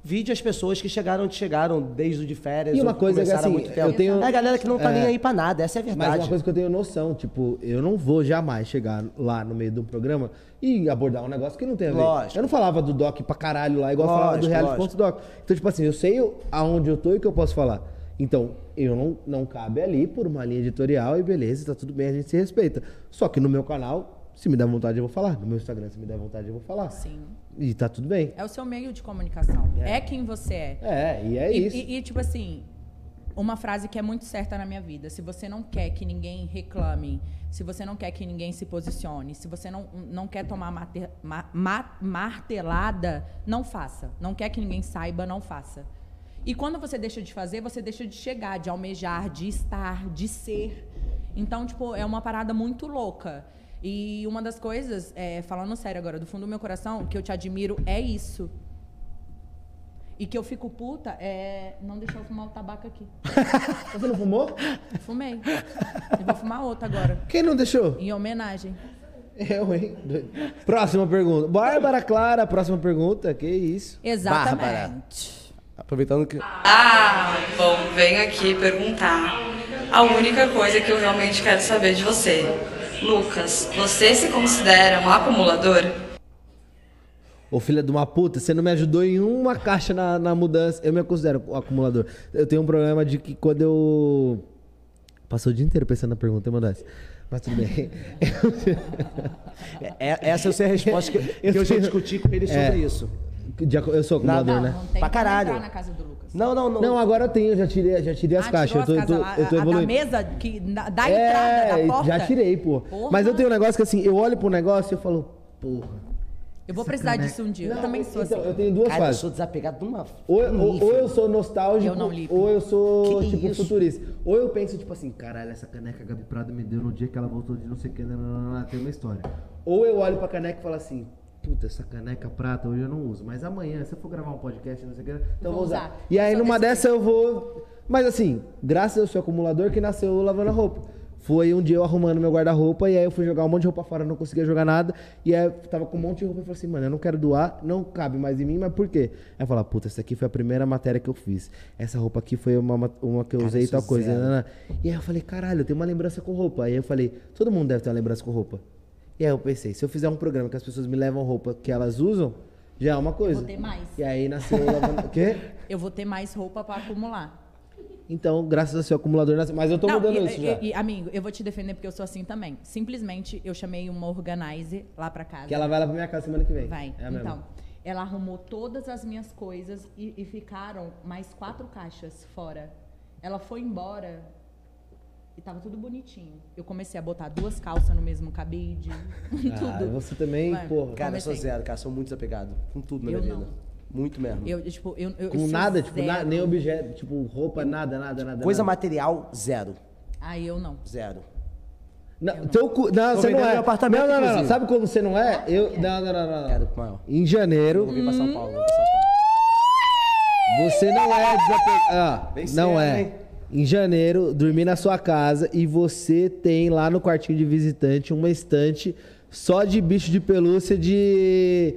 Vide as pessoas que chegaram onde chegaram desde o de férias.
E uma
ou
coisa que,
começaram há
assim,
muito tempo.
eu tenho-
É a galera que não tá
É.
nem aí pra nada, essa é a verdade.
Mas uma coisa que eu tenho noção, tipo, eu não vou jamais chegar lá no meio do programa e abordar um negócio que não tem a ver.
Lógico.
Eu não falava do doc pra caralho lá, igual eu falava do
Lógico,
reality
lógico.
ponto doc. Então, tipo assim, eu sei aonde eu tô e o que eu posso falar. Então, eu não, não cabe ali por uma linha editorial e beleza, tá tudo bem, a gente se respeita. Só que no meu canal, se me der vontade, eu vou falar. No meu Instagram, se me der vontade, eu vou falar.
Sim.
E tá tudo bem.
É o seu meio de comunicação. É, quem você é.
É, e é
e,
isso.
E, e, tipo assim, uma frase que é muito certa na minha vida. Se você não quer que ninguém reclame, se você não quer que ninguém se posicione, se você não, não quer tomar ma- ma- martelada, não faça. Não quer que ninguém saiba, não faça. E quando você deixa de fazer, você deixa de chegar, de almejar, de estar, de ser. Então, tipo, é uma parada muito louca. E uma das coisas, é, falando sério agora, do fundo do meu coração, que eu te admiro é isso. E que eu fico puta é não deixar eu fumar o tabaco aqui.
Você não fumou?
Fumei. Eu vou fumar outro agora.
Quem não deixou?
Em homenagem.
Eu, hein? Próxima pergunta. Bárbara Clara, próxima pergunta. Que isso?
Exatamente.
Aproveitando que.
Ah, bom, venho aqui perguntar a única coisa que eu realmente quero saber de você. Lucas, você se considera um acumulador?
Ô filha de uma puta, você não me ajudou em uma caixa na, na mudança. Eu me considero um acumulador. Eu tenho um problema de que quando eu. Passou o dia inteiro pensando na pergunta, eu essa. Mas tudo bem.
É- essa eu sei a resposta que, que eu já discuti com ele sobre
É.
isso.
Eu sou acumulador,
Não,
né?
Não tem
Pra caralho.
na casa do Lucas.
Não, não, não.
Não, agora eu tenho, já tirei, já tirei as
ah,
caixas.
tirou
eu tô,
as
eu tô, eu tô
a- da mesa que, da,
É,
entrada, da porta.
já tirei, pô.
Porra.
Mas eu tenho um negócio que assim, eu olho pro negócio e eu falo, porra.
Eu vou precisar disso um dia. eu também sou
Então,
assim.
eu tenho duas
Cara, eu
fases.
sou desapegado de uma.
Ou, ou, ou eu sou nostálgico,
Eu não ligo.
ou eu sou,
Que
tipo,
isso?
futurista. Ou eu penso, tipo assim, caralho, essa caneca a Gabi Prada me deu no dia que ela voltou de não sei o que, nananana, tem uma história. Ou eu olho pra caneca e falo assim, puta, essa caneca prata hoje eu não uso, mas amanhã, se eu for gravar um podcast, não sei o que, então eu vou
Vou
usar.
usar.
E aí
Sou
numa dessa eu vou... Mas assim, graças ao seu acumulador que nasceu lavando a roupa. Foi um dia eu arrumando meu guarda-roupa e aí eu fui jogar um monte de roupa fora, não conseguia jogar nada. E aí eu tava com um monte de roupa e falei assim, mano, eu não quero doar, não cabe mais em mim, mas por quê? Aí eu falei, puta, essa aqui foi a primeira matéria que eu fiz. Essa roupa aqui foi uma, ma- uma que eu
Cara,
usei e tal coisa.
zero.
E aí eu falei, caralho, eu tenho uma lembrança com roupa. Aí eu falei, todo mundo deve ter uma lembrança com roupa. E aí eu pensei, se eu fizer um programa que as pessoas me levam roupa que elas usam, já é uma coisa.
Vou ter mais.
E aí nasceu o. Quê?
Eu vou ter mais roupa pra acumular.
Então, graças ao seu acumulador nasceu. Mas eu tô
Não,
mudando
e,
isso
e-
já.
e, amigo, eu vou te defender porque eu sou assim também. Simplesmente eu chamei uma organizer lá pra casa.
Que ela vai lá pra minha casa semana que vem.
Vai.
É
então, ela arrumou todas as minhas coisas e, e ficaram mais quatro caixas fora. Ela foi embora e tava tudo bonitinho. Eu comecei a botar duas calças no mesmo cabide,
Ah,
tudo.
você também,
Vai.
porra.
Cara, eu sou
Comecei.
zero, cara. Sou muito desapegado. Com tudo na
Eu
minha
não.
vida. Muito mesmo.
Eu, tipo, eu, eu,
Com nada, tipo, na- nem objeto, tipo, roupa, nada, nada, nada.
Coisa
nada.
material, zero.
Aí eu não.
Zero.
Não, teu cu- não,
Tô
você não é.
meu apartamento,
não, não, não, não. Sabe como você não é? Eu. Não, não, não, não.
Quero maior.
Em janeiro,
Eu vou vir pra São Paulo. vou pra São Paulo.
você não é desapegado. Ah, não é.
hein?
Em janeiro, dormir na sua casa e você tem lá no quartinho de visitante uma estante só de bicho de pelúcia de.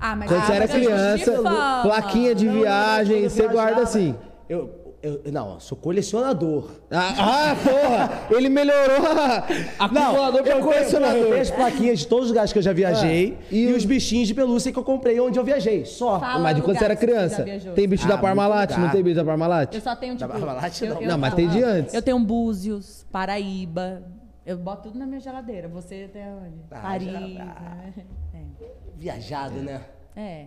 Ah, mas
Quando
ah,
você era criança,
fama.
plaquinha de
Não, não,
viagem,
quando eu
você guarda assim.
Eu, eu, não, sou colecionador.
Ah, ah, porra! Ele melhorou a acumulador
eu tenho, eu
colecionador.
tenho as plaquinhas de todos os lugares que eu já viajei
Ah,
e,
e
os bichinhos de pelúcia que eu comprei onde eu viajei. Só.
Fala
Mas de quando você era criança, tem bicho
Ah,
da Parmalat, não tem bicho da Parmalat?
Eu só tenho, tipo...
Parmalat
eu-
não.
eu-
Não, mas tem de antes.
Eu tenho Búzios, Paraíba. Eu boto tudo na minha geladeira. Você tem onde?
Ah,
Paris.
já-
né?
Viajado, né?
É.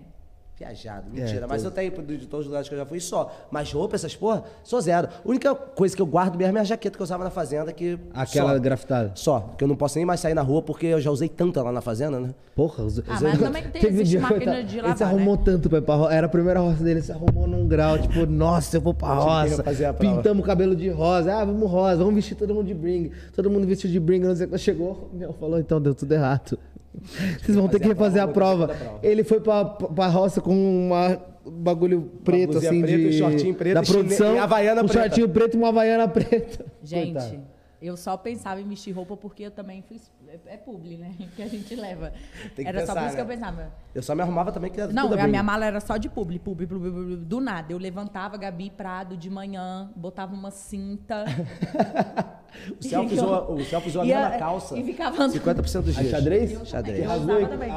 é.
Viajado, mentira.
É,
mas eu tenho de todos os lugares que eu já fui só. Mas roupa, essas porra, sou zero. A única coisa que eu guardo mesmo é a jaqueta que eu usava na fazenda, que.
Aquela
só.
grafitada.
Só, porque eu não posso nem mais sair na rua porque eu já usei tanta lá na fazenda, né?
Porra, os,
Ah, mas também tem-
Teve
existe máquina
coitado,
de
Ele
lavar,
se arrumou
né?
tanto pra ir pra roça. Era a primeira roça dele, ele se arrumou num grau, tipo, nossa, eu vou pra roça. Pintamos o cabelo de rosa. Ah, vamos rosa, vamos vestir todo mundo de bring. Todo mundo vestiu de bring, não sei quando chegou. Meu, falou, então deu tudo errado. Vocês vão ter que refazer a prova. Ele foi pra, pra roça com uma um bagulho preto,
blusinha
assim,
preta,
de...
um shortinho preto
da
e
produção.
e havaiana
um
preta.
shortinho preto e uma havaiana preta.
Gente,
Coitado.
eu só pensava em vestir roupa porque eu também fiz. É, é publi, né? Que a gente leva.
Tem que
era só por
pensar,
isso que eu
né?
pensava.
Eu só me arrumava também que era
Não,
tudo
a minha mala era só de publi, publi, publi, publi, publi, do nada. Eu levantava Gabi Prado de manhã, botava uma cinta.
O Celso usou, o Celso usou a mesma
a-
calça.
e ficava andando.
50% dos
A
dias.
xadrez?
Xadrez.
Eu usava também.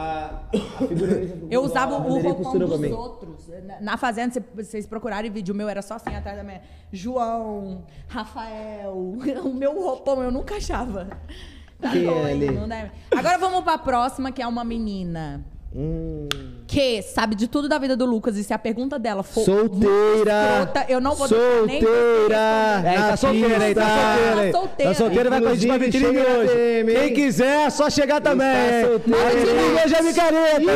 Eu usava o roupão dos outros. Na- Na fazenda, cê- vocês procurarem vídeo, o meu era só assim atrás da minha. João, Rafael, o meu roupão eu nunca achava. Tá
Quem é
doido,
ali?
não deve. Agora vamos pra próxima, que é uma menina.
Hum.
Que sabe de tudo da vida do Lucas. E se a pergunta dela for.
Solteira!
escrota, eu não vou deixar nem
Solteira!
É, tá solteira aí, tá solteira aí.
Tá solteira.
Tá solteira vai com a gente pra vitrine hoje.
DM, hein?
Quem quiser, é só chegar também. Hein?
solteira.
Vitrine Veja Micareta.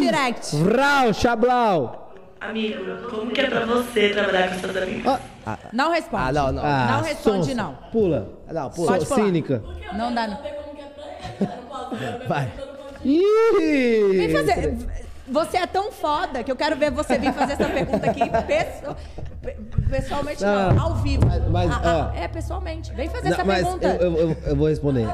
Direct.
Vral, Chablau!
Amigo, como que é pra você trabalhar com seus amigos?
Não responde.
Ah, não, não.
Não responde,
sonsa.
não.
Pula.
Não, pô.
Pode pular.
cínica.
Não dá, não.
Vai.
Ih!
Vem fazer. Você é tão foda que eu quero ver você vir fazer essa pergunta aqui pesso- pe- pessoalmente, não,
Não,
ao vivo.
mas- mas,
Ah, ah, é, pessoalmente. Vem fazer
Não,
essa
mas
pergunta.
eu, eu, eu- eu vou responder.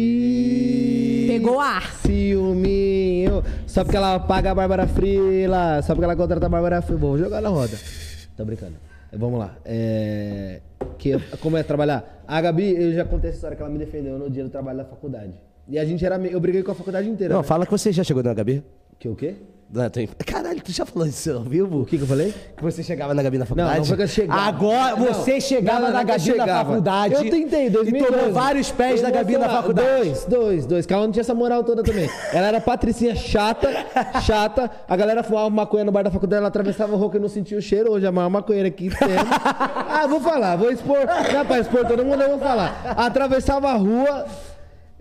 Ih,
Pegou ar.
Ciúminho. Só porque ela paga a Bárbara Frila. Só porque ela contrata a Bárbara Frila. Vou jogar na roda. Tô brincando. Vamos lá. É... Que, como é trabalhar? A Gabi, eu já contei essa história que ela me defendeu no dia do trabalho da faculdade. E a gente era. Eu briguei com a faculdade inteira.
Não,
né?
fala que você já chegou na Gabi.
Que o quê?
Não, tô em- Caralho, tu já falou isso ao vivo?
O que, que eu falei?
Que você chegava na Gabi
Não,
faculdade?
não foi que eu chegava.
Agora,
Não.
você chegava
Não, não,
na
não
Gabi
chegava.
faculdade.
Eu tentei,
E
2012.
tomou vários pés
Eu
da Gabi na
falar,
faculdade.
Dois, dois, dois. Calma, não tinha essa moral toda também. Ela era patricinha chata, chata. A galera fumava maconha no bar da faculdade, ela atravessava a rua e não sentia o cheiro. Hoje é a maior maconheira que temos. ah, vou falar, vou expor. Não, pra expor todo mundo, eu vou falar. Atravessava a rua.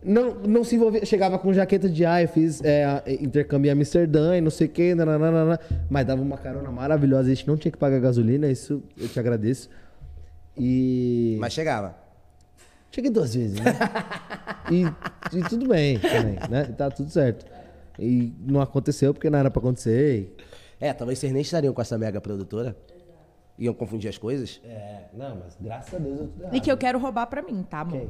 Não, não se envolvia, chegava com jaqueta de ar, eu fiz é, intercâmbio em Amsterdã e não sei o que, nananana, mas dava uma carona maravilhosa, a gente não tinha que pagar gasolina, isso eu te agradeço. E.
Mas chegava.
Cheguei duas vezes, né? e, e tudo bem também, né? Tá tudo certo. E não aconteceu porque não era pra acontecer.
É, talvez vocês nem estariam com essa mega produtora. Iam confundir as coisas.
É, não, mas graças a Deus eu tudo errado.
E que eu quero roubar pra mim, tá, amor?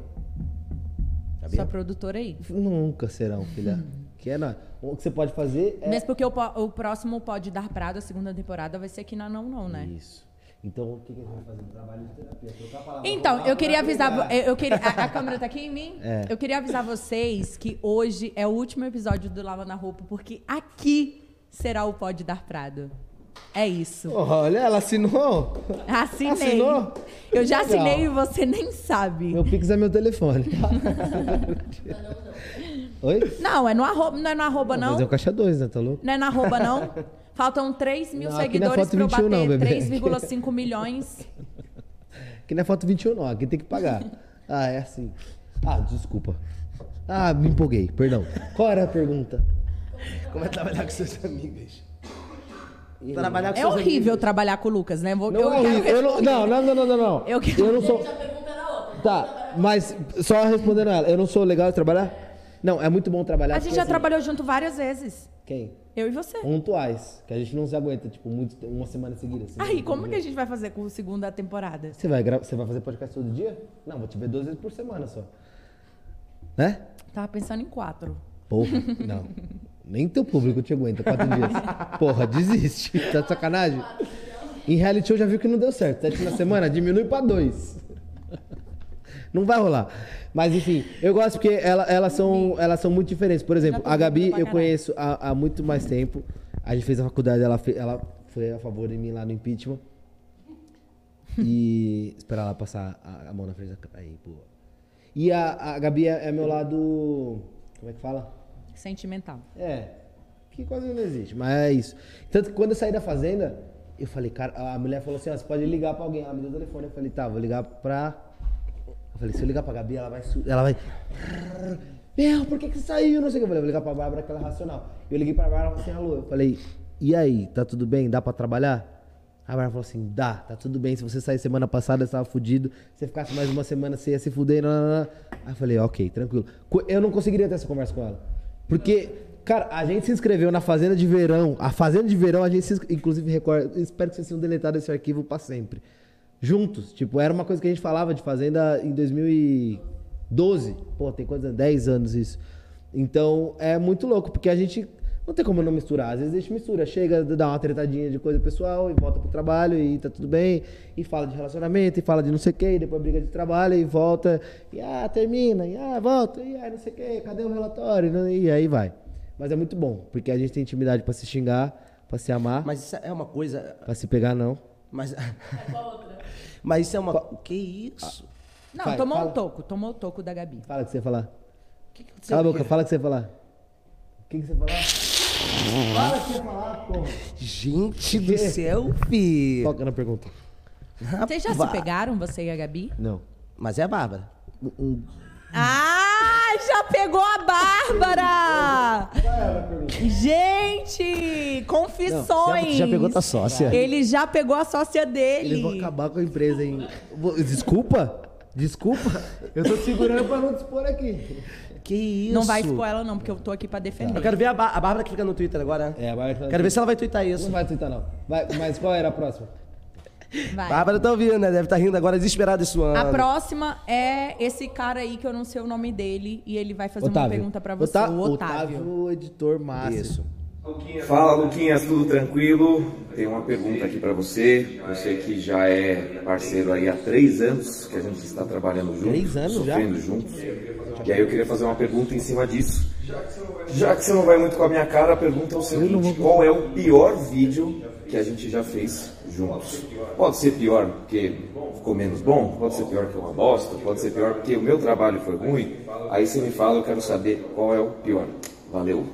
Sua produtora aí.
Nunca serão, filha. que é nada. O que você pode fazer é.
Mesmo porque o, o próximo Pode Dar Prado, a segunda temporada, vai ser aqui na Não Não, né?
Isso. Então, o que, que a gente vai fazer? Trabalho de terapia. Trocar palavra
Então, eu queria avisar. Eu, eu queria, a, a câmera tá aqui em mim?
É.
Eu queria avisar vocês que hoje é o último episódio do Lava na Roupa, porque aqui será o Pode Dar Prado. É isso.
Olha, ela assinou.
Assinei.
Assinou?
Eu já
Legal.
assinei e você nem sabe.
Meu Pix é meu telefone. Oi?
Não, é no arroba, não é no arroba, não.
fazer o caixa 2, né? Tá louco?
Não é na arroba, não. Faltam 3 mil
Não, é
seguidores pra eu
21 não,
bater
bebê.
3,5 milhões.
Aqui não é foto 21, não. Aqui tem que pagar. Ah, é assim. Ah, desculpa. Ah, me empolguei, perdão. Qual era a pergunta?
Como é trabalhar com seus amigos? Trabalhar com
É horrível trabalhar com o Lucas, né? Vou-
Não,
eu
é
quero.
Eu não, não, não, não, não, não, não.
Eu quero-
não sou. Tá, mas só respondendo ela, eu não sou legal de trabalhar? Não, é muito bom trabalhar.
A gente já
assim,
trabalhou junto várias vezes.
Quem?
Eu e você.
Pontuais. Que a gente não se aguenta, tipo, muito, uma semana seguida. assim,
Aí,
né?
como que a gente vai fazer com a segunda temporada?
Você vai, gra... Você vai fazer podcast todo dia? Não, vou te ver duas vezes por semana só. Né?
Tava pensando em quatro.
Porra, não. Nem teu público te aguenta quatro dias. Porra, desiste. Tá de sacanagem? Em reality show já viu que não deu certo. Sete na semana, diminui pra dois. Não vai rolar. Mas enfim, eu gosto porque ela- elas, são, elas são muito diferentes. Por exemplo, a Gabi eu conheço há, há muito mais tempo. A gente fez a faculdade, ela, fe- ela foi a favor de mim lá no impeachment. E esperar ela passar a, a mão na frente da. Aí, boa. E a, a Gabi é, é meu lado. Como é que fala?
Sentimental.
É. Que quase não existe, mas é isso. Tanto que quando eu saí da fazenda, eu falei, cara, a mulher falou assim: ó, você pode ligar pra alguém. Ela me deu o telefone. Eu falei, tá, vou ligar pra. Eu falei, se eu ligar pra Gabi, ela vai. Ela vai. Meu, por que, que saiu? Não sei o que. Eu falei, vou ligar pra Bárbara, que ela é racional. Eu liguei pra Bárbara ela falou assim, alô. Eu falei, e aí, tá tudo bem? Dá pra trabalhar? A Bárbara falou assim, dá, tá tudo bem. Se você sair semana passada, você tava fudido. Se você ficasse mais uma semana, você ia se fuder. Não, não, não. Aí eu falei, ok, tranquilo. Eu não conseguiria ter essa conversa com ela. Porque, cara, a gente se inscreveu na Fazenda de Verão. A Fazenda de Verão, a gente se. Inclusive, recordo, espero que vocês tenham deletado esse arquivo pra sempre. Juntos. Tipo, era uma coisa que a gente falava de Fazenda em 2012. Pô, tem quantos anos? 10 anos isso. Então, é muito louco, porque a gente não tem como não misturar. Às vezes a gente mistura, chega, dá uma tretadinha de coisa pessoal e volta pro trabalho e tá tudo bem. E fala de relacionamento, e fala de não sei o que, e depois briga de trabalho e volta. E ah, termina, e ah, volta, e ah, não sei o que, cadê o relatório? E aí vai. Mas é muito bom, porque a gente tem intimidade pra se xingar, pra se amar.
Mas isso é uma coisa.
Pra se pegar, não.
Mas. Mas isso é uma. Que isso?
Não,
Vai,
tomou
fala.
um toco, tomou o toco da Gabi.
Fala o que você ia falar.
que aconteceu
Cala a boca, fala o que você ia falar. O que, que você ia falar? Você ia falar, porra.
Gente do céu, fi.
Qual que era a pergunta?
Vocês já se pegaram, você e a Gabi?
Não.
Mas é a Bárbara.
Ah, já pegou a Bárbara! Gente, confissões.
Não, já pegou tua sócia.
Ele já pegou a sócia dele.
Eles vão acabar com a empresa, hein? Vou- Desculpa? Desculpa? Eu tô segurando pra não dispor aqui.
Que isso?
Não vai expor ela não, porque eu tô aqui pra defender.
Eu quero ver a, Bá- a Bárbara que fica no Twitter agora. né?
É, a Bárbara
Quero ver se ela vai twittar isso.
Não vai twittar, não. Vai, mas qual era a próxima?
Vai.
Bárbara tá ouvindo, né? Deve estar rindo agora desesperada e suando.
A próxima é esse cara aí que eu não sei o nome dele e ele vai fazer uma pergunta pra você,
Ota-
o Otávio.
Otávio, editor máximo.
Isso.
Fala Luquinhas, tudo tranquilo? Tenho uma pergunta aqui pra você. Você que já é parceiro aí há três anos que a gente está trabalhando juntos,
Três anos já?
sofrendo juntos. E aí eu queria fazer uma pergunta em cima disso. Já que você não vai muito com a minha cara, a pergunta é o seguinte: qual é o pior vídeo que a gente já fez juntos? Pode ser pior porque ficou menos bom, pode ser pior que uma bosta, pode ser pior porque o meu trabalho foi ruim. Aí você me fala, eu quero saber qual é o pior. Valeu.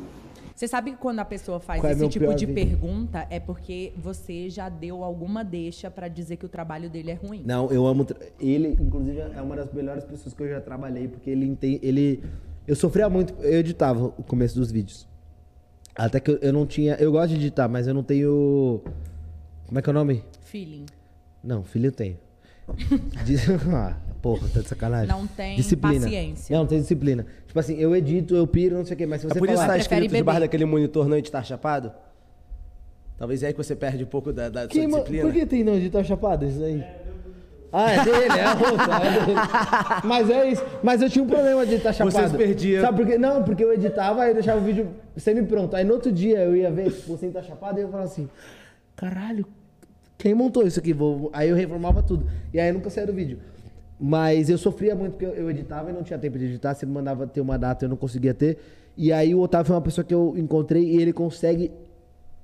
Você sabe que quando a pessoa faz
Qual é
esse
meu
tipo de
vídeo?
pergunta é porque você já deu alguma deixa pra dizer que o trabalho dele é ruim.
Não, eu amo. Ele, inclusive, é uma das melhores pessoas que eu já trabalhei, porque ele entende. Ele, eu sofria muito. Eu editava o começo dos vídeos. Até que eu, eu não tinha. Eu gosto de editar, mas eu não tenho. Como é que é o nome?
Feeling.
Não, filho eu tenho. Dis- ah, porra, tá de sacanagem.
Não tem
disciplina.
paciência.
Não, não tem disciplina. Tipo assim, eu edito, eu piro, não sei o quê, mas se
É
você
por isso que
falar...
tá escrito debaixo daquele monitor não editar chapado? Talvez é aí que você perde um pouco da, da sua
Que, ma-
disciplina.
por que tem não editar chapado isso aí? Ah, é dele, é outro, é dele. Mas é isso. Mas eu tinha um problema de editar chapado.
Vocês perdiam.
Sabe por quê? Não, porque eu editava, eu deixava o vídeo semi-pronto. Aí no outro dia eu ia ver, tipo, sem estar chapado, e eu falava assim, caralho, quem montou isso aqui? Vou... Aí eu reformava tudo. E aí nunca saía do vídeo. Mas eu sofria muito porque eu- editava e não tinha tempo de editar. Você me mandava ter uma data, eu não conseguia ter. E aí o Otávio foi uma pessoa que eu encontrei e ele consegue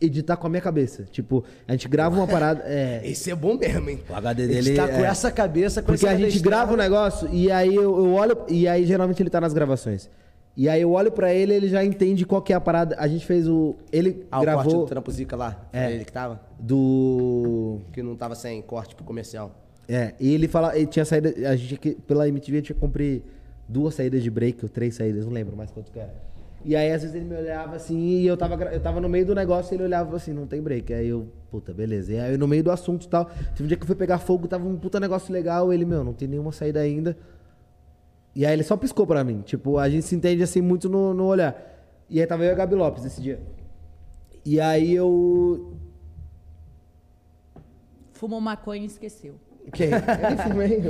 editar com a minha cabeça. Tipo, a gente grava uma parada. É,
Esse é bom mesmo, hein?
o HD
Ele
dele.
tá com
é-
essa cabeça, com
Porque a gente grava o negócio e aí eu, eu olho. E aí geralmente ele tá nas gravações. E aí eu olho pra ele ele já entende qual que é a parada. A gente fez o. Ele
Ah, o corte
gravou.
do Trampo Zica lá.
É.
É ele que tava?
Do.
Que não tava sem corte pro comercial.
É, e ele fala, ele tinha saída, a gente pela MTV tinha cumprir duas saídas de break, ou três saídas, não lembro mais quanto que era. E aí às vezes ele me olhava assim, e eu tava, eu tava no meio do negócio e ele olhava assim, não tem break. Aí eu, puta, beleza. E aí no meio do assunto e tal, teve um dia que eu fui pegar fogo, tava um puta negócio legal, ele, meu, não tem nenhuma saída ainda. E aí ele só piscou pra mim, tipo, a gente se entende assim muito no, no olhar. E aí tava eu e a Gabi Lopes esse dia. E aí eu,
Fumou maconha e esqueceu.
Quem? Nem fumei.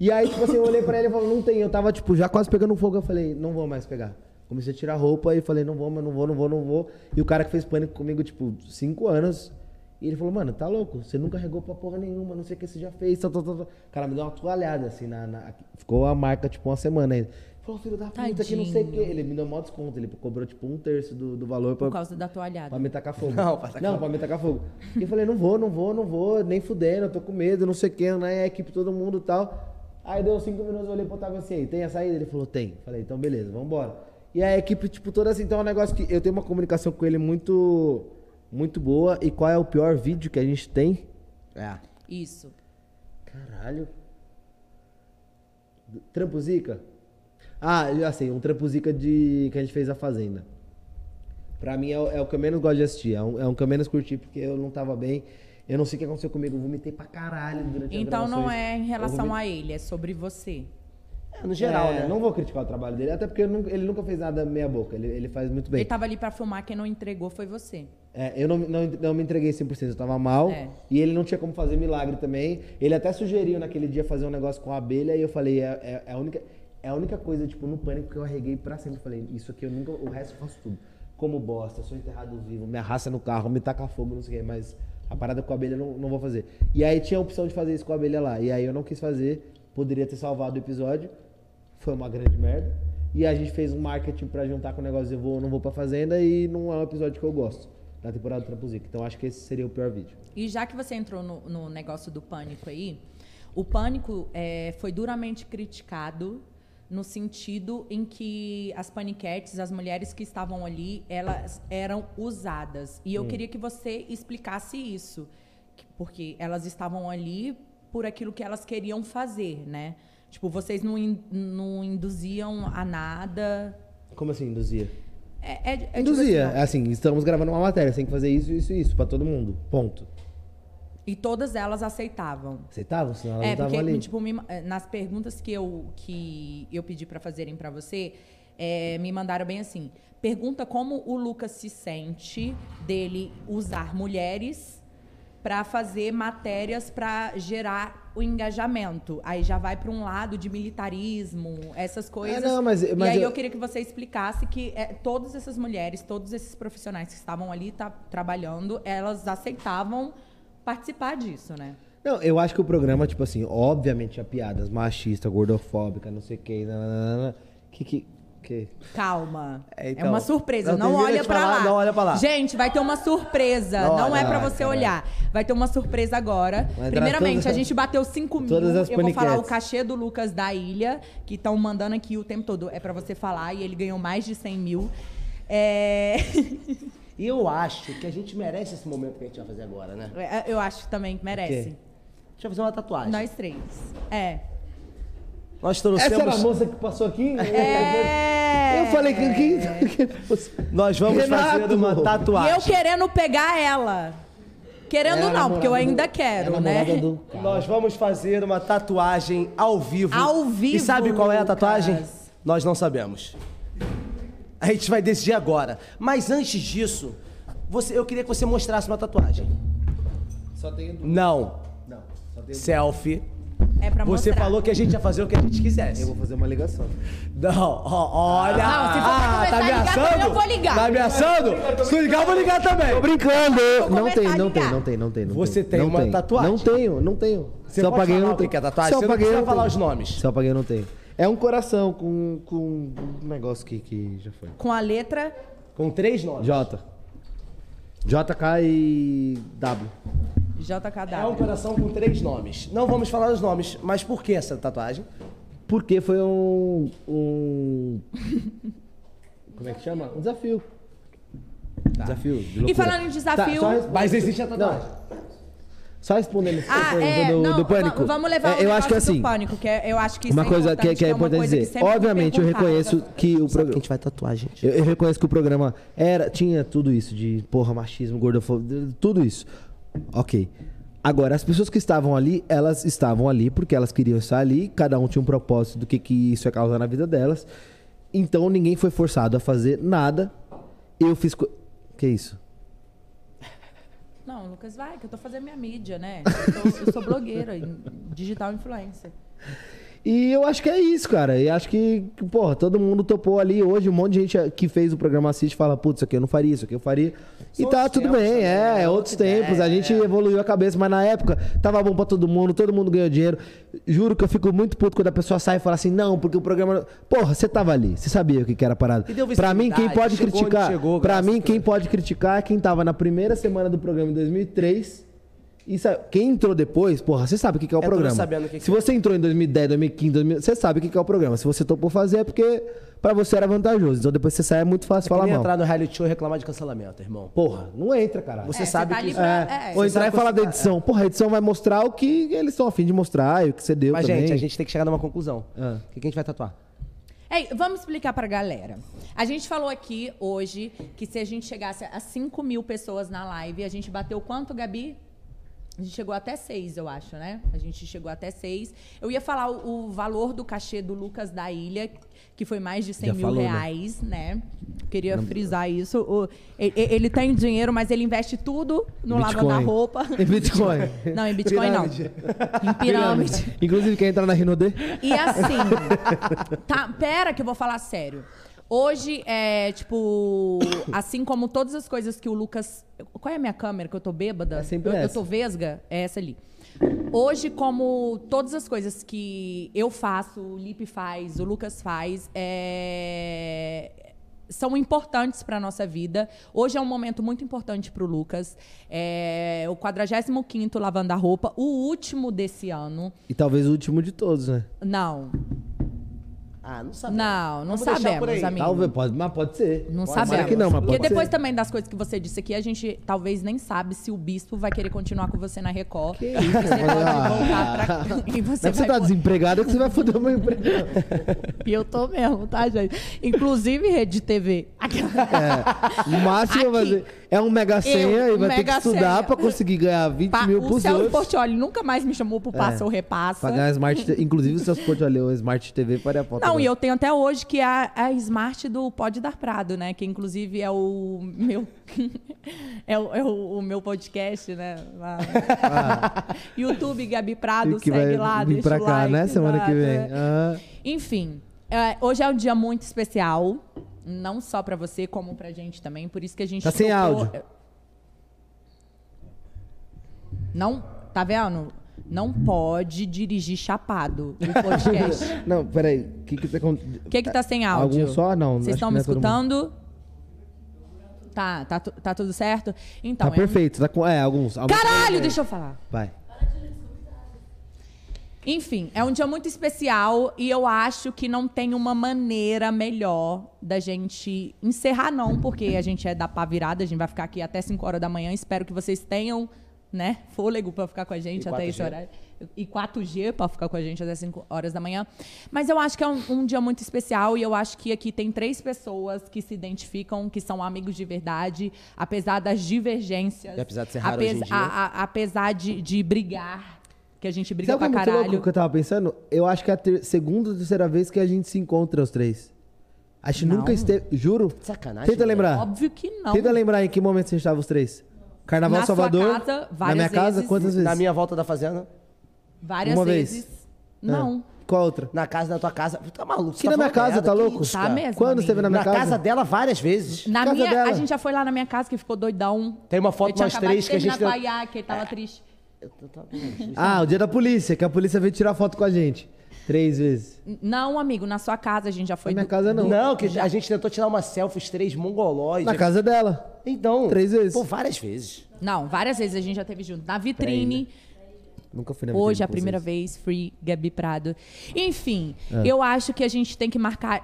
e aí, tipo assim, eu olhei pra ele e falei, não tem. Eu tava, tipo, já quase pegando fogo. Eu falei, não vou mais pegar. Comecei a tirar roupa e falei, não vou, mas não vou, não vou, não vou. E o cara que fez pânico comigo, tipo, cinco anos. E ele falou, mano, tá louco? Você nunca regou pra porra nenhuma, não sei o que você já fez. Tal, tal, tal. O cara me deu uma toalhada, assim, na, na- Ficou a marca, tipo, uma semana ainda. Falou, filho da puta, que não sei o que.
Tadinho.
Ele me deu maior desconto. Ele cobrou, tipo, um terço do, do valor pra,
Por causa da toalhada.
Pra me tacar fogo.
Não, pra tacar
Não,
fogo.
pra me tacar fogo. E eu falei, não vou, não vou, não vou, nem fudendo, eu tô com medo, não sei o que, né? A equipe, todo mundo e tal. Aí deu cinco minutos, eu olhei pro Otávio assim, tem a saída? Ele falou, tem. Falei, então beleza, vambora. E a equipe, tipo, toda assim, então é um negócio que eu tenho uma comunicação com ele muito, muito boa. E qual é o pior vídeo que a gente tem?
É.
Isso.
Caralho. Trampo Zica? Ah, já sei, um Trampo Zica de, que a gente fez a Fazenda. Pra mim é, o- é o que eu menos gosto de assistir. É um, é um que eu menos curti porque eu não tava bem. Eu não sei o que aconteceu comigo. Eu vomitei pra caralho durante as
Então não é em relação a ele, é sobre você.
É, no geral,
É,
né?
Não vou criticar o trabalho dele, até porque eu nunca- ele nunca fez nada meia boca. Ele, ele faz muito bem.
Ele tava ali pra filmar, quem não entregou foi você.
É, eu não, não, não me entreguei 100%, eu tava mal.
É.
E ele não tinha como fazer milagre também. Ele até sugeriu naquele dia fazer um negócio com a abelha e eu falei, é, é- é a, única, é a única coisa, tipo, no pânico que eu arreguei pra sempre. Falei, isso aqui eu nunca, o resto eu faço tudo. Como bosta, sou enterrado vivo, me arrasta no carro, me taca fogo, não sei o quê, mas a parada com a abelha eu não, não vou fazer. E aí tinha a opção de fazer isso com a abelha lá. E aí eu não quis fazer, poderia ter salvado o episódio. Foi uma grande merda. E a gente fez um marketing pra juntar com o negócio de eu vou ou não vou pra fazenda e não é um episódio que eu gosto da temporada do Trampuzica. Então acho que esse seria o pior vídeo.
E já que você entrou no, no negócio do pânico aí, o pânico é, foi duramente criticado no sentido em que as paniquetes, as mulheres que estavam ali, elas eram usadas. E eu
Hum.
queria que você explicasse isso, que- porque elas estavam ali por aquilo que elas queriam fazer, né? Tipo, vocês não, in- não induziam a nada.
Como assim, induzia?
É, é- é tipo
induzia.
assim, ó,
É assim, estamos gravando uma matéria, você tem que fazer isso, isso e isso pra todo mundo. Ponto.
E todas elas aceitavam.
Aceitavam? Senão elas
É,
não
porque,
ali.
tipo, me- eh, nas perguntas que eu, que eu pedi pra fazerem pra você, eh, me mandaram bem assim: pergunta como o Lucas se sente dele usar mulheres para fazer matérias para gerar o engajamento. Aí já vai para um lado de militarismo, essas coisas.
não, mas-
e
mas
aí eu...
eu-
queria que você explicasse que é, todas essas mulheres, todos esses profissionais que estavam ali tá, trabalhando, elas aceitavam participar disso, né?
Não, eu acho que o programa, tipo assim, obviamente tinha piadas machista, gordofóbica, não sei o que. Que que. que?
Calma. É,
então.
uma surpresa.
Não,
Não, olha
falar,
lá.
não olha pra lá.
Gente, vai ter uma surpresa.
Não
Não, é pra
ai,
você
caralho.
olhar. Vai ter uma surpresa agora. Primeiramente,
todas-
a gente bateu 5 mil.
todas as
Eu vou falar o cachê do Lucas da Ilha, que estão mandando aqui o tempo todo. É pra você falar. E ele ganhou mais de 100 mil. É...
E eu acho que a gente merece esse momento que a gente vai fazer agora, né?
É, Eu acho que também merece.
A gente vai fazer uma tatuagem.
Nós três. É.
Nós trouxemos...
Essa era a moça que passou aqui?
É.
Eu falei que. que, que
Nós vamos
Renato.
fazer uma
E
tatuagem.
eu querendo pegar ela. Querendo
É
não, porque eu ainda quero,
é
né?
do Nós vamos fazer uma tatuagem ao vivo.
Ao vivo,
E sabe qual é a tatuagem?
Lucas.
Nós não sabemos. A gente vai decidir agora. Mas antes disso, você, eu queria que você mostrasse uma tatuagem.
Só tem.
Não.
Não, só tem.
Selfie.
É pra
Você
mostrar.
falou que a gente ia fazer o que a gente quisesse.
Eu vou fazer uma ligação.
Não, ó, olha.
Não, se você
ah, tá
ligar
ameaçando?
também, eu vou ligar.
Tá ameaçando? Se ligar, eu vou ligar também.
Tô brincando! Não tem, não
ligar.
tem, não tem, não tem. Não
Você tem
não
uma tatuagem?
Não tenho, não tenho.
Você
Se eu
pode
apaguei, eu
falar
não
o que
tenho.
que é tatuagem?
Se eu
Você não
apaguei, eu
precisa
não
falar
tenho.
os nomes.
Se eu apaguei, eu não tenho. É um coração com, com um negócio que, que já foi.
Com a letra
Com três nomes.
J. JK e W.
JKW.
É um coração com três nomes. Não vamos falar os nomes, mas por que essa tatuagem?
Porque foi um. um como é que chama? Um desafio. Desafio. de
E
loucura.
falando em desafio-
Tá, só
Mas existe a tatuagem.
Não. Só respondendo essa
Ah,
pergunta
é,
do,
não,
do pânico.
va- Vamos levar
É,
o
eu acho que
do
assim.
pânico, que é- eu acho que
uma
isso é
coisa que, que é
uma
importante
coisa que
dizer.
me
Obviamente, eu reconheço que o
que a
programa.
gente vai tatuar, gente?
Eu, eu reconheço que o programa era, tinha tudo isso de porra, machismo, gordofobia, tudo isso. Ok. Agora, as pessoas que estavam ali, elas estavam ali porque elas queriam estar ali, cada um tinha um propósito do que, que isso ia causar na vida delas. Então ninguém foi forçado a fazer nada. Eu fiz. Co... Que isso?
Não, Lucas, vai, que eu tô fazendo minha mídia, né? Eu sou, eu sou blogueira, digital influencer.
E eu acho que é isso, cara. E acho que, porra, todo mundo topou ali. Hoje, um monte de gente que fez o programa assiste fala, putz, isso aqui eu não faria, isso aqui eu faria. e tá tudo
tempos
bem,
também,
é,
né?
é outros tempos. a gente
é.
evoluiu a cabeça, mas na época tava bom pra todo mundo, todo mundo ganhou dinheiro. Juro que eu fico muito puto quando a pessoa sai e fala assim, não, porque o programa. Porra, você tava ali, você sabia o que, era a parada.
E
Pra mim, quem pode
chegou
criticar.
chegou,
pra mim, quem pode criticar é quem tava na primeira semana do programa em 2003. E quem entrou depois, porra, você sabe o que, que é o
Entrou
programa.
sabendo o que que
Se você entrou em 2010, 2015, 2000, você sabe o que, que é o programa. Se você topou fazer é porque pra você era vantajoso. Então depois você sai é muito fácil
É que
falar mal.
entrar no reality show e reclamar de cancelamento, irmão.
Porra, não entra, caralho.
Você
É,
sabe
você tá
que...
É,
É,
ou entrar e falar
que
da edição. Porra, a edição vai mostrar o que eles estão afim de mostrar e o que você deu
Mas,
também.
gente, a gente tem que chegar numa conclusão.
Ah.
O que, que a gente vai tatuar?
Ei, vamos explicar pra galera. A gente falou aqui hoje que se a gente chegasse a 5 mil pessoas na live, a gente bateu quanto, Gabi? A gente chegou até seis, eu acho, né? A gente chegou até seis. Eu ia falar o, o valor do cachê do Lucas da Ilha, que foi mais de 100
Já
mil
falou, né?
reais, né? Queria frisar isso. O- ele, ele tem dinheiro, mas ele investe tudo no
Bitcoin.
lavando a roupa.
Em Bitcoin.
Não, em Bitcoin não.
Pirâmide.
Em pirâmide.
Inclusive, quer entrar na Rinode?
E assim, tá, pera que eu vou falar sério. Hoje, é, tipo, assim como todas as coisas que o Lucas. Qual é a minha câmera? Que eu tô bêbada?
É sempre
eu, eu
essa.
tô vesga? É essa ali. Hoje, como todas as coisas que eu faço, o Lipe faz, o Lucas faz, é, são importantes para nossa vida. Hoje é um momento muito importante para o Lucas. É o 45º Lavando a Roupa, o último desse ano.
E talvez o último de todos, né?
Não,
Ah, não sabemos.
não, não
Vamos
sabemos, amigo.
Talvez, pode, mas pode ser.
Não
pode
sabemos.
que não, mas
Porque depois
ser.
também das coisas que você disse aqui, a gente talvez nem sabe se o bispo vai querer continuar com você na Record.
Que
E
isso,
você pode
ah.
voltar pra... E
Não
você
tá desempregado, é que você vai foder o meu emprego.
E eu tô mesmo, tá, gente? Inclusive, rede de TV.
É, o máximo vai fazer. É um mega senha e vai ter que estudar pra conseguir ganhar 20
Pa-
mil
o
pros
Celso. Portioli nunca mais me chamou pro passa
É.
ou repassa.
Pagar a Smart TV. Inclusive, o Celso Portioli, o Smart TV faria foto.
Não, e eu tenho até hoje que é a, a Smart do Pode Dar Prado, né? Que inclusive é o meu é, o, é o- o meu podcast, né? Lá. YouTube Gabi Prado,
Ah. que
segue lá, deixa
pra
o
cá,
like,
né? Semana que
exato.
vem. Ah.
Enfim, é, hoje é um dia muito especial, não só pra você, como pra gente também. Por isso que a gente
Tá sem áudio.
Não, tá vendo? Não pode dirigir chapado o podcast.
Não, peraí. O que que tá.
O que que tá sem áudio?
Algum só? Não.
Vocês estão me
é
escutando? Tá, tá, tá tudo certo? Então,
Tá
é um-
perfeito. Tá com... É, alguns. alguns-
Caralho, deixa eu falar.
Vai.
Enfim, é um dia muito especial e eu acho que não tem uma maneira melhor da gente encerrar, não, porque a gente é da pá virada, a gente vai ficar aqui até 5 horas da manhã. Espero que vocês tenham, né, fôlego pra ficar com a gente
E
até
4G.
esse horário. E 4G pra ficar com a gente até 5 horas da manhã. Mas eu acho que é um, um dia muito especial e eu acho que aqui tem três pessoas que se identificam, que são amigos de verdade, apesar das divergências.
E apesar de ser raro hoje em dia.
a- a- apesar de, de brigar, que a gente briga
Sabe o
pra
é muito
caralho.
louco que eu tava pensando? Eu acho que é a ter- segunda ou terceira vez que a gente se encontra os três. Acho que
Não.
nunca esteve. Juro?
Sacanagem.
Tenta lembrar.
Óbvio que não.
Tenta lembrar em que momento você estava os três. Carnaval
Na sua
Salvador.
casa,
na minha casa,
vezes.
quantas vezes?
Na minha volta da fazenda.
Várias
Uma
vezes.
vez.
Não.
Ah. Qual outra?
Na casa da tua casa. Tá maluco? você
Que
tá
na minha casa,
merda,
tá
que
louco?
isso,
Tá
cara?
mesmo,
Quando
amigo.
esteve na minha
Na
casa?
casa dela várias vezes.
Na
Casa
minha,
dela.
a gente já foi lá na minha casa que ficou doidão.
Tem uma foto nós três que a gente
terminar
tem-
com a Iá, que ele tava triste.
Ah, o dia da polícia, que a polícia veio tirar foto com a gente. Três vezes.
Não, amigo, na sua casa a gente já foi.
Na minha
do-
casa não.
Não, que a gente tentou tirar uma selfie, os três mongolóides.
Na casa dela.
Então.
Três vezes.
Pô, várias vezes.
Não, várias vezes a gente já teve junto. Na vitrine.
Nunca fui na
Hoje,
vitrine
a
com
primeira
vocês.
vez, Free Gabi Prado. Enfim,
É.
eu acho que a gente tem que marcar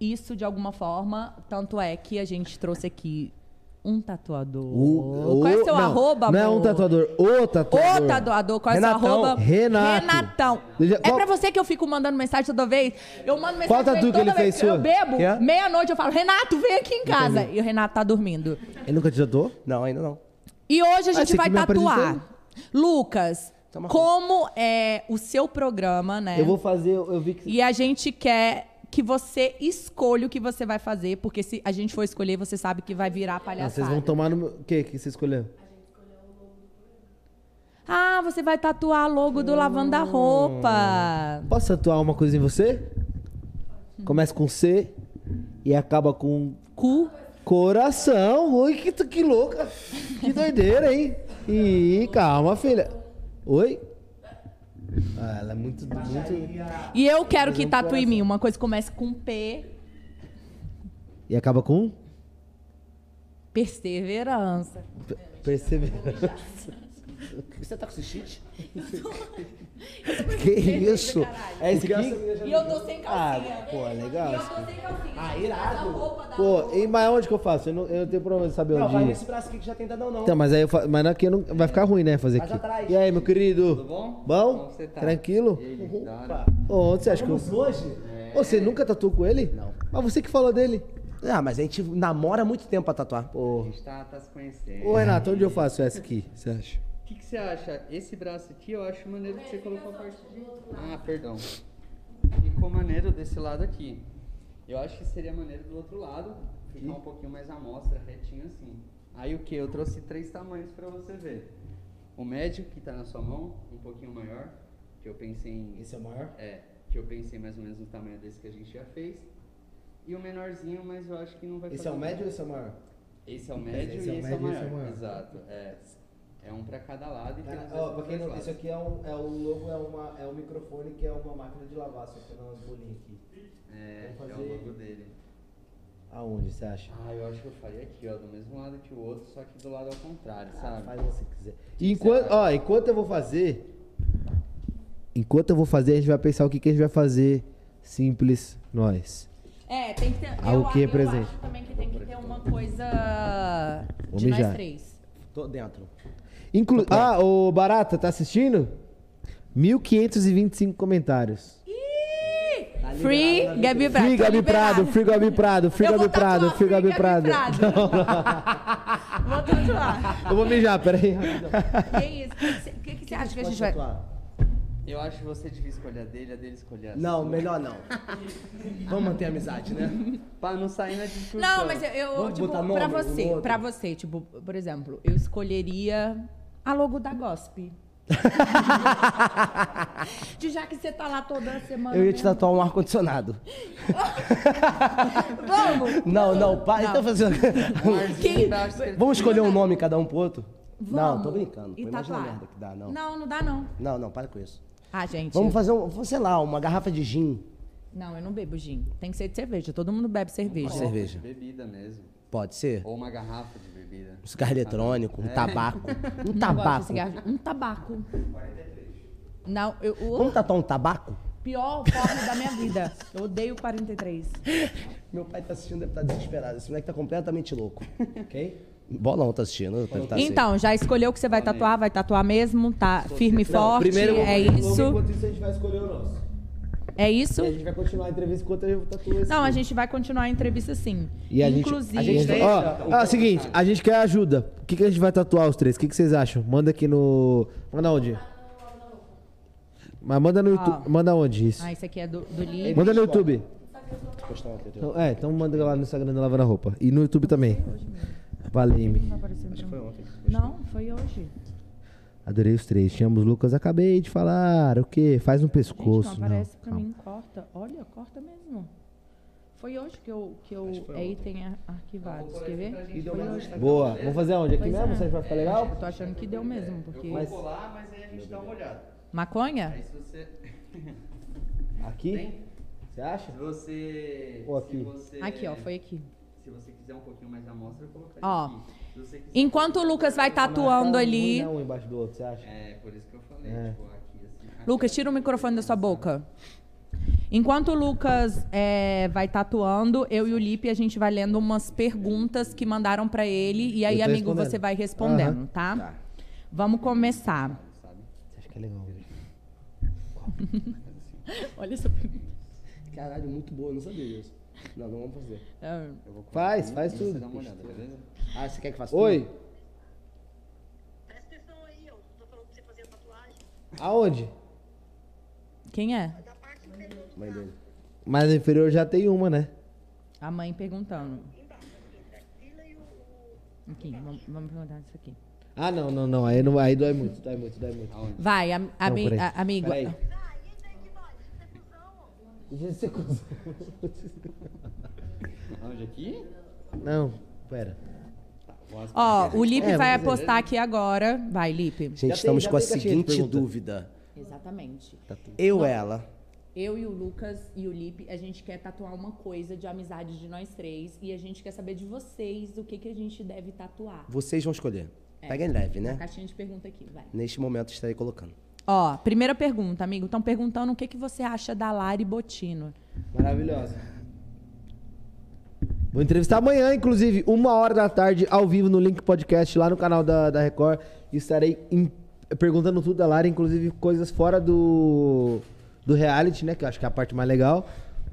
isso de alguma forma. Tanto é que a gente trouxe aqui um tatuador.
O-
Qual é
o-
seu
não,
arroba,
Não é
amor?
um tatuador, o tatuador.
O tatuador, qual é seu
Renatão.
arroba?
Renato.
Renatão. É pra você que eu fico mandando mensagem toda vez. Eu mando mensagem
Qual tatu que
toda
ele
vez
fez
eu bebo.
É?
Meia-noite eu falo, Renato, vem aqui em casa. E o Renato tá dormindo.
Ele nunca te tatuou?
Não, ainda não.
E hoje a
Ah,
gente
você
vai tatuar. Lucas,
Toma
como é o seu programa, né?
Eu vou fazer, eu vi que.
E a gente quer que você escolha o que você vai fazer, porque se a gente for escolher, você sabe que vai virar
Ah,
palhaçada.
vocês vão tomar no. O que que você escolheu?
Ah, você vai tatuar logo do Lavanda Roupa.
Posso tatuar uma coisa em você? Começa com C e acaba com
Cu.
coração. Oi, que, que louca. Que doideira, hein? Ih, calma, filha. Oi? Ah, ela é muito. muito...
E eu quero que tatue em mim uma coisa comece com P,
E acaba com
perseverança.
perseverança.
Você tá com esse cheat?
que isso? É esse aqui?
E eu tô sem
Ah,
calcinha.
pô, é legal.
E eu tô sem calcinha.
Ah, irado.
Roupa da
Pô, e, mas onde que eu faço? Eu não, eu não tenho problema de saber
Não,
onde
vai
ir.
nesse braço aqui que já tem dadão, não.
Então, mas aí eu fa... mas aqui não... vai ficar ruim, né? Fazer
Faz
aqui.
atrás.
E aí, meu querido?
Tudo bom?
Bom?
Como você tá?
Tranquilo?
E hora.
Ô, onde você acha que eu.
Vamos hoje?
Ô, você nunca tatuou com ele?
Não.
Mas você que falou dele.
Ah, mas a gente namora há muito tempo pra tatuar.
A
Porra.
gente tá, tá se conhecendo.
Ô, Renato, onde eu faço essa aqui? Você acha?
O que, que você acha? Esse braço aqui eu acho maneiro que você colocou a parte de. Ah, perdão. Ficou maneiro desse lado aqui. Eu acho que seria maneiro do outro lado, ficar um pouquinho mais à mostra, retinho assim. Aí o que? Eu trouxe três tamanhos pra você ver. O médio, que tá na sua mão, um pouquinho maior, que eu pensei em.
Esse é o maior?
É, que eu pensei mais ou menos no tamanho desse que a gente já fez. E o menorzinho, mas eu acho que não vai
Esse
fazer
é o médio ou esse é o maior?
Esse é o médio
Esse é o
e esse é
médio
o
e esse
maior.
é o maior.
Exato, é. É um pra cada lado e tem
Ah, ó, quem não, isso aqui é um, é o logo, é, uma, é um microfone que é uma máquina de lavar, só que umas bolinhas aqui.
É,
Vamos
é o
fazer-
logo dele.
Aonde você acha?
Ah, eu acho que eu faria aqui, ó, do mesmo lado que o outro, só que do lado ao contrário,
Ah,
sabe?
faz o que você quiser. Enquanto, ó, enquanto eu vou fazer. Enquanto eu vou fazer, a gente vai pensar o que, que a gente vai fazer simples nós.
É, tem que ter.
Algo
eu,
que
eu
represente.
acho também que tem que ter uma coisa
Vou
de nós três.
Tô dentro.
Inclu ah, o Barata, tá assistindo? 1525 comentários.
Ih! Free Gabi Prado.
Free Gabi. Prado, Free Gabi Prado, Free Gabi Prado, Free Gabi Prado.
Vou tatuar.
Eu vou mijar, peraí.
Que isso? O que você- que, acha que a gente vai...
Eu acho que você devia escolher a dele, a dele escolher a
Não,
sua.
melhor não. Vamos manter a amizade, né?
Pra não sair na discussão.
Não, mas eu, eu
Vamos
tipo, pra
nome
você, pra você, tipo, por exemplo, eu escolheria a logo da Gospe. De já que você tá lá toda semana.
Eu ia te
mesmo.
tatuar um ar-condicionado.
Vamos!
Não, não, para. Então fazendo.
Quem-
Vamos escolher um nome cada um pro outro? Não,
Vamos.
tô brincando.
E
Pô, Imagina a
tatuar?
merda que dá, não.
Não, não dá não.
Não, não, para com isso.
Ah, gente.
Vamos fazer um, sei lá, uma garrafa de gin.
Não, eu não bebo gin. Tem que ser de cerveja. Todo mundo bebe cerveja.
Pode cerveja.
Bebida mesmo.
Pode ser?
Ou uma garrafa de bebida.
Um cigarro eletrônico, um
É.
tabaco. Um
Não gosto de
tabaco.
cigarro. Um tabaco. Não, eu. o
Vamos tatuar um tabaco?
pior forma da minha vida. Eu odeio 43.
Meu pai tá assistindo, deve estar desesperado. Esse moleque tá completamente louco. Ok? Bolão tá assistindo. Tá assim.
Então, já escolheu o que você vai tatuar? Vai tatuar mesmo? Tá firme e forte?
primeiro
é isso?
Enquanto isso, a gente vai escolher o nosso.
É isso?
E a gente vai continuar a entrevista enquanto eu tatuo esse.
Não, a gente vai continuar a entrevista sim.
E a gente,
Inclusive.
a gente ó, ó, é o seguinte, a gente quer ajuda. O que, que a gente vai tatuar os três? O que, que vocês acham? Manda aqui no. Manda onde? Mas manda no
Ó.
YouTube. Manda onde isso?
Ah, esse aqui é do, do.
Manda no YouTube. Então, é, então manda lá no Instagram da Lavando a Roupa. E no YouTube também. Valeu-me.
Acho que foi ontem. Não, foi hoje.
Adorei os três. Tínhamos Lucas, acabei de falar. O quê? Faz um
Gente,
pescoço.
não aparece pra
calma.
mim, corta. Olha, corta mesmo. Foi hoje que eu, que eu é item ar- arquivado. Quer ver? Foi hoje.
Boa. Vamos fazer aonde? Aqui
Pois
mesmo?
é.
Você acha que vai ficar legal?
Eu tô achando que deu mesmo, porque...
Eu vou colar, mas aí a gente dá uma olhada.
Maconha?
Aí se você...
Aqui? Você acha?
Se você...
Ou aqui?
Se você...
Aqui, ó, foi aqui.
Se você quiser um pouquinho mais de amostra, eu colocaria
Ó,
aqui. Quiser
enquanto o Lucas vai tatuando ali...
Um embaixo do outro, você acha?
É, por isso que eu falei,
É.
tipo, aqui assim.
Lucas, tira o microfone da sua boca. Enquanto o Lucas é, vai tatuando, eu e o Lipe, a gente vai lendo umas perguntas que mandaram pra ele. E aí, amigo, você vai respondendo,
Aham.
tá? Vamos começar.
Você acha que é legal?
Olha essa pergunta.
Caralho, muito boa, eu não sabia disso. Não, não vamos fazer.
Ah,
Eu vou
Faz, faz
e
tudo.
Você dá uma olhada, beleza?
Ah, você quer que faça
Oi.
tudo?
Aonde?
Quem é?
Mãe dele.
Mas a inferior já tem uma, né?
A mãe perguntando. Aqui, vamos, vamos perguntar isso aqui.
Ah, não, não, não. Aí, não, aí dói muito, dói muito, dói muito.
Vai, am- ami-
peraí.
a- amigo.
Peraí. Você.
Onde aqui?
Não, pera.
Ó, o Lipe
É,
vai
vamos fazer.
apostar aqui agora. Vai, Lipe.
Gente,
tem-
estamos
já
com a
tem caixinha de
seguinte
pergunta.
dúvida.
Exatamente.
Eu,
Não.
ela.
Eu e o Lucas e o Lipe, a gente quer tatuar uma coisa de amizade de nós três. E a gente quer saber de vocês o que, que a gente deve tatuar.
Vocês vão escolher.
É.
Pega em leve,
Uma
né?
caixinha de pergunta aqui, vai.
Neste momento estarei colocando.
Ó, primeira pergunta, amigo. Estão perguntando o que, que você acha da Lari Botino.
Maravilhosa. Vou entrevistar amanhã, inclusive, uma hora da tarde, ao vivo no Link Podcast, lá no canal da, da Record. E estarei em- perguntando tudo da Lara, inclusive coisas fora do, do reality, né? Que eu acho que é a parte mais legal.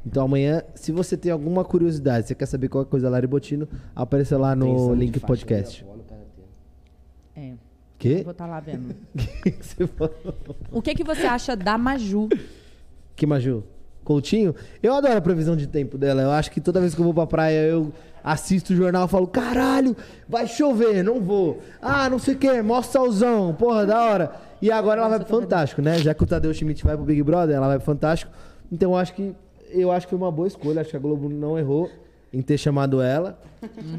Então amanhã, se você tem alguma curiosidade, você quer saber qualquer coisa da Lara Botino, apareça lá no Link
faixa
Podcast.
minha
Eu vou estar lá vendo.
que que você falou?
O que, que você acha da Maju?
Que Maju? Coutinho? Eu adoro a previsão de tempo dela. Eu acho que toda vez que eu vou pra praia, eu assisto o jornal e falo, caralho, vai chover, não vou. Ah, não sei o que, mó solzão, porra, da hora. E agora ela vai pro Fantástico, né? Já que o Tadeu Schmidt vai pro Big Brother, ela vai pro Fantástico. Então eu acho que eu acho que foi uma boa escolha. Acho que a Globo não errou em ter chamado ela.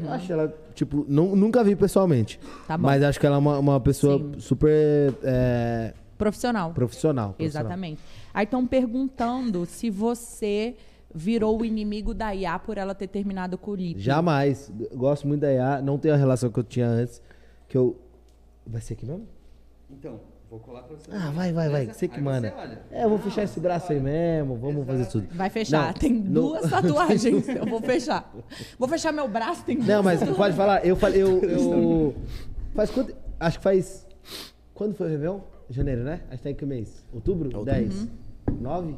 Eu acho ela, tipo, nu- nunca vi pessoalmente.
Tá bom.
Mas acho que ela é uma, uma pessoa
Sim.
super é,
Profissional.
profissional, profissional.
Exatamente. Aí estão perguntando se você virou o inimigo da Iá por ela ter terminado com o Lipe.
Jamais. Gosto muito da IA. Não tenho a relação que eu tinha antes. Que eu. Vai ser aqui mesmo?
Então, vou colar pra você.
Ah, vai, vai, vai. Você que
Aí
manda.
você olha.
É, eu vou fechar esse braço aí mesmo. Vamos fazer tudo.
Vai fechar.
Não,
tem
não-
duas tatuagens. eu vou fechar. Vou fechar meu braço, tem duas
Não, mas
tatuagens.
pode falar. Eu falei. Eu, eu... Faz quanto. Acho que faz. Quando foi o Réveillon? Janeiro, né? Acho que tá em que mês? Outubro?
Outubro.
10? 9?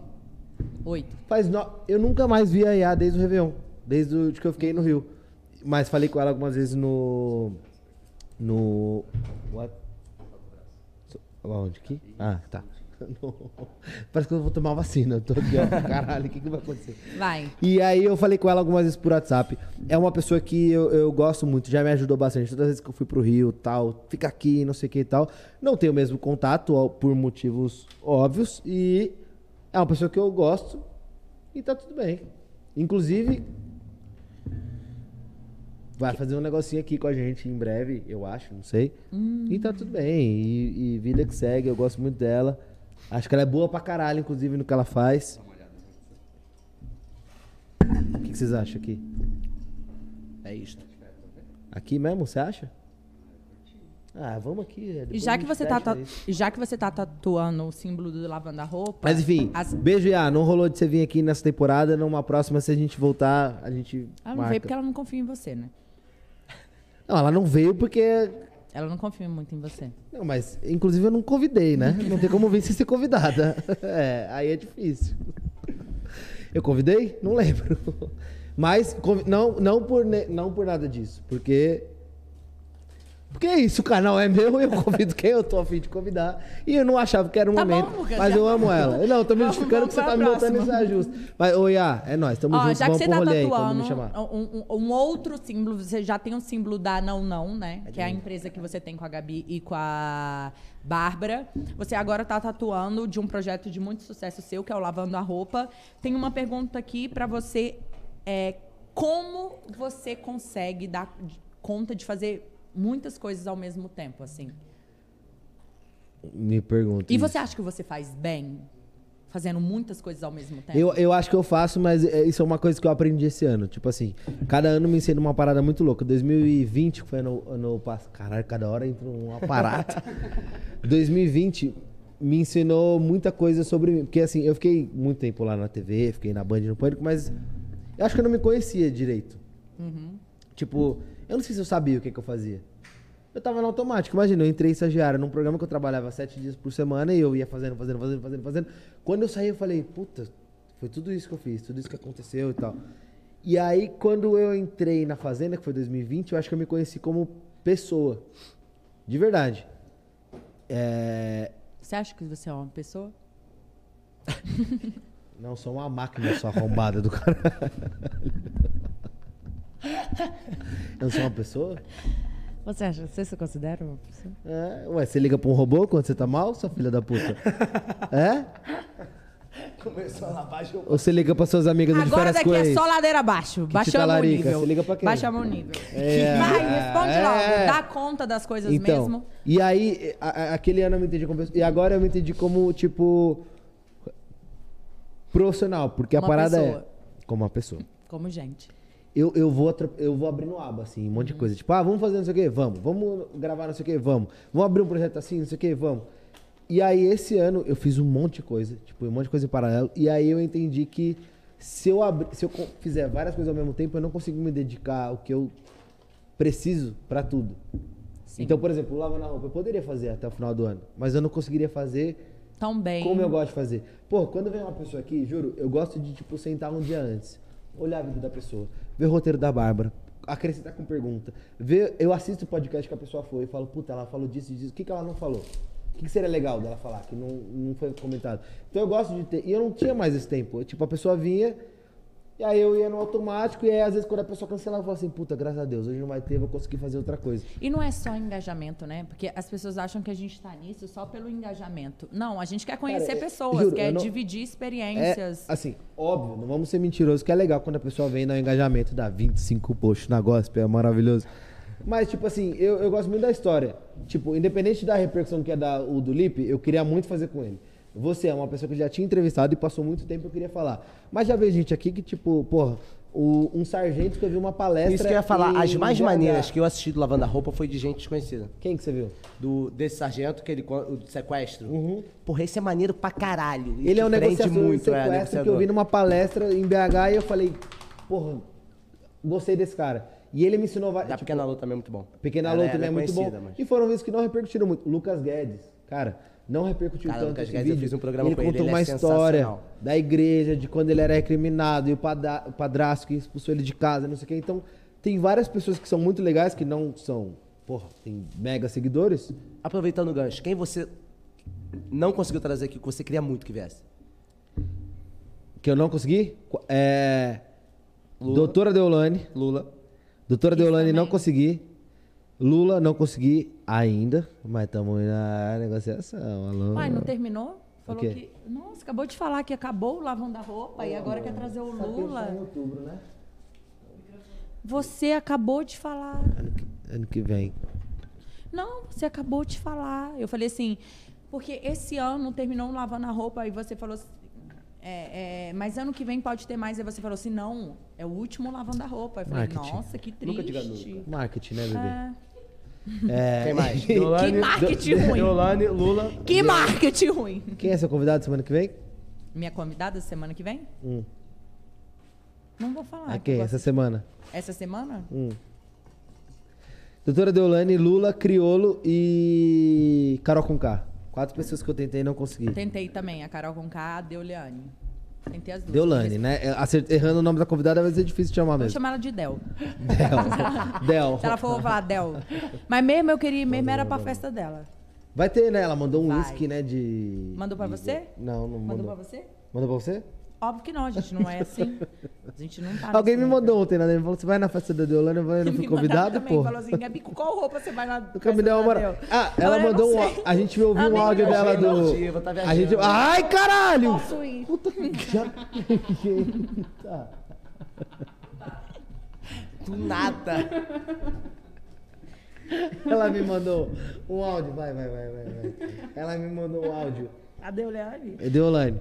Oito.
Faz no... Eu nunca mais vi a Iá desde o Réveillon. Desde o... de que eu fiquei no Rio. Mas falei com ela algumas vezes no. No. What? Onde? Aqui? Ah, tá. Parece que eu vou tomar vacina. Eu tô aqui, ó. Caralho, o que, que vai acontecer?
Vai.
E aí eu falei com ela algumas vezes por WhatsApp. É uma pessoa que eu, eu gosto muito, já me ajudou bastante. Todas as vezes que eu fui pro Rio tal, fica aqui, não sei o que e tal. Não tenho o mesmo contato, por motivos óbvios. E é uma pessoa que eu gosto e tá tudo bem. Inclusive, vai fazer um negocinho aqui com a gente em breve, eu acho, não sei.
Hum.
E tá tudo bem. E, e vida que segue, eu gosto muito dela. Acho que ela é boa pra caralho, inclusive, no que ela faz. O que, que vocês acham aqui?
É isto.
Aqui mesmo, você acha? Ah, vamos aqui. é,
E já que, você tá, já que você tá tatuando o símbolo do lavando a roupa.
Mas enfim,
as-
beijo, Iá. Não rolou de você vir aqui nessa temporada. Numa próxima, se a gente voltar, a gente.
Ela não
marca.
veio porque ela não confia em você, né?
Não, ela não veio porque.
Ela não confia muito em você.
Não, mas inclusive eu não convidei, né? Não tem como vir sem ser convidada. É, aí é difícil. Eu convidei? Não lembro. Mas não, não, por, não por nada disso. Porque. Porque é isso, o canal é meu eu convido quem eu tô afim de convidar. E eu não achava que era o
Tá bom,
momento.
Lucas,
mas eu amo ela. Não, tô me justificando que você tá me botando nesse ajuste. Mas, ô, Iá, é nóis, tamo
Ó,
junto.
já que você tá tatuando um, um- um outro símbolo, você já tem um símbolo da Não Não, né? que é a empresa que você tem com a Gabi e com a Bárbara. Você agora tá tatuando de um projeto de muito sucesso seu, que é o Lavando a Roupa. Tem uma pergunta aqui pra você. É, como você consegue dar conta de fazer muitas coisas ao mesmo tempo, assim?
Me pergunta.
E
isso.
você acha que você faz bem? Fazendo muitas coisas ao mesmo tempo?
Eu, eu acho que eu faço, mas é- isso é uma coisa que eu aprendi esse ano. Tipo assim, cada ano me ensina uma parada muito louca. 2020, que foi ano, ano passado. Caralho, cada hora entra um aparato. 2020 me ensinou muita coisa sobre mim. Porque assim, eu fiquei muito tempo lá na TV, fiquei na Band no Pânico, mas eu acho que eu não me conhecia direito.
Uhum.
Tipo, eu não sei se eu sabia o que, que eu fazia. Eu tava no automático. Imagina, eu entrei estagiário num programa que eu trabalhava sete dias por semana e eu ia fazendo, fazendo, fazendo, fazendo, fazendo. Quando eu saí, eu falei, puta, foi tudo isso que eu fiz, tudo isso que aconteceu e tal. E aí, quando eu entrei na Fazenda, que foi 2020, eu acho que eu me conheci como pessoa. De verdade. É...
Você acha que você é uma pessoa?
Não, sou uma máquina só arrombada do caralho. Eu sou uma pessoa?
Você acha? Você se considera uma pessoa?
É, ué, você liga pra um robô quando você tá mal, sua filha da puta? É?
Começou a lavar o
Ou você liga pra suas amigas de
Agora daqui é só ladeira abaixo.
te
Baixamos o
talarica,
nível.
você liga pra quem?
Baixamos o nível.
É.
Vai, responde
É.
logo. Dá conta das coisas
Então,
mesmo.
e aí, a- a- aquele ano eu me entendi como pessoa. E agora eu me entendi como, tipo, profissional. Porque a
Uma
parada
pessoa.
é como uma pessoa.
Como gente.
Eu, eu, vou, eu vou abrindo aba, assim, um monte de coisa. Tipo, ah, vamos fazer não sei o quê? Vamos. Vamos gravar não sei o quê? Vamos. Vamos abrir um projeto assim, não sei o quê? Vamos. E aí, esse ano, eu fiz um monte de coisa. Tipo, um monte de coisa em paralelo. E aí eu entendi que se eu, abri, se eu fizer várias coisas ao mesmo tempo, eu não consigo me dedicar ao que eu preciso pra tudo. Então, por exemplo, lavar na roupa, eu poderia fazer até o final do ano. Mas eu não conseguiria fazer
Tão bem.
como eu gosto de fazer. Pô, quando vem uma pessoa aqui, juro, eu gosto de, tipo, sentar um dia antes, olhar a vida da pessoa, ver o roteiro da Bárbara, acrescentar com pergunta. Ver, eu assisto o podcast que a pessoa foi e falo, puta, ela falou disso e disso, o que, que ela não falou? O que, que seria legal dela falar, que não, não foi comentado? Então eu gosto de ter. E eu não tinha mais esse tempo. Tipo, a pessoa vinha, e aí eu ia no automático, e aí às vezes quando a pessoa cancelava, eu falava assim, puta, graças a Deus, hoje não vai ter, vou conseguir fazer outra coisa.
E não é só engajamento, né? Porque as pessoas acham que a gente tá nisso só pelo engajamento. Não, a gente quer conhecer
Cara, é-
pessoas,
juro,
quer
não-
dividir
É,
experiências.
assim, óbvio, não vamos ser mentirosos, que é legal quando a pessoa vem dar um engajamento, dá 25 posts na gospel, é maravilhoso. Mas, tipo assim, eu, eu gosto muito da história. Tipo, independente da repercussão que é da, o do Lipe, eu queria muito fazer com ele. Você é uma pessoa que eu já tinha entrevistado e passou muito tempo eu queria falar. Mas já veio gente aqui que, tipo, porra, o- um sargento que eu vi uma palestra.
Isso que eu ia falar, as mais
BH.
maneiras que eu assisti do Lavando a Roupa foi de gente desconhecida.
Quem que você viu?
Do, desse sargento, que ele, o do sequestro. Porra, esse é maneiro pra caralho.
Ele é um de
muito, é,
sequestro que eu vi numa palestra em BH e eu falei, porra, gostei desse cara. E ele me ensinou várias.
Da Pequena Lô também é muito bom.
Pequena
Ela
Lô
é-
também é
é
muito bom.
mas-
E foram vídeos que não repercutiram muito. Lucas Guedes, cara, não repercutiu
Cara,
tanto esse
Guedes, eu
vídeo.
fiz um programa
ele
com ele,
contou
ele é
uma história da igreja, de quando ele era recriminado e o, pada- o padrasto que expulsou ele de casa, não sei o que. Então, tem várias pessoas que são muito legais, que não são, porra, tem mega seguidores.
Aproveitando o gancho, quem você não conseguiu trazer aqui, que você queria muito que viesse?
Que eu não consegui? É. Doutora Deolane.
Lula.
Doutora Deolane não consegui. Lula não consegui ainda, mas estamos na negociação. Alô.
Uai, não terminou? Falou
quê?
que. Nossa, acabou de falar que acabou o lavando da roupa e agora quer trazer o Lula.
em outubro, né?
Você acabou de falar.
Ano que vem.
Não, você acabou de falar. Eu falei assim, porque esse ano terminou um lavando a roupa e você falou assim. é, é, mas ano que vem pode ter mais. Aí você falou assim, não, é o último lavando a roupa. Eu falei,
Marketing.
nossa, que triste.
Nunca diga nunca.
Marketing, né, bebê?
É.
É.
Quem mais?
Que marketing ruim.
Deolane, Lula.
Que marketing ruim.
Quem é seu convidado semana que vem?
Minha convidada semana que vem?
Hum.
Não vou falar.
A quem? Essa semana?
Essa semana?
Hum. Doutora Deolane, Lula, Criolo e Carol Conká. Quatro pessoas que eu tentei e não consegui.
Tentei também, a Carol com K, Tentei as duas.
Deolane, né? É, acert- Errando o nome da convidada vai ser difícil de chamar
Vou
mesmo.
chamar ela de Del.
Del. Del.
Se ela for, vou falar Del. Mas mesmo eu queria ir, mesmo era pra festa dela.
Vai ter, né? Ela mandou um whisky, né? De.
Mandou pra
de-
você?
Não, não mandou.
Mandou pra você?
Mandou pra você?
Óbvio que não, a gente não é assim. A gente não tá
Alguém me mandou ontem, né? Ele falou: você vai na festa da Deolane, eu não fui convidado,
também,
pô.
Falou assim, Gabi, com qual roupa você vai na
Nunca me deu uma moral. Ah, ela
Eu
mandou um. A gente ouviu um áudio dela do.
tá
a gente. Ai, caralho!
Posso ir.
Eita.
Do nada.
Ela me mandou um áudio. Vai, vai, vai, vai, vai. Ela me mandou um áudio.
A Deuliane?
Deolane.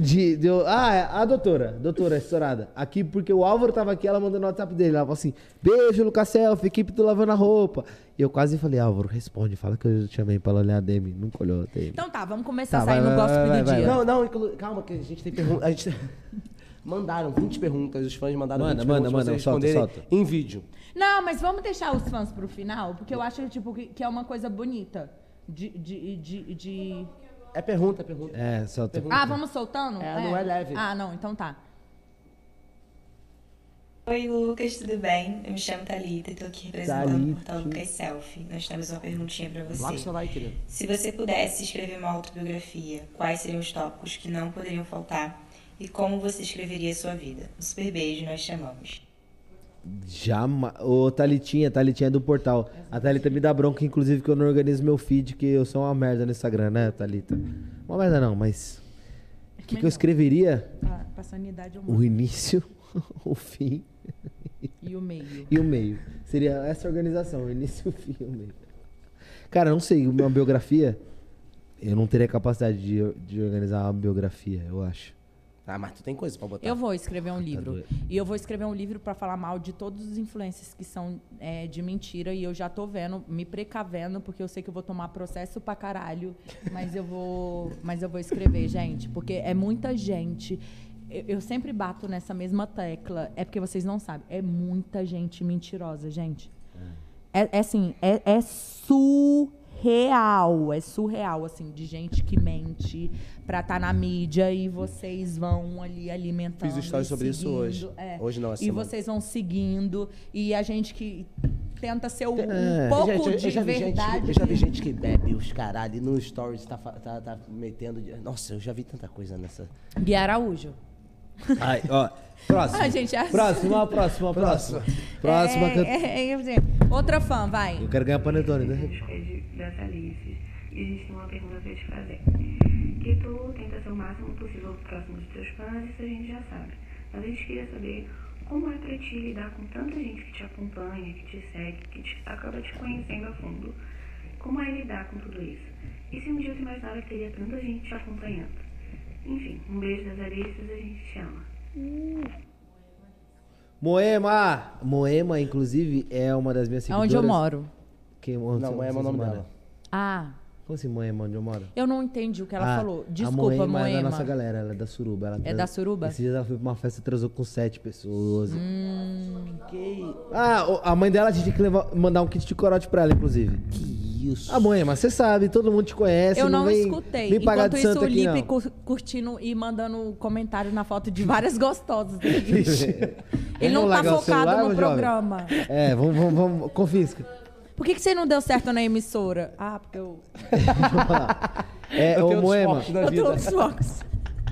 De, de, ah, é, a doutora, doutora estourada. Aqui, porque o Álvaro tava aqui, ela mandou no WhatsApp dele. Ela falou assim: beijo, Lucas Selfie, equipe do Lavando a Roupa. E eu quase falei: Álvaro, responde, fala que eu chamei pra ela olhar a DM. Nunca olhou a DM.
Então tá, vamos começar
Tá,
a sair
vai,
no
vai,
gossip
vai,
do dia.
Não, não, inclu- calma, que a gente tem pergunta. A gente... mandaram 20 perguntas, os fãs mandaram
Manda,
20
manda,
perguntas pra
manda,
vocês
solta, solta.
em vídeo.
Não, mas vamos deixar os fãs pro final, porque eu acho tipo, que, que é uma coisa bonita. De. de, de, de-
É pergunta, é pergunta.
É, solta.
Ah, vamos soltando?
É, não é leve.
Ah, não, então tá.
Oi, Lucas, tudo bem? Eu me chamo Thalita e tô aqui representando o portal Lucas Selfie. Nós temos uma perguntinha pra você.
O seu like, querido.
Se você pudesse escrever uma autobiografia, quais seriam os tópicos que não poderiam faltar? E como você escreveria a sua vida? Um super beijo, nós chamamos.
Jamais. Ô, Thalitinha, Thalitinha é do portal. A Thalita me dá bronca, inclusive, que eu não organizo meu feed, que eu sou uma merda no Instagram, né, Thalita? Uma merda não, mas. O que, que eu escreveria?
Pra, pra sanidade
O início, o fim
E o meio.
e o meio. Seria essa organização, o início, o fim e o meio. Cara, não sei, uma biografia. Eu não teria capacidade de, de organizar uma biografia, eu acho.
Ah, mas tu tem coisa pra botar.
Eu vou escrever um livro.
doido.
e eu vou escrever um livro pra falar mal de todos os influencers que são é, de mentira. E eu já tô vendo, me precavendo, porque eu sei que eu vou tomar processo pra caralho. Mas eu vou. Mas eu vou escrever, gente. Porque é muita gente. Eu, eu sempre bato nessa mesma tecla. É porque vocês não sabem. É muita gente mentirosa, gente. É, é assim, é, é surreal, é surreal, assim, de gente que mente pra estar na mídia e vocês vão ali alimentando.
Fiz stories
e
sobre isso
seguindo,
hoje.
é.
Hoje não, essa
E
semana.
vocês vão seguindo e a gente que tenta ser um,
É.
pouco
Gente, eu- eu
de
já vi gente-
verdade.
eu já vi gente que bebe os caralho e no stories tá, tá, tá metendo. Nossa, eu já vi tanta coisa nessa.
Gui Araújo.
Ai, ó. Próximo.
Ah, gente, é-
Próxima, próxima, próxima. Próxima
é,
eu...
é, é, é, Outra fã, vai.
eu quero ganhar panetone, né?
das Alices. E a gente tem uma pergunta pra te fazer. Que tu tenta ser o máximo possível próximo dos teus fãs, isso a gente já sabe. Mas a gente queria saber como é pra ti lidar com tanta gente que te acompanha, que te segue, que te- acaba te conhecendo a fundo. Como é lidar com tudo isso? E se um dia tu imaginava que teria tanta gente te acompanhando? Enfim, um beijo das Alices, a gente te ama.
Moema! Moema, inclusive, é uma das minhas seguidoras.
Onde eu moro.
Que, onde
Não, Moema é o nome
mora?
dela.
Ah,
Como assim, Moema, onde eu moro?
eu não entendi o que ela
Ah,
falou.
a
Desculpa,
Moema.
Moema.
é da nossa galera, ela é da Suruba. Ela
É
trans-
da Suruba?
Esses dias ela foi pra uma festa e transou com sete pessoas.
Hum.
Ah, o- a mãe dela a gente tinha que levar- mandar um kit de corote pra ela, inclusive.
Que isso.
Ah, mãe, mas você sabe, todo mundo te conhece.
Eu não,
vem,
escutei.
Vem pagar
Enquanto
de
isso, o Lipe
não.
cur- curtindo e mandando comentário na foto de várias gostosas. aqui. Ele não tá focado
celular,
no
jovem?
programa.
É, vamos, vamos, vamos, confisca.
Por que, que você não deu certo na emissora? Ah, porque eu.
É,
Eu
ô
tenho
Moema.
Eu
vida.
tô outros focos.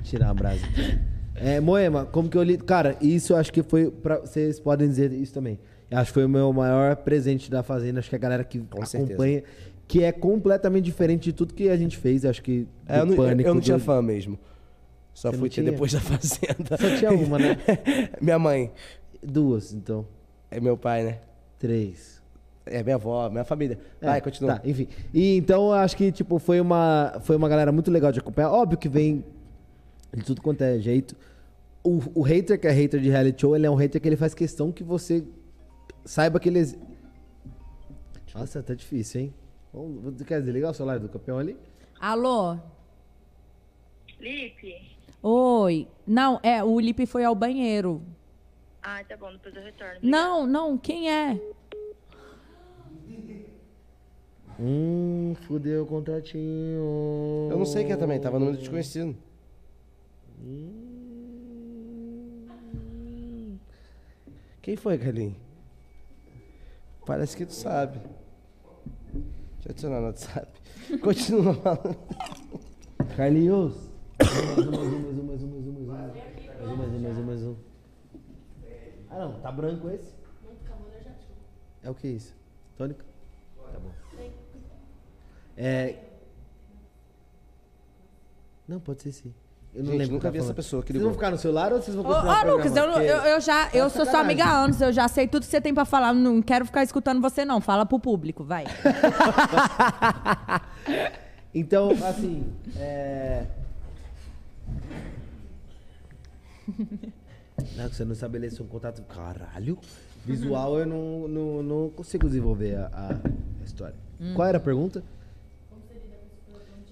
Tirar a brasa. É, Moema, como que eu li. Cara, isso eu acho que foi. Pra, vocês podem dizer isso também. Acho que foi o meu maior presente da Fazenda. Acho que a galera que
certeza.
acompanha. Que é completamente diferente de tudo que a gente fez. Acho que.
É, eu, não,
pânico,
eu não tinha
do-
fã mesmo. Só
Você
fui ter depois da Fazenda.
Só tinha uma, né?
Minha mãe.
Duas, então.
É meu pai, né?
Três.
É minha avó, minha família. Vai,
É,
continua.
Tá, enfim. E então acho que, tipo, foi uma, foi uma galera muito legal de acompanhar. Óbvio que vem de tudo quanto é jeito. O, o hater que é hater de reality show, ele é um hater que ele faz questão que você saiba que ele. Nossa, tá difícil, hein? Quer desligar o celular do campeão ali?
Alô?
Lipe?
Oi. Não, é, o Lipe foi ao banheiro.
Ah, tá bom, depois eu retorno.
Não, não, quem é?
Hum, fudeu o contratinho.
Eu não sei quem é também, tava no número desconhecido. Quem foi, Carlinhos? Parece que tu sabe. Deixa eu adicionar no WhatsApp. Continua falando.
Carlinhos. Mais um, mais um, mais um, mais um, mais um, mais um. Mais um, mais um, mais um, mais um. Ah, não. Tá branco esse? É o que isso? Tônica? Tá bom. É... Não, pode ser sim. Eu não
Gente,
lembro
nunca
que
vi
tá
essa pessoa que
Vocês vão ficar no celular ou vocês vão
Ô,
continuar
ô,
o
Lucas, eu,
programa?
eu, eu já, eu
Tá
sou sua
sacanagem.
amiga há anos, eu já sei tudo que você tem pra falar, não quero ficar escutando você não, fala pro público, vai.
Então, assim, é... Não, que você não estabeleceu um contato... Caralho! Visual eu não, não, não consigo desenvolver a, a história.
Hum.
Qual era a pergunta?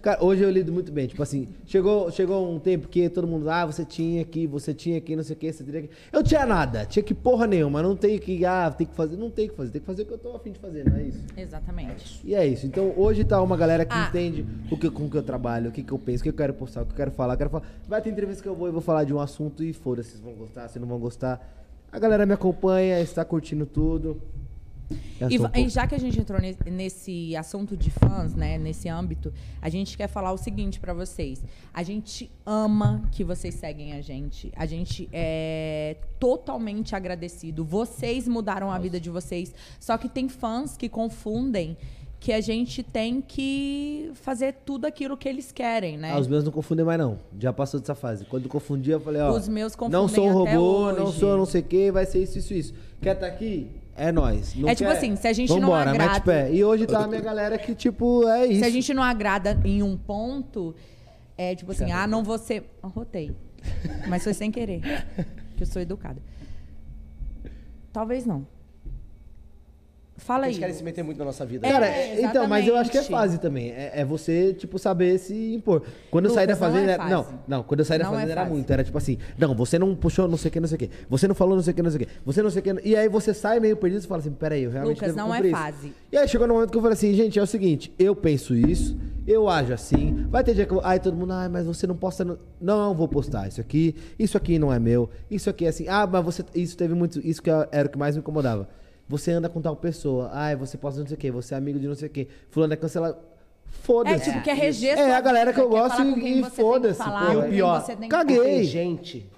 Cara, hoje eu lido muito bem. Tipo assim, chegou, chegou um tempo que todo mundo, ah, você tinha aqui, você tinha aqui, não sei o que, você teria aqui. Eu tinha nada, tinha que porra nenhuma, não tenho que, ah, tem que fazer, não tem que fazer, tem que fazer o que eu tô afim de fazer, não é isso?
Exatamente.
E é isso. Então hoje tá uma galera que
Ah.
entende o que, com o que eu trabalho, o que, que eu penso, o que eu quero postar, o que eu quero falar. eu Quero falar. Vai ter entrevista que eu vou e vou falar de um assunto e foda-se, vocês vão gostar, se não vão gostar. A galera me acompanha, está curtindo tudo. Eu
E,
um
e já que a gente entrou ne- nesse assunto de fãs, né, nesse âmbito, a gente quer falar o seguinte pra vocês. A gente ama que vocês seguem a gente. A gente é totalmente agradecido. Vocês mudaram a vida de vocês. Só que tem fãs que confundem que a gente tem que fazer tudo aquilo que eles querem, né?
Ah, os meus não confundem mais, não. Já passou dessa fase. Quando confundia, eu falei, ó.
Os meus
Não sou um
confundem
robô, não sou não sei o que, vai ser isso, isso, isso. Quer tá aqui? É nós. Não
É tipo
quer?
assim, se a gente não
Vambora,
agrada-
mete pé. E hoje tá a minha galera que, tipo, é isso.
Se a gente não agrada em um ponto, é tipo assim, ah, não vou ser. Ah, Rotei. Mas foi sem querer. Que eu sou educada. Talvez não. Fala aí.
Eles querem se meter muito na nossa vida.
Cara,
É,
então, mas eu acho que é fase também. É, é você, tipo, saber se impor. Quando eu saí da
não
fazenda.
é
era- Não,
fase.
não, quando eu saí da
Não é
fazenda era
fase.
muito. Era tipo assim, não, você não puxou não sei o que, não sei o que. Você não falou não sei o que, não sei o que. Você não sei o que. E aí você sai meio perdido e fala assim, peraí, eu realmente
Lucas, não é
isso.
fase.
E aí chegou no momento que eu falei assim, gente, é o seguinte, eu penso isso, eu ajo assim. Vai ter dia que eu. Ai, todo mundo, ai, mas você não posta. No... Não, eu vou postar isso aqui. Isso aqui não é meu. Isso aqui é assim. Ah, mas você. Isso teve muito. Isso que era o que mais me incomodava. Você anda com tal pessoa. Ai, você posta não sei o quê. Você é amigo de não sei o quê. Fulano é cancelado. Foda-se.
É, tipo, quer reger
É, a galera que eu gosto e, e foda-se.
E o pior,
você tem
Caguei.
gente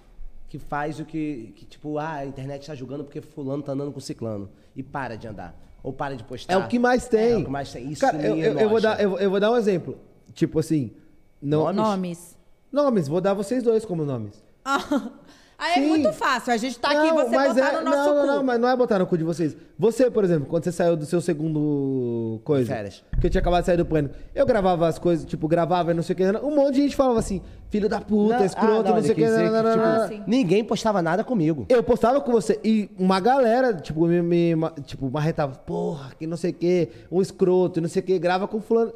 que faz o que, que, tipo, ah, a internet tá julgando porque fulano tá andando com ciclano. E para de andar. Ou para de postar.
É o que mais tem.
É o que mais tem. Isso
Cara, eu, eu, eu vou dar, eu, eu vou dar um exemplo. Tipo assim. Não,
Nomes.
Nomes, vou dar vocês dois como nomes.
Aí é
Sim.
muito fácil. A gente tá aqui
Não,
você
mas
botar
é,
no nosso
não,
cu.
não, não, mas não é botar no cu de vocês. Você, por exemplo, quando você saiu do seu segundo coisa.
Férias.
Que eu tinha acabado de sair do pânico. Eu gravava as coisas, tipo, gravava e não sei o que. Um monte de gente falava assim, filho da puta,
Não,
escroto,
ah,
não, sei o que. não, não,
que,
não,
tipo,
não.
Ninguém postava nada comigo.
Eu postava com você e uma galera, tipo, me, me tipo, marretava, porra, que não sei o que, um escroto, não sei o que, grava com fulano.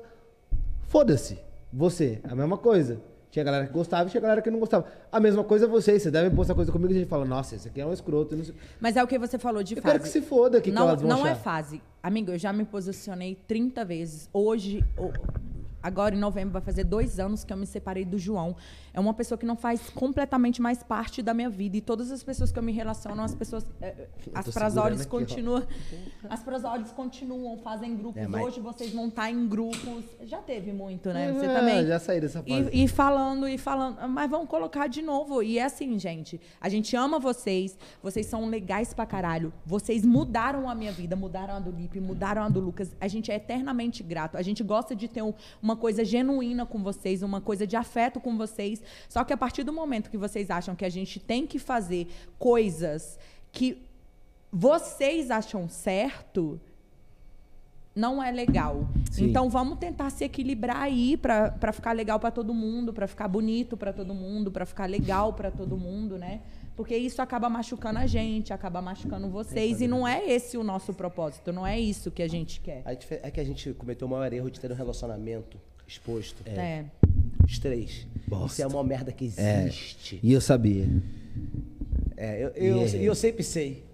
Foda-se. Você, a mesma coisa. Tinha galera que gostava e tinha galera que não gostava. A mesma coisa vocês, vocês devem postar coisa comigo e a gente fala, nossa, esse aqui é um escroto. Não sei.
Mas é o que você falou de
Eu
fase.
quero que se foda, que que
não,
elas vão
Não é
achar.
fase. Amigo, eu já me posicionei 30 vezes. Hoje, agora em novembro, vai fazer dois anos que eu me separei do João. É uma pessoa que não faz completamente mais parte da minha vida. E todas as pessoas que eu me relaciono, as pessoas. é, as
ó.
continuam. As prasólides continuam, fazem grupos.
É, mas-
Hoje vocês vão estar em grupos. Já teve muito, né? Você
É,
também.
já saí dessa fase.
E, e falando e falando, mas vamos colocar de novo. E é assim, gente, a gente ama vocês, vocês são legais pra caralho. Vocês mudaram a minha vida, mudaram a do Lipe, mudaram a do Lucas. A gente é eternamente grato. A gente gosta de ter um- uma coisa genuína com vocês, uma coisa de afeto com vocês. Só que a partir do momento que vocês acham que a gente tem que fazer coisas que vocês acham certo, não é legal.
Sim.
Então vamos tentar se equilibrar aí pra ficar legal pra todo mundo, pra ficar bonito pra todo mundo, pra ficar legal pra todo mundo, né? Porque isso acaba machucando a gente, acaba machucando vocês e não é esse o nosso propósito, não é isso que a gente quer.
É que a gente cometeu o maior erro de ter um relacionamento exposto.
É.
Os três. Isso é a maior merda que
É,
existe.
e eu sabia.
É, eu,
E
eu,
errei.
eu sempre sei.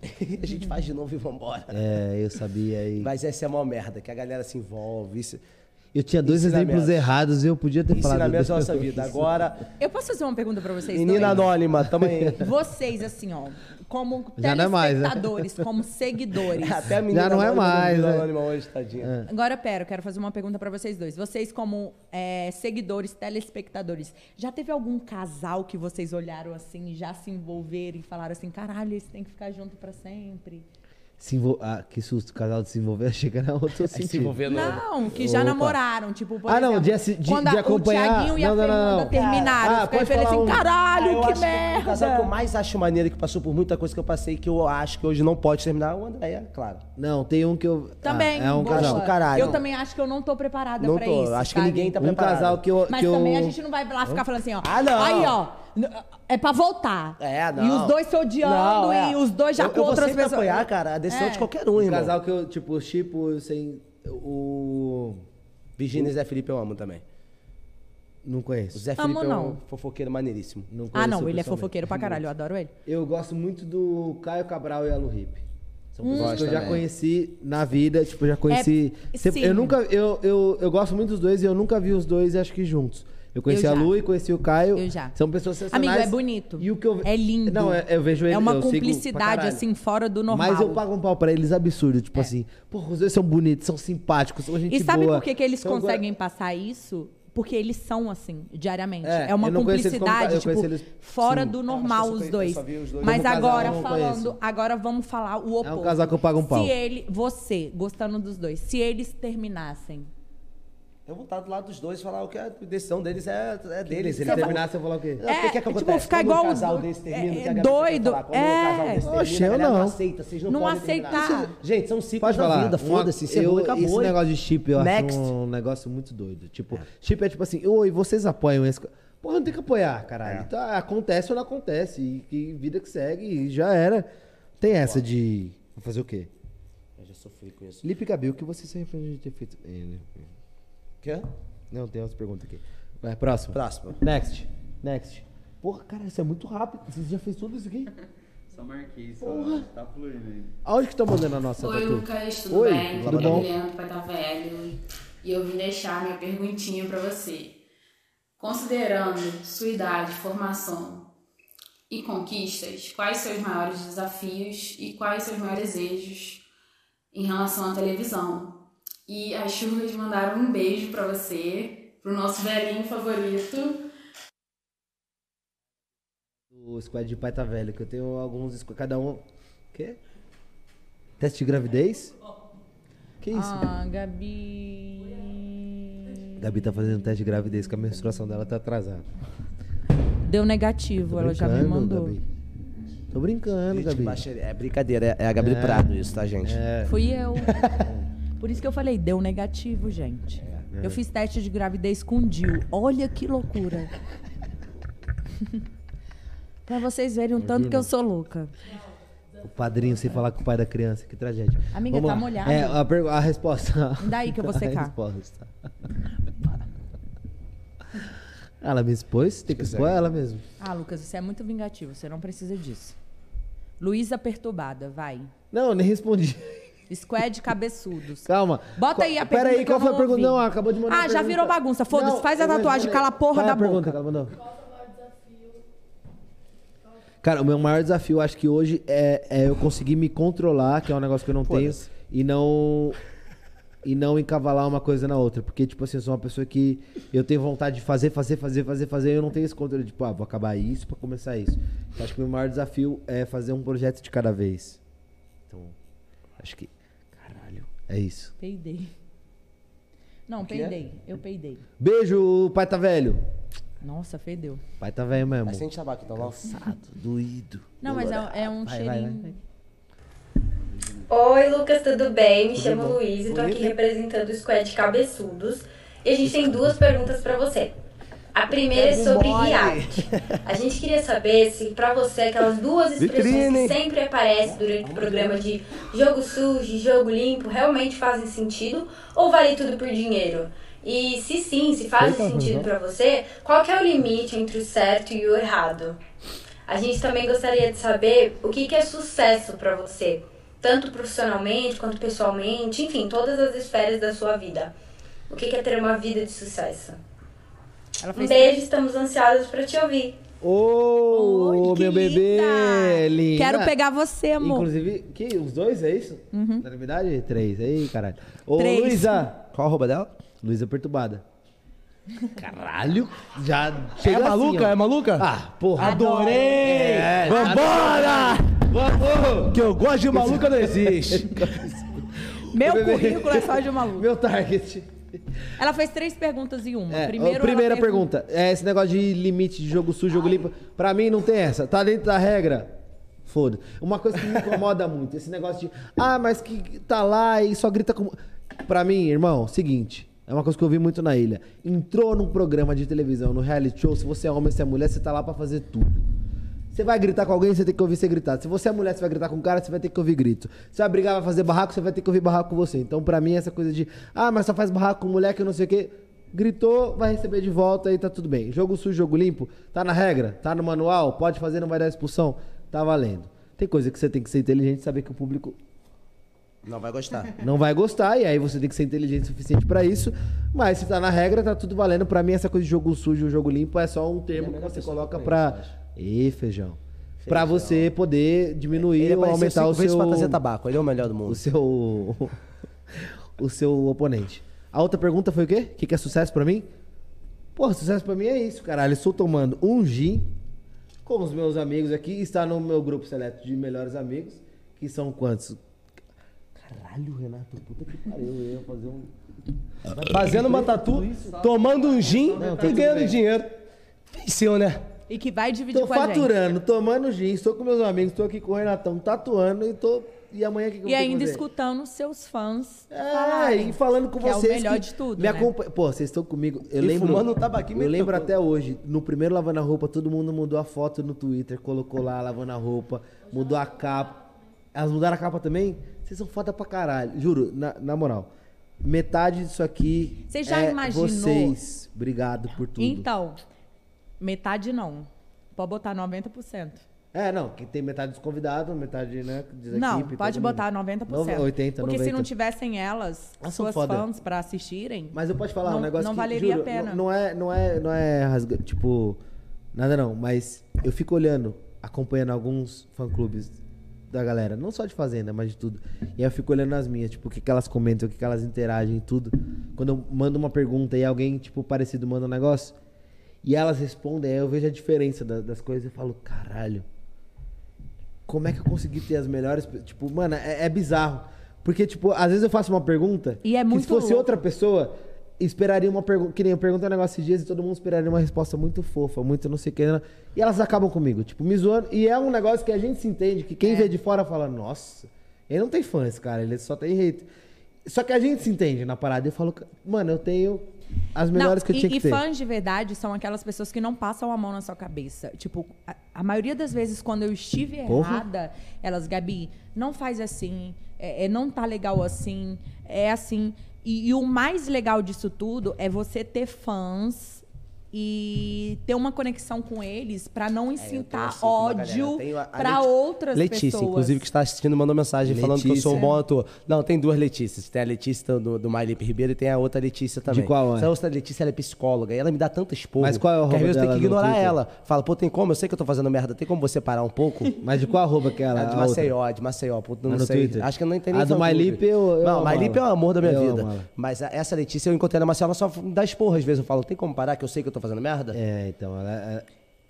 a gente faz de novo e vambora.
É, eu sabia. E...
Mas essa é a maior merda, que a galera se envolve. Isso...
Eu tinha dois exemplos errados e eu podia ter falado.
Ensinamentos da nossa vida. Agora,
Eu posso fazer uma pergunta pra vocês
menina
dois?
anônima, tamo aí.
Vocês, assim, ó, como
Já não é mais, né?
telespectadores, como seguidores.
Até a menina
Já não é
anônima
mais,
virou
né?
anônima hoje, tadinha.
Agora, pera, eu quero fazer uma pergunta pra vocês dois. Vocês, como é, seguidores, telespectadores, já teve algum casal que vocês olharam assim, já se envolveram e falaram assim, caralho, eles têm que ficar junto pra sempre?
Se envol... ah, que susto, o casal de se envolver, que era outro sentido.
envolver no-
Não, que já
Opa.
namoraram, tipo, por
Ah, não,
exemplo,
de de-
quando
de
a-
acompanhar-
o Thiaguinho e a
não, não, não,
Fernanda
não.
terminaram.
Ah, falar
assim,
um.
caralho,
Ah,
que
acho O casal que eu
merda.
mais acho maneiro, que passou por muita coisa que eu passei, que eu acho que hoje não pode terminar, é o Andréia, claro.
Não, tem um que eu.
Também,
Ah, é um
boa.
casal.
do caralho.
Eu também acho que eu não tô preparada
Não
pra
tô,
isso.
acho que
sabe?
ninguém tá
Um
preparado.
casal que eu.
Mas
que
também
eu...
a gente não vai lá ficar falando assim, ó.
Ah, não.
Aí, ó. É pra voltar.
É, não.
E os dois se odiando
Não, é.
e os dois já
eu,
com
eu vou
outras
sempre
pessoas.
apoiar, cara, a decisão
É.
de qualquer um,
Um
irmão.
casal que eu, tipo, tipo, sem. O.
Virgínia e Zé Felipe eu amo também.
Não
O
conheço.
Zé
Amo,
Felipe é um
não.
fofoqueiro maneiríssimo.
Não
Ah, não, ele é fofoqueiro pra caralho, eu adoro ele.
Eu gosto muito do Caio Cabral e a Lu Hip. São
Hum.
pessoas que eu já
também.
conheci na vida, tipo, eu já conheci.
É,
Sempre-
sim.
eu nunca. Eu, eu, eu gosto muito dos dois e eu nunca vi os dois, acho que juntos. Eu conheci
Eu
a. Lu e conheci o Caio.
Eu já.
São pessoas sensacionais.
Amigo, é bonito.
E o que eu...
É lindo.
Não, é- eu vejo ele.
É uma
eu
cumplicidade, assim, fora do normal. É.
Mas eu pago um pau pra eles absurdo. Tipo assim, porra, os dois são bonitos, são simpáticos, são gente
E sabe
boa.
por que, que eles
Então, agora-
conseguem passar isso? Porque eles são assim, diariamente.
É,
É, uma
eu como
cumplicidade,
eu conheço
tipo,
eles-
fora
sim.
do
Eu
normal
eu
os dois.
eu os dois
Mas
como
agora
eu
falando, agora vamos falar o oposto.
É um casal que eu pago um pau.
Se ele, você, gostando dos dois, se eles terminassem,
Eu vou estar do lado dos dois e falar o que a decisão deles é, é deles.
Se ele terminasse, eu vou falar o quê?
Não, o que, que, é que
tipo,
acontece?
ficar
Quando
igual
um casal desse termina,
é,
que a Gabi
doido,
sempre fala, quando um
é.
casal desse
Oxe,
termina, a
eu
não
não.
aceita, vocês não,
Não
podem
aceitar.
terminar. Isso- Gente, são ciclos
Pode
da
falar.
vida,
Uma-
foda-se,
eu,
encerrou e acabou.
Esse negócio de chip eu
Next.
acho um negócio muito doido. Tipo, chip é tipo assim, oi, vocês apoiam esse. co-" Porra, não tem que apoiar, caralho.
É.
Então, acontece ou não acontece. E que vida que segue e já era. Tem essa de. Vou fazer o quê?
Eu já sofri com isso.
Lipe Gabi, o que você se arrepende de ter feito? Ele.
Quê?
Não, tem outra pergunta aqui. Vai, próximo.
Próximo.
Next. Next. Porra, cara, isso é muito rápido. Você já fez tudo isso aqui?
Só marquei, só
Porra.
tá fluindo ainda.
Aonde que estão mandando a nossa
Oi,
tatu?
Lucas, tudo
Oi,
bem?
tudo bom?
Pai tá Velho. E eu vim deixar minha perguntinha pra você. Considerando sua idade, formação e conquistas, quais seus maiores desafios e quais seus maiores desejos em relação à televisão? E as churras mandaram um beijo pra você, pro nosso velhinho favorito.
O squad de pai tá velho, que eu tenho alguns. Cada um. Quê? Teste de gravidez? Que isso?
ah, Gabi...
Gabi tá fazendo teste de gravidez, que a menstruação dela tá atrasada.
Deu negativo, ela já me
brincando,
mandou.
Gabi. Tô brincando,
Gente,
Gabi.
baixa- É brincadeira, é, é a Gabi
É.
Prado isso, tá, gente?
É.
Fui eu. Por isso que eu falei, deu negativo, gente.
É.
Eu fiz teste de gravidez com o Dil. Olha que loucura. pra vocês verem o tanto que eu sou louca.
O padrinho sem falar com o pai da criança, que tragédia.
Amiga,
Vamos
tá
lá.
molhado.
É, a, pergu- a resposta.
Daí que eu vou
A
secar.
resposta. Ela me expôs, tem que expor ela mesmo.
Ah, Lucas, você é muito vingativo. Você não precisa disso. Luísa Perturbada, vai.
Não, eu nem respondi.
Squad Cabeçudos.
Calma.
Bota aí a
Pera
pergunta
aí,
que eu
qual foi a pergunta? Não, acabou de mandar
Ah, já virou bagunça. Foda-se, faz a tatuagem, cala a porra da boca.
Cara, o meu maior desafio, acho que hoje, é, é eu conseguir me controlar, que é um negócio que eu não tenho, e não. E não encavalar uma coisa na outra. Porque, tipo assim, eu sou uma pessoa que eu tenho vontade de fazer, fazer, fazer, fazer, fazer, e eu não tenho esse controle de, tipo, ah, vou acabar isso pra começar isso. Então, acho que o meu maior desafio é fazer um projeto de cada vez. Então, acho que. É isso.
Peidei. Não,
que é?
peidei. Eu peidei.
Beijo, pai tá velho.
Nossa, fedeu.
Pai tá velho mesmo.
Vai sem tabaco, então, ó.
Cansado, doído.
Não, mas é, é um
Vai, vai,
cheirinho.
vai.
Oi, Lucas, tudo bem? Me
Tudo
chamo
bom.
Luiz e tô aqui representando o Squad Cabeçudos. E a gente tem duas perguntas pra você. A primeira é sobre reality. A gente queria saber se pra você aquelas duas expressões
Vitrine.
que sempre aparecem durante o programa de jogo sujo e jogo limpo realmente fazem sentido ou vale tudo por dinheiro? E se sim, se faz
Eita,
sentido
uhum.
pra você, qual que é o limite entre o certo e o errado? A gente também gostaria de saber o que, que é sucesso pra você, tanto profissionalmente quanto pessoalmente, enfim, todas as esferas da sua vida. O que, que é ter uma vida de sucesso?
Ela
Um beijo, estamos ansiosos pra te ouvir.
Ô,
que
meu bebê, linda.
Quero pegar você, amor.
Inclusive, que, os dois, é isso?
Uhum.
Na verdade, três. Aí, caralho. Ô,
Três.
Luísa.
Qual a roupa dela?
Luísa Perturbada. Caralho. Já
É
chega assim,
maluca?
ó.
é maluca?
Ah, porra.
Adorei!
É,
Vambora!
Vamos!
Que eu gosto de maluca não existe.
Meu
Bebê.
currículo é só de maluco.
Meu target.
Ela fez três perguntas em uma.
É,
Primeiro,
primeira
ela pergun-
pergunta. É esse negócio de limite de jogo sujo, jogo limpo. Pra mim não tem essa. Tá dentro da regra. Foda. Uma coisa que me incomoda muito, esse negócio de. Ah, mas que tá lá e só grita com. Pra mim, irmão, seguinte. É uma coisa que eu vi muito na ilha. Entrou num programa de televisão, no reality show, se você é homem, se é mulher, você tá lá pra fazer tudo. Você vai gritar com alguém, você tem que ouvir você gritar. Se você é mulher, você vai gritar com um cara, você vai ter que ouvir grito. Você vai brigar, vai fazer barraco, você vai ter que ouvir barraco com você. Então, pra mim, essa coisa de, ah, mas só faz barraco com mulher que eu não sei o quê. Gritou, vai receber de volta e tá tudo bem. Jogo sujo, jogo limpo, tá na regra, tá no manual, pode fazer, não vai dar expulsão. Tá valendo. Tem coisa que você tem que ser inteligente e saber que o público
Não vai gostar.
não vai gostar, e aí você tem que ser inteligente o suficiente pra isso. Mas se tá na regra, tá tudo valendo. Pra mim, essa coisa de jogo sujo, jogo limpo é só um termo que você coloca pra. Ê, feijão. Pra você poder diminuir
Ele
ou aumentar o seu.
pra trazer tabaco. Ele é o melhor do mundo.
O seu. o seu oponente. A outra pergunta foi o quê? O que, que é sucesso pra mim? Porra, sucesso pra mim é isso, caralho. Estou tomando um gin com os meus amigos aqui. Está no meu grupo seleto de melhores amigos. Que são quantos? Caralho, Renato, puta que pariu. Eu ia fazer um.
Fazendo uma tatu, tomando um gin
Não, tá
e ganhando
bem.
dinheiro. Venceu, né?
E que vai dividir
Tô
com a gente.
faturando, tomando gin, estou com meus amigos, estou aqui com o Renatão tatuando e tô. E amanhã que, que eu
E ainda
fazer?
escutando os seus fãs
É,
falarem.
e falando com
que
vocês.
É o melhor
que
de tudo.
Me
né?
acompanha. Pô, vocês estão comigo. Eu
E
lembro.
fumando um tabaquinho
Eu lembro até hoje. No primeiro lavando a roupa, todo mundo mudou a foto no Twitter, colocou lá lavando a roupa, mudou a capa. Elas mudaram a capa também? Vocês são foda pra caralho. Juro, na, na moral. Metade disso aqui.
Você já
é
imaginou?
Vocês. Obrigado por tudo.
Então, metade não. Pode botar 90%.
É, não, que tem metade dos convidados, metade, né,
Não,
equipe,
pode
todo mundo.
botar 90%.
Nove- 80,
Porque
90.
se não tivessem elas,
são
suas
foda.
fãs pra assistirem,
Mas eu posso falar
não,
um negócio
não
que,
valeria
juro,
a pena.
Não, não é, não é, não é rasga, tipo, nada não, mas eu fico olhando, acompanhando alguns fã-clubes da galera, não só de Fazenda, mas de tudo. E aí eu fico olhando as minhas, tipo, o que, que elas comentam, o que, que elas interagem, tudo. Quando eu mando uma pergunta e alguém, tipo, parecido manda um negócio, e elas respondem, aí eu vejo a diferença da- das coisas e falo, caralho, como é que eu consegui ter as melhores. Tipo, mano, é, é bizarro. Porque, tipo, às vezes eu faço uma pergunta.
E é
que
muito
se fosse
louco.
outra pessoa, esperaria uma pergunta. Que nem eu perguntei um negócio esses dias e todo mundo esperaria uma resposta muito fofa, muito não sei o que. né? E elas acabam comigo, tipo, me zoando. E é um negócio que a gente se entende, que quem
É.
vê de fora fala, nossa, ele não tem fãs, cara, ele só tem hate. Só que a gente se entende na parada. Eu falo, mano, eu tenho as melhores
não,
que eu
e,
tinha que
e
ter.
fãs de verdade são aquelas pessoas que não passam a mão na sua cabeça. Tipo, a, a maioria das vezes, quando eu estive
Porra.
errada, elas, Gabi, não faz assim, é, é, não tá legal assim, é assim. E, e o mais legal disso tudo é você ter fãs e ter uma conexão com eles pra não incitar
assim galera.
ódio
Tenho a- a
pra
Leti-
outras
Letícia,
pessoas.
inclusive, que está assistindo, mandou mensagem falando que eu sou um
Letícia.
bom ator. Não, tem duas Letícias. Tem a Letícia do, do Mailipe Ribeiro e tem a outra Letícia também.
De qual, é?
Essa outra Letícia, ela é psicóloga e ela me dá tanto esporro.
Mas qual é o
que às
arroba
vezes eu tenho que
no
ignorar ela. Fala, pô, tem como? Eu sei que eu tô fazendo merda. Tem como você parar um pouco?
Mas de qual arroba que ela?
É de
outra?
Maceió, de Maceió. Puta, não
no
sei.
Twitter?
Acho que não tem
A do. Mailipe eu- eu
Não, Mailipe é o amor da minha
Eu
vida.
amo.
Mas essa Letícia eu encontrei na Maceió, ela só dá esporro às vezes. Eu falo, tem como parar que eu sei que eu tô fazendo merda?
É, então, ela... é-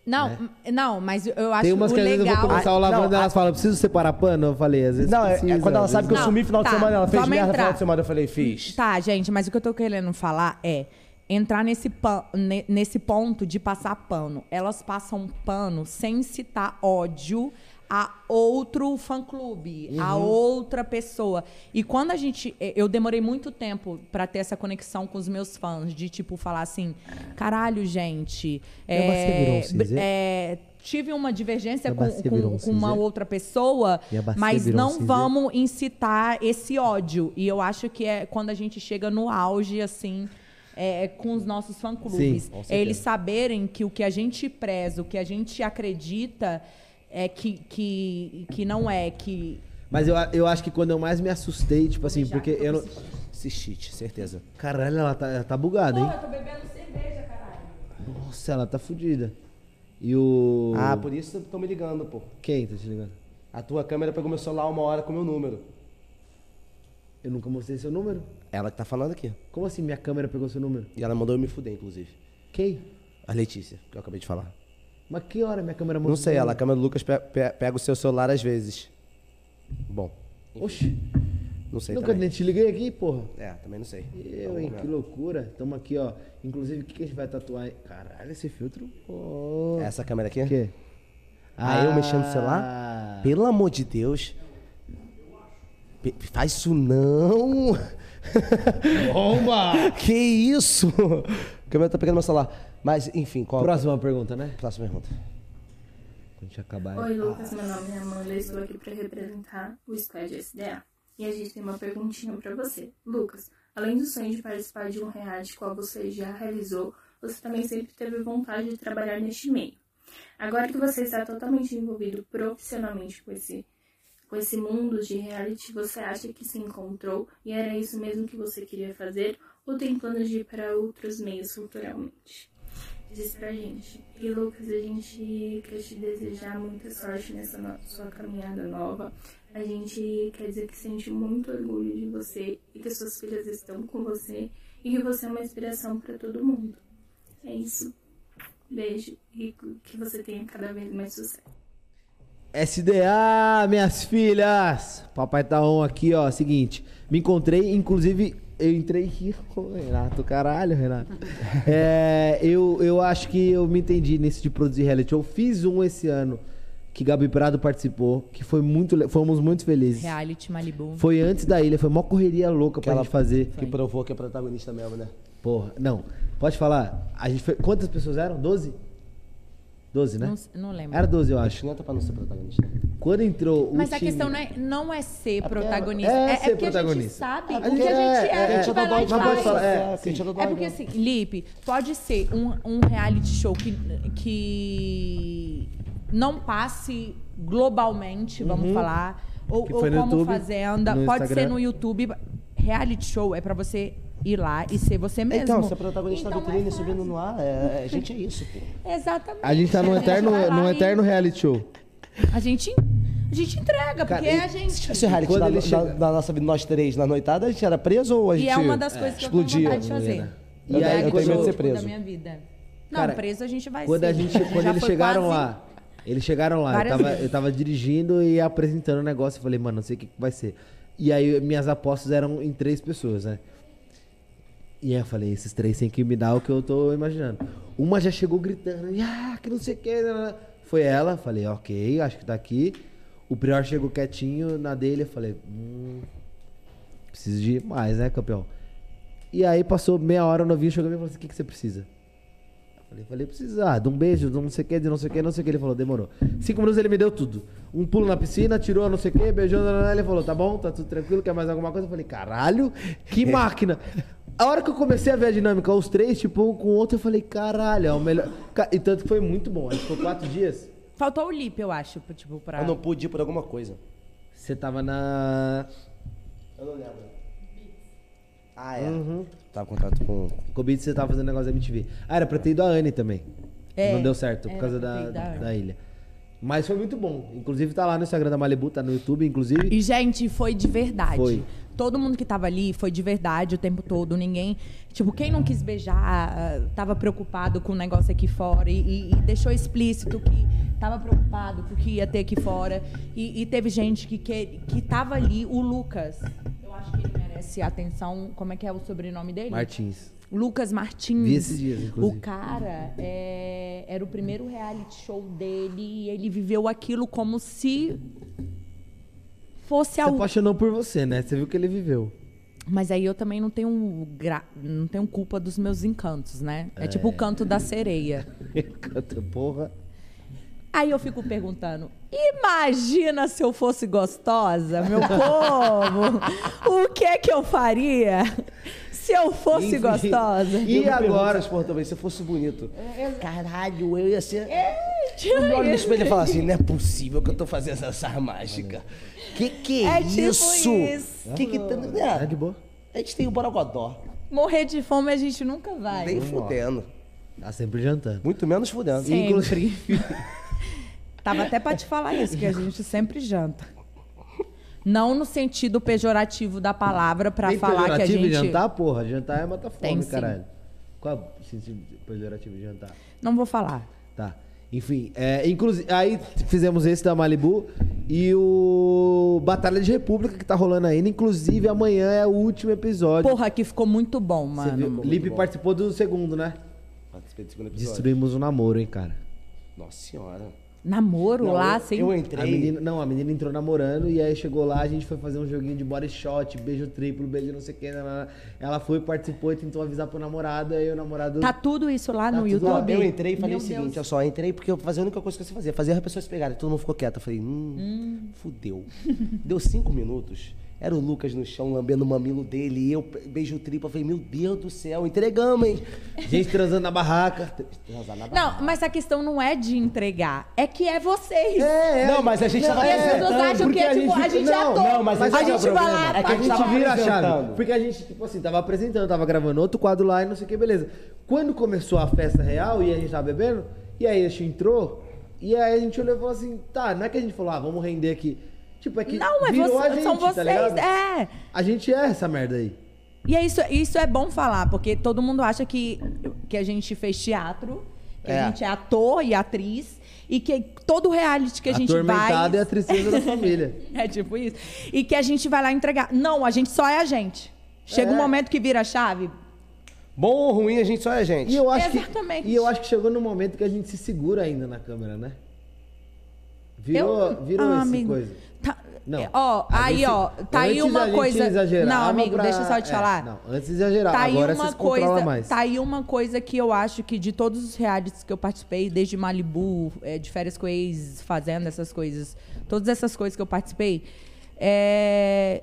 Não,
né?
não, mas eu acho
Tem umas que às vezes eu
legal...
vou começar o lavando
não,
e elas falam, preciso separar pano? Eu falei, às vezes
Não, é- é
precisa,
quando ela sabe que eu
vezes
sumi final de
tá,
semana, ela fez merda
entrar.
final de semana, eu falei, fiz.
Tá, gente, mas o que eu tô querendo falar é entrar nesse, pan- nesse ponto de passar pano. Elas passam pano sem citar ódio a outro fã-clube, a
Uhum.
outra pessoa. E quando a gente... eh, Eu demorei muito tempo pra ter essa conexão com os meus fãs, de tipo, falar assim, caralho, gente...
A
é, é, tive uma divergência
a
com, com- com uma outra pessoa,
a
mas não vamos incitar esse ódio. E eu acho que é quando a gente chega no auge, assim, é, com os nossos fã-clubes. É eles saberem que o que a gente preza, o que a gente acredita, é que, que, que não é, que...
Mas eu, eu acho que quando eu mais me assustei, tipo assim, porque eu não...
Esse shit, certeza.
Caralho, ela tá, ela tá bugada, hein?
tô bebendo cerveja, caralho.
Nossa, ela tá fudida. E o...
Ah, por isso estão me ligando, pô.
Quem tá te ligando?
A tua câmera pegou meu celular uma hora com meu número.
Eu nunca mostrei seu número.
Ela que tá falando aqui.
Como assim minha câmera pegou seu número?
E ela mandou eu me fuder, inclusive.
Quem?
A Letícia, que eu acabei de falar.
Mas que hora minha câmera?
Não sei, ela, a câmera do Lucas pe- pe- pega o seu celular às vezes. Bom.
Oxi.
Não sei
Nunca
também.
nem te liguei aqui, porra.
É, também não sei.
Eu, hein? Que loucura. Tamo aqui, ó. Inclusive, o que, que a gente vai tatuar? aí? Caralho, esse filtro. Pô.
Essa câmera aqui?
O quê?
Ah, eu mexendo no
Ah.
celular? Pelo amor de Deus. Faz isso não!
Bomba!
que isso? A câmera tá pegando meu celular. Mas, enfim, qual...
Próxima pergunta, né?
Próxima pergunta.
Quando a gente acabar.
Oi, Lucas, meu nome é Amanda e estou aqui para representar o Squad SDA. E a gente tem uma perguntinha para você. Lucas, além do sonho de participar de um reality qual você já realizou, você também sempre teve vontade de trabalhar neste meio. Agora que você está totalmente envolvido profissionalmente com esse, com esse mundo de reality, você acha que se encontrou e era isso mesmo que você queria fazer ou tem planos de ir para outros meios futuramente? Diz pra gente. E Lucas, a gente quer te desejar muita sorte nessa no- sua caminhada nova. A gente quer dizer que sente muito orgulho de você e que suas filhas estão com você e que você é uma inspiração para todo mundo. É isso. Beijo e que você tenha cada vez mais sucesso.
SDA, minhas filhas! Papai tá on aqui, ó. Seguinte, me encontrei, inclusive, eu entrei aqui com o Renato, caralho, Renato. É, eu, eu acho que eu me entendi nesse de produzir reality. Eu fiz um esse ano que Gabi Prado participou, que foi muito, fomos muito felizes.
Reality Malibu.
Foi antes da ilha, foi uma correria louca
Que
pra
ela
gente fazer.
Que provou que é protagonista mesmo, né?
Porra, não. Pode falar. A gente foi, quantas pessoas eram? 12? 12, né?
Não não lembro.
Era 12, eu acho.
Não é pra não ser protagonista.
Quando entrou o
Mas a
time-
questão não é, não é ser
porque
protagonista.
é
É, é
ser
porque a gente
protagonista.
sabe
É
o que a gente
é-
é.
é-
a gente
é-
vai lá e faz.
falar, é,
É,
sim.
porque assim, Lipe, pode ser um, um reality show que, que não passe globalmente, vamos
Uhum.
falar. Ou, ou como
YouTube,
Fazenda. Pode
Instagram.
ser no YouTube. Reality show é pra você ir lá e ser você mesmo.
Então, ser protagonista
Então
da vitrine subindo no ar, é, é- gente, é isso, pô.
Exatamente.
A gente tá num eterno, num
e-
eterno reality show.
A gente, a gente entrega, porque
Cara, e
a gente.
Se tivesse reality
Quando
da,
ele
da-
chega-
da nossa vida, nós três, na noitada, a gente era preso ou a
E
gente
é uma das coisas que eu tenho vontade de fazer.
E
Eu-
aí,
eu tenho medo de ser
Tipo, da
preso.
minha vida. Não,
Cara,
preso a gente vai
Quando
ser.
a gente, quando eles chegaram
quase-
lá, eles chegaram lá, eu tava,
vezes.
eu tava dirigindo e apresentando o negócio, eu falei, mano, não sei o que, que vai ser. E aí minhas apostas eram em três pessoas, né? E aí eu falei, esses três têm que me dar o que eu tô imaginando. Uma já chegou gritando, ah, que não sei o que. Foi ela, falei, ok, acho que tá aqui. O Prior chegou quietinho na dele, eu falei, hum, preciso de mais, né, campeão? E aí passou meia hora, o novinho chegou e falou assim, o que, que você precisa? Falei, falei, precisa ah, de um beijo, de um não sei o que, de não sei o que, não sei o que. Ele falou, demorou. Cinco minutos ele me deu tudo. Um pulo na piscina, tirou não sei o que, beijou, ele falou, tá bom, tá tudo tranquilo, quer mais alguma coisa? Eu falei, caralho, que máquina. A hora que eu comecei a ver a dinâmica, os três, tipo, um com o outro, eu falei, caralho, é o melhor. E tanto que foi muito bom. A gente ficou quatro dias.
Faltou o Lipe, eu acho, tipo, pra...
Eu não pude ir por alguma coisa.
Você tava na.
Eu não lembro. Ah, é.
Uhum.
Tava em contato com.
Com o Beats você tava fazendo negócio da MTV. Ah, era pra ter ido a Anne também.
É,
não deu certo por causa da,
ter ido a Anne.
da ilha. Mas foi muito bom. Inclusive tá lá no Instagram da Malibu, tá no YouTube, inclusive.
E, gente, foi de verdade.
Foi.
Todo mundo que tava ali foi de verdade o tempo todo. Ninguém. Tipo, quem não quis beijar, ah, tava preocupado com o negócio aqui fora. E, e- deixou explícito que tava preocupado com o que ia ter aqui fora. E, e teve gente que, que, que tava ali, o Lucas. Eu acho que ele merece atenção. Como é que é o sobrenome dele?
Martins.
Lucas Martins.
Vi esses dias, inclusive.
O cara é, era o primeiro reality show dele e ele viveu aquilo como se fosse
Se
a
apaixonou por você, né? Você viu que ele viveu.
Mas aí eu também não tenho gra... não tenho culpa dos meus encantos, né? É, tipo o canto da sereia.
Canta, porra.
Aí eu fico perguntando: imagina se eu fosse gostosa, meu povo? o que é que eu faria se eu fosse
Enfim.
gostosa?
E agora, Sport, também, se eu fosse bonito? Caralho, eu ia ser.
tipo
eu olho no espelho e falo assim: não é possível que eu tô fazendo essa mágica. Que que é,
É tipo
isso?
isso.
Que que tá. É,
de boa.
A gente tem o Borogodó.
Morrer de fome a gente nunca vai.
Nem fudendo.
Tá sempre jantando.
Muito menos fudendo.
Sempre. Tava até pra te falar isso, que a gente sempre janta. Não no sentido pejorativo da palavra, pra
Tem
falar que a
pejorativo
gente.
jantar, porra? Jantar é matar
Tem
fome,
sim.
caralho. Qual é o sentido pejorativo de jantar?
Não vou falar.
Tá. Enfim, é, inclusive, aí fizemos esse da Malibu e o Batalha de República que tá rolando ainda. Inclusive, amanhã é o último episódio.
Porra, que ficou muito bom, mano.
Lipe participou do segundo, né?
Participei do segundo episódio.
Destruímos o namoro, hein, cara.
Nossa senhora.
Namoro
Não,
lá,
eu-
sem.
eu
A
entrei.
menina, não, a menina entrou namorando e aí chegou lá, a gente foi fazer um joguinho de body shot, beijo triplo, beijo não sei o que. Ela foi, participou e tentou avisar pro namorado, aí o namorado.
Tá tudo isso lá no
Não,
YouTube?
eu entrei e falei
Meu
o seguinte,
Deus.
olha só, entrei porque eu fazia a única coisa que eu sei fazer, fazer as pessoas pegarem. Todo mundo ficou quieto. Eu falei, hum, fudeu. Deu cinco minutos. Era o Lucas no chão lambendo o mamilo dele e eu beijo triplo. Eu falei, meu Deus do céu, entregamos, hein?
Gente transando na barraca.
Transar na
Não, mas a questão não é de entregar, é que é vocês.
Não, mas a gente
Não,
tava
e as pessoas
apresentando,
acham que
porque
é
a
tipo,
gente-
a gente é
não,
ator.
não, mas
a
esse é
gente vai lá,
É que
a
a
gente
gente tava
vira a chave.
apresentando.
Porque a gente, tipo assim, tava apresentando, tava gravando outro quadro lá e não sei o que, beleza. Quando começou a festa real e a gente tava bebendo, e aí a gente entrou, e aí a gente olhou e falou assim, tá, não é que a gente falou, ah, vamos render aqui. Tipo, é que
Não, é
virou
você-
a gente,
são
tá
vocês,
ligado?
é.
A gente é essa merda aí.
E é isso, isso é bom falar, porque todo mundo acha que, que a gente fez teatro, que
É.
a gente é ator e atriz, e que todo reality que a gente vai.
Atormentada é a tristeza da família.
É tipo isso. E que a gente vai lá entregar. Não, a gente só é a gente. Chega um
É.
momento que vira a chave.
Bom ou ruim, a gente só é gente.
E eu acho
Exatamente.
que e eu acho que chegou no momento que a gente se segura ainda na câmera, né? Virou,
Eu-
virou
Ah,
esse
amigo,
coisa. Não.
Ó,
A
aí,
gente-
ó, tá aí uma coisa. Não, amigo,
pra-
deixa eu só te
é,
falar.
não, antes exagerava,
Tá
agora
uma coisa,
mais.
Tá aí uma coisa que eu acho que de todos os realities que eu participei, desde Malibu, é, de férias com ex, fazendo essas coisas, todas essas coisas que eu participei, é,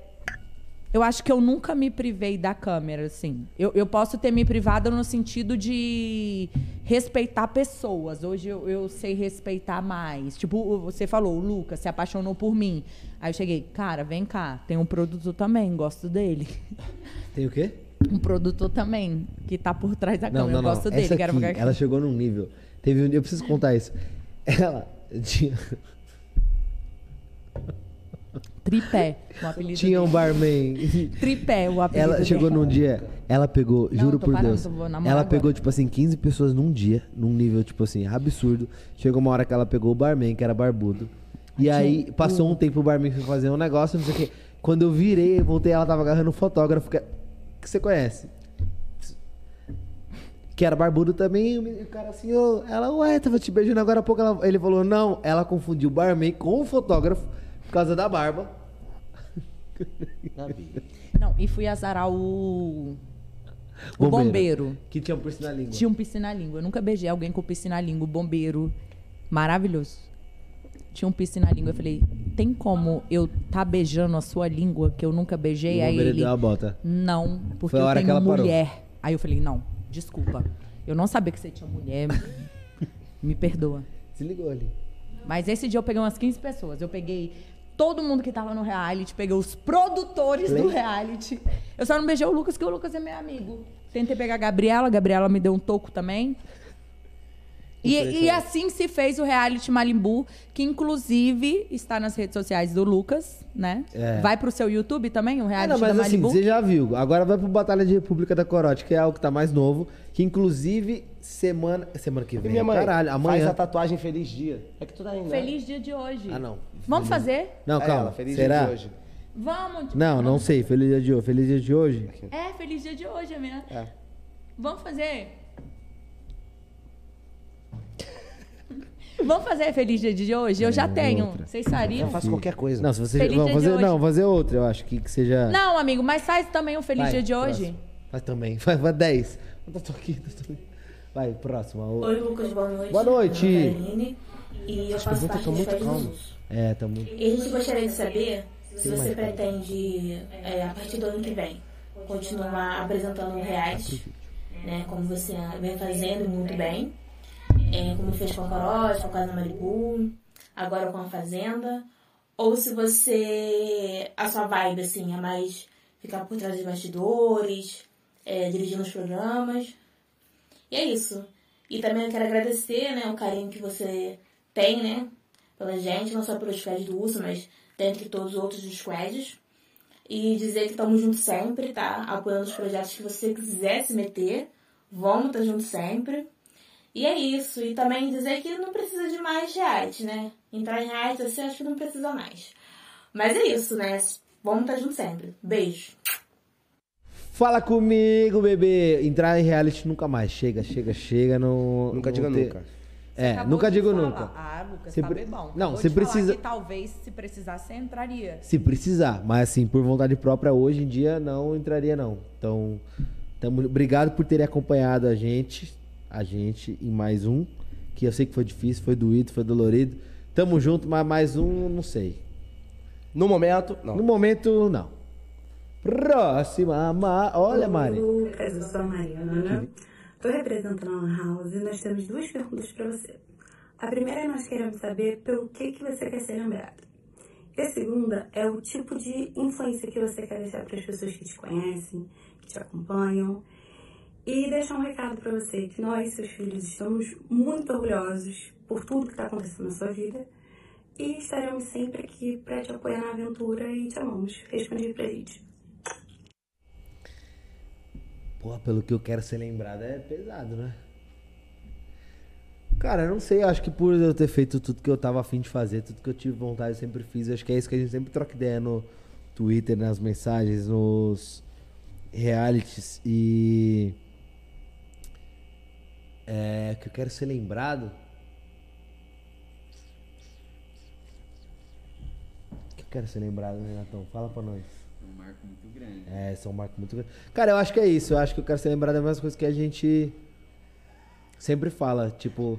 eu acho que eu nunca me privei da câmera, assim. Eu, eu posso ter me privado no sentido de respeitar pessoas. Hoje eu, eu sei respeitar mais. Tipo, você falou, o Lucas se apaixonou por mim. Aí eu cheguei, cara, vem cá, tem um produtor também, gosto dele.
Tem o quê?
Um produtor também, que tá por trás da
Não,
câmera.
não,
eu
não.
gosto dele,
Essa aqui, ela chegou num nível. Teve um eu preciso contar isso. Ela tinha,
Tripé, o apelido
tinha um barman.
Tripé, o apelido
Ela chegou
dele.
num dia, ela pegou,
Não,
juro por
parando,
Deus. Ela
agora.
pegou, tipo assim, 15 pessoas num dia, num nível, tipo assim, absurdo. Chegou uma hora que ela pegou o barman, que era barbudo. E aí passou um tempo o barman foi fazer um negócio, não sei o quê. Quando eu virei, voltei, ela tava agarrando um fotógrafo que, que você conhece. Que era barbudo também, e o cara assim, ô, ela, ué, tava te beijando agora há pouco. Ela- ele falou, não, ela confundiu o barman com o fotógrafo causa da barba.
Não, e fui azarar o. O bombeiro.
Que tinha um piercing na língua.
Tinha um piscina-língua. Eu nunca beijei alguém com piscina-língua. Bombeiro. Maravilhoso. Tinha um piscina-língua. Eu falei, tem como eu tá beijando a sua língua que eu nunca beijei?
E o
Aí
Bombeiro
ele,
deu a bota.
não, porque
Foi a
eu
hora que
tenho
ela parou.
mulher. Aí eu falei, não, desculpa. Eu não sabia que você tinha mulher. Me perdoa.
Se ligou ali.
Mas esse dia eu peguei umas 15 pessoas. Eu peguei todo mundo que tava no reality, peguei os produtores do reality. Eu só não beijei o Lucas, porque o Lucas é meu amigo. Tentei pegar a Gabriela, a Gabriela me deu um toco também. E, e assim se fez o reality Malimbu, que inclusive está nas redes sociais do Lucas, né?
É.
Vai pro seu YouTube também, o
Ah,
reality
não, mas assim,
Malibu?
você já viu. Agora vai pro Batalha de República da Corote, que é o que tá mais novo. Que inclusive, semana. Semana que
E
vem.
minha mãe,
Caralho,
faz
amanhã.
a tatuagem Feliz Dia. É que tu tá indo, né?
Feliz dia de hoje.
Ah, não.
Vamos fazer?
Não,
É
calma.
ela, feliz
Será?
dia de hoje.
Vamos.
Não, não sei. Feliz dia de hoje. Feliz dia de hoje.
É, feliz dia de hoje, minha.
É.
Vamos fazer. Vamos fazer feliz dia de hoje? Eu já tenho. Vocês fariam?
Eu faço qualquer coisa.
Não, se você.
Feliz
vamos
dia de
fazer,
hoje.
não, fazer outra, eu acho que, que seja.
Não, amigo, mas faz também o feliz
Vai,
dia de hoje.
próximo. Faz também. Faz, faz 10. Eu tô aqui, tô aqui. Vai, próxima. O-
Oi, Lucas, boa noite.
Boa noite.
É e eu
As
faço parte
calmas.
Jesus.
É, tá muito.
E a gente gostaria de saber se você pretende, é, a partir do ano que vem, continuar apresentando reality, né? Como você vem fazendo muito bem. É, como fez com a Corote, com a Casa Maribu, agora com a Fazenda. Ou se você. A sua vibe, assim, é mais ficar por trás dos bastidores, é, dirigindo os programas. E é isso. E também eu quero agradecer, né, o carinho que você tem, né, pela gente, não só pelos squads do Urso, mas dentre todos os outros squads. E dizer que estamos juntos sempre, tá? Apoiando os projetos que você quiser se meter. Vamos estar juntos sempre. E é isso. E também dizer que não precisa de mais reality, né? Entrar em reality, assim, acho que não precisa mais. Mas é isso, né? Vamos estar juntos sempre. Beijo.
Fala comigo, bebê. Entrar em reality nunca mais. Chega, chega, chega. Não,
Nunca
não
diga
ter-
nunca.
É,
Acabou
nunca digo
falar.
nunca.
Ah, Lucas,
Você
tá
pre-
bebão.
Não, você precisa-
que talvez, se precisasse, você entraria.
Se precisar, mas assim, por vontade própria, hoje em dia não entraria, não. Então, tamo, obrigado por terem acompanhado a gente, a gente em mais um, que eu sei que foi difícil, foi doído, foi dolorido. Tamo junto, mas mais um, não sei.
No momento, não.
No momento, não. Próxima, Ma... olha, Mari.
Lucas, eu sou a Mariana. Estou representando a Lan House e nós temos duas perguntas para você. A primeira nós queremos saber pelo que, que você quer ser lembrado. E a segunda é o tipo de influência que você quer deixar para as pessoas que te conhecem, que te acompanham. E deixar um recado para você que nós, seus filhos, estamos muito orgulhosos por tudo que está acontecendo na sua vida e estaremos sempre aqui para te apoiar na aventura e te amamos. Respondi pra gente.
Pô, pelo que eu quero ser lembrado é pesado, né? Cara, eu não sei, acho que por eu ter feito tudo que eu tava afim de fazer, tudo que eu tive vontade, eu sempre fiz. Acho que é isso que a gente sempre troca ideia no Twitter, nas mensagens, nos realities. E. É. Que eu quero ser lembrado. Que eu quero ser lembrado, né, Renatão? Fala pra nós.
Um marco muito grande.
É, é um marco muito grande. Cara, eu acho que é isso. Eu acho que eu quero ser lembrado das mesmas coisas que a gente sempre fala. Tipo,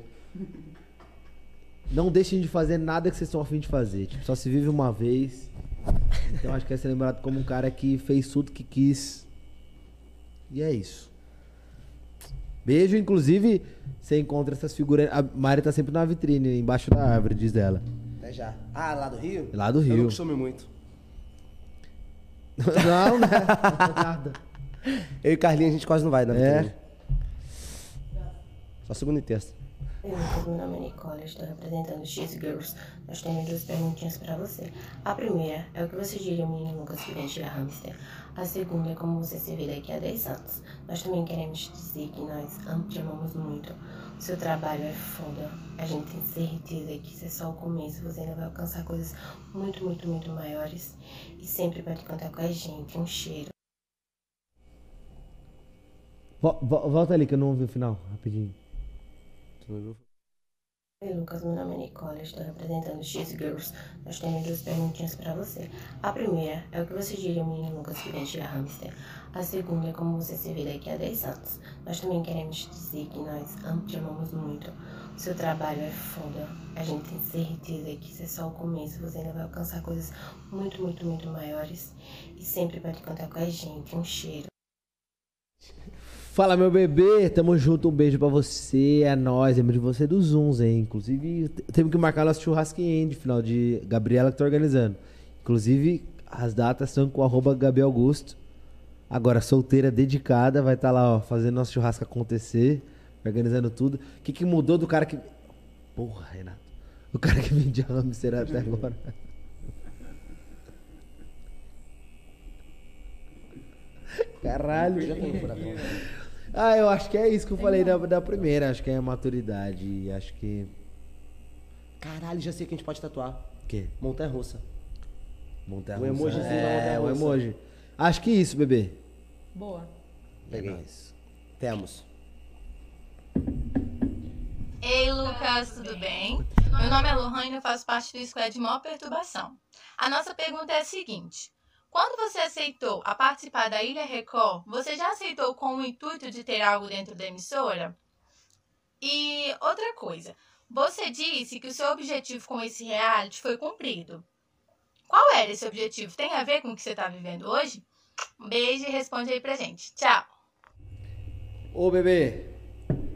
não deixem de fazer nada que vocês estão afim de fazer. Tipo, só se vive uma vez. Então eu acho que quero ser lembrado como um cara que fez tudo que quis. E é isso. Beijo, inclusive, você encontra essas figuras. A Mari tá sempre na vitrine, embaixo da árvore, diz ela.
Até já. Ah, lá do Rio?
Lá do
Eu
Rio.
não costumo muito.
Não, né? Nada.
Eu e Carlinhos, a gente quase não vai na
É?
Só segunda e terça.
Meu nome é Nicole, eu estou representando X-Girls. Nós temos duas perguntinhas para você. A primeira é o que você diria ao menino Lucas que vem tirar hamster. A segunda é como você se vê daqui a 10 anos. Nós também queremos te dizer que nós te amamos muito. Seu trabalho é foda. A gente tem certeza que isso é só o começo. Você ainda vai alcançar coisas muito, muito, muito maiores. E sempre pode contar com a gente. Um cheiro.
Vo- vo- volta ali que eu não ouvi o final, rapidinho.
Oi, Lucas, meu nome é Nicole, estou representando os X-Girls. Nós temos duas perguntinhas para você. A primeira é o que você diria ao menino Lucas que vem tirar hamster. A segunda é como você se vê daqui a 10 anos. Nós também queremos dizer que nós te amamos muito. O Seu trabalho é foda. A gente tem certeza que isso é só o começo. Você ainda vai alcançar coisas muito, muito, muito maiores. E sempre pode contar com a gente. Um cheiro.
Fala, meu bebê, tamo junto, um beijo pra você, é nóis, lembro de você dos Zooms, hein? Inclusive, temos que marcar nosso churrasquinho de final de Gabriela que tá organizando. Inclusive, as datas são com arroba Gabi Augusto. Agora, solteira, dedicada, vai estar lá, ó, fazendo nosso churrasco acontecer, organizando tudo. O que, que mudou do cara que. Porra, Renato. O cara que vendia hamster até agora. Caralho.
Já.
Ah, eu acho que é isso que eu falei da, da primeira. Acho que é maturidade. e Acho que.
Caralho, já sei que a gente pode tatuar.
O quê?
Montanha russa.
Montanha
Um emojizinho da
É,
montanha
o
russa.
emoji. Acho que isso, bebê.
Boa.
Peguei. Temos.
Ei, Lucas, tudo bem? Meu nome é Lohane e eu faço parte do Squad de Maior Perturbação. A nossa pergunta é a seguinte: quando você aceitou a participar da Ilha Record, você já aceitou com o intuito de ter algo dentro da emissora? E outra coisa, você disse que o seu objetivo com esse reality foi cumprido. Qual era esse objetivo? Tem a ver com o que você está vivendo hoje? Um beijo e responde aí pra gente. Tchau!
Ô, bebê.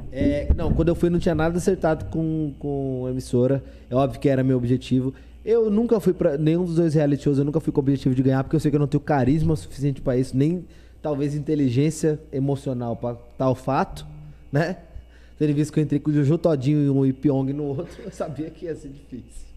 É, não, quando eu fui não tinha nada acertado com, com a emissora. É óbvio que era meu objetivo. Eu nunca fui pra nenhum dos dois reality shows, eu nunca fui com o objetivo de ganhar, porque eu sei que eu não tenho carisma suficiente pra isso, nem talvez inteligência emocional pra tal fato, né? Tendo visto que eu entrei com o Jojo Todinho e um Ipyong no outro, eu sabia que ia ser difícil.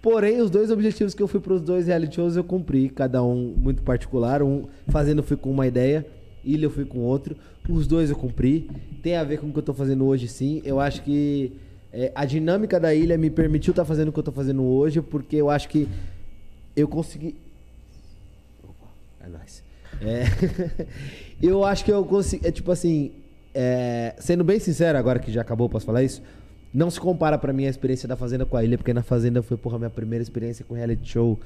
Porém, os dois objetivos que eu fui pros dois reality shows eu cumpri, cada um muito particular. Um fazendo eu fui com uma ideia, Ilha eu fui com outro. Os dois eu cumpri. Tem a ver com o que eu tô fazendo hoje, sim. Eu acho que é, a dinâmica da ilha me permitiu estar fazendo o que eu tô fazendo hoje, porque eu acho que eu consegui. Opa, é nóis. É, eu acho que eu consegui. É tipo assim. é, sendo bem sincero, agora que já acabou, posso falar isso? Não se compara pra mim a experiência da Fazenda com a ilha, porque na Fazenda foi, porra, minha primeira experiência com reality show.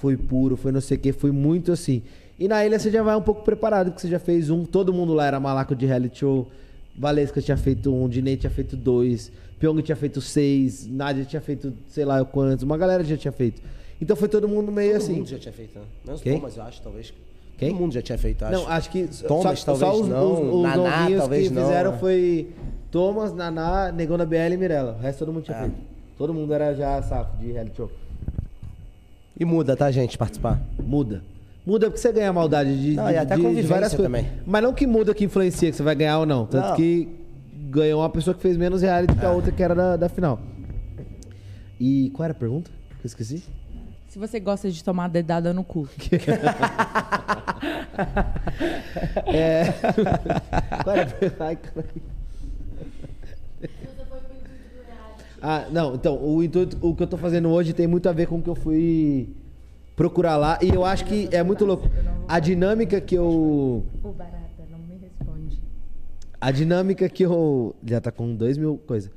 Foi puro, foi não sei o que, foi muito assim. E na ilha você já vai um pouco preparado, porque você já fez um, todo mundo lá era malaco de reality show. Valesca tinha feito um, Dinei tinha feito dois, Pyong tinha feito seis, Nádia tinha feito sei lá quantos, uma galera já tinha feito. Então foi todo mundo meio
Todo
assim.
mundo já tinha feito, né? Menos
Quem?
Thomas, eu acho, talvez.
Quem?
Todo mundo já tinha feito, acho.
Não, acho que
Thomas,
só,
talvez
só os,
não.
os, os
Naná,
novinhos
talvez
que
não.
fizeram foi Thomas, Naná, Negão da BL e Mirella. O resto todo mundo tinha
É.
feito. Todo mundo era já safo de reality show.
E muda, tá, gente, participar?
Muda. Muda porque você ganha maldade de,
Não,
de,
e até
de- de várias coisas.
também.
Mas não que muda que influencia que você vai ganhar ou não. Tanto
Não.
que ganhou uma pessoa que fez menos reality que a outra que era da, da final. E qual era a pergunta? Eu esqueci.
Se você gosta de tomar dedada no cu.
É. Qual era a pergunta? Ai, caralho. Ah, não, então, o, intuito, o que eu tô fazendo hoje tem muito a ver com o que eu fui procurar lá. E eu acho que é muito louco. A dinâmica que eu.
Ô, barata, não me responde.
A dinâmica que eu. Já tá com dois mil coisa.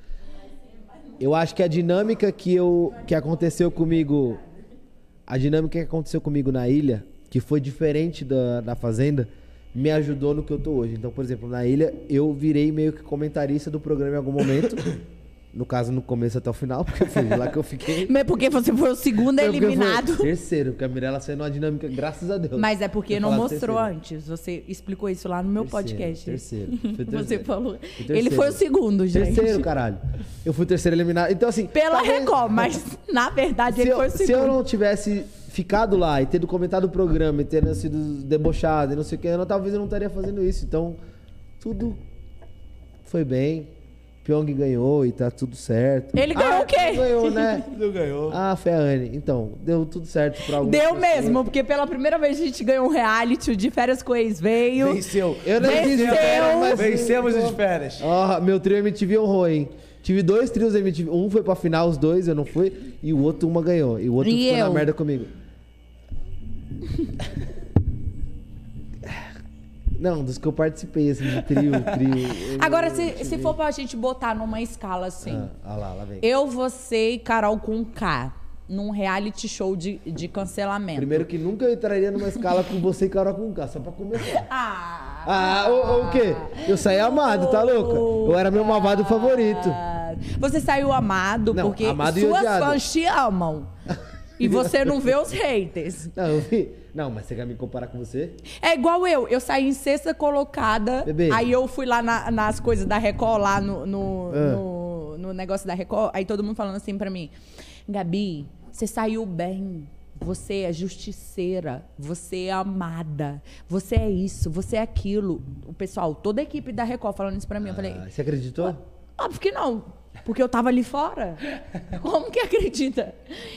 Eu acho que a dinâmica que eu. que aconteceu comigo. A dinâmica que aconteceu comigo na ilha, que foi diferente da, da fazenda, me ajudou no que eu tô hoje. Então, por exemplo, na ilha, eu virei meio que comentarista do programa em algum momento. No caso, no começo até o final, porque foi lá que eu fiquei.
Mas porque você foi o segundo
Foi
eliminado.
Terceiro, porque a Mirella saiu numa dinâmica, graças a Deus.
Mas é porque
Eu
não mostrou
terceiro.
antes. Você explicou isso lá no meu
Terceiro,
podcast.
terceiro. Fui
Você
terceiro.
falou.
Fui
Ele
terceiro.
foi o segundo, gente.
Terceiro, caralho. Eu fui o terceiro eliminado. Então, assim.
Pela
talvez-
Record, mas na verdade ele
eu,
foi o
se eu
segundo.
não tivesse ficado lá e tendo comentado o programa e tendo sido debochado e não sei o que, eu talvez eu não estaria fazendo isso. Então, tudo foi bem. Pyong ganhou e tá tudo certo.
Ele ganhou
Ah,
o quê?
Ganhou, né?
Não ganhou.
Ah, foi a Anne. Então, deu tudo certo pra algumas
Deu
pessoas.
mesmo, porque pela primeira vez a gente ganhou um reality, o de férias com ex veio.
Venceu.
Eu não quis de férias, mas-
Vencemos os de férias.
Ó, meu trio MTV honrou, hein? Tive dois trios MTV. Um foi pra final, os dois, eu não fui. E o outro, uma ganhou. E o outro
E
ficou na
eu?
merda comigo. Não, dos que eu participei, assim, de trio, trio.
Agora,
eu
se, se for pra gente botar numa escala assim,
Ah, ah lá, lá vem.
eu, você e Carol com K, num reality show de, de cancelamento.
Primeiro que nunca eu entraria numa escala com você e Carol com K, só pra começar.
Ah,
Ah, o, o quê? Eu saí amado, tá louca? Eu era meu malvado favorito.
Você saiu amado
Não,
porque
amado
suas fãs te amam. E você não vê os haters.
Não, eu vi. Não, mas você quer me comparar com você?
É igual eu, eu saí em sexta colocada,
Bebê.
aí eu fui lá na- nas coisas da Record, lá no, no,
Ah.
no- no negócio da Record, aí todo mundo falando assim pra mim, Gabi, você saiu bem, você é justiceira, você é amada, você é isso, você é aquilo. O pessoal, toda a equipe da Record falando isso pra mim, eu falei,
Ah, Você acreditou?
óbvio que não. Porque eu tava ali fora. Como que acredita?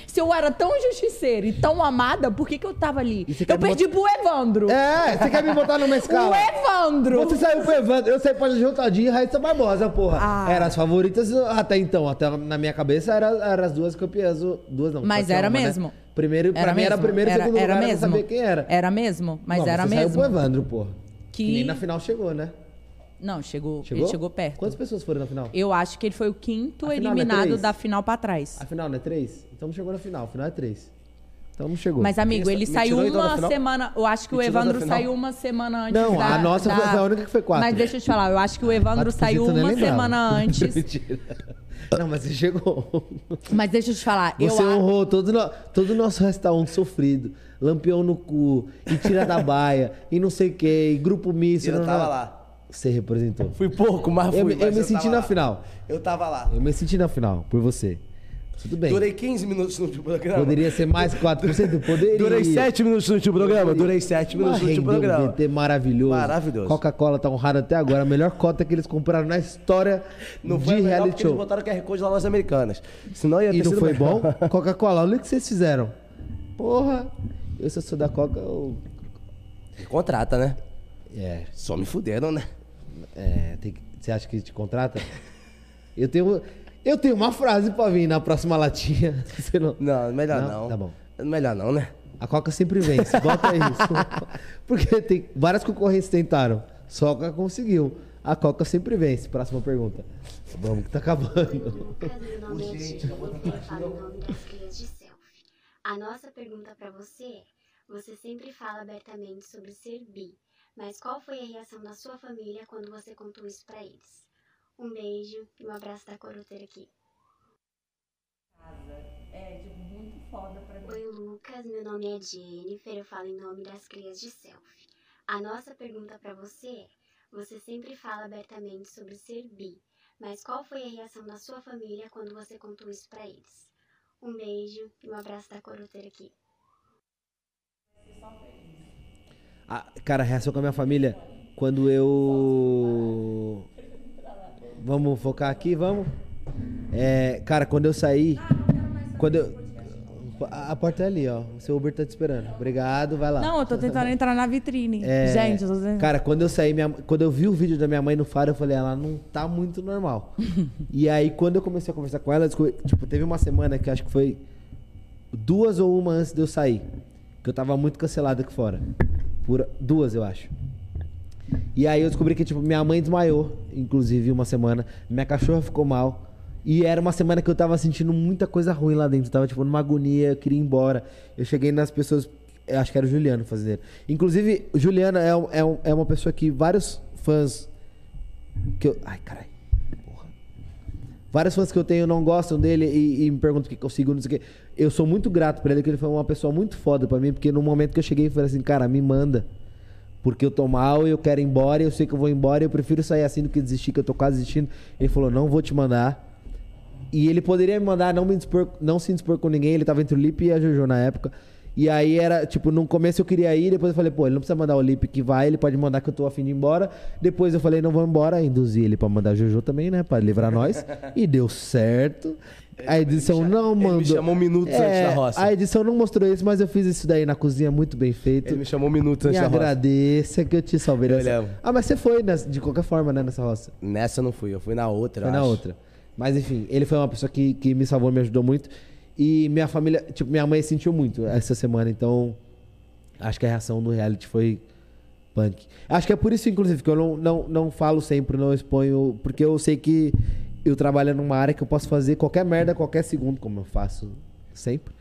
Se eu era tão justiceira e tão amada, por que, que eu tava ali? Eu perdi pro Evandro.
É, você quer me botar numa escala?
O Evandro!
Você saiu pro Evandro, eu saí pra João Todinho e Raíssa Barbosa, porra.
Ah.
Eram as favoritas até então, até na minha cabeça eram era as duas campeãs, duas não.
Mas era
uma, né?
mesmo.
Primeiro, pra
Era
mim era
mesmo.
primeiro e
Era-
segundo
era
lugar,
mesmo.
sabia quem era.
Era mesmo, mas
Não,
era
você
mesmo.
saiu pro Evandro, porra. Que...
Que-
nem na final chegou, né?
Não, chegou,
Chegou?
ele chegou perto.
Quantas pessoas foram na final?
Eu acho que ele foi o quinto
é
eliminado
três?
da final pra trás.
A final não é três? Então não chegou na final, a final é três. Então não chegou.
Mas, amigo, ele saiu uma semana. Eu acho que o
Me da
Evandro saiu uma semana antes.
Não,
da,
a nossa
da-
foi- a única que foi quatro.
Mas deixa eu te falar, eu acho que o Evandro
Quatro
saiu uma
lembrava.
semana antes.
Mentira. Não, mas você chegou.
Mas deixa eu te falar,
Você
eu
honrou todo, no, todo o nosso restaurante sofrido. Lampião no cu, e tira da baia, e não sei o que, e grupo misto.
Eu
não,
tava
não.
lá.
Você representou.
Fui pouco, mas
Eu,
fui.
eu
mas
me senti
tava
na
lá.
final.
Eu tava lá.
Eu me senti na final, por você. Tudo bem.
Durei 15 minutos no último programa.
Poderia ser mais 4%? Poderia.
Durei 7 minutos no último programa. Durei 7 minutos no último
rendeu um
programa.
VT maravilhoso.
Maravilhoso.
Coca-Cola tá honrado até agora. A melhor cota que eles compraram na história
Não
de
foi melhor
reality
porque eles botaram QR Code lá nas americanas. Senão ia ter
E não foi
melhor.
bom? Coca-Cola, olha o que vocês fizeram. Porra. Eu, se eu sou da Coca, eu...
Contrata, né?
É.
Só me fuderam, né?
É, tem que- você acha que te contrata? Eu tenho, eu tenho uma frase pra vir na próxima latinha. Você não...
Não, melhor não.
Tá bom.
Melhor não, né?
A Coca sempre vence. Bota isso. Porque tem várias concorrentes tentaram. Só a Coca conseguiu. A Coca sempre vence. Próxima pergunta. Vamos que tá acabando.
Selfie. A nossa pergunta pra você é: você sempre fala abertamente sobre ser bi, mas qual foi a reação da sua família quando você contou isso pra eles? Um beijo e um abraço da coroteira aqui.
É, tipo, muito foda pra mim.
Oi, Lucas. Meu nome é Jennifer. Eu falo em nome das crias de selfie. A nossa pergunta pra você é: você sempre fala abertamente sobre ser bi, mas qual foi a reação da sua família quando você contou isso pra eles? Um beijo e um abraço da coroteira aqui.
Ah, cara, a reação com a minha família quando eu. Vamos focar aqui, vamos? É, cara, quando eu saí. Quando eu. A a porta é ali, ó. O seu Uber tá te esperando. Obrigado, vai lá.
Não, eu tô tentando entrar na vitrine.
É,
Gente, eu tô tentando...
Cara, quando eu saí, minha- quando eu vi o vídeo da minha mãe no faro, eu falei, ela não tá muito normal. e aí, quando eu comecei a conversar com ela, tipo, teve uma semana que acho que foi duas ou uma antes de eu sair. Que eu tava muito cancelado aqui fora. Por duas, eu acho. E aí eu descobri que, tipo, minha mãe desmaiou, inclusive, uma semana. Minha cachorra ficou mal. E era uma semana que eu tava sentindo muita coisa ruim lá dentro. Eu tava, tipo, numa agonia, eu queria ir embora. Eu cheguei nas pessoas. Acho que era o Juliano fazendeiro. Inclusive, o Juliano é, um- é, é uma pessoa que vários fãs. Que eu. Ai, caralho. Vários fãs que eu tenho não gostam dele e, e me perguntam o que eu sigo, não sei o quê. Eu sou muito grato pra ele, porque ele foi uma pessoa muito foda pra mim, porque no momento que eu cheguei, eu falei assim, cara, me manda. Porque eu tô mal, eu quero ir embora, eu sei que eu vou embora, eu prefiro sair assim do que desistir, que eu tô quase desistindo. Ele falou, não vou te mandar. E ele poderia me mandar não, me dispor, não se dispor com ninguém, ele tava entre o Lipe e a Jojo na época. E aí era, tipo, no começo eu queria ir, depois eu falei, pô, ele não precisa mandar o Lipe que vai, ele pode mandar que eu tô afim de ir embora. Depois eu falei, não vou embora, induzi ele pra mandar Jojo também, né, pra livrar nós. e deu certo. A edição não mandou.
me chamou minutos antes da roça.
A edição não mostrou isso, mas eu fiz isso daí na cozinha muito bem feito.
Ele me chamou minutos
Me
antes da roça.
agradeça que eu te salvei
Eu
nessa.
levo.
Ah, mas você foi nessa- de qualquer forma, né, nessa roça.
Nessa eu não fui, eu fui na outra.
Foi na
acho.
outra. Mas enfim, ele foi uma pessoa que, que me salvou, me ajudou muito. E minha família, tipo, minha mãe sentiu muito essa semana, então acho que a reação do reality foi punk. Acho que é por isso, inclusive, que eu não, não, não falo sempre, não exponho, porque eu sei que eu trabalho numa área que eu posso fazer qualquer merda, qualquer segundo, como eu faço sempre.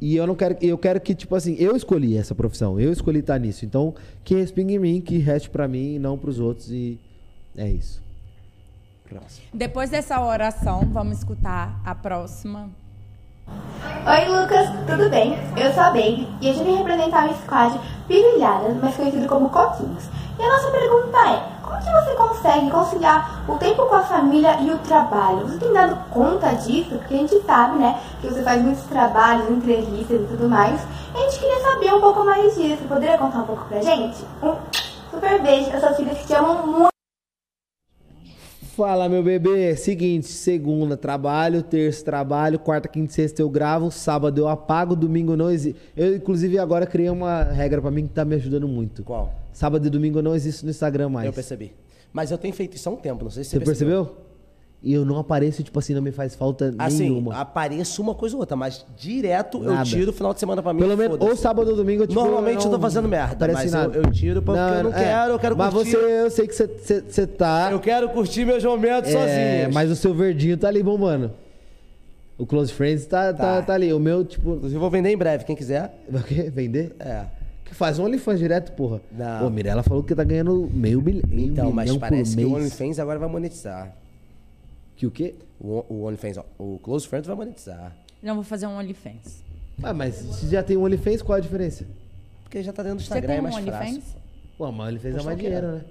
E eu não quero. Eu quero que, tipo assim, eu escolhi essa profissão. Eu escolhi estar nisso. Então, que respingue em mim, que reste pra mim e não pros outros. E é isso. Próximo.
Depois dessa oração, vamos escutar a próxima.
Oi Lucas, tudo bem? Eu sou a Baby e hoje vim representar o squad Pirilhadas, mais conhecido como Coquinhos. E a nossa pergunta é, como que você consegue conciliar o tempo com a família e o trabalho? Você tem dado conta disso? Porque a gente sabe, né, que você faz muitos trabalhos, entrevistas e tudo mais. E a gente queria saber um pouco mais disso. Poderia contar um pouco pra gente? Um super beijo para suas filhas que te amam muito.
Fala, meu bebê. Seguinte, segunda trabalho, terça trabalho, quarta, quinta e sexta eu gravo, sábado eu apago, domingo não existe. Eu, inclusive, agora criei uma regra pra mim que tá me ajudando muito.
Qual?
Sábado e domingo não existe no Instagram mais.
Eu percebi. Mas eu tenho feito isso há um tempo, não sei se
Você
você,
percebeu? E eu não apareço, tipo assim, não me faz falta
Assim,
nenhuma.
apareço uma coisa ou outra, mas direto eu
Nada.
tiro o final de semana pra mim.
Pelo menos, ou sábado ou domingo, eu, tipo,
Normalmente eu tô
não
fazendo merda, mas eu, eu tiro porque eu não
é.
quero, eu quero
Mas
curtir.
você, eu sei que você- tá...
Eu quero curtir meus momentos
É,
sozinho.
mas o seu verdinho tá ali bombando. O Close Friends tá, tá. Tá, ali. O meu, tipo.
Inclusive, eu vou vender em breve, quem quiser.
Vai o quê? Vender?
É.
Que faz um OnlyFans direto, porra.
Não.
Pô, Mirella falou que tá ganhando meio, bil... meio
Então, mas
milhão
parece que o OnlyFans agora vai monetizar.
Que o quê?
O, o OnlyFans, ó, o Close Friends vai monetizar.
Não vou fazer um OnlyFans.
Ah, mas se já tem um OnlyFans, qual a diferença?
Porque já tá dentro do
Você
Instagram,
tem
é
um
mais
OnlyFans?
fácil.
Pô, mas OnlyFans é mais dinheiro, né?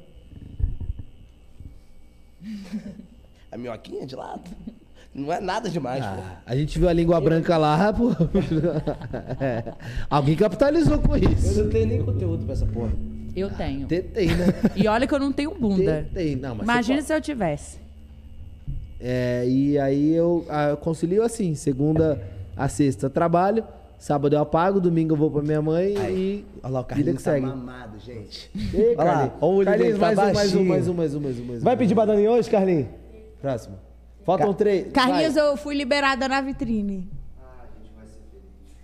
A minhoquinha de lado? Não é nada demais, pô.
Ah, a gente viu a língua branca lá, pô. É. Alguém capitalizou com isso.
Eu não tenho nem conteúdo pra essa porra.
Eu tenho.
Tentei, né?
E olha que eu não tenho bunda.
Tentei, não, mas
Imagina
você
se eu tivesse.
É, e aí eu, ah, eu concilio assim, segunda a sexta trabalho, sábado eu apago, domingo eu vou pra minha mãe e
Olha lá, o Carlinhos
que
tá
segue.
mamado, gente.
Ei,
Olha lá, olha o
Carlinhos,
tá
mais, um, mais um, mais um, mais um, mais um, mais um.
Vai pedir bananinha hoje, Carlinhos?
Próximo. Faltam três.
Carlinhos, eu fui liberada na vitrine.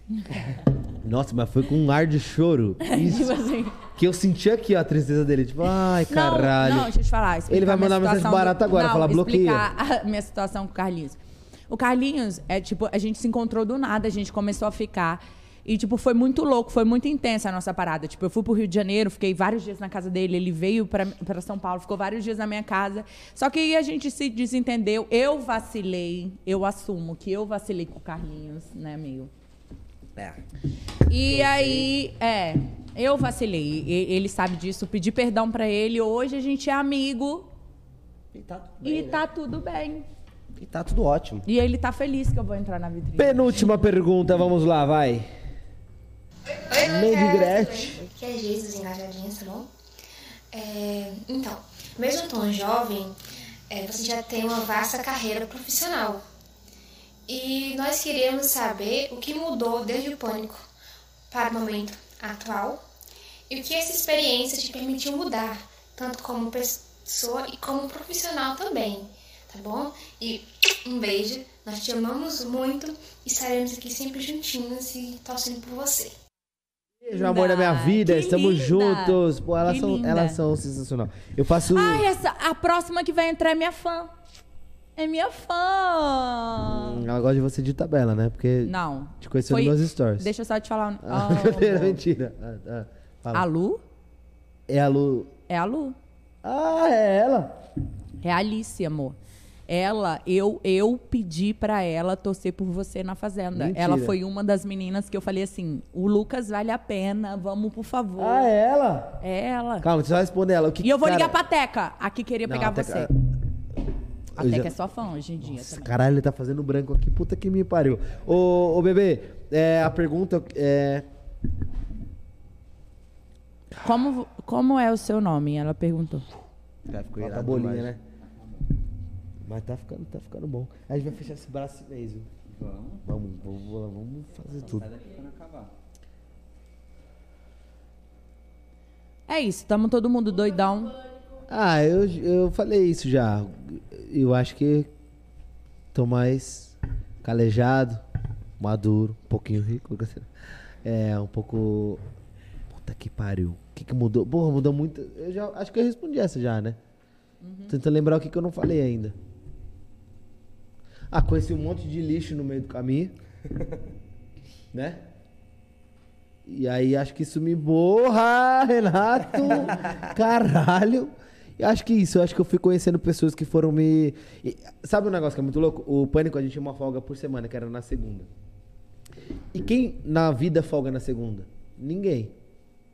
Nossa, mas foi com um ar de choro. Isso.
tipo assim.
Que eu senti aqui, ó, a tristeza dele. Tipo, ai, caralho.
Não, não, deixa eu te falar.
Ele vai mandar mensagem barata agora,
não,
falar bloqueia.
explicar a minha situação com o Carlinhos. O Carlinhos é tipo, a gente se encontrou do nada, a gente começou a ficar. E, tipo, foi muito louco, foi muito intensa a nossa parada. Tipo, eu fui pro Rio de Janeiro, fiquei vários dias na casa dele, ele veio pra, pra São Paulo, ficou vários dias na minha casa. Só que aí a gente se desentendeu. Eu vacilei, eu assumo que eu vacilei com o Carlinhos, né, amigo?
É.
E aí, é, eu vacilei. E- Ele sabe disso, pedi perdão pra ele. Hoje a gente é amigo
E tá tudo
e
bem, né?
tá tudo bem.
E tá tudo ótimo.
E ele tá feliz que eu vou entrar na vitrine.
Penúltima pergunta, vamos lá, vai.
Oi,
Lady. Gretchen.
Aqui é Jesus Engajadinhos, tá bom? É, então, mesmo tão jovem, é, você já tem uma vasta carreira profissional. E nós queríamos saber o que mudou desde o pânico para o momento atual e o que essa experiência te permitiu mudar, tanto como pessoa e como profissional também, tá bom? E um beijo, nós te amamos muito e estaremos aqui sempre juntinhos e torcendo por você.
Beijo, amor da minha vida,
que
estamos
linda.
juntos. Pô, elas
Que
são,
linda.
elas são sensacional. Eu faço.
Ai, essa, a próxima que vai entrar é minha fã. É minha fã.
Ela gosta de você de tabela, né? Porque.
Não.
Te conheceu
Foi-
nos stories.
Deixa eu só te falar.
Ah,
Oh,
mentira. Ah, ah,
a Lu?
É a Lu.
É a Lu.
Ah, é ela?
É a Alice, amor. Ela, eu, eu pedi pra ela torcer por você na Fazenda.
Mentira.
Ela foi uma das meninas que eu falei assim: o Lucas vale a pena, vamos, por favor.
Ah, é ela?
É ela.
Calma, deixa eu só responder ela. O que,
E eu vou
cara...
ligar pra Teca, a que queria
Não,
pegar
a Teca-
você. A
Eu
Teca
já-
é sua fã hoje em dia
Nossa,
também.
caralho, ele tá fazendo branco aqui. Puta que me pariu. Ô, ô bebê, é, a pergunta é.
Como, como é o seu nome? Ela perguntou.
Ficou
Falta a
irado
bolinha,
demais.
né? Mas tá ficando, tá ficando bom. A gente vai fechar esse braço viu?
Vamos.
Vamos, vamos, vamos fazer tudo.
Sai daqui quando acabar.
É isso, tamo todo mundo doidão.
Ah, eu, eu falei isso já. Eu acho que tô mais calejado, maduro, um pouquinho rico. É, um pouco. Puta que pariu. O que, que mudou? Porra, mudou muito. Eu já acho que eu respondi essa já, né? Tentando lembrar o que, que eu não falei ainda. Ah, conheci um monte de lixo no meio do caminho. né? E aí acho que isso me borra, Renato. Caralho. Eu acho que isso, eu acho que eu fui conhecendo pessoas que foram me. sabe um negócio que é muito louco? O pânico a gente tinha uma folga por semana, que era na segunda. E quem na vida folga na segunda? Ninguém,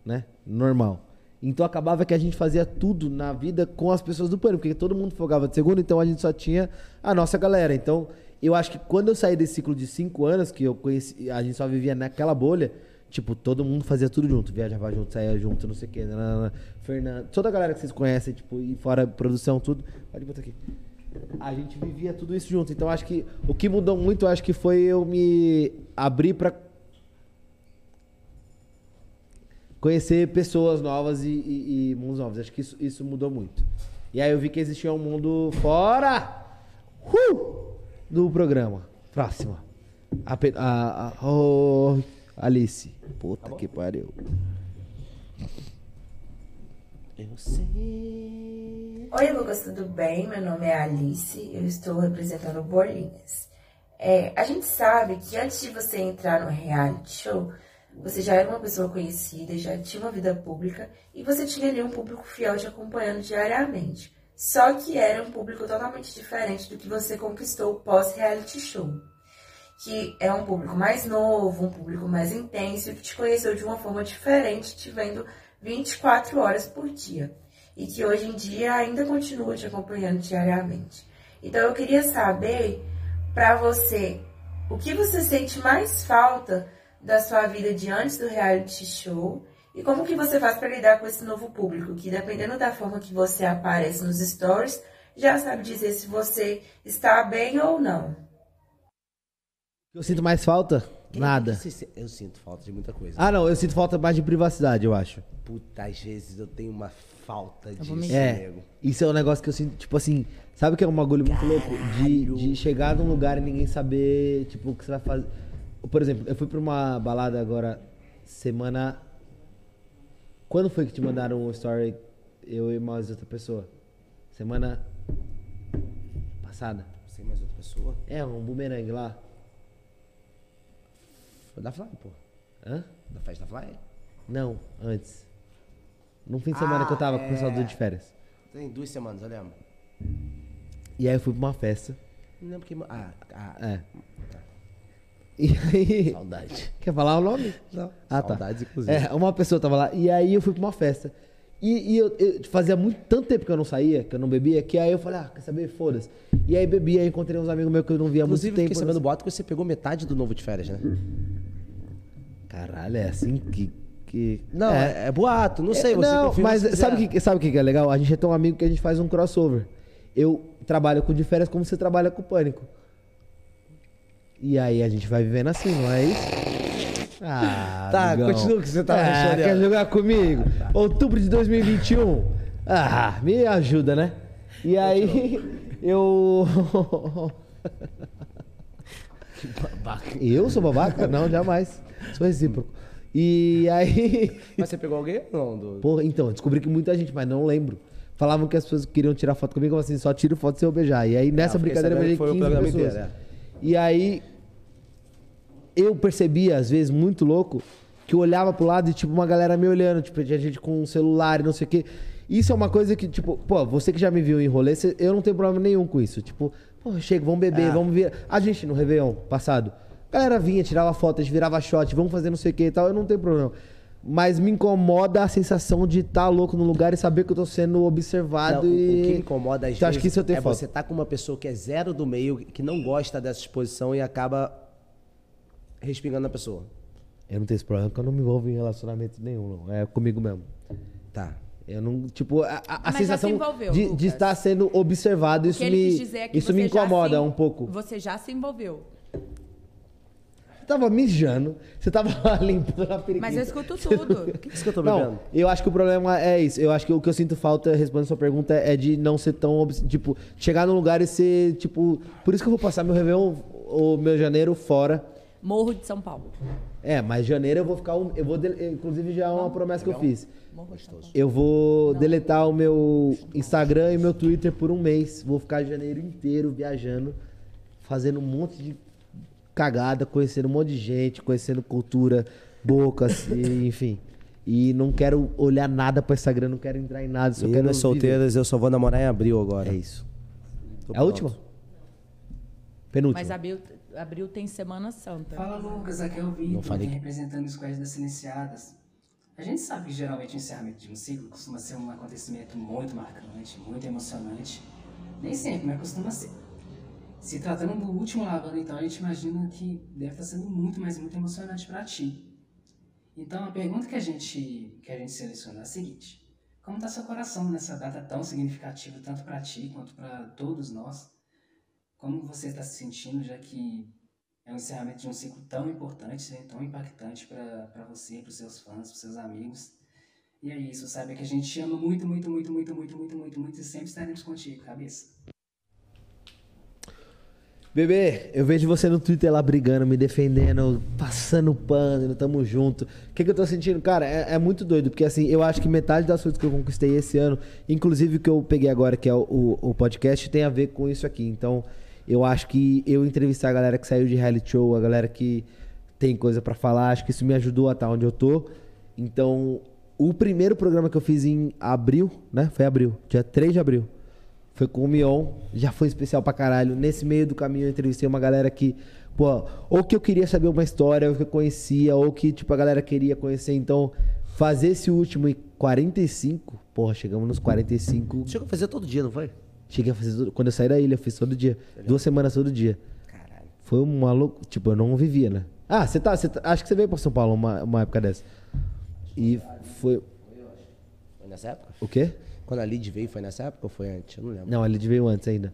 né? Normal. Então acabava que a gente fazia tudo na vida com as pessoas do pânico, porque todo mundo folgava de segunda, então a gente só tinha a nossa galera. Então, eu acho que quando eu saí desse ciclo de cinco anos, que eu conheci, a gente só vivia naquela bolha, tipo, todo mundo fazia tudo junto, viajava junto, saía junto, não sei o quê. nanana. Fernando, toda a galera que vocês conhecem, tipo, e fora produção, tudo. Pode botar aqui. A gente vivia tudo isso junto. Então acho que o que mudou muito, acho que foi eu me abrir pra conhecer pessoas novas e, e- e mundos novos. Acho que isso, isso mudou muito. E aí eu vi que existia um mundo fora uh, do programa. Próxima. A, a, a- oh, Alice. Puta que pariu.
Eu sei.
Oi, Lucas, tudo bem? Meu nome é Alice, eu estou representando Bolinhas. É, a gente sabe que antes de você entrar no reality show, você já era uma pessoa conhecida, já tinha uma vida pública e você tinha ali um público fiel te acompanhando diariamente. Só que era um público totalmente diferente do que você conquistou pós-reality show. Que é um público mais novo, um público mais intenso que te conheceu de uma forma diferente, te vendo 24 horas por dia e que hoje em dia ainda continua te acompanhando diariamente. Então eu queria saber para você o que você sente mais falta da sua vida de antes do reality show e como que você faz para lidar com esse novo público que dependendo da forma que você aparece nos stories já sabe dizer se você está bem ou não.
Eu sinto mais falta? Nada.
Você se- Eu sinto falta de muita coisa.
Ah, não, eu sinto falta mais de privacidade, eu acho.
Puta, às vezes eu tenho uma falta disso,
É,
nego.
isso é um negócio que eu sinto, tipo assim, sabe o que é um bagulho muito louco? De, de chegar num lugar e ninguém saber, tipo, o que você vai fazer. Por exemplo, eu fui pra uma balada agora, semana. Quando foi que te mandaram um story, eu e mais outra pessoa? Semana passada.
Sem mais outra pessoa?
É, um bumerangue lá.
Foi da Fly, pô.
Hã?
Da festa da Fly?
Não, antes. Num fim de semana que eu tava com o pessoal do de férias.
Tem duas semanas, eu lembro.
E aí eu fui pra uma festa.
Não lembro que. Ah, ah.
É. E aí.
Saudade.
Quer falar o nome?
Não.
Ah, tá.
Saudades, inclusive.
É, uma pessoa tava lá. E aí eu fui pra uma festa. E, e eu, eu- fazia muito tanto tempo que eu não saía, que eu não bebia, que aí eu falei, ah, quer saber? Foda-se. E aí bebi, aí encontrei uns amigos meus que eu não via há
Inclusive,
muito tempo.
fiquei sabendo boato que você pegou metade do novo de férias, né?
Caralho, é assim que. que...
Não, é- é boato, não sei, você
Não, mas sabe o que, sabe que é legal? A gente é tão amigo que a gente faz um crossover. Eu trabalho com de férias como você trabalha com pânico. E aí a gente vai vivendo assim, não é isso? Ah,
Tá,
amigão.
continua que você tava
ah. Quer jogar comigo? Outubro de 2021. Ah, me ajuda, né? E aí eu. Eu sou babaca? Não, jamais. Sou recíproco. E aí.
Mas você pegou alguém? Não, do...
Porra, então, descobri que muita gente, mas não lembro. Falavam que as pessoas queriam tirar foto comigo, eu assim, só tiro foto se eu beijar. E aí nessa
eu fiquei
brincadeira eu beijei
que foi o
15
programa
pessoas.
inteiro,
E aí eu percebia, às vezes, muito louco, que eu olhava pro lado e, tipo, uma galera me olhando, tipo, tinha gente com um celular e não sei o quê. Isso é uma coisa que, tipo, pô, você que já me viu em rolê, eu não tenho problema nenhum com isso. Tipo, pô, chega, vamos beber,
É.
vamos vir. A gente no Réveillon passado, a galera vinha, tirava foto, a gente virava shot, vamos fazer não sei o que e tal, eu não tenho problema. Mas me incomoda a sensação de estar louco no lugar e saber que eu tô sendo observado
Não, o-
e.
O que me incomoda às
Então,
vezes
acho que isso eu tenho
é
falta.
você tá com uma pessoa que é zero do meio, que não gosta dessa exposição e acaba respingando na pessoa.
Eu não tenho esse problema porque eu não me envolvo em relacionamento nenhum, não. É comigo mesmo.
Tá.
Eu não, tipo, a, a- a
Mas já se
sensação
envolveu,
de, de estar sendo observado,
O
isso
que ele
me,
quis dizer é que
isso me incomoda
se-
um pouco.
Você já se envolveu.
Você tava mijando, você tava limpando a periquita.
Mas eu escuto tudo.
O que, que eu tô
Não,
bebendo?
eu acho que o problema é isso. Eu acho que o que eu sinto falta, respondendo a sua pergunta, é de não ser tão. Tipo, chegar num lugar e ser, tipo. Por isso que eu vou passar meu Réveillon, o meu janeiro fora.
Morro de São Paulo.
É, mas janeiro eu vou ficar. Um, eu vou. dele- Inclusive, já é uma promessa que eu fiz. Eu vou deletar o meu Instagram e meu Twitter por um mês. Vou ficar janeiro inteiro viajando, fazendo um monte de cagada, conhecendo um monte de gente, conhecendo cultura, bocas, e, enfim. E não quero olhar nada pro Instagram, não quero entrar em nada. Só quero
Meninas
viver.
solteiras, eu só vou namorar em abril agora.
É isso.
Tô
É a última? Penúltima.
Mas abril, abril tem Semana Santa.
Fala Lucas, aqui é o
Não
Vitor,
falei
representando o Squad das Silenciadas. A gente sabe que geralmente o encerramento de um ciclo costuma ser um acontecimento muito marcante, muito emocionante. Nem sempre, mas costuma ser. Se tratando do último lavando, então, a gente imagina que deve estar sendo muito, mas muito emocionante para ti. Então, a pergunta que a gente, que a gente selecionou é a seguinte. Como está seu coração nessa data tão significativa, tanto para ti quanto para todos nós? Como você está se sentindo, já que é o encerramento de um ciclo tão importante, né, tão impactante para você, para os seus fãs, para os seus amigos? E é isso, saiba que a gente te ama muito, muito, muito, muito, muito, muito, muito, muito e sempre estaremos contigo, cabeça.
Bebê, eu vejo você no Twitter lá brigando, me defendendo, passando pano, tamo junto. O que, que eu tô sentindo? Cara, é, é muito doido, porque assim, eu acho que metade das coisas que eu conquistei esse ano, inclusive o que eu peguei agora, que é o, o, o podcast, tem a ver com isso aqui. Então, eu acho que eu entrevistar a galera que saiu de reality show, a galera que tem coisa pra falar, acho que isso me ajudou a estar onde eu tô. Então, o primeiro programa que eu fiz em abril, né? Foi abril, dia 3 de abril. Foi com o Mion, já foi especial pra caralho. Nesse meio do caminho eu entrevistei uma galera que, pô, ou que eu queria saber uma história, ou que eu conhecia, ou que, tipo, a galera queria conhecer. Então, fazer esse último em 45, porra, chegamos nos 45.
Chegou a fazer todo dia, não foi?
Cheguei a fazer todo, quando eu saí da ilha, eu fiz todo dia. Duas semanas todo dia. Caralho. Foi um maluco, tipo, eu não vivia, né? Ah, você tá, tá- acho que você veio pra São Paulo uma, uma época dessa. E foi,
Foi nessa época?
o quê?
Quando a Lid veio, foi nessa época ou foi antes? Eu não lembro.
Não, a Lid veio antes ainda.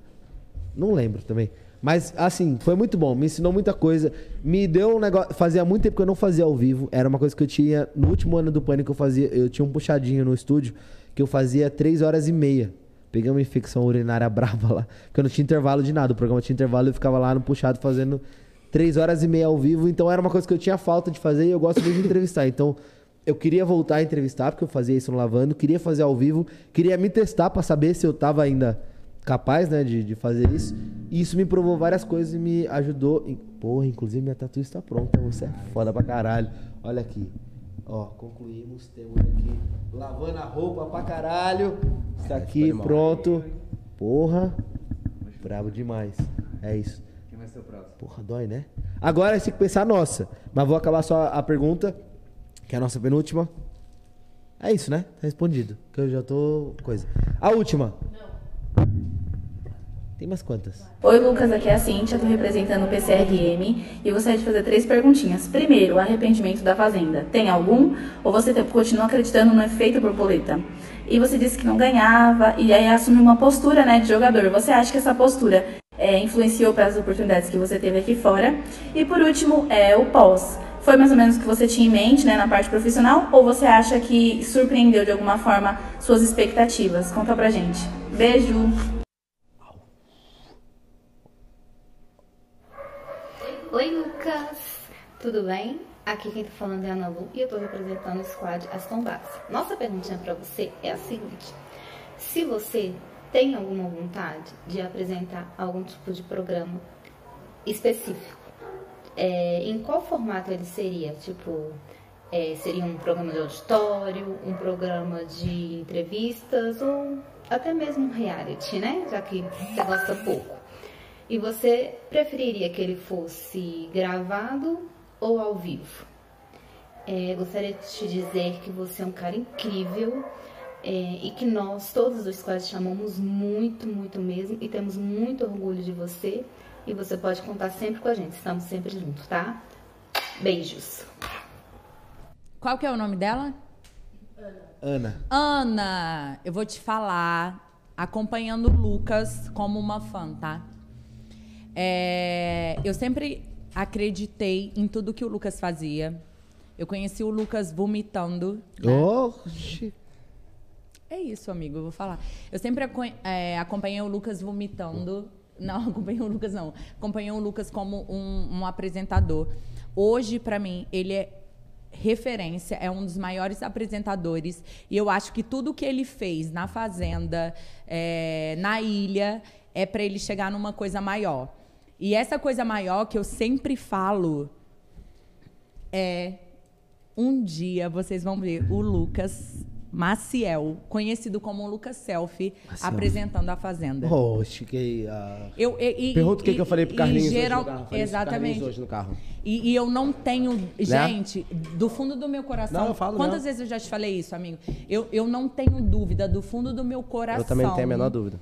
Não lembro também. Mas, assim, foi muito bom. Me ensinou muita coisa. Me deu um negócio. Fazia muito tempo que eu não fazia ao vivo. Era uma coisa que eu tinha. No último ano do Pânico, eu fazia. Eu tinha um puxadinho no estúdio que eu fazia três horas e meia. Peguei uma infecção urinária brava lá. Porque eu não tinha intervalo de nada. O programa tinha intervalo e eu ficava lá no puxado fazendo três horas e meia ao vivo. Então era uma coisa que eu tinha falta de fazer e eu gosto muito de entrevistar. Então. Eu queria voltar a entrevistar, porque eu fazia isso no Lavando, queria fazer ao vivo, queria me testar pra saber se eu tava ainda capaz, né, de, de fazer isso. E isso me provou várias coisas e me ajudou. Porra, inclusive minha tatu está pronta, você é foda pra caralho. Olha aqui. Ó, concluímos, temos aqui lavando a roupa pra caralho. Está aqui, pronto. Porra, brabo demais. É isso.
Quem vai ser o próximo?
Porra, dói, né? Agora tem que pensar a nossa. Mas vou acabar só a pergunta, que é a nossa penúltima. É isso, né? Tá respondido. Que eu já tô. Coisa. A última. Tem mais quantas?
Oi, Lucas, aqui é a Cintia, tô representando o PCRM e gostaria de fazer três perguntinhas. Primeiro, arrependimento da Fazenda. Tem algum? Ou você continua acreditando no efeito borboleta? E você disse que não ganhava e aí assumiu uma postura né, de jogador. Você acha que essa postura é, influenciou para as oportunidades que você teve aqui fora? E por último, é o pós. Foi mais ou menos o que você tinha em mente né, na parte profissional? Ou você acha que surpreendeu de alguma forma suas expectativas? Conta pra gente. Beijo!
Oi, Lucas! Tudo bem? Aqui quem tá falando é a Ana Lu e eu tô representando o squad Aston Bass. Nossa perguntinha pra você é a seguinte: se você tem alguma vontade de apresentar algum tipo de programa específico, é, em qual formato ele seria? Tipo, é, seria um programa de auditório, um programa de entrevistas ou até mesmo reality, né? Já que você gosta pouco. E você preferiria que ele fosse gravado ou ao vivo? É, gostaria de te dizer que você é um cara incrível é, e que nós, todos os quais te amamos muito, muito mesmo e temos muito orgulho de você. E você pode contar sempre com a gente, estamos sempre juntos, tá? Beijos.
Qual que é o nome dela?
Ana.
Ana, eu vou te falar, acompanhando o Lucas como uma fã, tá? É, eu sempre acreditei em tudo que o Lucas fazia. Eu conheci o Lucas vomitando. né?
Oxi.
É isso, amigo, eu vou falar. Eu sempre é, acompanhei o Lucas vomitando. Não, acompanhei o Lucas, não. Acompanhei o Lucas como um, um apresentador. Hoje, pra mim, ele é referência, é um dos maiores apresentadores. E eu acho que tudo que ele fez na Fazenda, é, na ilha, é pra ele chegar numa coisa maior. E essa coisa maior que eu sempre falo é um dia vocês vão ver o Lucas Maciel, conhecido como Lucas Selfie,
Maciel.
apresentando a Fazenda.
Oxe, que. ah,
Eu, e, e-
Pergunta o que,
e-
que eu falei pro Carlinhos
geral-
hoje no carro. Falei
Exatamente.
Hoje no carro.
E, e eu não tenho. Gente, do fundo do meu coração.
Não, eu falo
quantas vezes eu já te falei isso, amigo? Eu, eu não tenho dúvida, do fundo do meu coração.
Eu também não tenho a menor dúvida.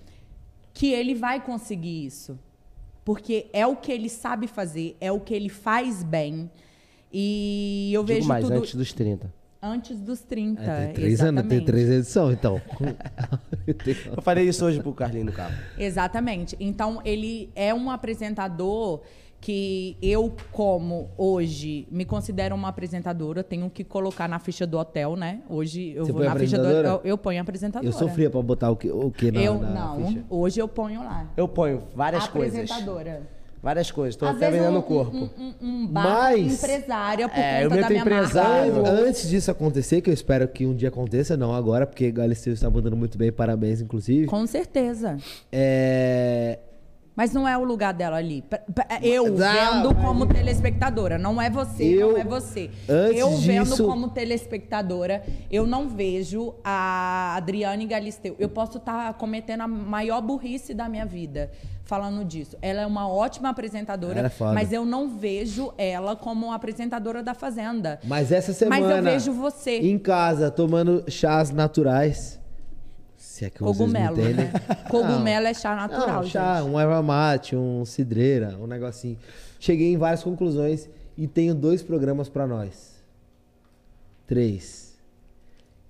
Que ele vai conseguir isso. Porque é o que ele sabe fazer, é o que ele faz bem. E eu
Digo
vejo
mais,
tudo.
antes dos 30.
Antes dos 30.
É, tem três anos, tem
exatamente.
três edições, então.
Eu falei isso hoje pro Carlinhos no carro.
Exatamente. Então, ele é um apresentador que eu, como hoje, me considero uma apresentadora, tenho que colocar na ficha do hotel, né? Hoje eu
Você
vou
põe
na ficha do
apresentadora?
eu, eu ponho apresentadora.
Eu sofria pra botar o que, o que na,
Eu
na
não,
ficha.
hoje eu ponho lá.
Eu ponho várias coisas.
apresentadora.
Várias coisas. Tô
Às
até vendendo
um-
o corpo.
Um, um, um bar
Mas-
empresária por
É, eu
conta
meto
da minha
empresário.
marca.
Antes disso acontecer, que eu espero que um dia aconteça, não agora, porque Galisteu está mandando muito bem, parabéns, inclusive.
Com certeza.
É.
Mas não é o lugar dela ali. P- Eu
Não,
vendo como telespectadora. Não é você,
Eu-
não é você.
antes
eu vendo
disso-
como telespectadora, eu não vejo a Adriane Galisteu. Eu posso estar cometendo a maior burrice da minha vida falando disso. Ela é uma ótima apresentadora,
é
mas eu não vejo ela como apresentadora da Fazenda.
Mas essa semana.
Mas eu vejo você.
Em casa, tomando chás naturais. Se é que vocês me
Cogumelo,
entendem.
né? Cogumelo é chá natural,
Não, chá, um erva mate, um cidreira, um negocinho. Cheguei em várias conclusões e tenho dois programas pra nós. Três.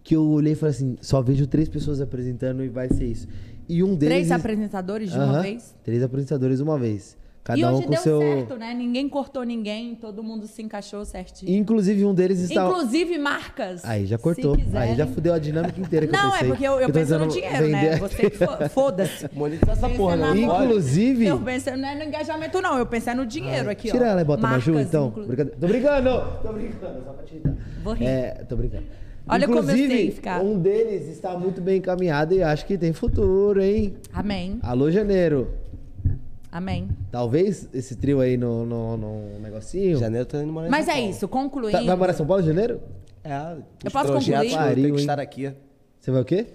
Que eu olhei e falei assim, só vejo três pessoas apresentando e vai ser isso. E um deles...
Três apresentadores de uma
Aham,
vez?
Três apresentadores de uma vez. Cada
e
um
hoje
com
deu
seu...
certo, né? Ninguém cortou ninguém, todo mundo se encaixou certinho.
Inclusive um deles está...
Inclusive marcas.
Aí já cortou. Aí já fudeu a dinâmica inteira que eu
Não, é
pensei.
porque eu, eu
Que tô
penso no dinheiro, né?
vender
Você que fo- foda-se.
Monetizar essa porra, não.
Inclusive...
Eu pensei, não é no engajamento, não. Eu pensei no dinheiro aqui, ó.
Tira ela e bota
Marcas,
Maju, então.
inclu-.
Tô brincando! Tô brincando, só pra te irritar.
Vou rir.
É, tô brincando.
Olha como eu
Inclusive,
sei ficar.
um deles está muito bem encaminhado e acho que tem futuro, hein?
Amém.
Alô, janeiro.
Amém.
Talvez esse trio aí no, no, no negocinho.
Janeiro tô indo morar em
Mas
São
é
Paulo.
isso, concluindo.
Tá- vai morar em São Paulo em janeiro?
É,
Eu
os
posso
projetos
concluir?
que eu tenho
Pariu,
que
hein?
estar aqui.
Você vai o quê?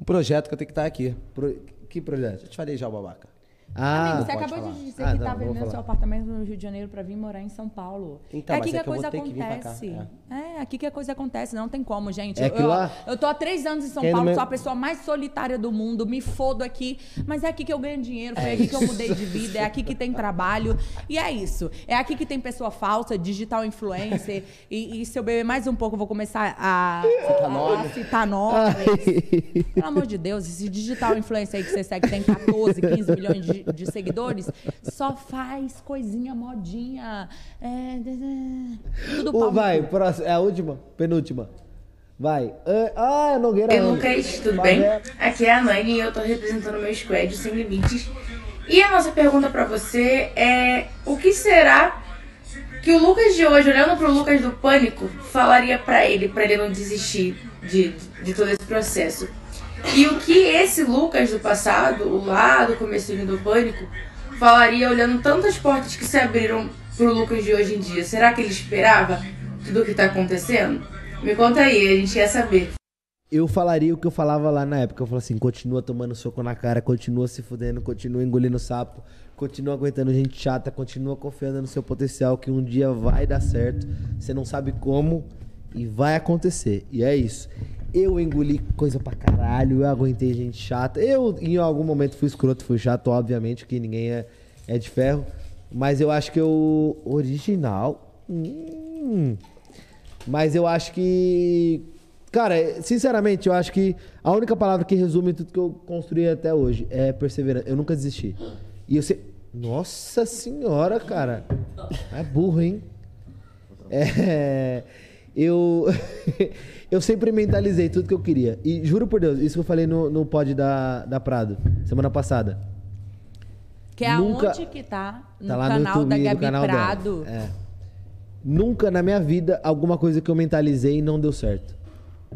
Um projeto que eu tenho que estar aqui.
Pro- Que projeto?
Eu te falei já, o babaca.
Ah,
Amigo, você acabou
falar.
de dizer
Ah,
que
não,
tá vendendo seu apartamento no Rio de Janeiro pra vir morar em São Paulo.
Então,
é aqui
é
que a
que vou
coisa acontece. É. aqui que a coisa acontece, não tem como, gente.
É
eu,
lá-
eu tô há três anos em São
Quem
Paulo,
meu-
sou a pessoa mais solitária do mundo, me fodo aqui, mas é aqui que eu ganho dinheiro, foi
É
aqui que eu mudei de vida, é aqui que tem trabalho, e é isso. É aqui que tem pessoa falsa, digital influencer, e, e se eu beber mais um pouco, eu vou começar a, a, a citar nomes. Pelo amor de Deus, esse digital influencer aí que você segue tem 14, 15 milhões de, de seguidores, só faz coisinha modinha. É, tudo
Ô, vai. É a última? Penúltima. Vai. Ah, é Nogueira.
Oi. Lucas, tudo
Vai,
bem?
né?
Aqui é a Nani e eu tô representando o meu squad Sem Limites. E a nossa pergunta pra você é: o que será que o Lucas de hoje, olhando pro Lucas do Pânico, falaria pra ele, pra ele não desistir de, de todo esse processo? E o que esse Lucas do passado, lá do comecinho do Pânico, falaria olhando tantas portas que se abriram pro Lucas de hoje em dia? Será que ele esperava tudo o que tá acontecendo? Me conta aí, a gente quer saber.
Eu falaria o que eu falava lá na época. Eu falava assim: continua tomando soco na cara, continua se fudendo, continua engolindo sapo, continua aguentando gente chata, continua confiando no seu potencial que um dia vai dar certo. Você não sabe como e vai acontecer. E é isso. Eu engoli coisa pra caralho, eu aguentei gente chata. Eu, em algum momento, fui escroto, fui chato, obviamente, que ninguém é, é de ferro. Mas eu acho que eu. Original. Hum. Mas eu acho que. Cara, sinceramente, eu acho que a única palavra que resume tudo que eu construí até hoje é perseverança. Eu nunca desisti. E eu sei. Nossa senhora, cara. É burro, hein? É. Eu. eu sempre mentalizei tudo que eu queria. E juro por Deus, isso que eu falei no, no pod da, da Prado, semana passada.
Que é
Nunca-
aonde que tá? No
Tá no
canal
YouTube
da Gabi
canal.
Prado.
É. Nunca na minha vida alguma coisa que eu mentalizei não deu certo.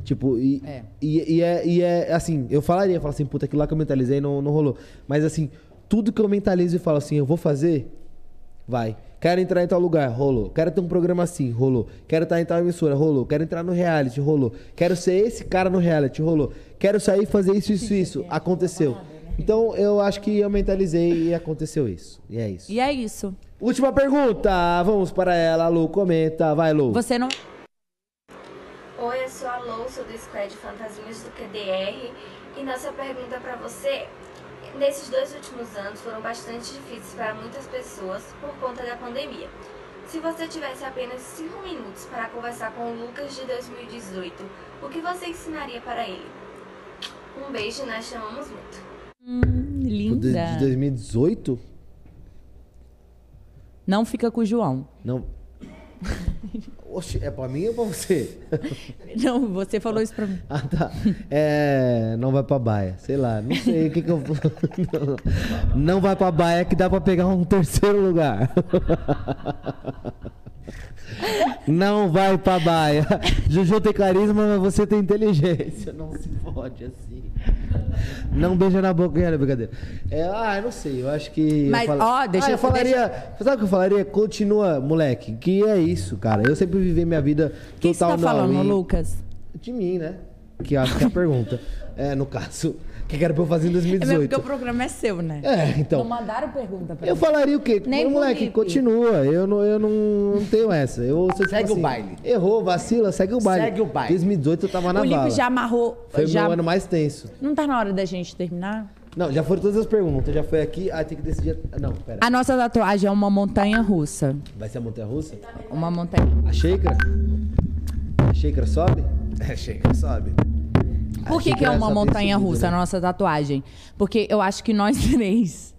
Tipo, e
É.
e, e é, e é assim, eu falaria, eu falo assim, puta, aquilo lá que eu mentalizei não, não rolou. Mas assim, tudo que eu mentalizo e falo assim, eu vou fazer, Vai. Quero entrar em tal lugar, rolou. Quero ter um programa assim, rolou. Quero estar em tal emissora, rolou. Quero entrar no reality, rolou. Quero ser esse cara no reality, rolou. Quero sair e fazer isso, isso, isso. Aconteceu. Então eu acho que eu mentalizei e aconteceu isso. E é isso.
E é isso.
Última pergunta. Vamos para ela, Lu. Comenta. Vai, Lu.
Você não.
Oi, eu sou a Lou, sou do Squad Fantasminhas do QDR. E nossa pergunta pra você: nesses dois últimos anos foram bastante difíceis para muitas pessoas por conta da pandemia. Se você tivesse apenas 5 minutos para conversar com o Lucas de 2018, o que você ensinaria para ele? Um beijo, nós chamamos muito.
Hum, linda.
de 2018?
Não fica com o João.
Não. Oxe, é pra mim ou pra você?
Não, você falou isso pra mim.
Ah, tá. É. Não vai pra baia. Sei lá, não sei o que, que eu. Não vai pra baia que dá pra pegar um terceiro lugar. Não vai pra baia. Juju tem carisma, mas você tem inteligência. Não se pode assim. Não beija na boca, é brincadeira. É, ah, eu não sei, eu acho que.
Mas, ó, deixa
ah, eu
eu-
falaria. Sabe o que eu falaria? Continua, moleque, que é isso, cara. Eu sempre vivi minha vida
O que você
total
tá falando,
e-
Lucas?
De mim, né? Que eu acho que é a pergunta. É, no caso, que era pra eu fazer em
É mesmo
2018.
porque o programa é seu, né?
É, então.
Não mandaram pergunta pra
Eu
mim.
falaria o quê?
Nem
Ô, moleque,
Felipe.
continua. Eu não, eu não, não tenho essa. Eu, se eu, tipo
Segue o
assim,
baile.
Errou, vacila, segue o baile.
Segue o baile.
2018 eu tava na
O Lipe
bala.
já amarrou.
Foi
já...
o meu ano mais tenso.
Não tá na hora da gente terminar?
Não, já foram todas as perguntas. Já foi aqui. Ah, tem que decidir. Não, pera.
A nossa tatuagem é uma montanha russa.
Vai ser a montanha russa?
Uma montanha.
A xícara? A xícara sobe?
É, chega, sobe.
Por que, que é uma montanha russa,
né?
a nossa tatuagem? Porque eu acho que nós três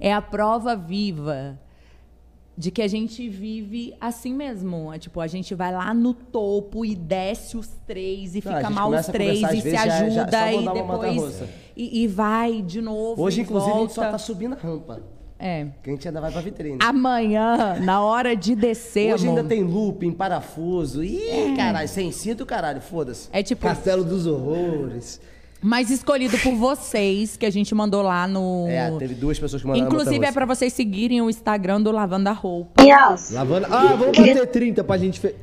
é a prova viva de que a gente vive assim mesmo. É, tipo, a gente vai lá no topo e desce os três e
Não,
fica mal os três e se
vezes, já-
ajuda
já- só
e depois. E, e vai de novo.
Hoje, inclusive, a gente só
volta.
tá subindo a rampa.
É.
Que a gente ainda vai pra vitrine.
Amanhã, na hora de descer,
Hoje
amor,
ainda tem looping, parafuso. Ih, caralho, sem cinto, caralho, foda-se.
É tipo.
Castelo dos Horrores.
Mas escolhido por vocês, que a gente mandou lá no.
É, teve duas pessoas que mandaram
Inclusive é pra vocês seguirem o Instagram do Lavanda Roupa.
Lavando. Ah, vamos bater 30 pra gente. Fe...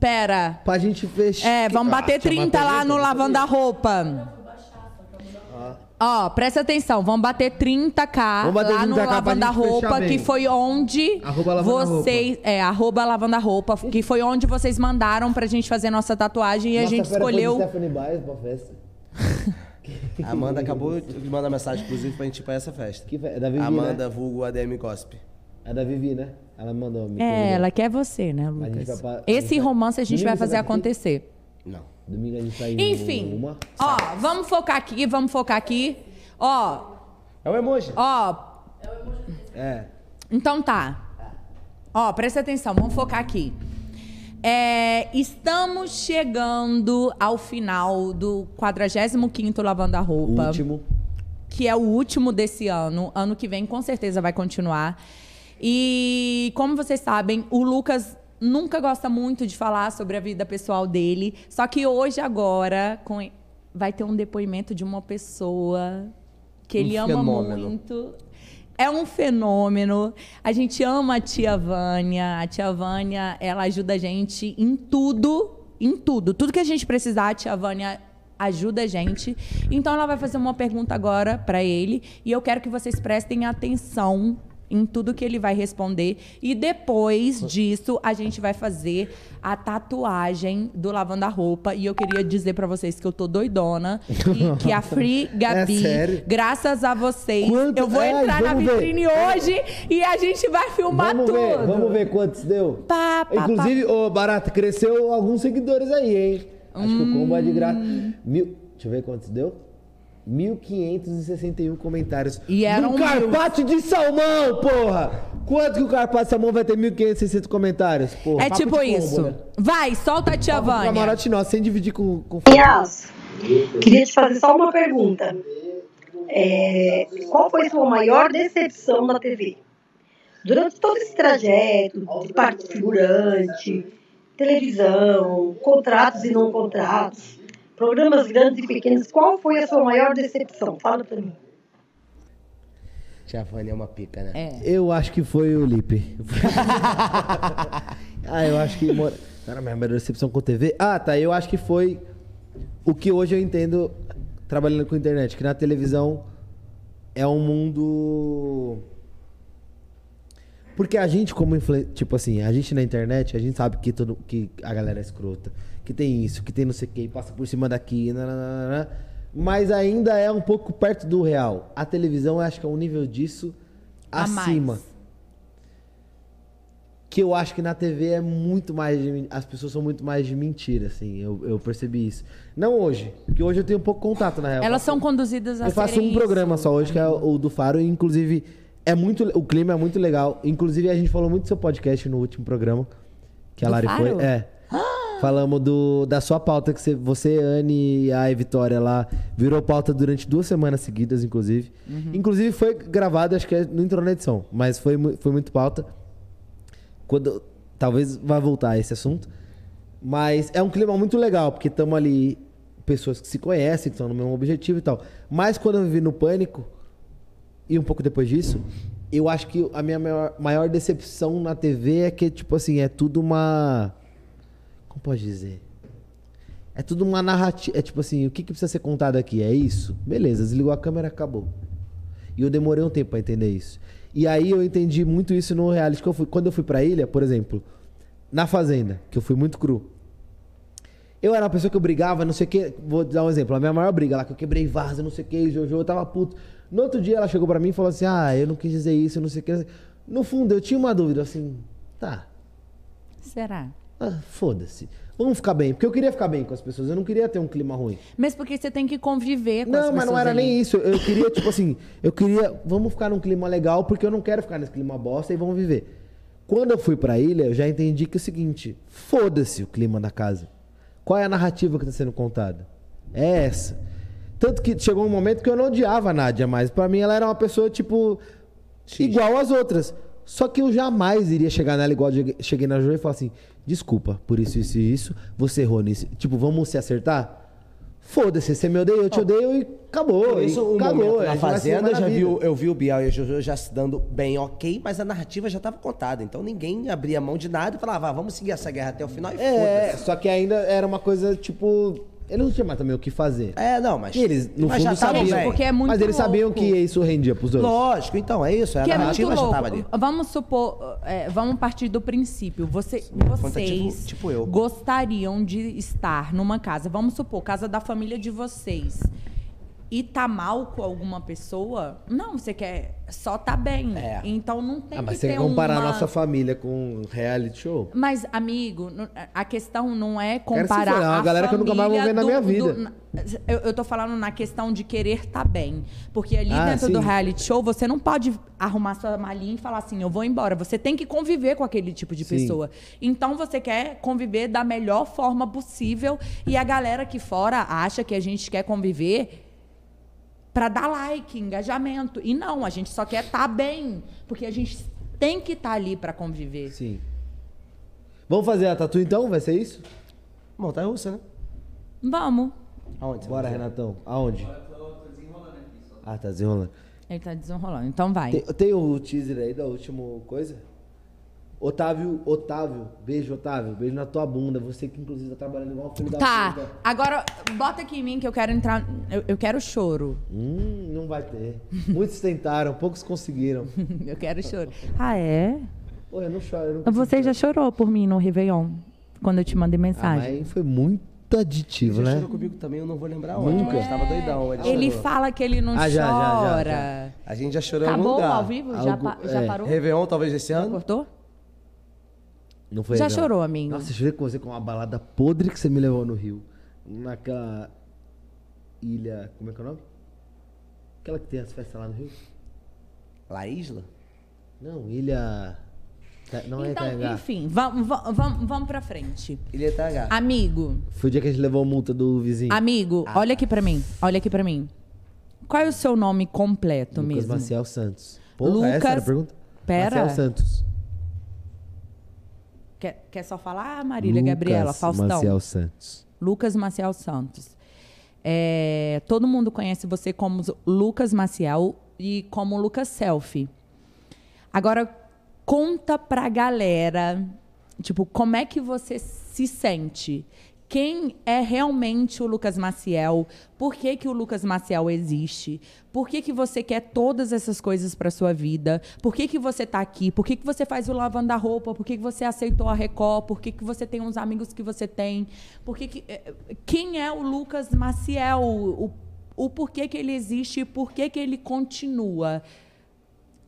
Pera.
Pra gente fechar.
É, vamos bater
Ah, tinha
30 lá no
30.
Lavanda Roupa. Ó, presta atenção, vamos bater 30k
Vamos bater
lá no
30K pra
Lavanda Roupa, que foi onde
Arroba Lavanda
vocês. É, arroba Lavanda Roupa, que foi onde vocês mandaram pra gente fazer nossa tatuagem e a gente escolheu.
Stephanie Baez pra festa.
A Amanda acabou de mandar mensagem, inclusive, pra gente ir pra essa festa.
Que fe... é da Vivi,
Amanda,
né?
vulgo ADM Gosp.
É da Vivi, né? Ela mandou. me
É, ela quer você, né, Lucas?
pra-
Esse romance a gente
Domingo
vai fazer
aqui?
acontecer.
Não.
Domingo a gente sai
Enfim,
uma.
ó, vamos focar aqui, vamos focar aqui. Ó.
É o emoji.
Ó.
É.
Então tá. Ó, presta atenção, vamos focar aqui. É, estamos chegando ao final do 45º Lavando a Roupa.
Último.
Que é o último desse ano. Ano que vem, com certeza, vai continuar. E, como vocês sabem, o Lucas nunca gosta muito de falar sobre a vida pessoal dele. Só que hoje, agora, com- vai ter um depoimento de uma pessoa que
Um
ele ama
fenômeno.
muito. É um fenômeno. A gente ama a tia Vânia. A tia Vânia, ela ajuda a gente em tudo. Em tudo. Tudo que a gente precisar, a tia Vânia ajuda a gente. Então ela vai fazer uma pergunta agora para ele. E eu quero que vocês prestem atenção em tudo que ele vai responder. E depois disso, a gente vai fazer a tatuagem do Lavando a Roupa. E eu queria dizer para vocês que eu tô doidona. E que a Free Gabi,
É
graças a vocês,
Quanto-
eu vou
Ai,
entrar na
vamos ver.
vitrine hoje e a gente vai filmar
Vamos
tudo.
ver, vamos ver quantos deu.
Pá, pá,
Inclusive, ô Barata, cresceu alguns seguidores aí, hein? Acho que o combo é de graça.
Hum.
Mil... Deixa eu ver quantos deu. 1.561 comentários.
E
No
mil.
Carpate de Salmão, porra! Quanto que o Carpate de Salmão vai ter 1.560 comentários? Porra,
É
papo
tipo isso.
né?
Vai, solta a tia
Papo
Vânia.
camarote nosso, sem dividir com... com...
Yas, queria te fazer só uma pergunta. É, qual foi a sua maior decepção na TV? Durante todo esse trajeto de parte figurante, televisão, contratos e não contratos, programas grandes e pequenos, qual foi a sua maior decepção? Fala pra mim.
Tia Vânia é uma pica, né?
É.
Eu acho que foi o Lipe. ah, eu acho que. mora- Cara, minha melhor decepção com TV. Ah, tá. Eu acho que foi o que hoje eu entendo trabalhando com internet, que na televisão é um mundo. Porque a gente, como influ... tipo assim, a gente na internet, a gente sabe que, todo... que a galera é escrota, que tem isso, que tem não sei o que, passa por cima daqui, nananana, mas ainda é um pouco perto do real. A televisão, eu acho que é um nível disso
A mais.
acima. Que eu acho que na TV é muito mais de. As pessoas são muito mais de mentira, assim. Eu, eu percebi isso. Não hoje, porque hoje eu tenho pouco contato, na real.
Elas são conduzidas a
Eu faço um programa
isso.
só hoje, que é o do Faro, e inclusive é muito, o clima é muito legal. Inclusive a gente falou muito do seu podcast no último programa, que a
Do
Lari
Faro?
foi. É. Falamos do, da sua pauta, que você, você, Anne e a Vitória lá, virou pauta durante duas semanas seguidas, inclusive.
Uhum.
Inclusive foi gravado, acho que é- não entrou na edição, mas foi, foi muito pauta. Quando, talvez vá voltar esse assunto. Mas é um clima muito legal, porque estamos ali, pessoas que se conhecem, que estão no mesmo objetivo e tal. Mas quando eu vivi no Pânico, e um pouco depois disso, eu acho que a minha maior, maior decepção na TV é que, tipo assim, é tudo uma. Como pode dizer? É tudo uma narrativa. É tipo assim, o que, que precisa ser contado aqui? É isso? Beleza, desligou a câmera, acabou. E eu demorei um tempo pra entender isso. E aí eu entendi muito isso no reality que eu fui. Quando eu fui pra ilha, por exemplo, na Fazenda, que eu fui muito cru. Eu era uma pessoa que eu brigava, não sei o que. Vou dar um exemplo. A minha maior briga lá, que eu quebrei vaso, não sei o que, Jojo, eu tava puto. No outro dia ela chegou pra mim e falou assim: Ah, eu não quis dizer isso, não sei o que. No fundo, eu tinha uma dúvida assim, tá.
Será?
Ah, foda-se. Vamos ficar bem. Porque eu queria ficar bem com as pessoas, eu não queria ter um clima ruim.
Mas porque você tem que conviver com as
Não,
pessoas
mas não era
ali.
nem isso. Eu queria, tipo assim, eu queria. Vamos ficar num clima legal, porque eu não quero ficar nesse clima bosta e vamos viver. Quando eu fui pra ilha, eu já entendi que é o seguinte: foda-se o clima da casa. Qual é a narrativa que tá sendo contada? É essa. Tanto que chegou um momento que eu não odiava a Nádia mais. Pra mim, ela era uma pessoa, tipo, igual às outras. Só que eu jamais iria chegar nela igual eu cheguei na Joia e falar assim: desculpa por isso, isso e isso. Você errou nisso. Tipo, vamos se acertar? Foda-se, você me odeia, eu te odeio e acabou.
Por isso, um
acabou.
momento
a
na
se
Fazenda, já vi,
vida.
o- eu vi o Biel e a Jojo já se dando bem ok, mas a narrativa já estava contada. Então ninguém abria mão de nada e falava, ah, vamos seguir essa guerra até o final e
É,
foda-se.
só que ainda era uma coisa, tipo. Eles não tinham mais também o que fazer.
É, não, mas.
E eles, no
mas já
fundo, sabiam.
porque é muito
mas eles sabiam
louco.
que isso rendia pros dois.
Lógico, então, é isso. A
Que é muito
narrativa já
louco.
estava ali.
Vamos supor, é, vamos partir do princípio. Você,
conta
vocês
tipo- tipo eu.
gostariam de estar numa casa, vamos supor, casa da família de vocês. E tá mal com alguma pessoa? Não, você quer só tá bem. Então não tem
Ah, mas
que
você
ter
comparar
uma...
a nossa família com um reality show?
Mas, amigo, a questão não é
Quero se
comparar
for, é
a
galera que eu nunca mais vou ver na minha
do-
vida.
do- eu, eu tô falando na questão de querer tá bem. Porque ali
Ah,
dentro
sim.
do reality show, você não pode arrumar sua malinha e falar assim, eu vou embora. Você tem que conviver com aquele tipo de
Sim.
pessoa. Então, você quer conviver da melhor forma possível. E a galera aqui fora acha que a gente quer conviver para dar like, engajamento. E não, a gente só quer estar bem. Porque a gente tem que estar ali para conviver.
Sim. Vamos fazer a tatu então? Vai ser isso?
Montanha russa, né?
Vamos.
Aonde?
Bora? Renatão. Aonde? Ah, tá desenrolando.
Ele tá desenrolando. Então vai.
Tem, tem o teaser aí da última coisa? Otávio, Otávio, beijo, Otávio, beijo na tua bunda. Você que inclusive tá trabalhando igual um filho da
Tá,
puta.
agora bota aqui em mim que eu quero entrar. Eu, eu quero choro.
Hum, não vai ter. Muitos tentaram, poucos conseguiram.
eu quero choro. Ah, é?
Pô, eu não choro. Eu não
Você já chorou por mim no Réveillon, quando eu te mandei
Ah,
mensagem.
mas foi muito aditivo,
Ele já
né?
chorou comigo também, eu não vou lembrar onde,
Nunca?
mas tava doidão. Ele,
Ele fala que ele não
Ah, já, já, já,
chora.
já.
A gente já chorou em algum
Acabou
lugar.
ao vivo? Já,
Algo-
pa- já
é.
parou?
Réveillon, talvez esse ano?
Cortou?
Não foi
Já
não.
chorou, amigo?
Nossa, eu chorei com você com uma balada podre que você me levou no Rio. Naquela ilha. Como é que é o nome? Aquela que tem as festas lá no Rio?
La Isla?
Não, ilha. Não é
Então,
Itaiangá.
enfim, vamos, vamos, vamos pra frente.
Ilha Itaiangá.
Amigo,
Foi o dia que a gente levou a multa do vizinho.
amigo,
Ah.
olha aqui pra mim. Olha aqui pra mim. Qual é o seu nome completo
Lucas
mesmo?
Maciel Santos. Porra, essa era a pergunta?
Pera.
Maciel Santos.
Quer, quer só falar, Marília
Lucas
Gabriela, Faustão?
Maciel Santos.
Lucas Maciel Santos. É, todo mundo conhece você como Lucas Maciel, e como Lucas Selfie. Agora, conta pra galera, tipo, como é que você se sente? Quem é realmente o Lucas Maciel? Por que, que o Lucas Maciel existe? Por que, que você quer todas essas coisas para sua vida? Por que, que você está aqui? Por que, que você faz o lavando da roupa? Por que, que você aceitou a Record? Por que, que você tem os amigos que você tem? Por que que, eh, quem é o Lucas Maciel? O, o porquê que ele existe e por que, que ele continua?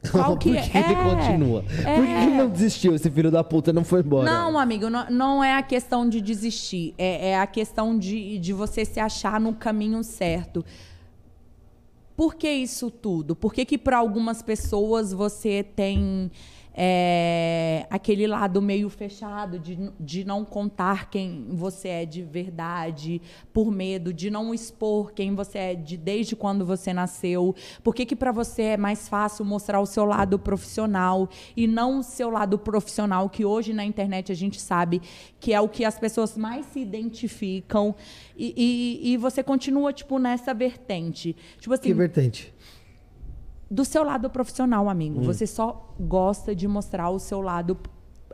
Qual que
Por que
é?
ele continua? Por que
É.
ele não desistiu? Esse filho da puta não foi embora.
Não, amigo, não, não é a questão de desistir. É, é a questão de, de você se achar no caminho certo. Por que isso tudo? Por que, que para algumas pessoas você tem é, aquele lado meio fechado de, de não contar quem você é de verdade, por medo de não expor quem você é de desde quando você nasceu? Por que, que para você é mais fácil mostrar o seu lado profissional e não o seu lado profissional, que hoje na internet a gente sabe que é o que as pessoas mais se identificam e, e, e você continua, tipo, nessa vertente. Tipo assim,
Que vertente.
Do seu lado profissional, amigo.
Hum.
Você só gosta de mostrar o seu lado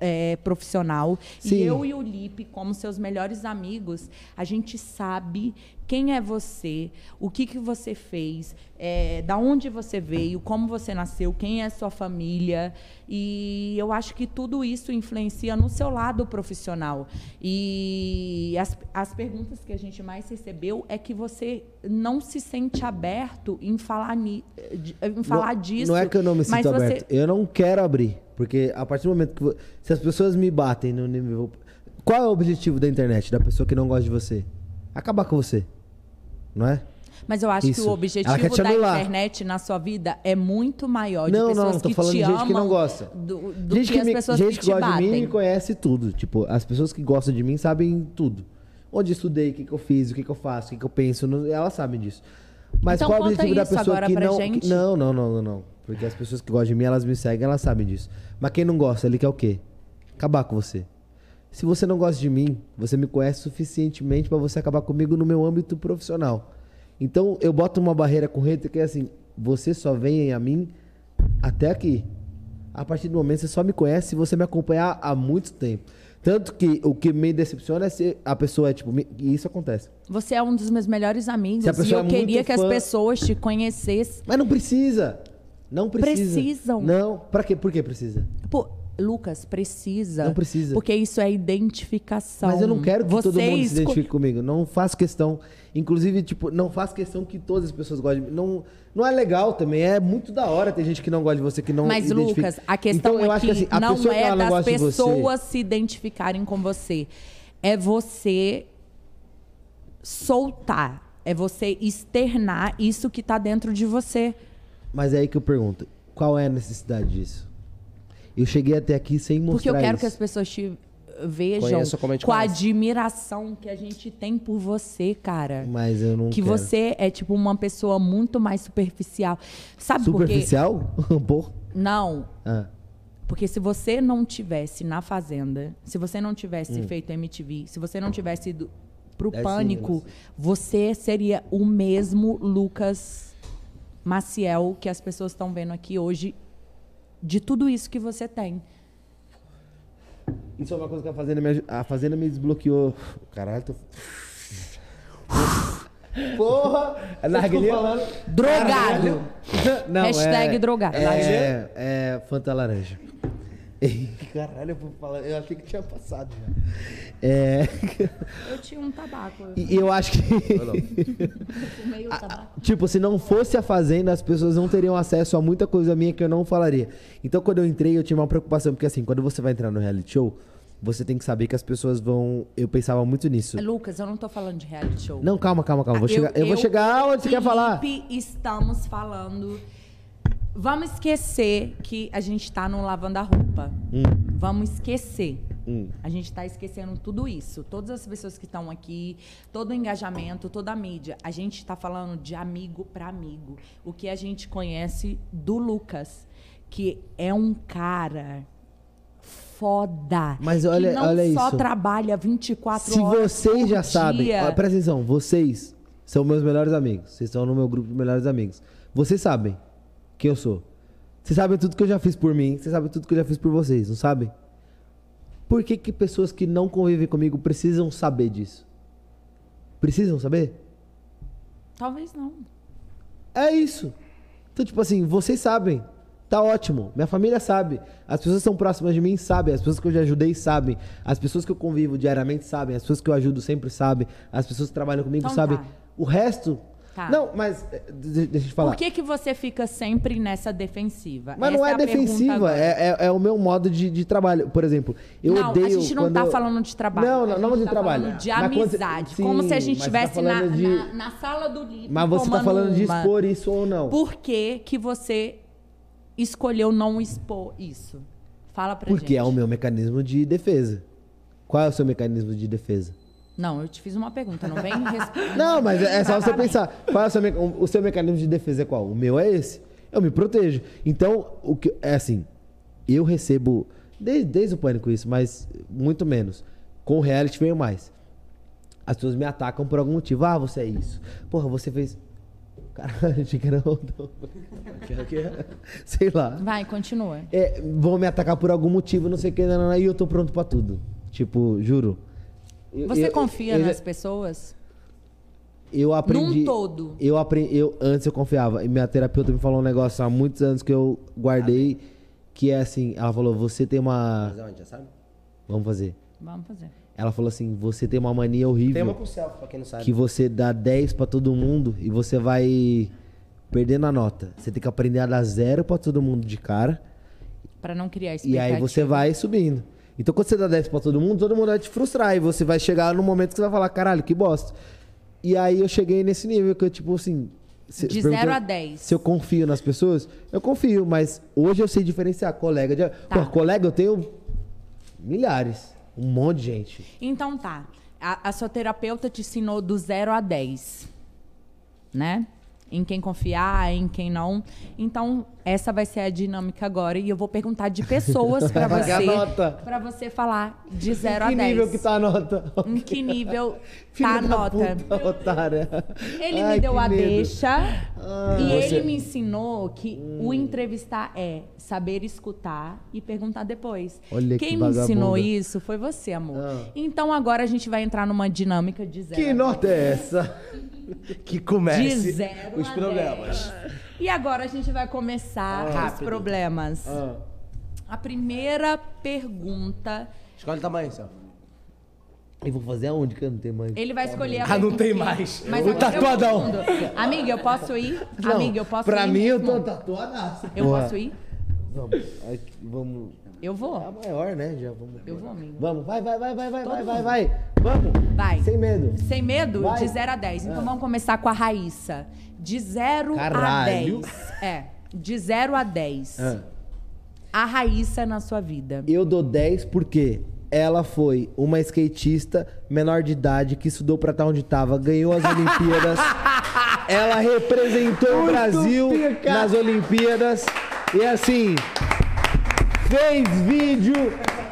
é, profissional.
Sim.
E eu e o Lipe, como seus melhores amigos, a gente sabe quem é você, o que, que você fez, é, da onde você veio, como você nasceu, quem é sua família. E eu acho que tudo isso influencia no seu lado profissional. E as, as perguntas que a gente mais recebeu é que você não se sente aberto em falar, ni, em falar
não,
disso.
Não é que eu não me sinto
você-
aberto. Eu não quero abrir. Porque a partir do momento que. Se as pessoas me batem no nível. Qual é o objetivo da internet, da pessoa que não gosta de você? Acabar com você. Não é?
Mas eu acho que
Isso.
o
Ela
objetivo da internet na sua vida é muito maior.
Não,
de pessoas
não, tô
que
falando
te
de gente
amam
que não gosta.
Do, do
gente
que, as
me-
pessoas
gente
que,
que, gosta de mim
batem.
me conhece tudo. Tipo, as pessoas que gostam de mim sabem tudo. Onde estudei, o que, que eu fiz, o que, que eu faço, o que, que eu penso. não- Elas sabem disso. Mas
Então
qual é o objetivo da pessoa que não.
gente.
que- não, não, não, não, não. Porque as pessoas que gostam de mim, elas me seguem, elas sabem disso. Mas quem não gosta, ele quer o quê? Acabar com você. Se você não gosta de mim, você me conhece suficientemente pra você acabar comigo no meu âmbito profissional. Então eu boto uma barreira com o hater que é assim: você só vem a mim até aqui. A partir do momento você só me conhece se você me acompanhar há muito tempo. Tanto que o que me decepciona é se a pessoa é tipo, me- e isso acontece.
Você é um dos meus melhores amigos. E eu
é
queria que as
fã-
pessoas te conhecessem.
Mas não precisa. Não precisa.
Precisam.
Não, pra quê? Por que precisa?
Pô, Lucas, precisa.
Não precisa.
Porque isso é identificação.
Mas eu não quero que todo mundo se identifique comigo. Não faço questão. Inclusive, tipo, não faço questão que todas as pessoas gostem de mim. Não, não é legal também. É muito da hora ter gente que não gosta de você, que não
Mas,
identifica.
Lucas, a questão
então, eu
é
acho
que,
que assim,
não
que
é
ela não
das
gosta de você-
pessoas se identificarem com você. É você soltar. É você externar isso que tá dentro de você.
Mas é aí que eu pergunto: qual é a necessidade disso? Eu cheguei até aqui sem mostrar
Porque eu quero
isso.
que as pessoas te vejam
Conheça como a gente
com a
conhece.
admiração que a gente tem por você, cara.
Mas eu não
que
quero.
você é tipo uma pessoa muito mais superficial. Sabe
Superficial? Pô.
por quê? Não.
Ah.
Porque se você não tivesse na Fazenda, se você não tivesse
Hum.
feito MTV, se você não tivesse ido pro
É sim,
Pânico, você seria o mesmo Lucas Maciel que as pessoas estão vendo aqui hoje, de tudo isso que você tem.
Isso é uma coisa que a Fazenda me, a Fazenda me desbloqueou. Caralho, tô. Porra!
Eu tô
Narguilé-
falando. Drogado.
Não,
Hashtag
é,
drogado.
É, é Fanta Laranja. Caralho, eu vou falar. Eu achei que tinha passado já. É.
Eu tinha um tabaco.
E eu acho que.
Fumei o tabaco.
Tipo, se não fosse a Fazenda, as pessoas não teriam acesso a muita coisa minha que eu não falaria. Então, quando eu entrei, eu tinha uma preocupação, porque assim, quando você vai entrar no reality show, você tem que saber que as pessoas vão. Eu pensava muito nisso.
Lucas, eu não tô falando de reality show.
Não, calma, calma, calma. Vou chegar, eu, vou chegar onde você quer falar.
Felipe, estamos falando. Vamos esquecer que a gente tá no lavando a roupa.
Hum,
Vamos esquecer.
hum.
A gente tá esquecendo tudo isso. Todas as pessoas que estão aqui, todo o engajamento, toda a mídia. A gente tá falando de amigo para amigo. O que a gente conhece do Lucas, que é um cara foda.
Mas olha-
que não
olha
só
isso.
trabalha 24
Se
horas
vocês
por
já sabem,
dia.
ó, presta atenção, vocês são meus melhores amigos. Vocês estão no meu grupo de melhores amigos. Vocês sabem quem eu sou. Vocês sabem tudo que eu já fiz por mim, vocês sabem tudo que eu já fiz por vocês, não sabem? Por que, que pessoas que não convivem comigo precisam saber disso? Precisam saber?
Talvez não.
É isso. Então, tipo assim, vocês sabem. Tá ótimo. Minha família sabe. As pessoas que são próximas de mim sabem. As pessoas que eu já ajudei sabem. As pessoas que eu convivo diariamente sabem. As pessoas que eu ajudo sempre sabem. As pessoas que trabalham comigo
Então
sabem.
tá.
O resto.
Tá.
Não, mas. eh, de- Deixa eu te falar.
Por que, que você fica sempre nessa defensiva?
Mas não
Essa
é
a pergunta
defensiva, é, é, é o meu modo de, de trabalho. Por exemplo, eu
não,
odeio.
a gente não
quando
tá
eu-
falando de trabalho.
Não, não, não de
tá
trabalho.
de amizade. como se a
Sim,
gente
você tá
estivesse na,
de-
na, na sala do livro.
Mas você tá
tomando
falando de
uma.
expor isso ou não?
Por que, que você escolheu não expor isso? Fala pra
Porque
gente.
é o meu mecanismo de defesa. Qual é o seu mecanismo de defesa?
Não, eu te fiz uma pergunta, não vem responder.
Não, mas é só você pensar. Qual é o seu, o seu mecanismo de defesa é qual? O meu é esse. Eu me protejo. Então, o que é assim, eu recebo desde, desde o pânico isso, mas muito menos. Com o reality veio mais. As pessoas me atacam por algum motivo. Ah, você é isso. Porra, você fez. Caralho, achei que era. Sei lá.
Vai, continua.
É, vão me atacar por algum motivo, não sei o que, e eu tô pronto pra tudo. Tipo, juro. Eu-
Você
eu-
confia
eu já-
nas pessoas?
Eu aprendi.
Num todo.
Eu aprendi. Eu, antes eu confiava. E minha terapeuta me falou um negócio há muitos anos que eu guardei. Que é assim, ela falou, você tem uma.
Fazer onde, já sabe?
Vamos fazer.
Vamos fazer.
Ela falou assim, você tem uma mania horrível.
Tem uma com selfie, pra quem não sabe.
Que você dá 10 pra todo mundo e você vai perdendo a nota. Você tem que aprender a dar zero pra todo mundo de cara.
Pra não criar
E
expectativa.
aí você vai subindo. Então quando você dá 10 pra todo mundo, todo mundo vai te frustrar. E você vai chegar num momento que você vai falar, caralho, que bosta. E aí eu cheguei nesse nível que eu, tipo assim. se-
De
perguntou
0 a 10.
Se eu confio nas pessoas, eu confio, mas hoje eu sei diferenciar colega de.
Tá.
Pô, colega eu tenho milhares. Um monte de gente.
Então tá. A, a sua terapeuta te ensinou do 0 a 10. Né? Em quem confiar, em quem não. Então, essa vai ser a dinâmica agora. E eu vou perguntar de pessoas
pagar
você.
a nota.
Pra você falar de 0 a
que
10.
nível que tá a nota?
Em que nível
Filha
tá a nota?
puta, otária.
Ele
Ai,
me deu
que
a
medo.
deixa
Ah.
e
Você-
ele me ensinou que o entrevistar é saber escutar e perguntar depois.
Olha que
Quem me ensinou isso foi você, amor.
Ah.
Então agora a gente vai entrar numa dinâmica de zero.
Que nota é essa?
Que comece
De zero
os problemas.
E agora a gente vai começar
Ah.
os problemas.
Ah.
A primeira pergunta,
Escolhe o tamanho, Céu.
Eu vou fazer aonde que eu não tenho mais?
ele vai escolher a
Ah, não tem
que-
mais.
Mas
O
eu
tatuadão.
respondo. Amiga, eu posso ir?
Não,
Amiga, eu posso
pra
ir?
mim, eu tô tatuadaço.
Eu
Porra.
posso ir?
Vamos. Aí, vamos.
Eu vou.
É a maior, né? Já vamos.
Eu vou, amigo.
Vamos, vai, vai, vai, vai, vai, vai, vai, vai. Vamos.
Vai.
Sem medo.
Sem medo?
Vai.
De 0 a 10. Então
Ah.
vamos começar com a Raíssa. De 0 a
Caralho.
10. É. De 0 a 10.
Ah.
A Raíssa na sua vida.
Eu dou 10 porque ela foi uma skatista menor de idade que estudou pra estar onde tava, ganhou as Olimpíadas. ela representou o Brasil nas Olimpíadas. E assim, fez vídeo,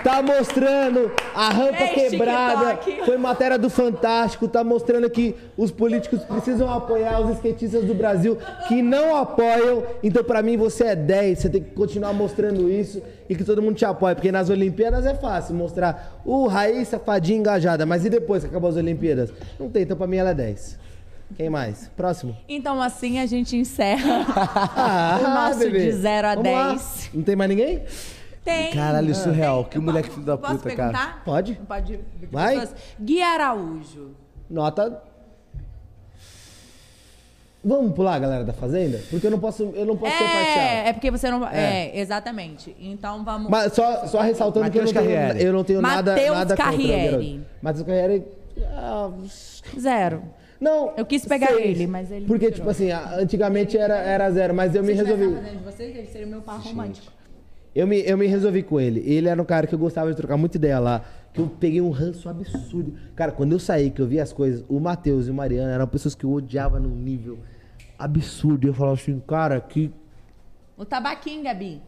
tá mostrando a rampa
Fez
quebrada.
TikTok.
Foi matéria do Fantástico, tá mostrando que os políticos precisam apoiar os skatistas do Brasil que não apoiam. Então, pra mim, você é 10, você tem que continuar mostrando isso e que todo mundo te apoie, porque nas Olimpíadas é fácil mostrar o Raíssa Fadinha engajada, mas e depois que acabou as Olimpíadas? Não tem, então pra mim ela é 10. Quem mais? Próximo.
Então assim a gente encerra
Ah,
o nosso
bebê.
de 0 a
Vamos lá.
10.
Não tem mais ninguém?
Tem.
Caralho, surreal. Que
Eu
moleque filho da
posso
puta, cara.
perguntar?
Pode.
Pode.
Vai.
Gui Araújo.
Nota. Vamos pular, galera da Fazenda? Porque eu não posso, eu não posso ser parcial.
É, é porque você não. É.
É.
exatamente. Então vamos.
Mas só, só ressaltando
Matheus
que eu não tenho,
Carriere.
eu não tenho nada,
Matheus
nada contra o
Carriere.
garoto. Matheus Carriere. ah,
Zero.
não.
Eu quis pegar
seis.
ele, mas ele.
Porque, tipo assim, antigamente era, era zero, mas eu me resolvi.
na fazenda de vocês, ele seria o meu par romântico.
Eu me, eu me resolvi com ele. Ele era um cara que eu gostava de trocar muita ideia lá. Que eu peguei um ranço absurdo. Cara, quando eu saí, que eu vi as coisas, o Matheus e o Mariano eram pessoas que eu odiava num nível absurdo. E eu falava assim, cara, que
O tabaquinho, Gabi.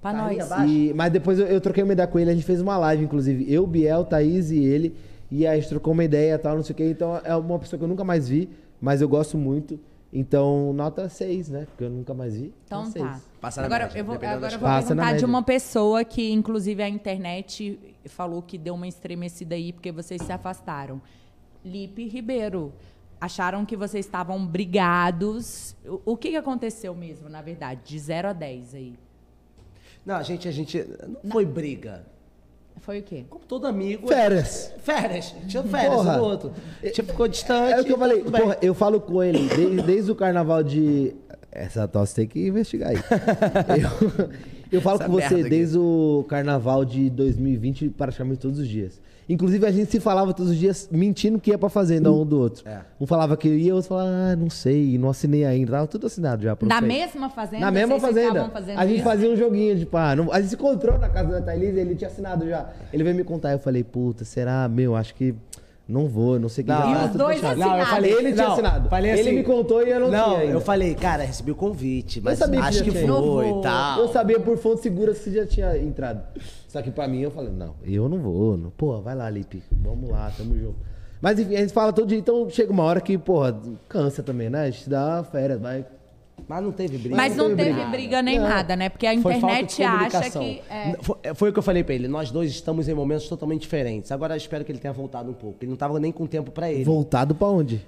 Pra
Tá
nós.
E- mas depois eu, eu troquei uma ideia com ele, a gente fez uma live, inclusive. Eu, Biel, Thaís e ele. E aí a gente trocou uma ideia e tal, não sei o que. Então é uma pessoa que eu nunca mais vi, mas eu gosto muito. Então, nota 6, né? Porque eu nunca mais vi.
Então tá.
Passa na
agora
média,
eu vou, agora eu vou perguntar de uma pessoa que, inclusive, a internet falou que deu uma estremecida aí porque vocês se afastaram. Lipe Ribeiro. Acharam que vocês estavam brigados. O, o que, que aconteceu mesmo, na verdade? De 0 a 10 aí.
Não, a gente, a gente. Não foi briga.
Foi o quê?
Como todo amigo.
Férias.
Férias. Tinha férias
Porra.
do outro. Tipo, ficou distante.
É o que eu falei,
tudo bem.
porra, eu falo com ele desde, desde o carnaval de. Essa tosse tem que investigar aí. eu, eu falo
Essa
com você
merda aqui.
desde o carnaval de 2020, praticamente todos os dias. Inclusive, a gente se falava todos os dias mentindo que ia pra fazenda um do outro.
É.
Um falava que ia, outro falava, ah, não sei, não assinei ainda. Tava tudo assinado já.
Na mesma fazenda?
Na mesma fazenda. A gente
isso?
fazia um joguinho de pá. não- a gente se encontrou na casa da Thailise, ele tinha assinado já. Ele veio me contar, eu falei, puta, será? Meu, acho que não vou, não sei o que.
Não, e
tá
os
tudo
dois
fechado.
Não, eu falei.
Ele tinha
não,
assinado.
Falei
ele
assim,
me contou e eu não, tinha ainda.
eu falei, cara, recebi o convite, mas
Eu sabia
acho que,
tinha
foi e tal.
Eu sabia por fontes seguras que você já tinha entrado. Só que pra mim eu falei, não, eu não vou. Não. Pô, vai lá, Lipe. Vamos lá, tamo junto. Mas enfim, a gente fala todo dia, então chega uma hora que, porra, cansa também, né? A gente dá férias, vai.
Mas não teve briga.
Mas não teve
briga.
briga nem
Não.
nada, né? Porque a
Foi
internet acha
comunicação.
que. é,
Foi, foi o que eu falei pra ele. Nós dois estamos em momentos totalmente diferentes. Agora eu espero que ele tenha voltado um pouco. Ele não tava nem com tempo pra ele.
Voltado pra onde?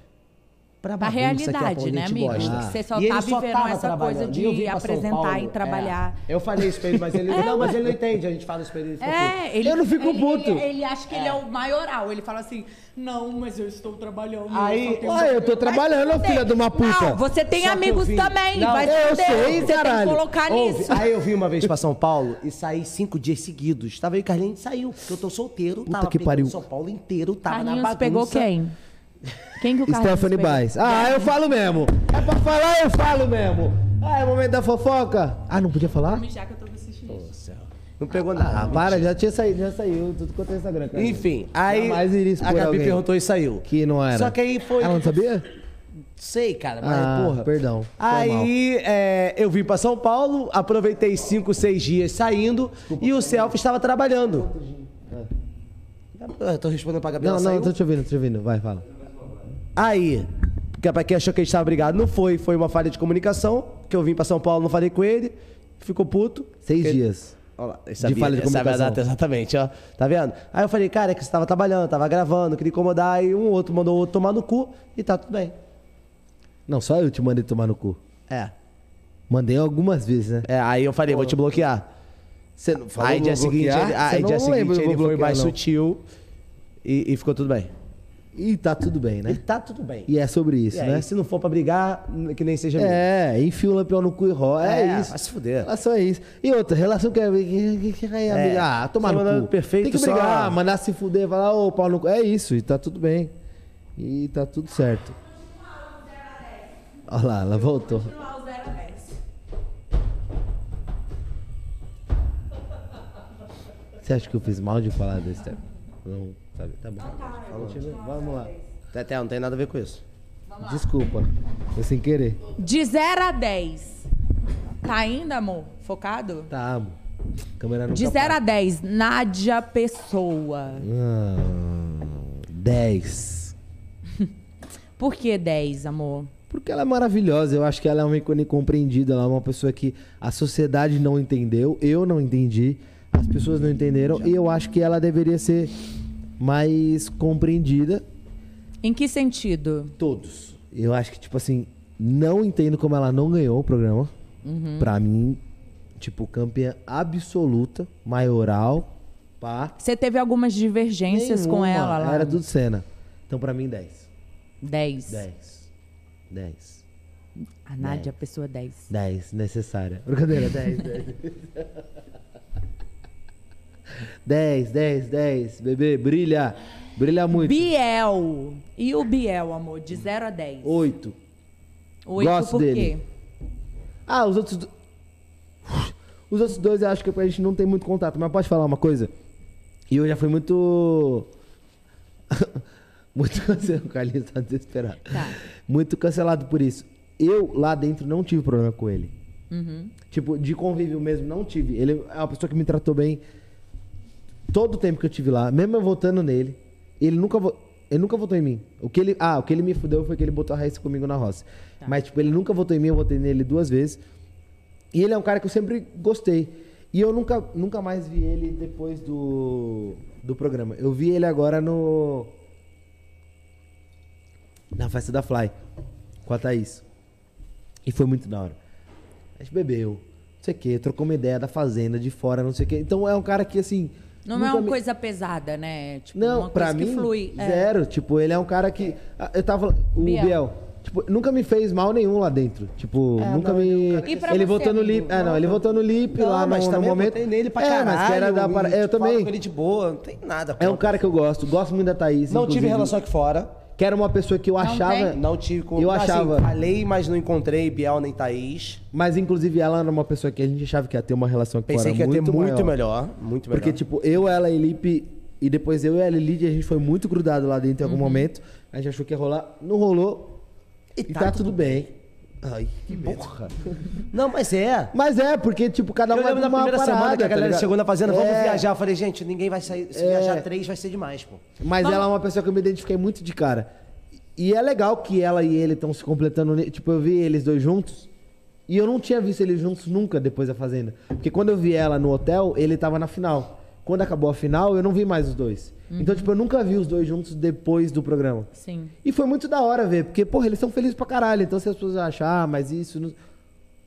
Que é
realidade,
a
né, amigo?
gosta.
Você só
E ele
tá vivendo
tava
essa coisa
trabalhando.
de
E eu
apresentar
Paulo,
e trabalhar.
é. Eu falei isso pra ele, mas ele.
É,
não, mas ele não entende. A gente fala isso pra ele. ele.
É, ele,
Eu não fico
ele-
puto.
Ele, ele acha que ele é o maioral. Ele fala assim: não, mas eu estou trabalhando.
Aí-
tenho-
Ué, eu tô trabalhando, filha de uma puta.
Não, você tem
Só eu
amigos também.
Não,
vai
eu sei,
Você
caralho.
tem que colocar
Ouve,
nisso.
Aí eu vim uma vez pra São Paulo e saí cinco dias seguidos. Tava aí, Carlinhos saiu, porque eu tô solteiro.
Puta
tava
que pariu.
São Paulo inteiro, tava na bagunça.
pegou quem? Quem que o Carlinhos
Stephanie
pegou?
Baez. Ah, eu falo mesmo. É pra falar, eu falo mesmo. Ah, é o momento da fofoca. Ah, não podia falar?
Já que eu tô.
Não pegou nada.
Ah, para, já tinha saído, já saiu. Tudo quanto é Instagram, cara.
Enfim, aí
Jamais iria expor
a Gabi
alguém
perguntou e saiu.
Que não era.
Só que aí foi.
Ela não sabia?
Sei, cara, mas
Ah,
porra.
perdão. Foi.
Aí é, eu vim pra São Paulo, aproveitei cinco, seis dias saindo e o Selfie estava trabalhando. Eu tô respondendo pra Gabriela.
Não, não,
saiu?
tô te ouvindo, tô te ouvindo. Vai, fala.
Aí, porque pra quem achou que a gente tava brigado, não foi. Foi uma falha de comunicação, que eu vim pra São Paulo, não falei com ele, ficou puto.
Seis
Porque-
dias.
Olha lá, eu
De
sabia,
falha de
sabia
comunicação.
data exatamente, ó. Tá vendo? Aí eu falei, cara, é que você tava trabalhando, tava gravando, queria incomodar, e um outro mandou o outro tomar no cu e tá tudo bem.
Não, só eu te mandei tomar no cu.
É.
Mandei algumas vezes, né?
É, aí eu falei, vou te bloquear.
Você não falou
aí dia seguinte, ele, aí dia seguinte ele foi mais
não.
sutil e, e ficou tudo bem.
E tá tudo bem, né?
E tá tudo bem.
E é sobre isso, né?
se não for pra brigar, que nem seja.
É, enfia o lampião no cu e rola. É,
É,
isso.
vai se fuder.
Relação é isso. E outra, relação que é. é? Ah, tomar
só
no cu.
perfeito
Tem que
só.
brigar, mandar se fuder, falar, ô, pau no cu. É isso, e tá tudo bem. E tá tudo certo. Olha lá, ela voltou. Você acha que eu fiz mal de falar desse tempo? Não, sabe? Tá bom. Continua, Vamos lá.
Teté, não tem nada a ver com isso.
Desculpa, foi sem querer.
De 0 a 10. Tá ainda, amor? Focado?
Tá, amor. Câmera
De 0 a 10, Nádia Pessoa.
Ah, 10.
Por que 10, amor?
Porque ela é maravilhosa, eu acho que ela é uma ícone compreendida, ela é uma pessoa que a sociedade não entendeu, eu não entendi, as pessoas não entenderam, e eu acho que ela deveria ser mais compreendida.
Em que sentido?
Todos. Eu acho que, tipo assim, não entendo como ela não ganhou o programa.
Uhum.
Pra mim, tipo, campeã absoluta, maioral, pá.
Você teve algumas divergências com
Nenhuma,
ela lá?
Era tudo cena. Então, pra mim, 10.
10.
10. 10.
A Nádia Pessoa 10.
10, necessária. Brincadeira, 10, 10. 10, 10, 10. Bebê, brilha. Brilha muito.
Biel. E o Biel, amor? De 0 a 10.
8.
8
Gosto
por
dele.
quê?
Ah, os outros. do- Os outros dois eu acho que a gente não tem muito contato. Mas pode falar uma coisa? E eu já fui muito. muito cancelado. O Carlinhos tá desesperado.
Tá.
Muito cancelado por isso. Eu, lá dentro, não tive problema com ele.
Uhum.
Tipo, de convívio mesmo, não tive. Ele é uma pessoa que me tratou bem todo o tempo que eu tive lá, mesmo eu votando nele. Ele nunca. vo- Ele nunca votou em mim. O que ele, ah, o que ele me fudeu foi que ele botou a Raíssa comigo na roça. Mas, tipo, ele nunca votou em mim, eu votei nele duas vezes. E ele é um cara que eu sempre gostei. E eu nunca, nunca mais vi ele depois do, do programa. Eu vi ele agora no. Na festa da Fly. Com a Thaís. E foi muito da hora. A gente bebeu, não sei o quê, trocou uma ideia da fazenda, de fora, não sei o quê. Então é um cara que, assim.
Não é uma
me-
coisa pesada, né? Tipo,
Não,
uma
pra
coisa
mim,
que flui. É.
zero. Tipo, ele é um cara que. Eu tava. O
Biel.
Biel. tipo, nunca me fez mal nenhum lá dentro. Tipo,
É,
nunca
não, é
me.
E
ele
você,
votou no? Lip. Ah, não, ele votou no Lip lá no,
mas
no
eu
momento.
votei nele pra
é,
caralho.
mas que era da para... Eu
tipo,
também.
com ele de boa, não tem nada.
É um cara que eu gosto. Gosto muito da Thaís.
Não tive
inclusive.
relação aqui fora.
Que era uma pessoa que eu achava.
Não tive com.
Eu
assim,
achava.
falei, mas não encontrei Biel nem Thaís.
Mas, inclusive, ela era uma pessoa que a gente achava que ia ter uma relação aqui
Pensei que ia ter
muito
muito
maior.
melhor. Muito melhor.
Porque, tipo, eu, ela e Lipe. E depois eu e ela e Lidia, a gente foi muito grudado lá dentro em
Uhum.
algum momento. A gente achou que ia rolar. Não rolou. E, tá, tudo bem. Ai, que porra.
Não, mas é.
Mas é, porque, tipo, cada um
eu
vai
lembro
pra uma
primeira
parada,
semana que a
tá
galera
ligado?
chegou na fazenda, vamos
É.
viajar. Eu falei, gente, ninguém vai sair. Se
É.
viajar três, vai ser demais, pô.
Mas ela é uma pessoa que eu me identifiquei muito de cara. E é legal que ela e ele estão se completando. ne- Tipo, eu vi eles dois juntos. E eu não tinha visto eles juntos nunca depois da Fazenda. Porque quando eu vi ela no hotel, ele tava na final. Quando acabou a final, eu não vi mais os dois.
Uhum.
Então, tipo, eu nunca vi os dois juntos depois do programa.
Sim.
E foi muito da hora ver, porque, porra, eles são felizes pra caralho. Então, se as pessoas acham, ah, mas isso. Não...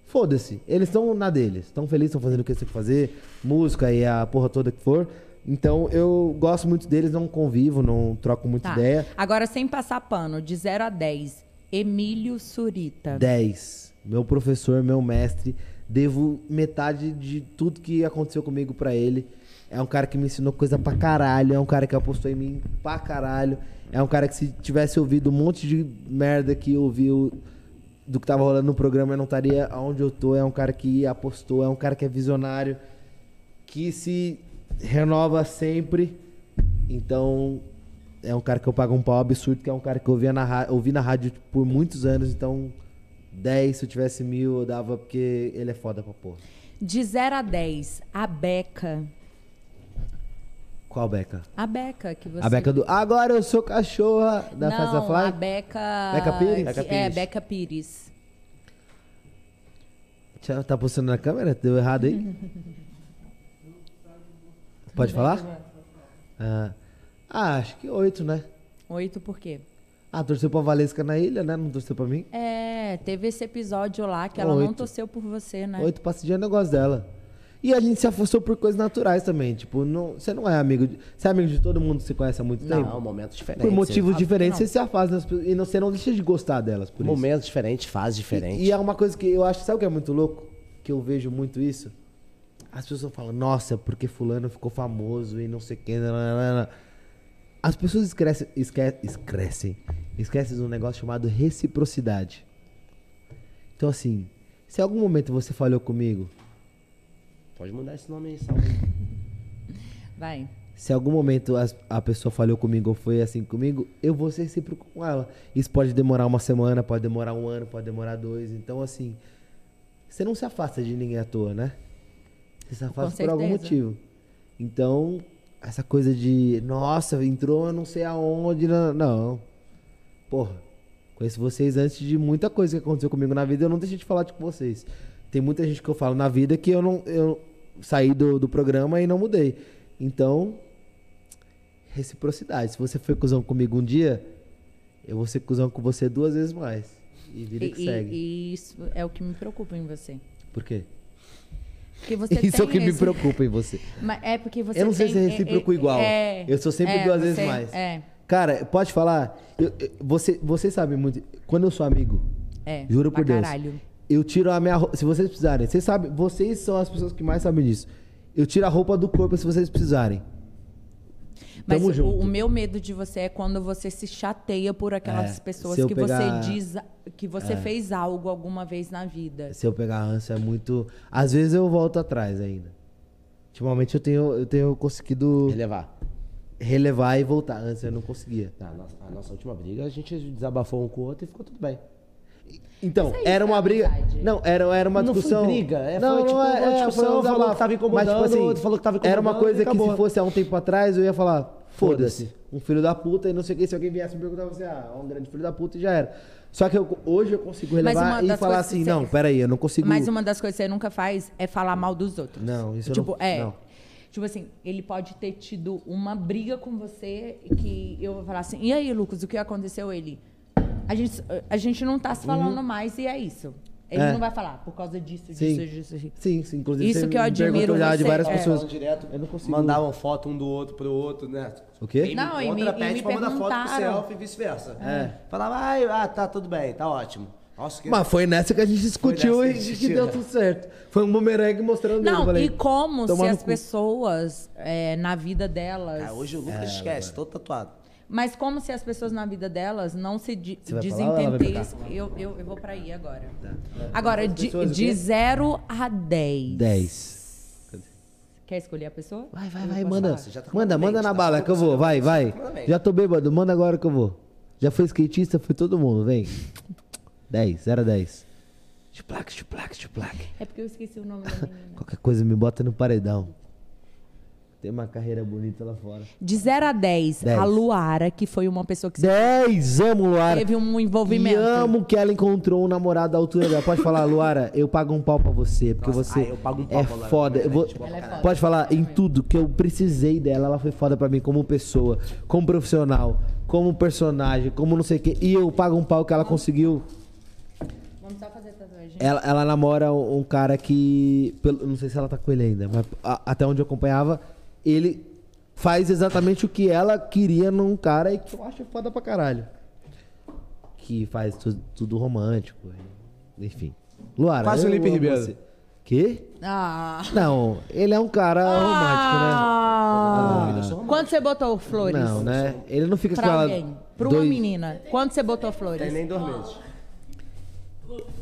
Foda-se. Eles estão na deles. Estão felizes, estão fazendo o que eles têm que fazer. Música e a porra toda que for. Então, eu gosto muito deles, não convivo, não troco muita
Tá.
ideia.
Agora, sem passar pano, de 0 a 10, Emílio Surita.
10. Meu professor, meu mestre. Devo metade de tudo que aconteceu comigo pra ele. É um cara que me ensinou coisa pra caralho. É um cara que apostou em mim pra caralho. É um cara que se tivesse ouvido um monte de merda que ouviu do que tava rolando no programa, eu não estaria onde eu tô. É um cara que apostou, é um cara que é visionário, que se renova sempre. Então, é um cara que eu pago um pau absurdo, que é um cara que eu ouvia na, ouvi na rádio por muitos anos. Então, 10, se eu tivesse mil, eu dava, porque ele é foda pra porra.
De 0 a 10, a Beca.
Qual Beca?
A Beca que você...
A Beca do. Agora eu sou cachorra da
Não,
Festa Fly?
a Beca...
Beca Pires? Beca
É,
Pires.
Beca Pires.
Tchau, Tá postando na câmera? Deu errado aí? Pode falar? Ah, acho que oito, né?
Oito por quê?
Ah, torceu pra Valesca na ilha, né? Não torceu pra mim?
É, teve esse episódio lá que ela não torceu por você, né?
Oito passadinha é negócio dela. E a gente se afastou por coisas naturais também. Tipo, não, você não é amigo. De, você é amigo de todo mundo que você conhece há muito
Não,
tempo?
momentos diferentes.
Por motivos diferentes,
não.
você se afasta das. E não- você não deixa de gostar delas. Por isso.
Momentos diferentes, fases diferentes.
E, e é uma coisa que eu acho, sabe o que é muito louco? Que eu vejo muito isso. As pessoas falam, nossa, porque fulano ficou famoso e não sei o que. As pessoas esquecem, esque, esquecem, esquecem de um negócio chamado reciprocidade. Então assim, se em algum momento você falhou comigo,
Pode mudar esse nome aí, salve.
Vai.
se em algum momento as- a pessoa falhou comigo ou foi assim comigo, eu vou ser recíproco com ela. Isso pode demorar uma semana, pode demorar um ano, pode demorar dois. Então, assim, você não se afasta de ninguém à toa, né? Você se afasta por algum motivo. Então, essa coisa de, nossa, entrou eu não sei aonde. Não. não. Porra, conheço vocês antes de muita coisa que aconteceu comigo na vida. Eu não deixei de falar com vocês. Tem muita gente que eu falo na vida que eu não. Eu saí do, do programa e não mudei. Então, reciprocidade. Se você foi cuzão comigo um dia, eu vou ser cuzão com você duas vezes mais. E vida que
E,
segue.
e- e isso é o que me preocupa em você.
Por quê?
Porque você
Isso é o
tem
que me
esse-
preocupa em você.
Mas é porque você
eu não sei
tem-
se é recíproco
é-
igual.
é,
eu sou sempre
é,
duas
você-
vezes mais.
É,
Cara, pode falar? Eu- eu- você, você sabe muito. Quando eu sou amigo,
é.
juro
pra
por Deus.
caralho.
Eu tiro a minha roupa. Se vocês precisarem, vocês sabem, vocês são as pessoas que mais sabem disso. Eu tiro a roupa do corpo se vocês precisarem.
Mas
Tamo
o,
junto.
o meu medo de você é quando você se chateia por aquelas
É,
pessoas que
pegar-
você diz que você
É.
fez algo alguma vez na vida.
Se eu pegar ranço é muito. Às vezes eu volto atrás ainda. Ultimamente eu tenho, eu tenho conseguido.
Relevar.
Relevar e voltar. Antes eu não conseguia.
A nossa, a nossa última briga, a gente desabafou um com o outro e ficou tudo bem.
Então, era uma briga. Não, era, era uma
Não foi
discussão.
briga, é,
não,
foi, tipo,
não é,
uma
é,
discussão,
um
falou que tava incomodando,
Mas, tipo assim,
outro falou que tava
Era uma
incomodando
coisa que se fosse há um tempo atrás, eu ia falar, foda-se. Um filho da puta e não sei o que. Se alguém viesse me perguntar, você, ah, um grande filho da puta e já era. Só que eu- hoje eu consigo relevar e falar assim,
que
não,
você-
peraí, eu não consigo...
Mas uma das coisas que você nunca faz é falar mal dos outros.
Não, isso eu
tipo,
não-
é.
não.
Tipo assim, ele pode ter tido uma briga com você que eu vou falar assim, e aí, Lucas, o que aconteceu? Ele. A gente, a gente não tá se falando
Uhum.
mais e é isso. Ele
É.
não vai falar por causa disso,
Sim.
disso, disso, disso.
Sim, sim. Inclusive,
Isso
você
que eu admiro
já de
você,
várias
é.
pessoas.
Direto,
Eu não consigo.
mandavam foto um do outro pro outro, né?
O quê?
Quem
Não,
me
e me- e
pede
me
pra mandar foto pro selfie e vice-versa.
É.
Falava, ai, ah, tá, tudo bem, tá ótimo. Nossa, que...
Mas foi nessa que a gente discutiu e
que
que deu tudo certo. Foi um bumerangue mostrando
Não,
falei,
e como se
"Tomar no
as
cu."
pessoas, é, na vida delas.
Ah, hoje o Lucas
É,
esquece, todo tatuado.
Mas como se as pessoas na vida delas não se de- desentendessem. Eu, eu, eu vou pra aí agora. Agora,
As
de, de
quê?
0 a 10.
10.
Quer escolher a pessoa?
Vai, vai, vai, manda.
tá
Manda, manda na bala que eu vou. Vai, vai. Já tô bêbado, manda agora que eu vou. Já foi skatista, foi todo mundo, vem. 10, 0 a 10. Chuplac, chuplac, chuplac.
É porque eu esqueci o nome da menina.
Qualquer coisa me bota no paredão. Tem uma carreira bonita lá fora.
De 0 a 10,
10.
a Luara, que foi uma pessoa que
10, amo Luara.
teve um envolvimento.
E amo que ela encontrou um namorado da altura dela. Pode falar, Luara, eu pago um pau pra você, porque
Nossa,
você
ah, eu pago um pau
é
pra
foda. vou-
boa pra Ela é caralho.
Pode falar em tudo que eu precisei dela, ela foi foda pra mim como pessoa, como profissional, como personagem, como não sei o quê. E eu pago um pau que ela conseguiu.
Vamos só fazer tatuagem.
Ela, ela namora um um cara que. pelo- Não sei se ela tá com ele ainda, mas a- até onde eu acompanhava, ele faz exatamente o que ela queria num cara e que eu acho foda pra caralho. Que faz tu- tudo romântico. Enfim. Luara. Eu
Felipe Ribeiro.
você. Quê?
Ah.
Não, ele é um cara
Ah.
romântico, né?
Quanto você botou flores?
Não, né? Ele não fica
Pra
com ela.
alguém. Pra uma
dois-
menina. Quanto você botou flores?
Tem nem dois meses.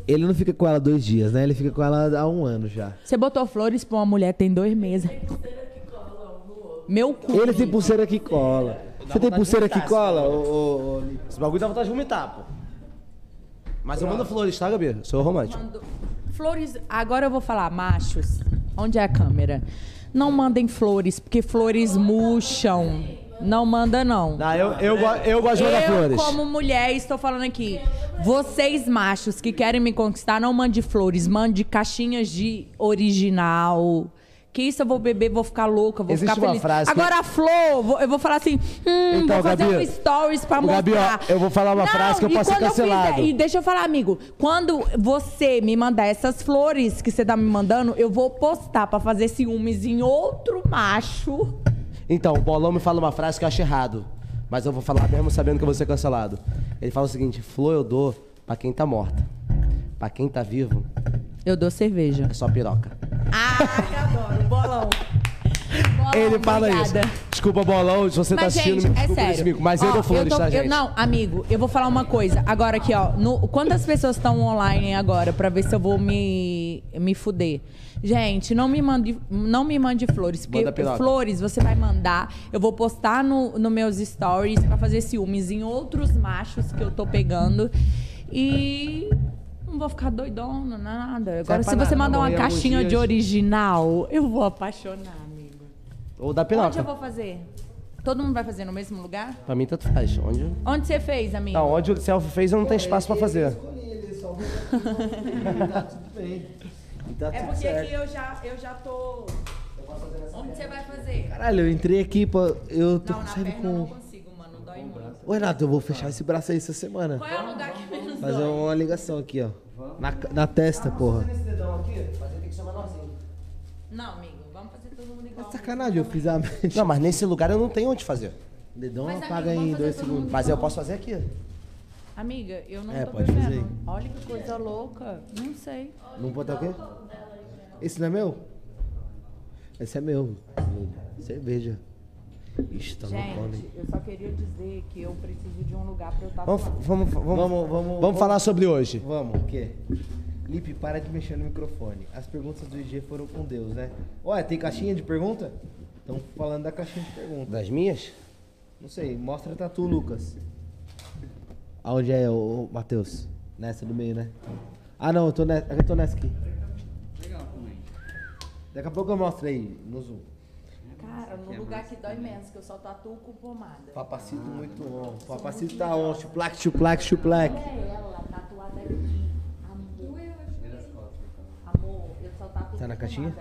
Ele não fica com ela dois dias, né? Ele fica com ela há um ano já.
Você botou flores pra uma mulher que tem dois meses. Meu cu.
Ele tem pulseira que cola. Você tem
vontade de
pulseira que
vomitar,
cola?
esse
ô- ô- ô-
Esse bagulho dá vontade de vomitar, pô. Mas eu mando flores, tá, Gabi? Sou romântico.
Flores. Agora eu vou falar, machos. Onde é a câmera? Não mandem flores, porque flores murcham. Não manda, não.
Não, eu, eu, go- eu gosto de mandar
Eu,
flores.
como mulher, estou falando aqui. Vocês, machos, que querem me conquistar, não mande flores. Mande caixinhas de original. Que isso eu vou beber, vou ficar louca, vou
Existe
ficar feliz.
frase
Agora, a flor, eu vou falar assim, hum,
Então,
vou fazer
Gabi,
um stories pra mostrar.
Gabi, ó, eu vou falar uma frase que eu posso ser
eu
cancelado.
fizer- e deixa eu falar, amigo. Quando você me mandar essas flores que você tá me mandando, eu vou postar pra fazer ciúmes em outro macho.
Então, o Bolão me fala uma frase que eu acho errado. Mas eu vou falar mesmo sabendo que eu vou ser cancelado. Ele fala o seguinte: flor eu dou pra quem tá morta. Pra quem tá vivo,
Eu dou cerveja.
é só piroca.
Adoro, bolão.
Ele fala
obrigada.
isso. Desculpa, Bolão, se você tá
Mas,
assistindo,
gente,
me
é sério.
Mas eu
Ó,
dou flores,
tô-
tá,
eu-
gente?
não, amigo, eu vou falar uma coisa. Agora aqui, ó. No, quantas pessoas estão online agora pra ver se eu vou me, me fuder? Gente, não me mande, não me mande flores. Porque flores você vai mandar. Eu vou postar no, no meus stories pra fazer ciúmes em outros machos que eu tô pegando. E. Não vou ficar doidona, nada. Agora,
pra
se você mandar uma caixinha de original, eu vou apaixonar, amigo.
Ou da
Onde eu
piroca.
vou fazer? Todo mundo vai fazer no mesmo lugar?
Pra mim, tanto faz. Onde...
Onde você fez, amigo?
Não, onde o selfie fez, eu não tenho espaço pra fazer.
Tá tudo bem. E tá
É
tudo
porque
certo.
aqui eu já, eu já tô. Onde você vai fazer?
Caralho, eu entrei aqui, pô. Eu tô
Não, na
saindo
perna eu não
com.
consigo, mano. Dói muito.
Ô, Renato, eu vou fechar esse braço aí essa semana.
Qual é o lugar que menos
Fazer
dói?
uma ligação aqui, ó. Na, na testa, porra.
Esse dedão aqui, mas ele tem que ser menorzinho.
Não, amigo, vamos fazer todo mundo igual.
Sacanagem, eu fiz a mente.
Não, mas nesse lugar eu não tenho onde fazer.
Dedão
Mas,
apaga
amigo,
em dois segundos.
Mas eu posso fazer aqui.
Amiga, eu não
É,
tô
pode fazer.
Olha que coisa louca. Não sei.
Não botar o quê? Esse não é meu? Esse é meu. Cerveja. Ixi, tá?
Gente, eu só queria dizer que eu preciso de um lugar pra eu estar
Vamos, vamos, vamos,
Vamos, vamos,
vamos falar sobre hoje.
Vamos, o quê? Lipe, para de mexer no microfone. As perguntas do IG foram com Deus, né? Olha, tem caixinha de pergunta? Estão falando da caixinha de pergunta.
Das minhas?
Não sei, mostra a tatu, Lucas. Aonde é, o Matheus? Nessa do meio, né? Ah, não, eu tô nessa, eu tô nessa aqui.
Legal também.
Daqui a pouco eu mostro aí, no zoom.
Cara, no lugar que dói menos, que eu só tatuo com pomada.
Papacito muito on. Papacito tá on. Chuplac, chuplac, chuplac.
É ela, tatuada aqui. Amor. Amor, eu só tatuo
Tá na
com
caixinha?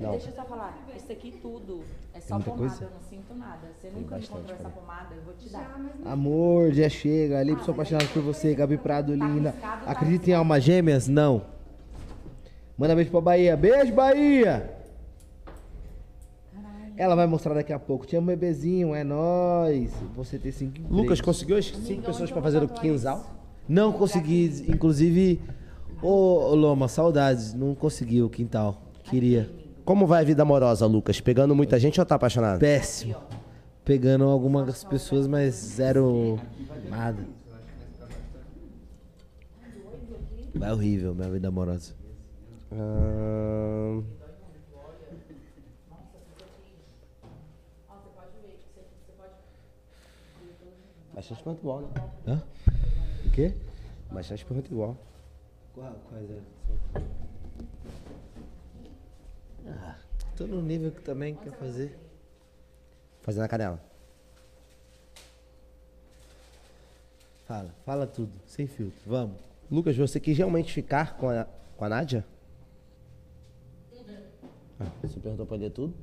Não.
deixa eu só falar. Isso aqui tudo é só
muita
pomada,
coisa?
eu não sinto nada. Você
Tem
nunca encontrou essa pomada, eu vou te dar.
Amor, já chega. Ali, sou apaixonado por você. Gabi Prado, linda. Acredita em almas gêmeas? Não. Manda beijo pra Bahia. Beijo, Bahia! Ela vai mostrar daqui a pouco. Tinha um bebezinho, é nóis. Você tem cinco empregos.
Lucas, conseguiu as cinco pessoas pra fazer o quinzal?
Não consegui, inclusive. Ô, ô, Loma, saudades. Não consegui o quintal. Queria.
Como vai a vida amorosa, Lucas? Pegando muita gente ou tá apaixonado?
Péssimo. Pegando algumas pessoas, mas zero nada. Vai horrível, minha vida amorosa.
Ahn, Bastante pergunta igual, né?
Hã? O quê?
Bastante pergunta igual.
Qual, quais é? Ah, tô no nível que também quer fazer.
Fazer na canela.
Fala, fala tudo, sem filtro. Vamos.
Lucas, você quis realmente ficar com a, com a Nádia? Ah, você perguntou pra ler tudo?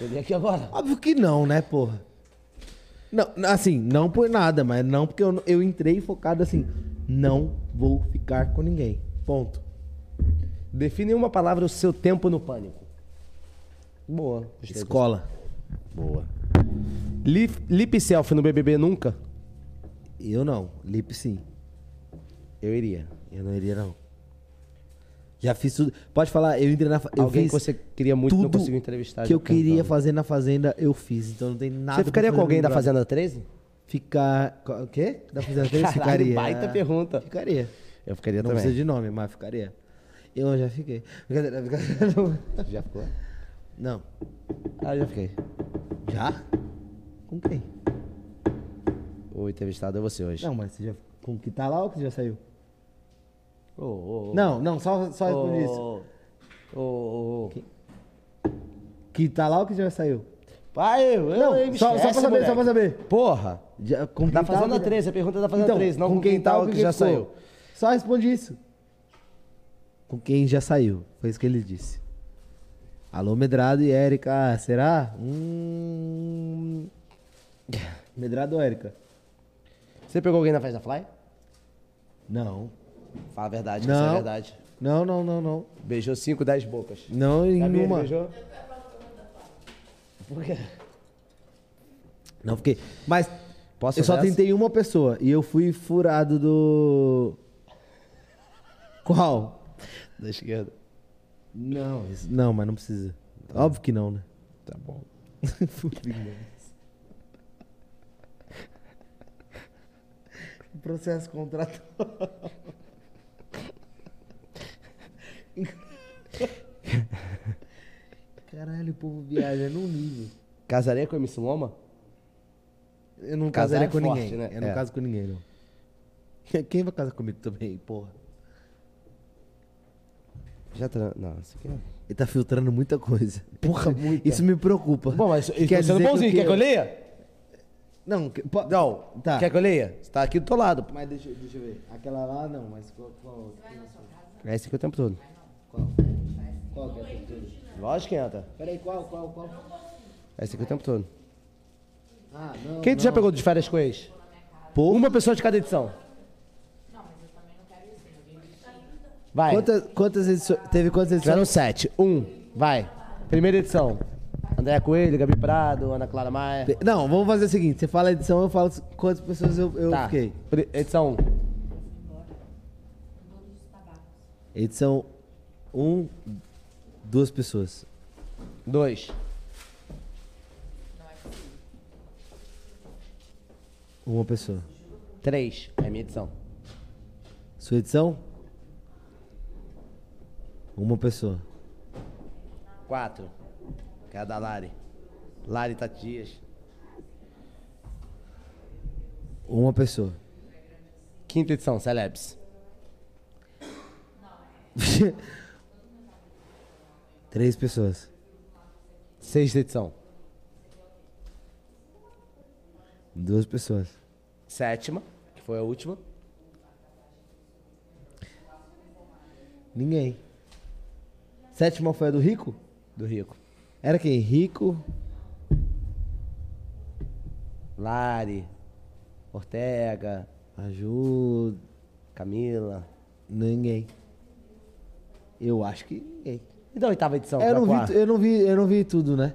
Eu ler aqui agora.
Óbvio que não, né, porra? Não, assim, não por nada, mas não porque eu, eu entrei focado assim. Não vou ficar com ninguém. Ponto.
Define em uma palavra o seu tempo no pânico. Boa.
Escola.
Boa. Lip, lip selfie no BBB nunca?
Eu não. Lip sim.
Eu iria.
Eu não iria, não. Já fiz tudo. Pode falar, eu entrei na. fa- Eu
Alguém que você queria muito não conseguiu entrevistar,
Que
já
eu queria
perguntando.
fazer na Fazenda, eu fiz. Então não tem nada.
Você ficaria com
fazer
alguém
no
da. Fazenda 13?
Ficar. O quê? Da Fazenda 13?
Caralho,
Ficaria.
baita pergunta.
Ficaria.
Eu ficaria
não
também.
precisa de nome, mas ficaria. Eu já fiquei. Brincadeira, brincadeira.
Já ficou?
Não.
Ah, já fiquei.
Já? Com quem?
O entrevistado é você hoje.
Não, mas você já. Com que tá lá ou que já saiu?
Ô, ô.
Não, não, só, só responde isso.
Ô, ô.
Que tá lá ou que já saiu?
Pai, eu,
Não,
eu,
só, só pra
esquece,
saber, só
moleque.
pra saber.
Porra.
Já, com
Da
quem tá,
Fazenda
que-
13, a pergunta da Fazenda
então,
13, não
com
com
quem tá
tá
ou
que
quem
já
ficou.
saiu.
Só responde isso. Com quem já saiu. Foi isso que ele disse. Alô, Medrado e Érica. Ah, será? Hum... Medrado ou Érica?
Você pegou alguém na festa Fly?
Não.
Fala a verdade, é
Não.
verdade.
Não, não, não, não.
Beijou 5, 10 bocas.
Não em
Gabi, ele
uma.
beijou? Por quê?
Não fiquei. Mas
Posso
eu só
essa?
tentei uma pessoa e eu fui furado do. Qual?
Da esquerda.
Não, isso- não, mas não precisa. Óbvio que não, né?
Tá bom.
Processo contratual. Caralho, o povo viaja num nível.
Casaria com a MC Loma?
Eu não
Casar
casaria
é
com
forte,
ninguém.
né?
Eu não
É.
caso com ninguém, não. Quem vai casar comigo também, porra?
Já tra... Não, isso aqui é...
Ele tá filtrando muita coisa.
Porra, muita.
Isso me preocupa.
Bom, mas
Quer
isso tá sendo
dizer
bonzinho.
que
Quer que eu leia?
Não, que-
Não.
Tá.
Quer que eu leia? Você tá aqui do teu lado.
Mas deixa, eu- deixa eu ver. Aquela lá não, mas qual, qual outra?
É esse aqui o tempo todo.
Qual? Qual que é essa tudo?
Lógico que entra.
Peraí, qual, qual, qual?
É esse aqui o tempo todo.
Ah, não.
Quem tu já pegou de férias com ex? Uma pessoa de cada edição. Vai.
Quantas, quantas edições? Teve quantas edições?
Tiveram sete. Um. Vai. Primeira edição. André Coelho, Gabi Prado, Ana Clara Maia.
Não, vamos fazer o seguinte: você fala a edição, eu falo quantas pessoas eu, eu
Tá.
fiquei.
Edição 1.
Edição 1, um, duas pessoas.
2.
Uma pessoa.
3. É minha edição.
Sua edição? Uma pessoa.
4. Que é a da Lari. Lari Tatias.
Uma pessoa.
Quinta edição, Celebs.
Três pessoas.
Sexta edição.
Duas pessoas.
Sétima, que foi a última.
Ninguém. Sétima foi a do Rico?
Do Rico.
Era quem? Rico?
Lari, Ortega,
Ajuda.
Camila.
Ninguém. Eu acho que ninguém.
E da oitava edição?
eu, não vi, eu, não vi, eu não vi tudo, né?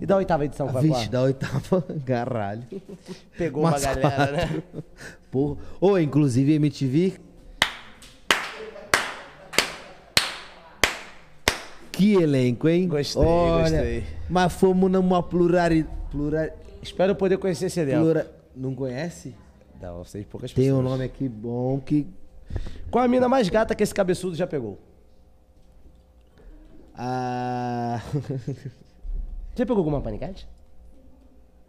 E da oitava edição? qual é a
Vixe, da oitava, caralho.
Pegou uma
Umas
galera, né?
quatro. Porra. Ô, inclusive, MTV. Que elenco, hein?
Gostei,
Olha,
gostei.
Mas fomos numa pluralidade. Plural...
Espero poder conhecer esse elenco.
Plura... Não conhece?
Não, sei poucas
Tem
pessoas.
um nome aqui bom que.
Qual a mina mais gata que esse cabeçudo já pegou?
Ah.
Você pegou alguma panicate?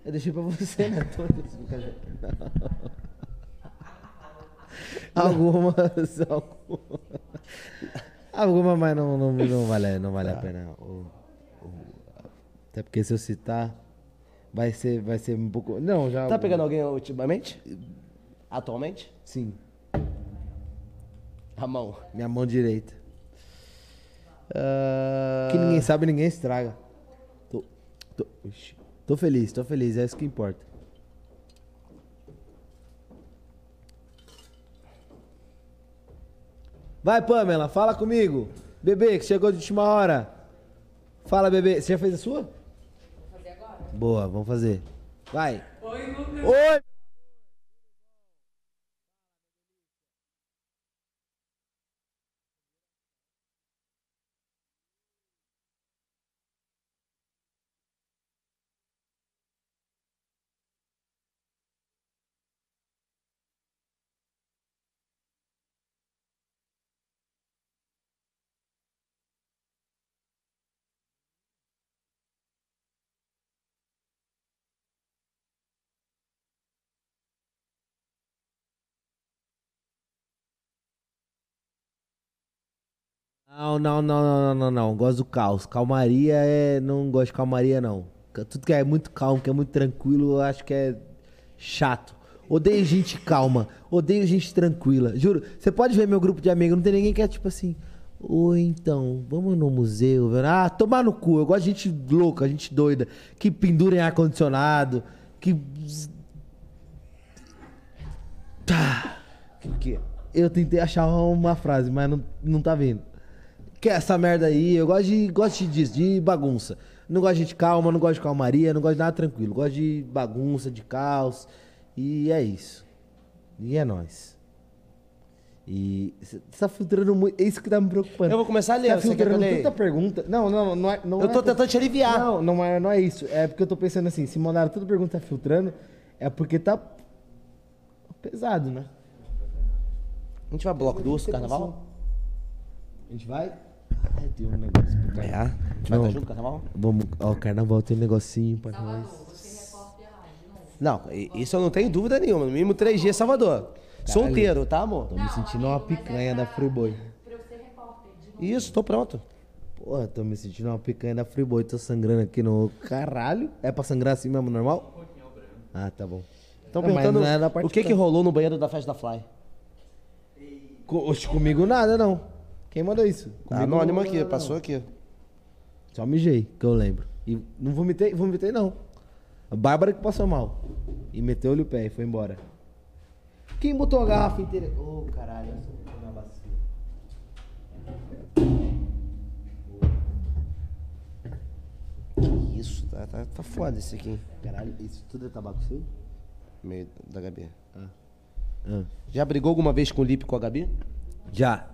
Eu deixei pra você, né? Todas. Algumas. Algumas, alguma, mas não, não, não vale, não vale a pena. O- o- até porque se eu citar, vai ser, vai ser um pouco. Não, já.
Tá pegando alguém ultimamente? Atualmente?
Sim.
A mão.
Minha mão direita.
Ah,
Que ninguém sabe, ninguém estraga. Tô, tô, ixi. tô feliz, tô feliz, é isso que importa. Vai, Pamela, fala comigo. Bebê, que chegou de última hora. Fala, bebê. Você já fez a sua? Vou fazer agora. Boa, vamos fazer. Vai.
Oi, Lucas.
Oi! Não, não, não, não, não, não. Gosto do caos. Calmaria é. Não gosto de calmaria, não. Tudo que é muito calmo, que é muito tranquilo, eu acho que é chato. Odeio gente calma. Odeio gente tranquila. Juro. Você pode ver meu grupo de amigos, não tem ninguém que é tipo assim. Oi, então, vamos no museu. velho." Ah, tomar no cu. Eu gosto de gente louca, gente doida. Que pendura em ar-condicionado. Que. Tá. Eu tentei achar uma frase, mas não, não tá vindo. Que é essa merda aí, eu gosto de, gosto disso, de bagunça. Não gosto de gente calma, não gosto de calmaria, não gosto de nada tranquilo. Gosto de bagunça, de caos. E é isso. E é nóis. E você tá filtrando muito. É isso que tá me preocupando.
Eu vou começar a ler,
Você tá
você eu
filtrando
leia?
tanta pergunta. Não, não, não é. Não
Eu
é
tô
por-
tentando te aliviar.
Não, não é, não é isso. É porque eu tô pensando assim, se mandaram toda pergunta filtrando, é porque tá pesado, né?
A gente vai bloco do urso, carnaval?
A gente vai? Ah, tem um negócio pro
É?
carnaval.
A gente vai estar junto carnaval?
Vamos, ó, carnaval tem um negocinho pra nós.
Não, isso eu não tenho dúvida nenhuma. No mínimo três dias Salvador. Solteiro, tá, amor?
Tô me sentindo uma picanha da Freeboy.
Isso, tô pronto.
Porra, tô me sentindo uma picanha da Freeboy. Tô sangrando aqui no caralho. É pra sangrar assim mesmo, normal? Ah, tá bom.
Estão perguntando
não é
o que que rolou no banheiro da festa da Fly.
Co- comigo nada, não. Quem mandou isso?
Tá
Comigo
anônimo
não-
aqui,
não-
passou aqui.
Só mijei, que eu lembro. E não vomitei, vomitei não. A Bárbara que passou mal. E meteu-lhe o pé e foi embora. Quem botou a garrafa inteira? Ô, caralho. essa foi uma bacia.
Que isso, tá, tá, tá foda esse aqui.
Caralho, isso tudo é tabaco seu?
Meio da Gabi.
Ah.
Já brigou alguma vez com o Lipe com a Gabi?
Já.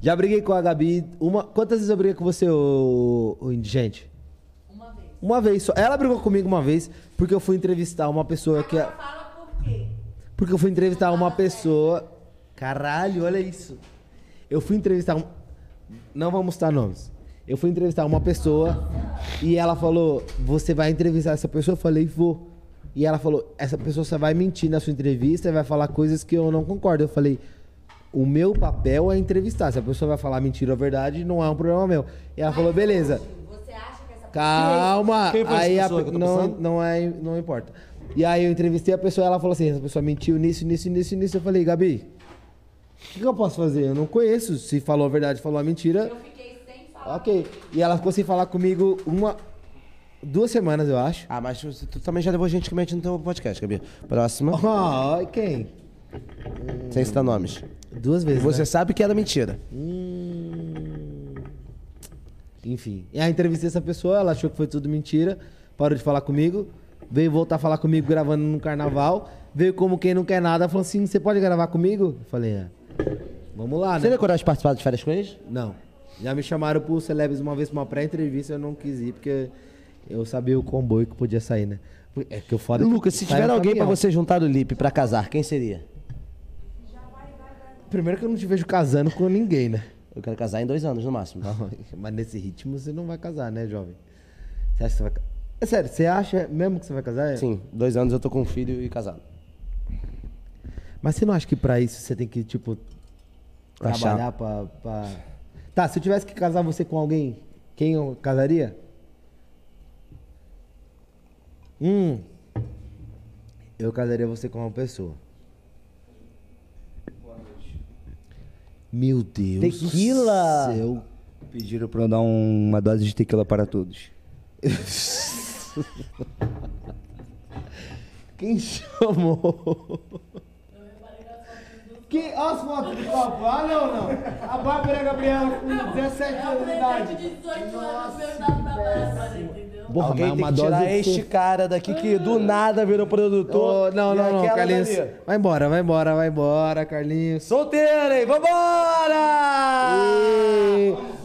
Já briguei com a Gabi. Uma... Quantas vezes eu briguei com você, ô, ô indigente? Uma vez. Uma vez só. Ela brigou comigo uma vez porque eu fui entrevistar uma pessoa que. é- Porque eu fui entrevistar uma pessoa. Caralho, olha isso. Eu fui entrevistar um. Não vamos citar nomes. Eu fui entrevistar uma pessoa e ela falou: Você vai entrevistar essa pessoa? Eu falei: Vou. E ela falou: Essa pessoa só vai mentir na sua entrevista e vai falar coisas que eu não concordo. Eu falei: O meu papel é entrevistar. Se a pessoa vai falar mentira ou verdade, não é um problema meu. E ela falou: Beleza.
Você acha que essa
Calma!
Quem foi
aí a
que eu tô
não, não, é, não importa. E aí eu entrevistei a pessoa ela falou assim: essa pessoa mentiu nisso, nisso, nisso, nisso. Eu falei, Gabi, o que, que eu posso fazer? Eu não conheço. Se falou a verdade, falou a mentira. Eu fiquei sem falar. Ok. E ela ficou sem falar comigo uma. Duas semanas, eu acho.
Ah, mas tu, tu também já levou gente que mente no teu podcast, Gabi. Próxima.
Ah, quem?
Sem citar nomes.
Duas vezes.
Você
né?
sabe que era mentira.
Hum. Enfim. E aí entrevistei essa pessoa, ela achou que foi tudo mentira, parou de falar comigo, veio voltar a falar comigo gravando no carnaval, veio como quem não quer nada, falou assim: você pode gravar comigo? Eu falei, é. Vamos lá, né?
Você tem coragem de participar de férias com eles?
Não. Já me chamaram pro Celebs uma vez pra uma pré-entrevista, eu não quis ir, porque eu sabia o comboio que podia sair, né? É que eu foda
Lucas, se tiver alguém pra
caminhão.
você juntar do Lipe pra casar, quem seria?
Primeiro que eu não te vejo casando com ninguém, né?
Eu quero casar em dois anos, no máximo. tá?
Mas nesse ritmo você não vai casar, né, jovem? Você acha que você vai É sério, você acha mesmo que você vai casar?
Sim, dois anos eu tô com um filho e casado.
Mas você não acha que pra isso você tem que, tipo,
Achar.
trabalhar pra, pra... Tá, se eu tivesse que casar você com alguém, quem eu casaria? Hum. Eu casaria você com uma pessoa. Meu Deus
Tequila!
do céu.
Pediram pra eu dar um- uma dose de tequila para todos.
Quem chamou? Que, olha as fotos do copo, olha ou não? A Bárbara Gabriela com 17 anos de idade. Porra,
Alguém
mas
tem
uma
que tirar este cara daqui que do nada virou produtor.
Não, não, não, Carlinhos.
dali.
Vai embora, vai embora, vai embora, Carlinhos.
Solteiro, hein? Vambora!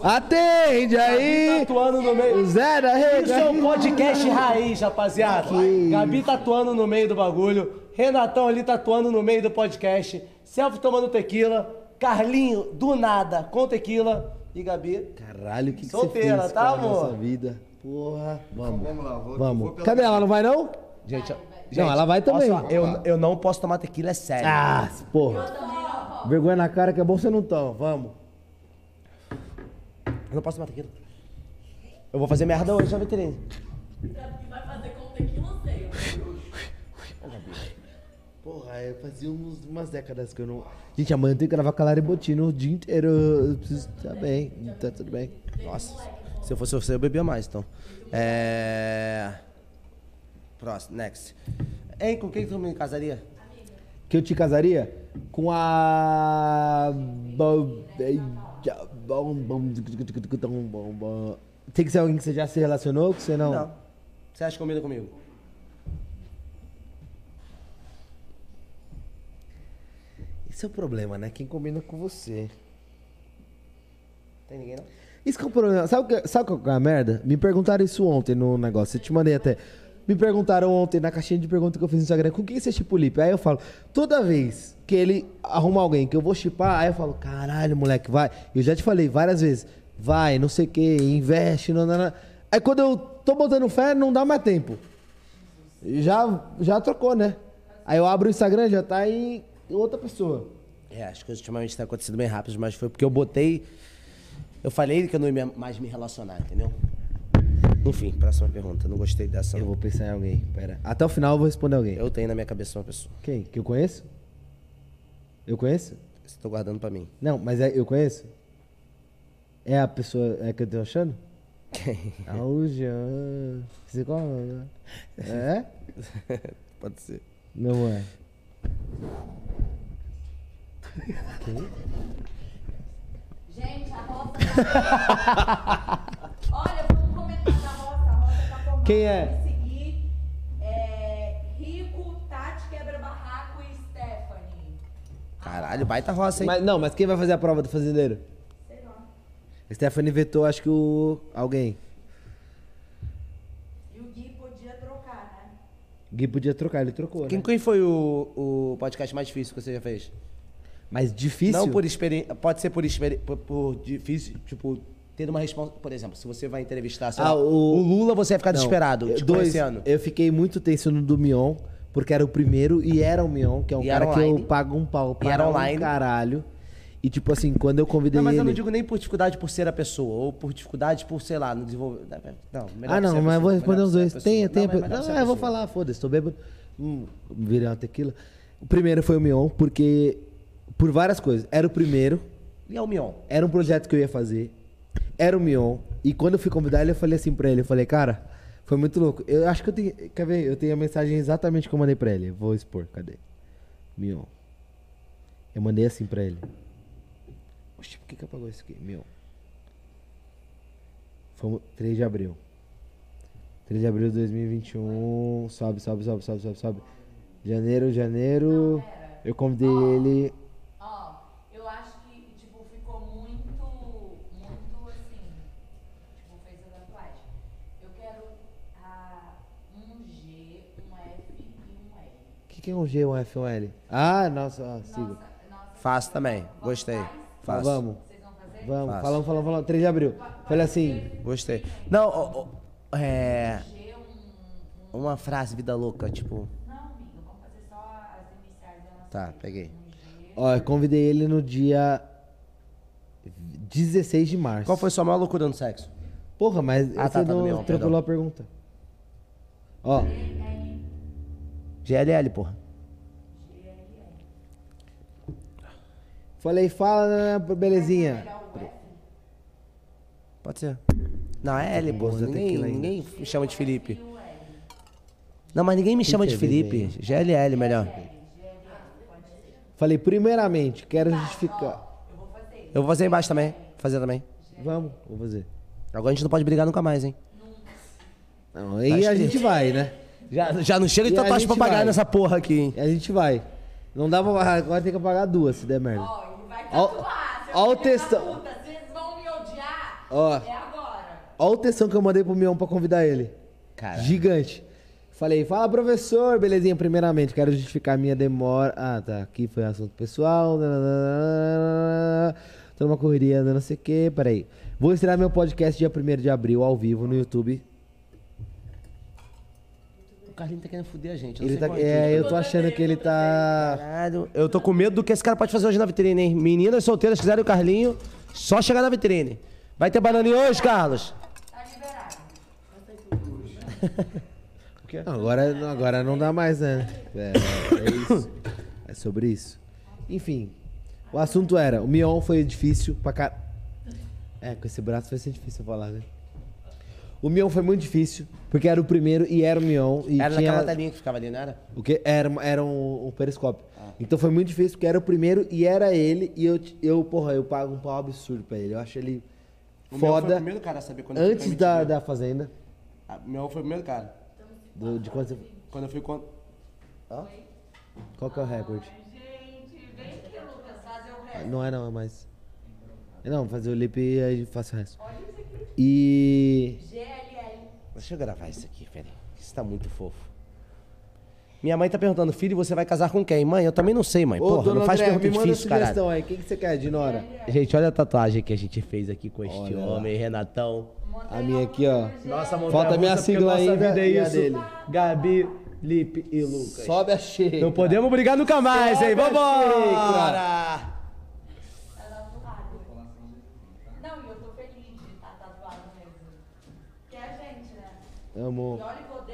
Atende aí!
Gabi tatuando no meio.
Zé da Rede.
Isso é um podcast raiz, rapaziada. Gabi tatuando no meio do bagulho. Renatão ali tatuando no meio do podcast. Selfie tomando tequila. Carlinho, do nada, com tequila. E Gabi.
Caralho, o que, que
Solteira,
você fez
tá,
com a nossa
amor?
vida? Porra, vamos.
vamos lá, vou-
vamos.
vou pela
Cadê ela? Não vai não?
Gente,
não, ela vai também.
posso- eu, eu não posso tomar tequila, é sério.
Ah, porra. Vergonha na cara que é bom você não toma. Vamos.
Eu não posso tomar tequila. Eu vou fazer merda hoje, já veterino.
Porra, eu fazia uns, umas décadas que eu não. Gente, amanhã eu tenho que gravar com a Lara Botino o dia inteiro. Eu preciso. Tá bem, tá tudo bem.
Nossa, se eu fosse você, eu bebia mais, então. É. Próximo, next. Hein, com quem tu me casaria?
Que eu te casaria? Com a. Tem que ser alguém que você já se relacionou, que você não.
Não. Você acha que comigo?
Esse é o problema, né? Quem combina com você.
Tem ninguém, não?
Isso que é o problema. Sabe, o que- sabe qual é a merda? Me perguntaram isso ontem no negócio. Eu te mandei até. Me perguntaram ontem na caixinha de perguntas que eu fiz no Instagram, com quem você chipa o Lipe? Aí eu falo, toda vez que ele arruma alguém que eu vou chipar, aí eu falo, caralho, moleque, vai. Eu já te falei várias vezes, vai, não sei o que, investe, não, não, não. Aí quando eu tô botando fé, não dá mais tempo. Já, já trocou, né? Aí eu abro o Instagram, já tá em outra pessoa.
É, as coisas ultimamente têm acontecido bem rápido, mas foi porque eu botei. Eu falei que eu não ia mais me relacionar, entendeu? Enfim, próxima pergunta. Não gostei dessa.
Eu vou pensar em alguém, pera. Até o final eu vou responder alguém.
Eu tenho na minha cabeça uma pessoa.
Quem? Que eu conheço? Eu conheço?
Estou guardando pra mim.
Não, mas é, eu conheço? É a pessoa é que eu tô achando?
Quem?
Ah, o Jean. Você qual? É?
Pode ser.
Não é.
Gente, a Rosa. Olha, vamos comentar na Rosa. A Rosa tá formando
Quem é?
me seguir. É, Rico, Tati Quebra Barraco e Stephanie.
Caralho, baita roça, hein?
Mas, não, mas quem vai fazer a prova do fazendeiro?
Sei lá.
Stephanie vetou, acho que o. alguém.
E o Gui podia trocar, né?
Gui podia trocar, ele trocou,
Quem,
né?
quem foi o, o podcast mais difícil que você já fez?
Mais difícil?
Não por experiência. Pode ser por experiência. Por, por difícil, tipo, tendo uma resposta. Por exemplo, se você vai entrevistar sei
Ah, o-
o... Lula, você vai ficar desesperado. Te
dois,
conhecendo.
eu fiquei muito tenso no do Mion, porque era o primeiro e era o Mion, que é um
E
cara que
online.
eu pago um pau
E
para
era
um
online.
caralho. E tipo assim, quando eu convidei
Não, mas eu
ele.
não digo nem por dificuldade por ser a pessoa, ou por dificuldade por, sei lá, no desenvolvimento. Não, melhor
Ah, não, mas eu vou
pessoa,
responder os dois.
pessoa.
Tem, tem.
Não, melhor
Não,
a
eu vou
pessoa.
falar, foda-se, tô bêbado. Hum, virei uma tequila. O primeiro foi o Mion, porque. Por várias coisas. Era o primeiro.
E é o Mion.
Era um projeto que eu ia fazer. Era o Mion. E quando eu fui convidar ele, eu falei assim pra ele. Eu falei, cara, foi muito louco. Eu acho que eu tenho. Quer ver? Eu tenho a mensagem exatamente que eu mandei pra ele. Eu vou expor. Cadê? Mion. Eu mandei assim pra ele. Oxi, por que, que apagou isso aqui? Mion. Fomos 3 de abril. 3 de abril de 2021. Sobe, sobe, sobe, sobe, sobe, sobe. Janeiro, janeiro. Eu convidei ele.
Ó, eu acho que, tipo, ficou muito, muito assim. Tipo, fez a tatuagem. Eu quero ah, um G, um F e um L.
O que, que é um G, um F, um L? Ah, nossa, ó, sigo.
Faço também, gostei. Faço.
Vamos. Vamos,
Faço.
falamos, falamos, falamos. 3 de abril. Falei assim.
Gostei. Não, ó, ó, é. Uma frase, vida louca, tipo. Tá, peguei.
Ó, eu convidei ele no dia 16 de março.
Qual foi sua maior loucura no sexo?
Porra, mas
Ah,
você
tá, tá,
não
Mion,
atropelou
perdão.
a pergunta. Ó,
GLL, porra.
Falei, fala, né, belezinha.
Pode ser. Não, é L, pô. Ninguém, ninguém me chama de Felipe. Não, mas ninguém me chama de Felipe. GLL, melhor.
Falei, primeiramente, quero justificar.
Eu vou fazer embaixo também. Fazer também.
Vamos, vou fazer.
Agora a gente não pode brigar nunca mais, hein?
Não, aí a gente vai, né?
Já, já não chega de tatuagem pra pagar nessa porra aqui, hein?
E a gente vai. Não dá pra. Agora tem que pagar duas se der merda. Ó, ó o textão.
Vocês vão me odiar.
Ó.
É agora.
Ó o textão que eu mandei pro Mion pra convidar ele.
Cara.
Gigante. Falei, fala professor, belezinha, primeiramente, quero justificar minha demora. Ah, tá, aqui foi assunto pessoal. Tô numa correria, não sei o que, peraí. Vou estrear meu podcast dia 1 de abril, ao vivo, no YouTube.
O Carlinho tá querendo foder a gente.
Ele
sei
tá,
qual
é,
motivo.
eu tô achando que ele tá...
Caralho, eu tô com medo do que esse cara pode fazer hoje na vitrine, hein? Meninas solteiras quiserem o Carlinho, só chegar na vitrine. Vai ter bananinha hoje, Carlos?
Não, agora, não, agora não dá mais, né? É, é isso. É sobre isso. Enfim, o assunto era, o Mion foi difícil pra car... É, com esse braço vai ser difícil falar, né? O Mion foi muito difícil, porque era o primeiro e era o Mion. E
Era
tinha...
naquela telinha que ficava ali, não era?
O que? Era, era um, um periscópio. Então foi muito difícil, porque era o primeiro e era ele. E eu, eu porra, eu pago um pau absurdo pra ele. Eu acho ele
O Mion foi o
foda.
primeiro cara a saber quando
antes da, da Fazenda.
Ah, O meu foi o primeiro cara.
Do- de quando você...
Quando eu fui com... Hã?
Qual que é o recorde? Não é não, é mais. Não, fazer o lip e aí faço o resto. E.
Deixa eu gravar isso aqui, peraí. Isso tá muito fofo. Minha mãe tá perguntando, filho, você vai casar com quem? Mãe, eu também não sei, mãe.
Ô,
Porra, não faz
André,
pergunta
me manda
difícil,
sugestão aí. O que, você quer, Dinora?
Gente, olha a tatuagem que a gente fez aqui com este
Olha lá.
homem, Renatão.
A minha aqui, ó.
Nossa, montanha
Falta a minha
russa, porque
sigla
nossa
ainda
vida é
e a
isso.
dele.
Gabi, Lipe e Lucas.
Sobe a xícara.
Não podemos brigar nunca mais, hein? Vambora!
Não, e eu tô feliz de estar tatuado mesmo. Que é a gente, né?
Amo.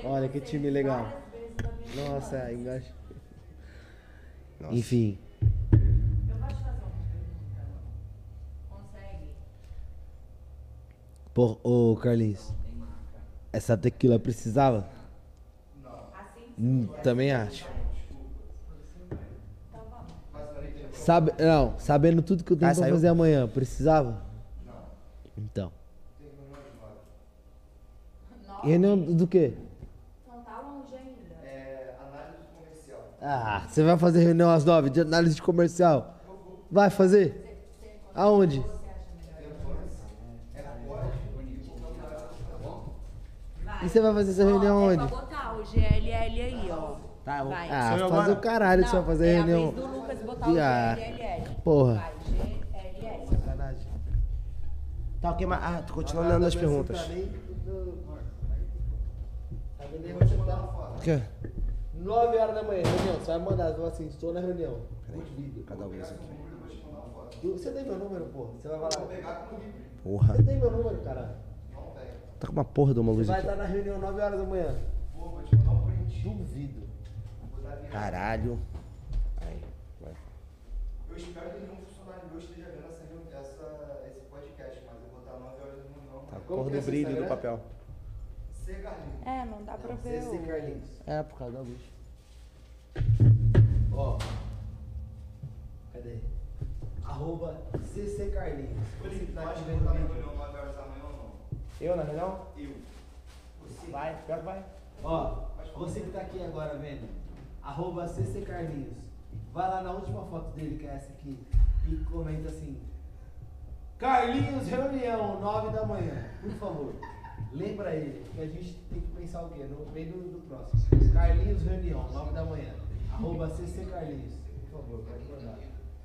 Olha que
time legal. Nossa, engaja.
Nossa.
Enfim.
Eu vou te fazer uma pergunta. Consegue?
Pô, ô Carlinhos. Essa tequila precisava? Hum, também acho. Sabe, não, sabendo tudo que eu tenho
Ah,
pra
saiu?
fazer amanhã, precisava? Então. Reunião do quê?
Não tá longe ainda.
Ah, você vai fazer reunião às nove de análise de comercial? Vai fazer? Aonde? E você vai fazer essa reunião
é
onde?
pra botar o GLL aí, ó.
Tá, eu-
Vai.
Ah,
Sou
fazer o caralho que você vai fazer
é
reunião.
a vez do Lucas botar o
ah,
GLL.
Porra.
Vai, GLL.
Sacanagem. Tá, ok, mas... Ah, tô continuando lendo as perguntas. O quê?
9 horas da manhã, reunião. Você vai mandar, você assim, estou na reunião.
Cada um isso aqui.
Você tem meu número, porra. Você vai falar.
Porra.
Você tem meu número, caralho.
Tá com uma porra de uma
Você
luz
vai
aqui.
estar na reunião 9 horas da manhã. Duvido.
Caralho. Aí, vai.
Eu espero que nenhum funcionário meu esteja vendo essa, essa, esse podcast, mas eu vou estar 9 horas da manhã.
Tá porra do brilho do papel.
C. Carlinhos.
É, não dá pra ver o...
Carlinhos.
É, por causa da luz.
Ó. Cadê? Arroba CC Carlinhos. Você que tá aqui vendo o vídeo.
9 horas da manhã ou não?
Eu, na reunião?
Eu.
Vai, pior que vai.
Ó, você que tá aqui agora vendo, arroba CC Carlinhos. Vai lá na última foto dele, que é essa aqui, e comenta assim. Carlinhos, reunião, 9 da manhã. Por favor, lembra ele, que a gente tem que pensar o quê? No meio do, do próximo. Carlinhos, reunião, 9 da manhã. Arroba CC Carlinhos. Por favor, pode mandar.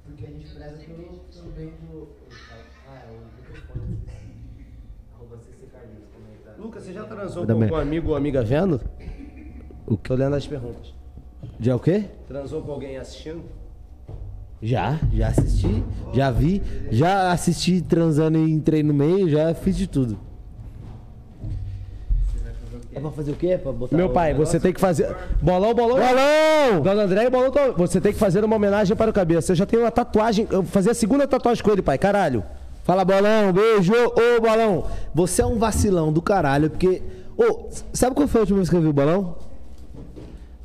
Porque a gente preza pelo, pelo bem do. Ah, é o microfone. Arroba CC Carlinhos. comenta.
Lucas, você já transou com um amigo ou amiga vendo? O que? Tô lendo as perguntas.
Já o quê?
Transou com alguém assistindo?
Já, já assisti, já vi, já assisti transando e entrei no meio, já fiz de tudo. É pra fazer o quê? Pra botar
Meu pai, você tem que fazer. Bolão, bolão.
Bolão!
Dona André e bolão, tô- você tem que fazer uma homenagem para o cabeça. Eu já tenho uma tatuagem. Eu vou fazer a segunda tatuagem com ele, pai. Caralho.
Fala, bolão, beijo! Ô, bolão, você é um vacilão do caralho, porque. Ô, sabe qual foi a última vez que eu vi o bolão?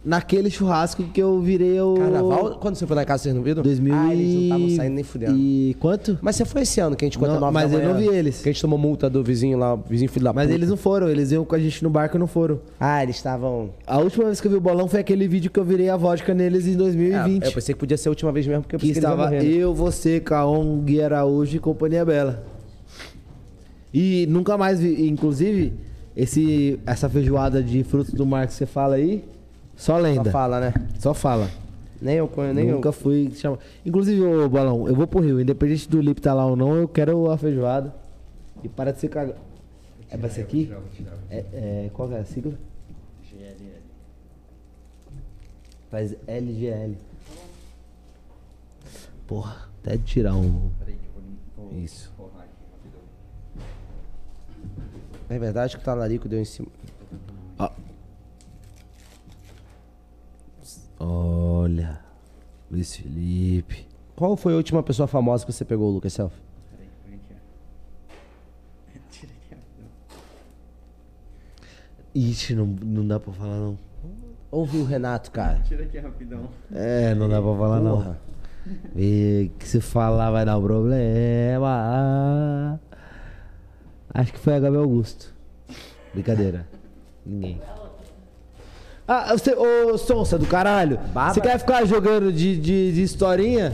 Naquele churrasco que eu virei o.
Carnaval? Quando você foi em casa, vocês não viram?
2000
Ah, eles não estavam saindo nem fudendo.
E quanto?
Mas você foi esse ano que a gente conta
Não, mas eu não vi eles.
Que a gente tomou multa do vizinho lá, vizinho filho da
Mas
puta.
eles não foram, eles iam com a gente no barco e não foram.
Ah, eles estavam.
A última vez que eu vi o bolão foi aquele vídeo que eu virei a vodka neles em 2020.
Ah, eu pensei que podia ser a última vez mesmo, porque eu
que
pensei que iam
estava
né?
eu, você, Caon, Gui Araújo e Companhia Bela. E nunca mais vi, inclusive, esse, essa feijoada de frutos do mar que você fala aí, só lenda.
Só fala, né?
Só fala.
Nem eu conheço, nem
nunca
eu.
fui chamar. Inclusive, ô Balão, eu vou pro Rio, independente do Lip tá lá ou não, eu quero a feijoada. E para de ser cagado. É pra ser aqui? É, é, qual que é a sigla? Faz LGL. Porra, até de tirar um. Isso.
É verdade que o talarico deu em cima.
Olha. Luiz Felipe.
Qual foi a última pessoa famosa que você pegou, Lucas Selfie?
Ixi, não, não dá pra falar não.
Ouve o Renato, cara.
Tira aqui rapidão.
É, não dá pra falar
Porra.
não. E que se falar vai dar um problema. Acho que foi a Gabriel Augusto. Brincadeira. Ninguém. Ah, você, ô Sonsa do caralho. Você quer ficar jogando de, de, de historinha?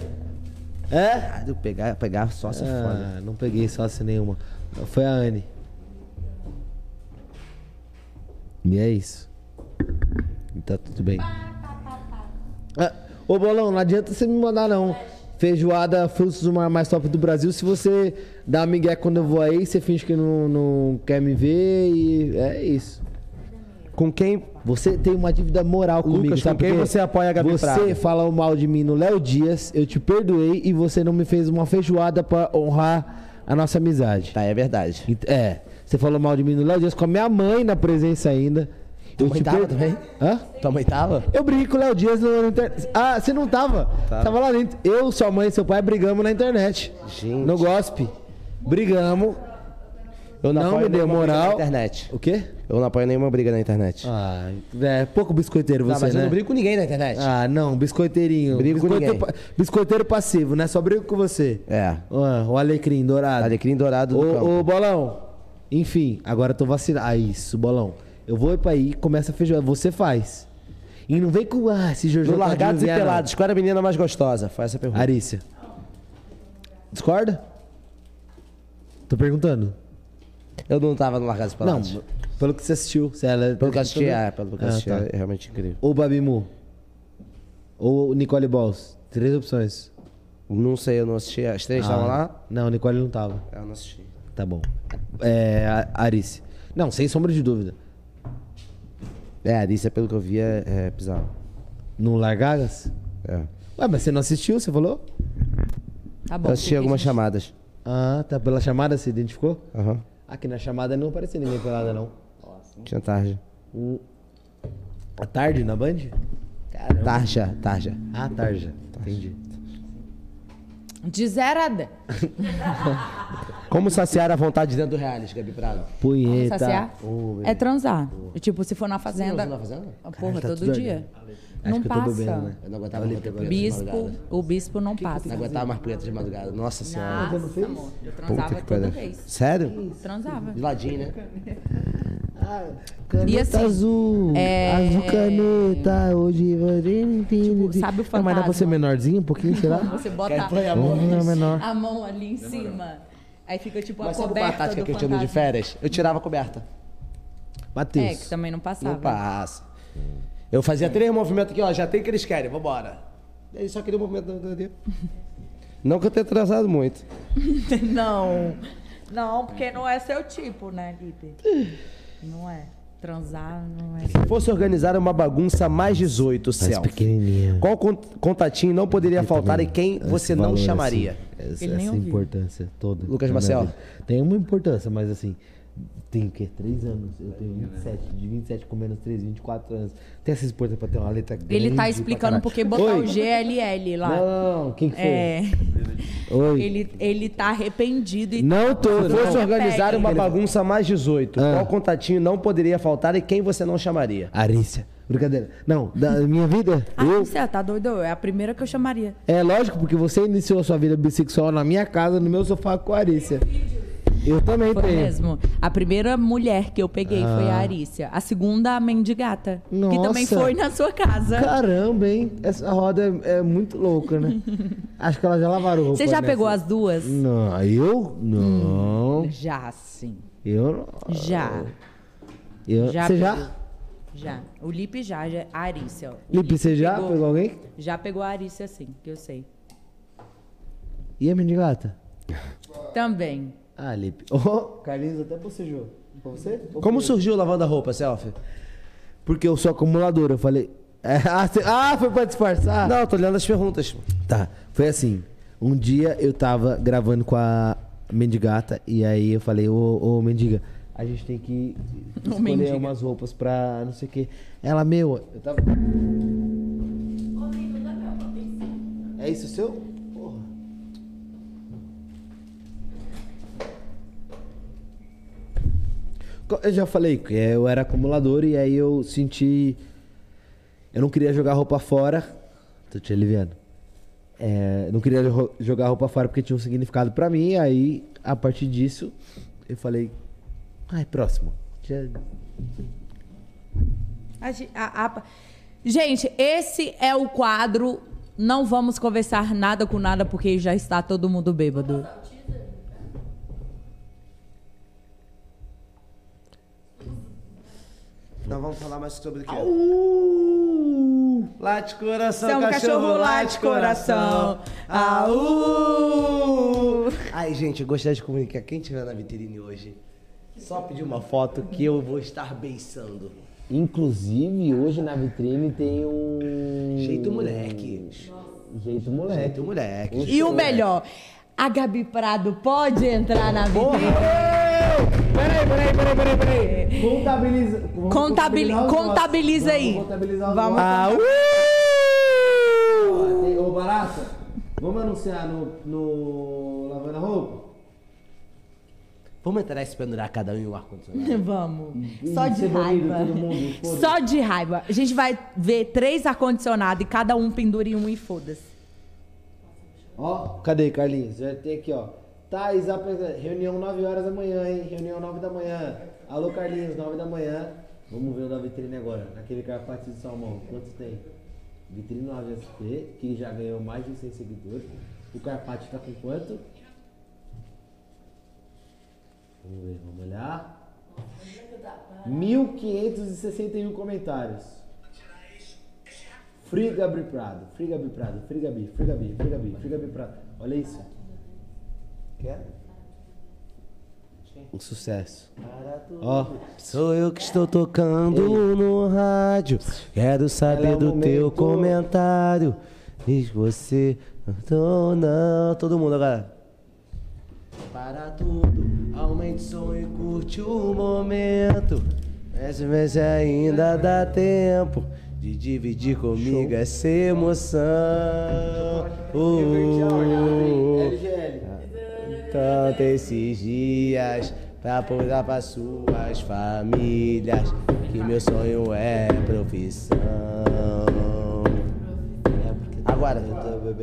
É?
Ah, eu pegar, pegar sócia é foda.
Ah, não peguei sócia nenhuma. Foi a Anne. E é isso. Tá tudo bem. Ah, ô Bolão, não adianta você me mandar não. Feijoada Frutos do Mar mais top do Brasil. Se você dá migué quando eu vou aí, você finge que não, não quer me ver e é isso.
Com quem?
Você tem uma dívida moral comigo,
Lucas, com
sabe
quem você apoia a Gabi
Você
Prado?
fala mal de mim no Léo Dias, eu te perdoei e você não me fez uma feijoada pra honrar a nossa amizade.
Tá, é verdade.
É. Você falou mal de mim no Léo Dias com a minha mãe na presença ainda.
Tua mãe tava também?
Hã?
Tua mãe tava?
Eu briguei com o Léo Dias na internet. Ah, você não tava?
Tava.
Tava lá dentro. Eu, sua mãe e seu pai brigamos na internet.
Gente.
No Gospe. Brigamos.
Eu não,
Não
apoio
me deu
nenhuma briga
moral.
Na internet.
O quê?
Eu não apoio nenhuma briga na internet.
Ah, é pouco biscoiteiro
Tá,
você,
mas
né?
eu não brigo com ninguém na internet.
Ah, não, biscoiteirinho.
Brigo com
biscoiteiro,
ninguém.
pa- biscoiteiro passivo, né? Só brigo com você.
É.
Ah, o alecrim dourado.
Alecrim dourado do.
Ô, ô, Bolão. Enfim, agora eu tô vacinado. Ah, isso, Bolão. Eu vou ir pra aí, começa a feijoada. Você faz. E não vem com, ah, esse Jojo
No Largados e
não.
Pelados, qual era a menina mais gostosa? Foi essa pergunta.
Arícia. Discorda? Tô perguntando.
Eu não tava no Largados Pelados.
Não, pelo que você assistiu. Se ela
Pelo que eu assisti, é, pelo que eu
Ah,
assisti,
tá.
é realmente incrível.
Ou Babimu. Ou Nicole Balls. Três opções.
Não sei, eu não assisti. As três estavam
Ah,
lá?
Não, Nicole não tava.
Eu não assisti.
Tá bom. É, Arice. Não, sem sombra de dúvida.
É, a Arícia, pelo que eu vi, é, é bizarro.
No Largagas?
É.
Ué, mas você não assistiu, você falou?
Tá bom.
Eu assisti algumas chamadas.
Ah, tá. Pela chamada você identificou?
Aham.
Aqui na chamada não aparecia ninguém pelada, não.
Tinha tarde.
Hum. À tarde na Band? Caramba.
Tarja, tarja.
Ah, tarja. Entendi.
De 0 a 10.
Como saciar a vontade dentro do reality, Gabi Prado?
Punheta.
Saciar?
Velho.
É transar. Tipo, se for na fazenda.
Você não na fazenda?
Porra,
Caralho, tá
todo dia.
ardendo. Acho
Não
que eu tô
passa.
bebendo, né?
Eu não aguentava bater
agora.
punheta de
Bispo,
madrugada.
o bispo não passa.
Não aguentava mais punheta de madrugada. Nossa senhora.
Nossa, amor, eu
Puta
transava
que
toda vez.
Sério?
Transava.
De ladinho, né?
Caneta
E assim,
azul.
é-
Azul caneta. Hoje você entende.
sabe o
Não, Mas dá pra ser
fantasma?
menorzinho um pouquinho, será?
Você bota
a mão? Menor.
a mão ali em cima. Aí fica tipo
Mas
a
sabe qual a
coberta
tática que eu tinha de
fantasma.
férias? Eu tirava a coberta.
Matheus.
É, que também não passava.
Não passa. Eu fazia três movimentos aqui, ó. Já tem o que eles querem, vambora. Ele só queria o movimento do do- do- Não que eu tenha atrasado muito.
não. Não, porque não é seu tipo, né, Lipe? Não é. Transar não é.
Se fosse organizar uma bagunça mais 18, Celso.
pequenininha.
Qual con- contatinho não poderia faltar e quem você não
valor,
chamaria?
assim, essa essa importância toda.
Lucas Marcel.
Tem uma importância, mas assim, tem o quê? Três anos. Eu tenho 27. De 27 com menos 3, 24 anos. Tem essa importância pra ter uma letra grande.
Ele tá explicando porque botar
Oi.
o GLL lá.
Não, não, não. Quem que foi?
É.
Oi.
Ele, ele tá arrependido e
Não tô,
Se fosse organizar uma bagunça mais 18,
Ah.
qual contatinho não poderia faltar e quem você não chamaria?
Arícia. Brincadeira. Não, da minha vida,
Ah,
eu.
você tá doido? É a primeira que eu chamaria.
É lógico, porque você iniciou a sua vida bissexual na minha casa, no meu sofá com a Arícia. Eu também
Foi
tenho.
mesmo. A primeira mulher que eu peguei foi a
Ah.
Arícia. A segunda, a mendigata. Que
Nossa.
também foi na sua casa.
Caramba, hein? Essa roda é, é muito louca, né? Acho que ela já lavaram roupa
Você já
nessa.
pegou as duas?
Não, eu? Não.
Já, sim.
Eu não.
Já.
Eu...
Já
você já?
pegou. Já. O Lipe já, já a Arícia. O
Lipe, você já pegou alguém?
Já pegou a Arícia, sim, que eu sei.
E a mendigata?
Também.
Ah, Lipe. Oh, Carlinhos até bocejou. Pra você? Ou
Como
foi?
surgiu o lavando a roupa, Selfie?
Porque eu sou acumulador, eu falei. É, ah, cê- ah, foi pra disfarçar?
Não, eu tô olhando as perguntas.
Tá, foi assim. Um dia eu tava gravando com a Mendigata e aí eu falei, ô, ô Mendiga, a gente tem que escolher
Mendiga.
umas roupas pra não sei o quê. Ela, meu, eu tava. É isso seu? Porra. Co- Eu já falei que eu era acumulador e aí eu senti. Eu não queria jogar roupa fora. Tô te aliviando. É, não queria jo- jogar roupa fora porque tinha um significado pra mim. Aí, a partir disso, eu falei. Ai, próximo.
A- a- Gente, esse é o quadro. Não vamos conversar nada com nada porque já está todo mundo bêbado.
Então vamos falar mais sobre o quê? Late coração,
São cachorro, late coração. Au!
Ai, gente, eu gostaria de comunicar. Quem tiver na vitrine hoje, só pedir uma foto que eu vou estar beiçando.
Inclusive, hoje na vitrine tem um.
Jeito moleque.
Jeito moleque.
Jeito moleque.
E o melhor, a Gabi Prado pode entrar na vitrine.
Peraí, peraí, peraí, peraí, peraí. Contabiliza.
Contabili- contabiliza aí.
Vamos contabilizar os
Vamos. Ah,
Ô, Barata, vamos anunciar no, no Lavando a Roupa?
Vamos entrar e se pendurar cada um em um ar-condicionado?
Vamos.
E
Só de raiva.
mundo.
Só de raiva. A gente vai ver três ar-condicionados e cada um pendura em um e foda-se.
Ó, cadê, Carlinhos? Já tem aqui, ó. Thais, reunião 9 horas da manhã, hein? Reunião 9 da manhã. Alô, Carlinhos, 9 da manhã. Vamos ver o da vitrine agora. Naquele carpate de salmão. Quantos tem? Vitrine 9 SP, que já ganhou mais de 100 seguidores. O carpate tá com quanto? Vamos ver, vamos olhar. 1.561 comentários. Free Gabi Prado, Free Gabi Prado, Free Gabi, Free Gabi, Free Gabi, Free Gabi Prado. Olha isso. Quer? Um sucesso. Ó.
Sou eu que estou tocando no rádio. Quero saber
é
do teu comentário. Diz você. Não, não. Todo mundo agora. Para tudo, aumente o som e curte o momento. Esse mês ainda dá tempo de dividir comigo essa emoção. Uh, tanto esses dias pra apontar para suas famílias que meu sonho é profissão. Agora,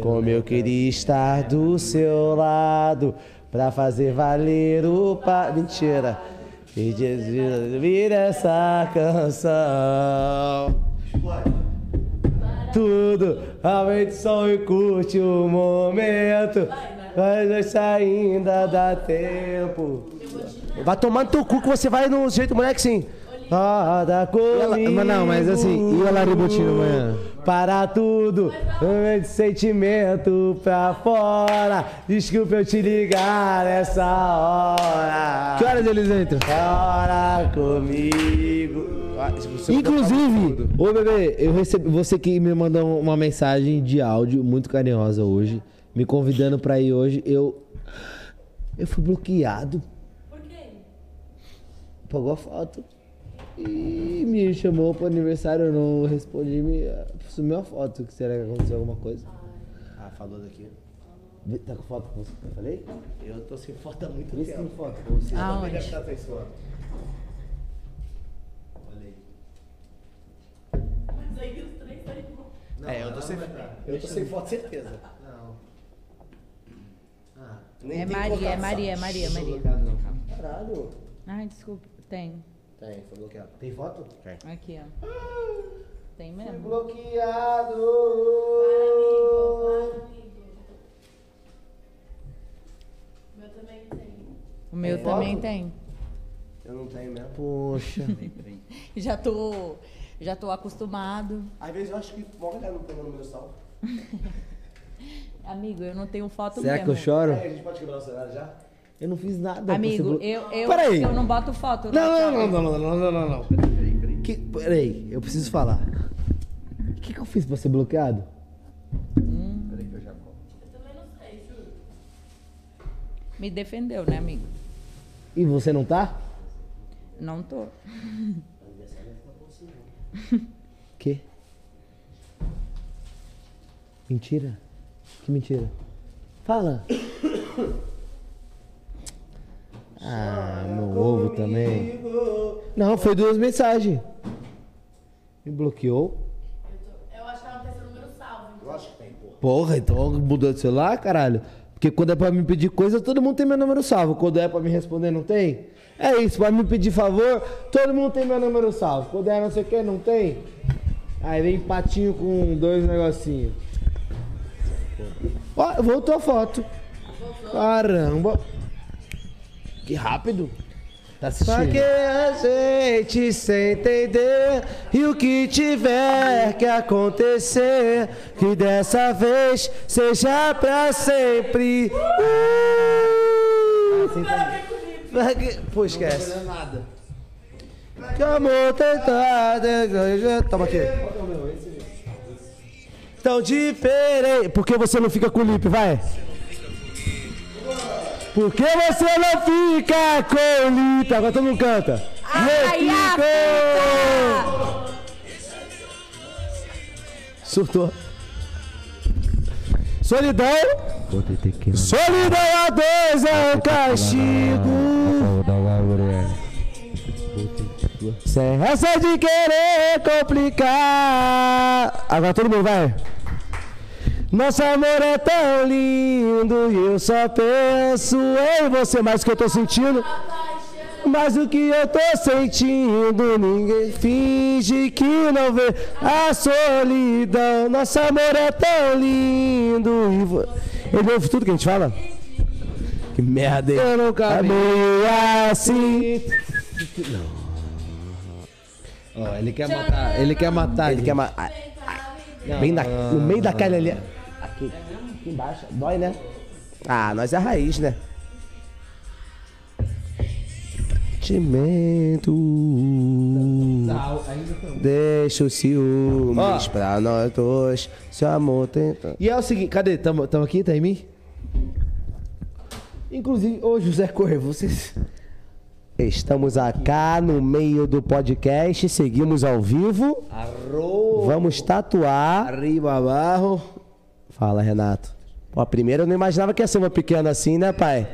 como eu queria estar do seu lado pra fazer valer o pa... Mentira. E ouvir essa canção. Tudo, aumente o som e curte o momento. Mas ainda dá tempo. Vai tomar no teu cu que você vai no jeito moleque sim. Roda comigo.
Mas não, mas assim, e o Laribotinho amanhã?
Para tudo, de sentimento pra fora. Desculpa eu te ligar nessa hora.
Que horas eles entram?
Chora comigo. Ah, você
Inclusive, ô bebê, eu recebi. Você que me mandou uma mensagem de áudio muito carinhosa hoje, me convidando pra ir hoje. Eu. Eu fui bloqueado. Por quê? Pagou a foto. E me chamou pro aniversário, eu não respondi, me sumiu a foto. Que será que aconteceu alguma coisa?
Ah, falou daqui.
Tá com foto com você eu falei?
Eu tô sem foto há muito
Vê
tempo.
tem foto com você. Aonde?
deve estar sem foto. Olha aí. É, eu tô sem, eu tô sem foto, certeza. Não. Ah,
É Maria, é Maria, é Maria, é Maria.
Caralho.
Ai, desculpa. Tem.
Tem, foi bloqueado.
Tem foto?
Tem.
Aqui, ó. Tem mesmo?
Bloqueado.
O meu
Tem
também
foto?
tem.
Eu não tenho mesmo.
Poxa.
Já tô, já tô acostumado.
Às vezes eu acho que o galera não tem meu número salvo.
Amigo, eu não tenho foto
Será
mesmo.
que eu choro?
É, a gente pode quebrar o celular já?
Eu não fiz nada. pra
Amigo,
você
eu, eu,
Peraí.
eu não boto foto.
Não, não, não, não, não, não, não, não. Peraí, peraí. Que, peraí, eu preciso falar. O que, que eu fiz pra ser bloqueado?
Peraí que eu já conto.
Me defendeu, né, amigo?
E você não tá?
Não tô.
Que? Mentira? Que mentira? Fala. Ah, meu ovo também. Não, foi duas mensagens. Me bloqueou.
Eu acho que ela não tem seu número salvo.
Eu acho que tem, pô.
Porra, então mudou de celular, caralho? Porque quando é pra me pedir coisa, todo mundo tem meu número salvo. Quando é pra me responder, não tem? É isso, pra me pedir favor, todo mundo tem meu número salvo. Quando é não sei o que, não tem? Aí vem patinho com dois negocinhos. Ó, voltou a foto. Caramba. Que rápido. Tá assistindo?
que a gente sem entender E o que tiver que acontecer Que dessa vez seja pra sempre uh! Que- Pô, esquece
nada.
Que amor tentar Toma aqui Tão diferente Por que você não fica com o Lipe, vai? Por que você não fica com o Lipe? Agora todo mundo canta
Ai.
Surtou. Solidão. Solidão a dois é um castigo. Sem essa de querer complicar. Agora todo mundo vai. Nosso amor é tão lindo e eu só penso em você. Mais o que eu tô sentindo, mais o que eu tô sentindo. Ninguém finge que não vê a solidão. Nosso amor é tão lindo. E. Ele ouve tudo que a gente fala? Que merda, hein?
Eu nunca
É
vi.
meio assim.
Ó, ele quer matar. Ele quer matar.
Ele quer matar. Bem na- no meio da carne ali. Aqui, aqui embaixo. Dói, né? Ah, nós é a raiz, né? Sentimento. Deixa os ciúmes pra nós dois. Se o amor tenta.
E é o seguinte, cadê? Tamo, tamo aqui? Tá em mim? Inclusive, ô José Correia, vocês.
Estamos acá no meio do podcast, seguimos ao vivo.
Arro.
Vamos tatuar.
Arriba, barro.
Fala, Renato. Pô, primeiro eu não imaginava que ia ser uma pequena assim, né, pai?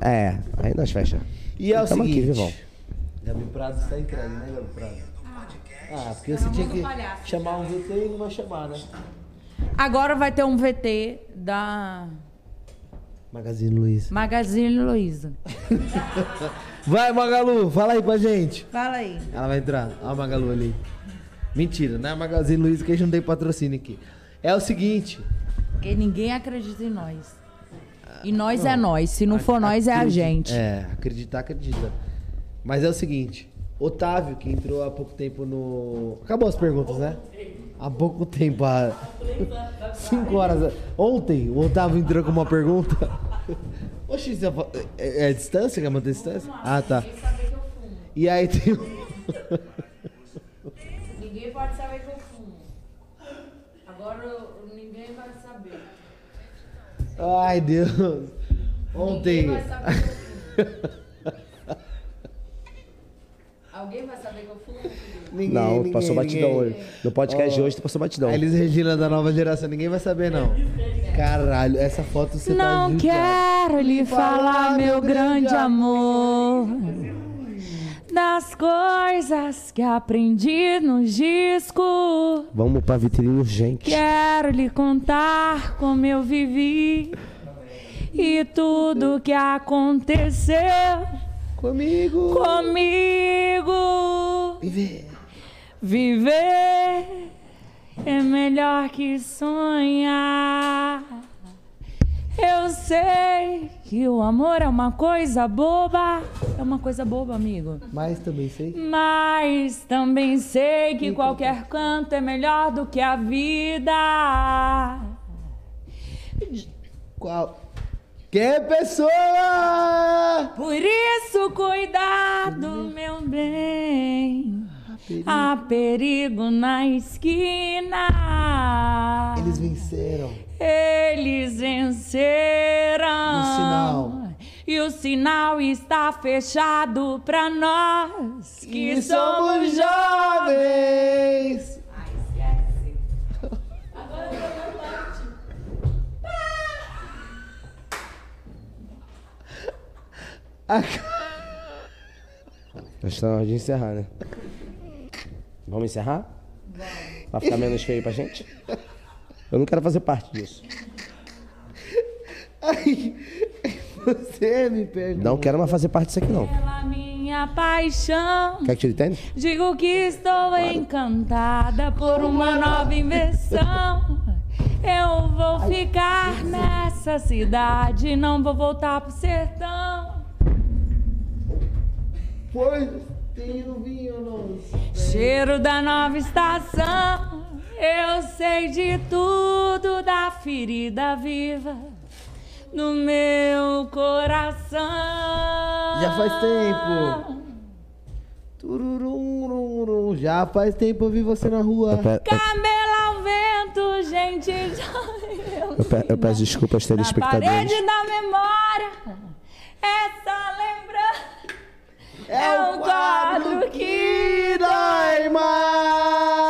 É, aí nós fecha.
E é o
Tamo
seguinte.
aqui, vivão.
Gabi Prado está entregue, né, Gabi Prado? Ah, porque você tinha que chamar um VT e não vai chamar, né?
Agora vai ter um VT da
Magazine Luiza.
Magazine Luiza.
Vai, Magalu, fala aí pra gente.
Fala aí.
Ela vai entrar. Olha a Magalu ali. Mentira, não é a Magazine Luiza que a gente não tem patrocínio aqui. É o seguinte.
Porque ninguém acredita em nós. E nós
Não.
é nós. Se não for nós, é a gente.
É, acreditar, acredita. Mas é o seguinte, Otávio, que entrou há pouco tempo no. Acabou as perguntas, né? Há pouco tempo, há cinco horas. Ontem, o Otávio entrou com uma pergunta. Oxi, é, é a distância? Quer manter a distância? Ah, tá. E aí tem um-
Ninguém pode saber que eu fumo. Agora.
Ai, Deus. Ontem.
Alguém vai saber que eu fumo?
Ninguém,
não,
ninguém,
passou batidão
ninguém.
hoje. No podcast
Ó,
de hoje, tu passou batidão.
A Elis Regina da nova geração, ninguém vai saber, não. Caralho, essa foto você tá
Não quero lhe falar, meu grande amor, das coisas que aprendi nos discos.
Vamos pra vitrine urgente.
Quero lhe contar como eu vivi e tudo que aconteceu
comigo.
Comigo.
Viver.
Viver é melhor que sonhar. Eu sei que o amor é uma coisa boba. É uma coisa boba, amigo.
Mas também sei.
Mas também sei que qualquer canto é melhor do que a vida.
Qual? Que pessoa!
Por isso, cuidado, meu bem. Há perigo na esquina.
Eles venceram.
Eles venceram.
No sinal.
E o sinal está fechado pra nós que
E
somos
somos
jovens. Ai, esquece. Agora eu tô
Nós estamos na hora de encerrar, né? Vamos encerrar? Vai ficar menos feio pra gente? Eu não quero fazer parte disso.
Ai, você me perde.
Não quero mais fazer parte disso aqui, não.
Pela minha paixão.
Quer que tire tênis?
Digo que estou encantada por uma nova invenção. Eu vou ficar nessa cidade, não vou voltar pro sertão.
Pois tem no vinho, não.
Cheiro da nova estação. Eu sei de tudo da ferida viva no meu coração.
Já faz tempo. Tururum, rum, rum. Já faz tempo eu vi você na rua.
Cabelo ao vento, gente.
Eu, pe- eu peço desculpa aos
Na
telespectadores.
parede da memória, essa lembrança é, o quadro que
dói mais.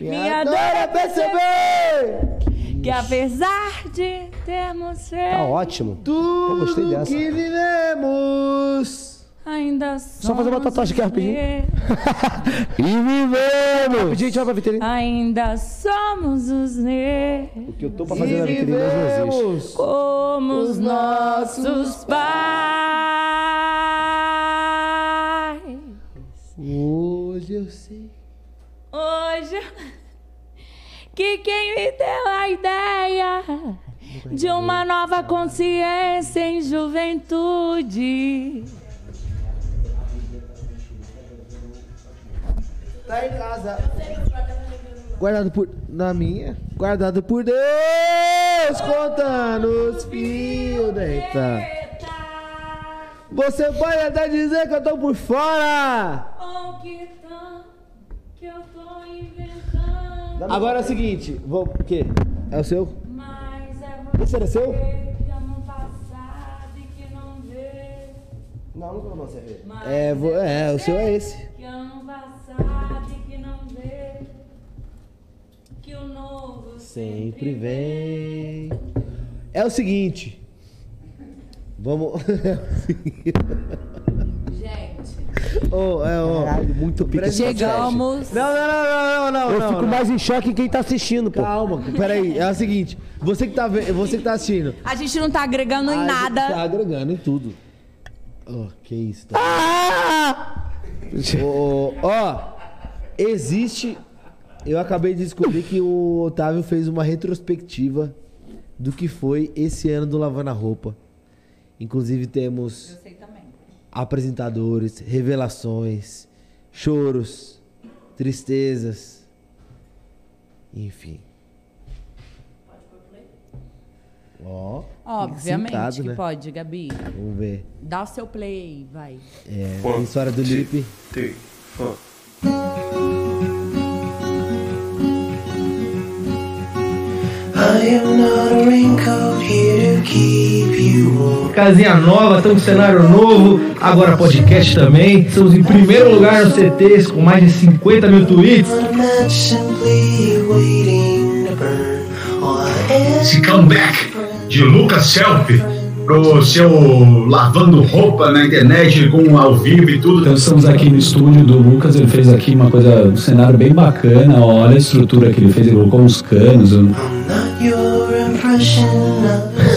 Minha dor é perceber que apesar de termos
Tá
feito,
ótimo. Pô, gostei dessa.
que vivemos.
ainda
Só fazer uma
somos
tatuagem aqui rapidinho. E vivemos! Rapidinho, vai pra vitrine.
Ainda somos os mesmos.
O que eu tô pra fazer na vitrine hoje não existe.
Como os nossos pais.
Hoje eu sei.
Hoje que quem me deu a ideia de uma nova consciência em juventude.
Tá em casa. Guardado por. Na minha? Guardado por Deus! Contando os fios. Eita. Você pode até dizer que eu tô por fora!
Oh, que tá, que eu tô inventando.
Agora é o seguinte, vou. O quê? É o seu?
Mas é
Esse era seu?
que passado e que não vê.
Não, não vou você ver.
É, vou- é, o seu é esse.
Que amo passado e que não vê. Que o novo
Sempre vem. É o seguinte. Vamos.
Gente.
Ô, é, ó.
Caralho, muito pica.
Chegamos.
Não, não, não, não, não,
Eu
não,
fico
não.
mais em choque quem tá assistindo, pô.
Calma, peraí. É o seguinte. Você que tá, você que tá assistindo.
A gente não tá agregando em
a gente
nada.
Tá agregando em tudo. Ó, que isso. Tá?
Ah!
Ó, existe. Eu acabei de descobrir que o Otávio fez uma retrospectiva do que foi esse ano do Lavando a Roupa. Inclusive temos
sei também.
Apresentadores, revelações, choros, tristezas, enfim. Ó,
Obviamente
sentado,
que
né?
pode, Gabi.
Vamos ver.
Dá o seu play, vai.
É, tem história do Lipe.
Casinha nova, estamos com cenário novo, agora podcast também. Estamos em primeiro lugar no CTs com mais de 50 mil tweets.
Esse comeback de Lucas Selfie pro seu lavando roupa na internet com ao vivo e tudo.
Então estamos aqui no estúdio do Lucas, ele fez aqui uma coisa, um cenário bem bacana, olha a estrutura que ele fez, ele colocou uns canos. um-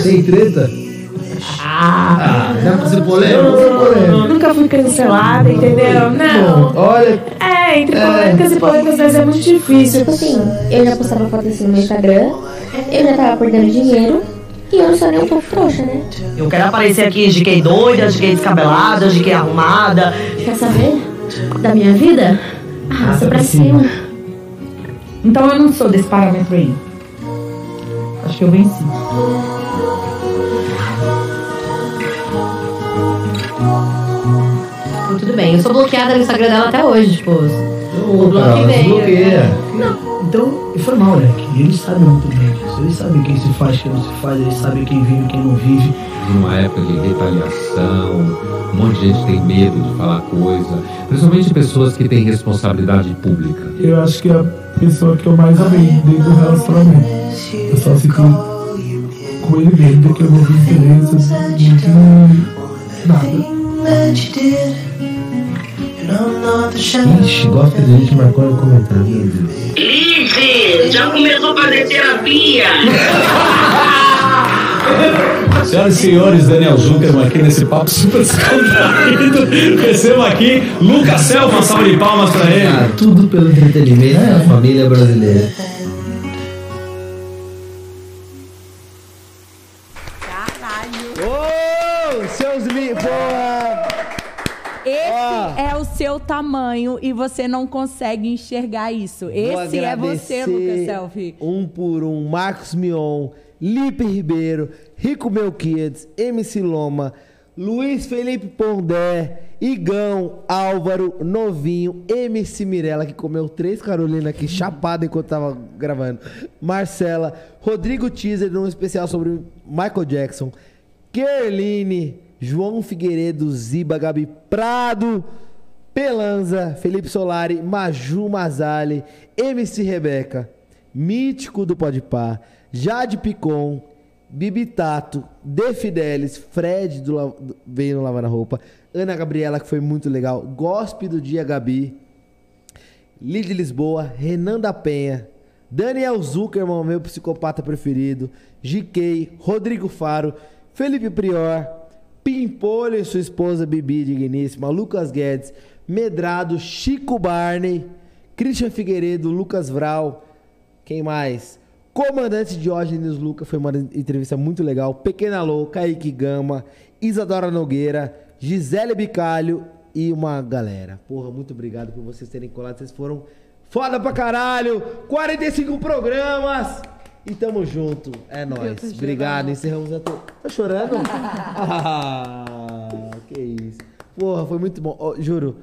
Tem treta? Ah, dá pra ser polêmico?
Nunca fui cancelada, entendeu? Não.
Olha.
É, entre polêmicas e polêmicas, mas é muito difícil.
Tipo assim, eu já postava foto assim no meu Instagram, eu já tava perdendo dinheiro e eu não sou nem um pouco trouxa, né?
Eu quero aparecer aqui de gay doida, de gay descabelada, de gay arrumada.
Quer saber da minha vida? Arrasta pra cima.
Então eu não sou desse parâmetro aí. Acho que eu venci.
Tudo bem, eu sou bloqueada no Instagram dela até hoje, tipo. O bloco
Carol,
veio.
Então, foi mal, né? Que Eles sabem muito bem disso. Eles sabem quem se faz, quem não se faz, eles sabem quem vive, quem não vive.
numa época de retaliação, um monte de gente tem medo de falar coisa, principalmente pessoas que têm responsabilidade pública.
Eu acho que é a pessoa que eu mais amei dentro do relacionamento. Eu só fico com ele mesmo, porque eu não vi diferença de nada.
Ixi, gosta de gente marcando comentário, meu Deus.
Lipe, já começou a fazer terapia.
Senhoras e senhores, Daniel Zuckerman aqui nesse papo super descontraído. Receba aqui Lucas Selma, salve de palmas pra ele.
Ah, tudo pelo entretenimento da família brasileira.
Seu tamanho e você não consegue enxergar isso. Esse é você, Lucas Selfie.
Um por um, Marcos Mion, Lipe Ribeiro, Rico Melquiades, MC Loma, Luiz Felipe Pondé, Igão, Álvaro, Novinho, MC Mirella, que comeu três Carolina aqui, chapada enquanto tava gravando, Marcela, Rodrigo Teaser, num especial sobre Michael Jackson, Kerline, João Figueiredo, Ziba, Gabi Prado, Pelanza, Felipe Solari, Maju Mazali, MC Rebeca, Mítico do Podpah, Jade Picon, Bibi Tato, De Fidelis, Fred do, La- veio no Lavar na Roupa, Ana Gabriela, que foi muito legal, Gospe do Dia Gabi, Lid Lisboa, Renan da Penha, Daniel Zuckerman, meu psicopata preferido, GK, Rodrigo Faro, Felipe Prior, Pimpolho e sua esposa Bibi Digníssima, Lucas Guedes, Medrado, Chico Barney, Christian Figueiredo, Lucas Vral, quem mais? Comandante Diógenes Luca, foi uma entrevista muito legal. Pequena Lou, Kaique Gama, Isadora Nogueira, Gisele Bicalho e uma galera. Porra, muito obrigado por vocês terem colado. Vocês foram foda pra caralho. 45 programas. E tamo junto. É nóis. Obrigado. Encerramos a. To... Tá chorando? ah, que Porra, foi muito bom. Ó, juro.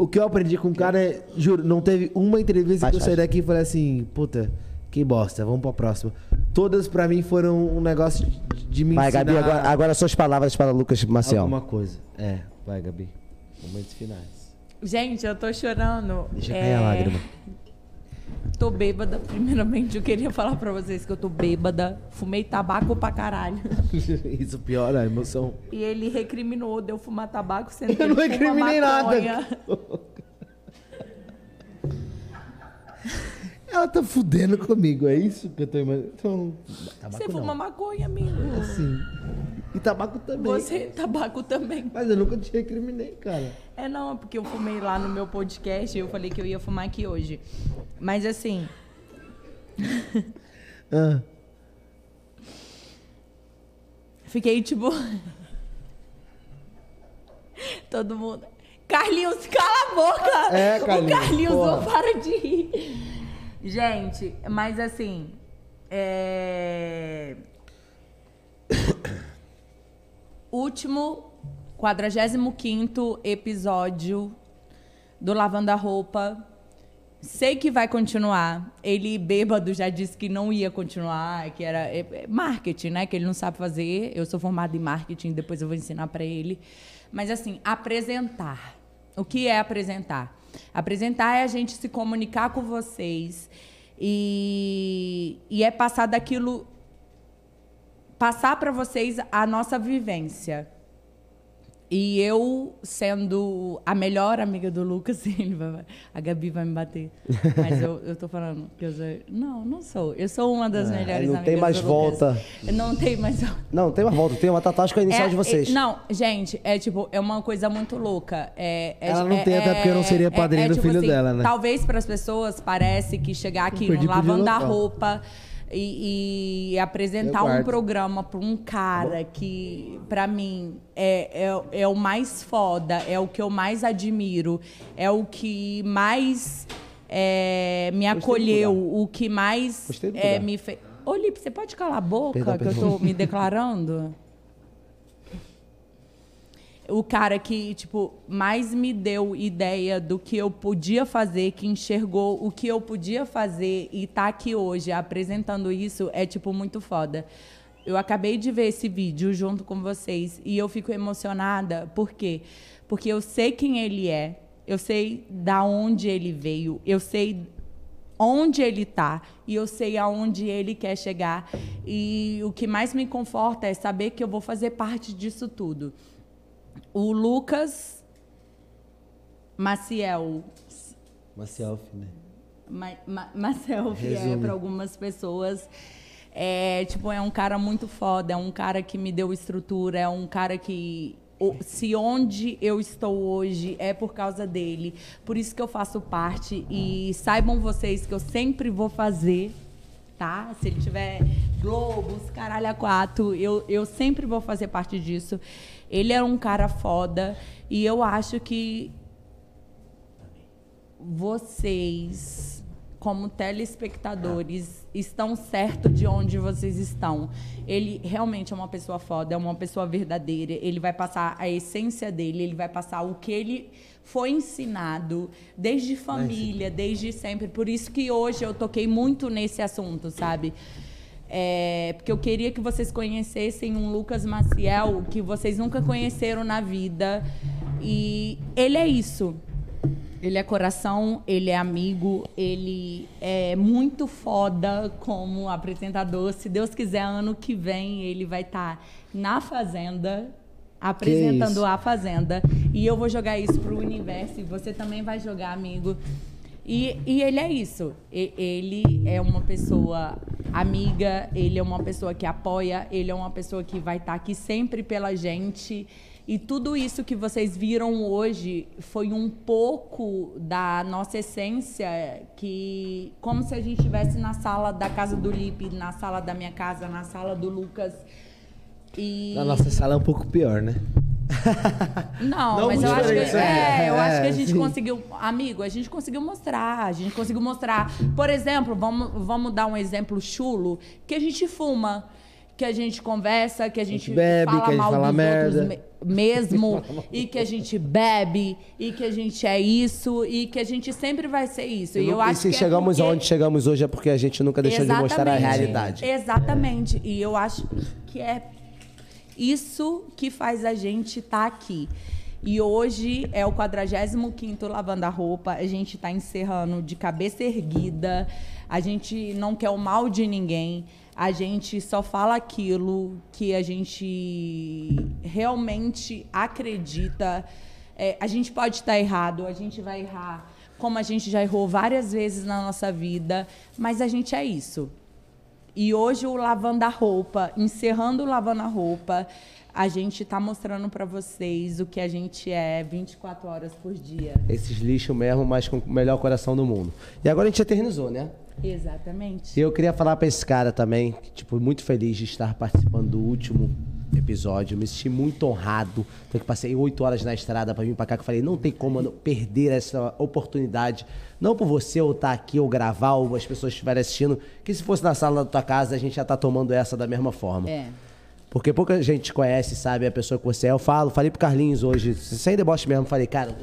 O que eu aprendi com o cara é. Juro, não teve uma entrevista
Faz,
que eu saí daqui e falei assim, puta, que bosta, vamos pra próxima. Todas pra mim foram um negócio de, de me
Vai,
ensinar
Gabi, agora, agora suas palavras para Lucas Maciel.
alguma coisa. É, vai, Gabi. Momentos finais.
Gente, eu tô chorando.
Deixa
É,
cair a lágrima.
Tô bêbada. Primeiramente, eu queria falar pra vocês que eu tô bêbada. Fumei tabaco pra caralho.
Isso piora a emoção.
E ele recriminou de eu fumar tabaco sendo que
Eu não
ele fuma
recriminei nada.
maconha.
Ela tá fudendo comigo, é isso que eu tô imaginando. Então, tabaco
Você
não.
fuma maconha, amigo.
Sim. E tabaco também.
Você, tabaco também.
Mas eu nunca te recriminei, cara.
É não, é porque eu fumei lá no meu podcast e eu falei que eu ia fumar aqui hoje. Mas assim,
Ah,
fiquei tipo. Todo mundo. Carlinhos, cala a boca!
É,
O
Carlinhos,
Carlinhos
porra.
não para de rir. Gente, mas assim. É. Último 45 episódio do Lavando a Roupa. Sei que vai continuar. Ele, bêbado, já disse que não ia continuar, que era é, é, marketing, né? Que ele não sabe fazer. Eu sou formada em marketing, depois eu vou ensinar para ele. Mas, assim, apresentar. O que é apresentar? Apresentar é a gente se comunicar com vocês e, e é passar daquilo. Passar para vocês a nossa vivência. E eu, sendo a melhor amiga do Lucas, ele vai, a Gabi vai me bater. Mas eu, eu tô falando que eu. Não, não sou. Eu sou uma das
É,
melhores
não
amigas
tem mais
Lucas.
volta.
Não tem mais volta.
Não, tem uma volta, tem uma tatuagem com a inicial
É,
de vocês.
é, não, gente, é tipo, é uma coisa muito louca. É, é-
Ela não
é-
tem, até porque eu não seria
é-
padrinho
é
do
tipo
filho
assim,
dela, né?
Talvez para as pessoas parece que chegar aqui lavando a roupa e, e apresentar
Eu
um programa para um cara que, para mim, é, é, é o mais foda, é o que eu mais admiro, é o que mais é, me acolheu, o que mais é, me fez. Ô, Lipe, você pode calar a boca
Perdão,
que eu
perdão.
tô me declarando? o cara que, tipo, mais me deu ideia do que eu podia fazer, que enxergou o que eu podia fazer e tá aqui hoje apresentando isso é, tipo, muito foda. Eu acabei de ver esse vídeo junto com vocês e eu fico emocionada, por quê? Porque eu sei quem ele é, eu sei da onde ele veio, eu sei onde ele tá e eu sei aonde ele quer chegar. E o que mais me conforta é saber que eu vou fazer parte disso tudo. O Lucas Maciel,
selfie, né?
Ma Ma Maciel é para algumas pessoas é tipo é um cara muito foda, é um cara que me deu estrutura, é um cara que se onde eu estou hoje é por causa dele. Por isso que eu faço parte e saibam vocês que eu sempre vou fazer, tá? Se ele tiver globos, caralho a quatro, eu, eu sempre vou fazer parte disso. Ele é um cara foda e eu acho que vocês, como telespectadores, estão certo de onde vocês estão. Ele realmente é uma pessoa foda, é uma pessoa verdadeira. Ele vai passar a essência dele, ele vai passar o que ele foi ensinado desde família, desde sempre. Por isso que hoje eu toquei muito nesse assunto, sabe? É, porque eu queria que vocês conhecessem um Lucas Maciel que vocês nunca conheceram na vida. E ele é isso. Ele é coração, ele é amigo, ele é muito foda como apresentador. Se Deus quiser, ano que vem ele vai estar na Fazenda, apresentando a Fazenda. E eu vou jogar isso pro universo e você também vai jogar, amigo. E, e ele é isso. E- ele é uma pessoa amiga, ele é uma pessoa que apoia, ele é uma pessoa que vai estar aqui sempre pela gente. E tudo isso que vocês viram hoje foi um pouco da nossa essência, que como se a gente estivesse na sala da casa do Lipe, na sala da minha casa, na sala do Lucas. E
Na nossa sala é um pouco pior, né?
não,
Não
mas eu acho que,
diferente,
é,
é,
eu acho que a
é,
gente
sim.
conseguiu, amigo, a gente conseguiu mostrar, a gente conseguiu mostrar. Por exemplo, vamos, vamos dar um exemplo chulo, que a gente fuma, que a gente conversa, que a gente,
bebe,
fala
que a gente
mal
fala
dos
merda.
outros me- mesmo, e que a gente bebe, e que a gente é isso, e que a gente sempre vai ser isso. E eu
e
acho
se
que é
chegamos
porque-
aonde chegamos hoje é porque a gente nunca deixou de mostrar a
Exatamente.
realidade.
Exatamente. E eu acho que é isso que faz a gente estar aqui. E hoje é o 45º Lavando a Roupa. A gente está encerrando de cabeça erguida. A gente não quer o mal de ninguém. A gente só fala aquilo que a gente realmente acredita. É, a gente pode estar errado, a gente vai errar, como a gente já errou várias vezes na nossa vida, mas a gente é isso. E hoje o Lavando a Roupa, encerrando o Lavando a Roupa, a gente tá mostrando para vocês o que a gente é 24 horas por dia.
Esses lixos mesmo, mas com o melhor coração do mundo. E agora a gente eternizou, né?
Exatamente.
E eu queria falar pra esse cara também, que, tipo, muito feliz de estar participando do último episódio. Me senti muito honrado. Então, que passei oito horas na estrada pra vir pra cá, que eu falei, não tem como perder essa oportunidade. Não por você ou estar aqui ou gravar, ou as pessoas estiverem assistindo, que se fosse na sala da tua casa, a gente já tá tomando essa da mesma forma.
É.
Porque pouca gente conhece, sabe, a pessoa que você é. Eu falo, falei pro Carlinhos hoje, sem deboche mesmo, falei, cara,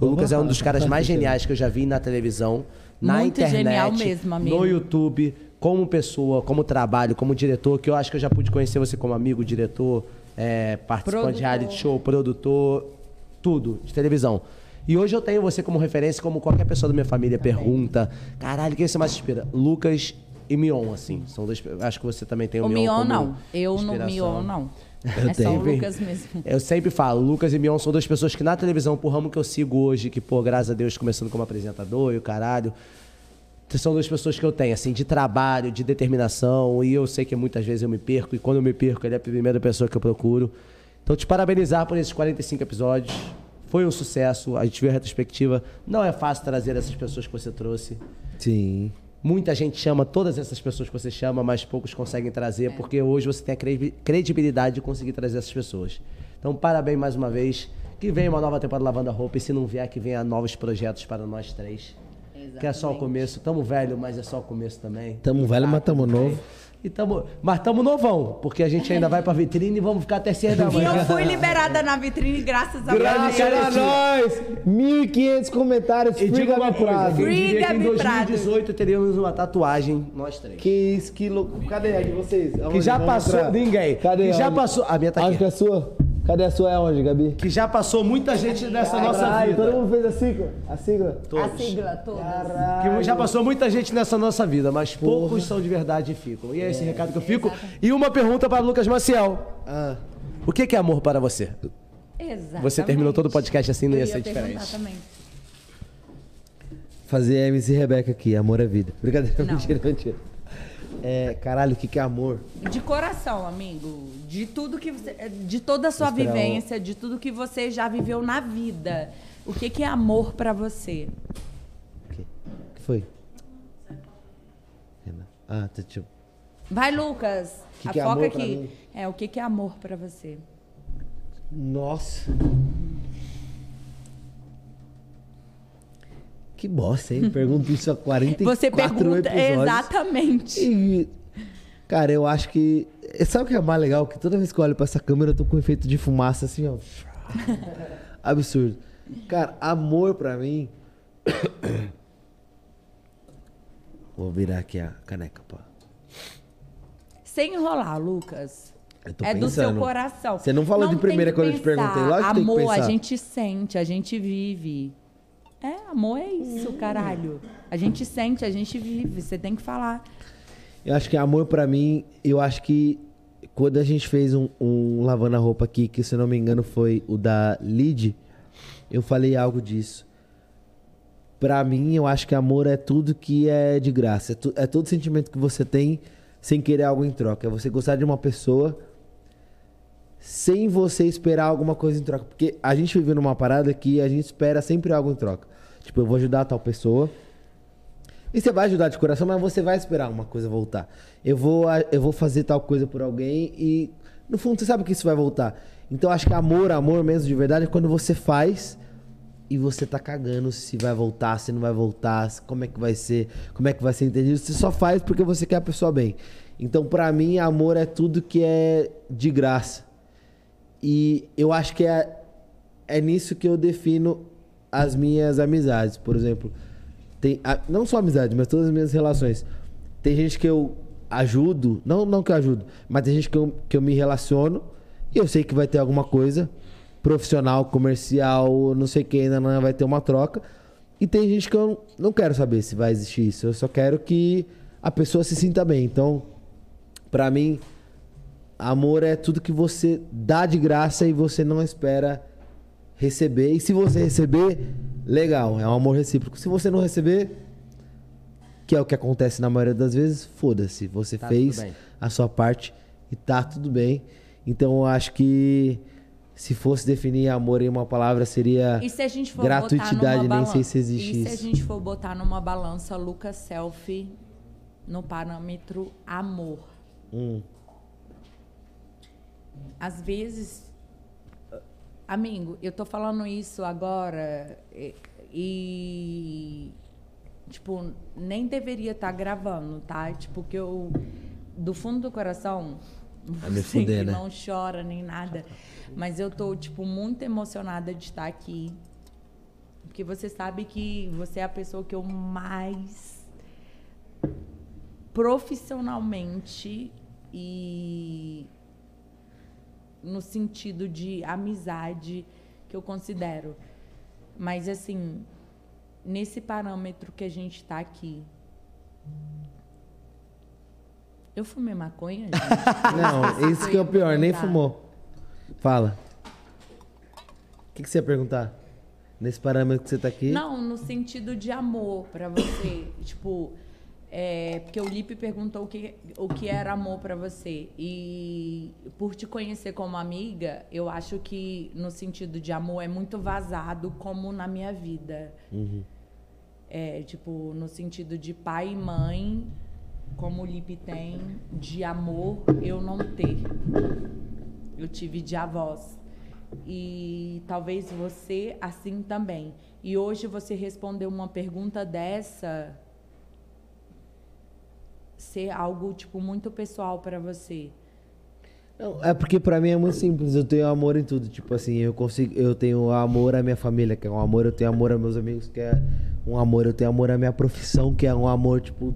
o Lucas é um dos caras mais geniais que eu já vi na televisão, na
Muito
internet,
genial mesmo, amigo.
no YouTube, como pessoa, como trabalho, como diretor, que eu acho que eu já pude conhecer você como amigo, diretor, é, participante de
Produtor.
reality show, produtor, tudo de televisão. E hoje eu tenho você como referência, como qualquer pessoa da minha família pergunta, caralho, quem você mais inspira? Lucas e Mion, assim. São dois, acho que você também tem o,
O
Mion
Mion não. Eu no
inspiração.
Mion não.
Eu
é só o
tenho.
Lucas mesmo.
Eu sempre falo, Lucas e Mion são duas pessoas que na televisão, por ramo que eu sigo hoje, que, pô, graças a Deus, começando como apresentador e o caralho, são duas pessoas que eu tenho, assim, de trabalho, de determinação, e eu sei que muitas vezes eu me perco, e quando eu me perco, ele é a primeira pessoa que eu procuro. Então, te parabenizar por esses 45 episódios. Foi um sucesso, a gente viu a retrospectiva. Não é fácil trazer essas pessoas que você trouxe.
Sim.
Muita gente chama todas essas pessoas que você chama, mas poucos conseguem trazer, porque hoje você tem a credi- credibilidade de conseguir trazer essas pessoas. Então, parabéns mais uma vez. Que venha uma nova temporada Lavando a Roupa, e se não vier, que venha novos projetos para nós três. Que é só o começo. Tamo velho, mas é só o começo também.
Tamo velho, mas tamo novo.
E tamo, mas tamo novão, porque a gente ainda vai pra vitrine e vamos ficar até seis da
E
manhã.
eu fui liberada na vitrine graças a
Graças
Deus.
a nós! 1.500 comentários.
E diga uma coisa,
Free
diria que em
Gabi Prado.
2018 teríamos uma tatuagem, nós três.
Que isso, que louco. Cadê a de vocês?
Que já passou, ninguém.
Cadê?
Que já passou, a minha tá aqui.
que é a sua? Cadê a sua? É onde, Gabi?
Que já passou muita gente nessa nossa
Caralho,
vida.
Todo mundo fez a sigla? A sigla?
Todos.
A sigla toda.
Que já passou muita gente nessa nossa vida, mas poucos são de verdade e ficam. E é esse recado que eu fico. E uma pergunta para Lucas Maciel.
Ah.
O que que é amor para você?
Exatamente.
Você terminou todo o podcast assim, não ia
ia
ser diferente.
também.
Fazer a MC Rebeca aqui, amor é vida. Brincadeira,
Não.
mentira, mentira. É, caralho, o que, que é amor?
De coração, amigo. De tudo que você. De toda a sua
Esperar um-
vivência, de tudo que você já viveu na vida. O que, que é amor pra você?
O que foi? Ah, tá tipo.
Vai, Lucas.
Que
a
que é
foca aqui.
mim?
É, o que, que é amor pra você?
Nossa. Que bosta, hein? Pergunto isso há 44
Você pergunta
episódios.
exatamente.
E, cara, eu acho que. Sabe o que é mais legal? Que toda vez que eu olho pra essa câmera, eu tô com efeito de fumaça assim, ó. Absurdo. Cara, amor pra mim. Vou virar aqui a caneca, pô.
Sem enrolar, Lucas. É do seu
pensando.
coração.
Você não falou de
tem
primeira quando eu te perguntei. Lógico que tem que
Amor,
pensar.
a gente sente, a gente vive. É, amor é isso, caralho. A gente sente, a gente vive. Você tem que falar.
Eu acho que amor pra mim, eu acho que quando a gente fez um, um lavando a roupa aqui, que se não me engano foi o da Lid, eu falei algo disso. Pra mim, eu acho que amor é tudo que é de graça. É, tu- é todo sentimento que você tem sem querer algo em troca. É você gostar de uma pessoa sem você esperar alguma coisa em troca. Porque a gente vive numa parada que a gente espera sempre algo em troca. Tipo, eu vou ajudar tal pessoa. E você vai ajudar de coração, mas você vai esperar uma coisa voltar. Eu vou, a- eu vou fazer tal coisa por alguém e, no fundo, você sabe que isso vai voltar. Então, acho que amor, amor mesmo de verdade, é quando você faz e você tá cagando se vai voltar, se não vai voltar, como é que vai ser, como é que vai ser entendido. Você só faz porque você quer a pessoa bem. Então, pra mim, amor é tudo que é de graça. E eu acho que é, é nisso que eu defino as minhas amizades. Por exemplo, tem, não só amizade, mas todas as minhas relações. Tem gente que eu ajudo, não, não que eu ajudo, mas tem gente que eu, que eu me relaciono e eu sei que vai ter alguma coisa profissional, comercial, não sei o que, ainda vai ter uma troca. E tem gente que eu não quero saber se vai existir isso. Eu só quero que a pessoa se sinta bem. Então, pra mim, amor é tudo que você dá de graça e você não espera receber. E se você receber, legal, é um amor recíproco. Se você não receber, que é o que acontece na maioria das vezes, foda-se. Você
Tá
fez a sua parte e tá tudo bem. Então eu acho que se fosse definir amor em uma palavra seria
E se a gente for
gratuitidade,
botar numa
nem
balança,
sei se existe
E se a
isso.
gente for botar numa balança Lucas Selfie no parâmetro amor?
Hum.
Às vezes, amigo, eu tô falando isso agora e, e, tipo, nem deveria estar gravando, tá? Tipo, que eu do fundo do coração, você
fuder,
que
né?
não chora nem nada, mas eu tô tipo muito emocionada de estar aqui. Porque você sabe que você é a pessoa que eu mais profissionalmente e no sentido de amizade que eu considero. Mas assim, nesse parâmetro que a gente tá aqui. Eu fumei maconha, gente?
Não, isso que é o pior, nem fumou. Fala. O que, que você ia perguntar? Nesse parâmetro que você tá aqui?
Não, no sentido de amor pra você. tipo, é, porque o Lipe perguntou o que, o que era amor pra você. E por te conhecer como amiga, eu acho que no sentido de amor é muito vazado como na minha vida.
Uhum.
É, tipo, no sentido de pai e mãe, como o Lipe tem, de amor eu não ter. Eu tive de avós. E talvez você assim também. E hoje você respondeu uma pergunta dessa ser algo tipo muito pessoal pra você.
Não, é porque pra mim é muito simples. Eu tenho amor em tudo. Tipo assim, eu consigo. Eu tenho amor à minha família, que é um amor. Eu tenho amor aos meus amigos, que é um amor. Eu tenho amor à minha profissão, que é um amor, tipo,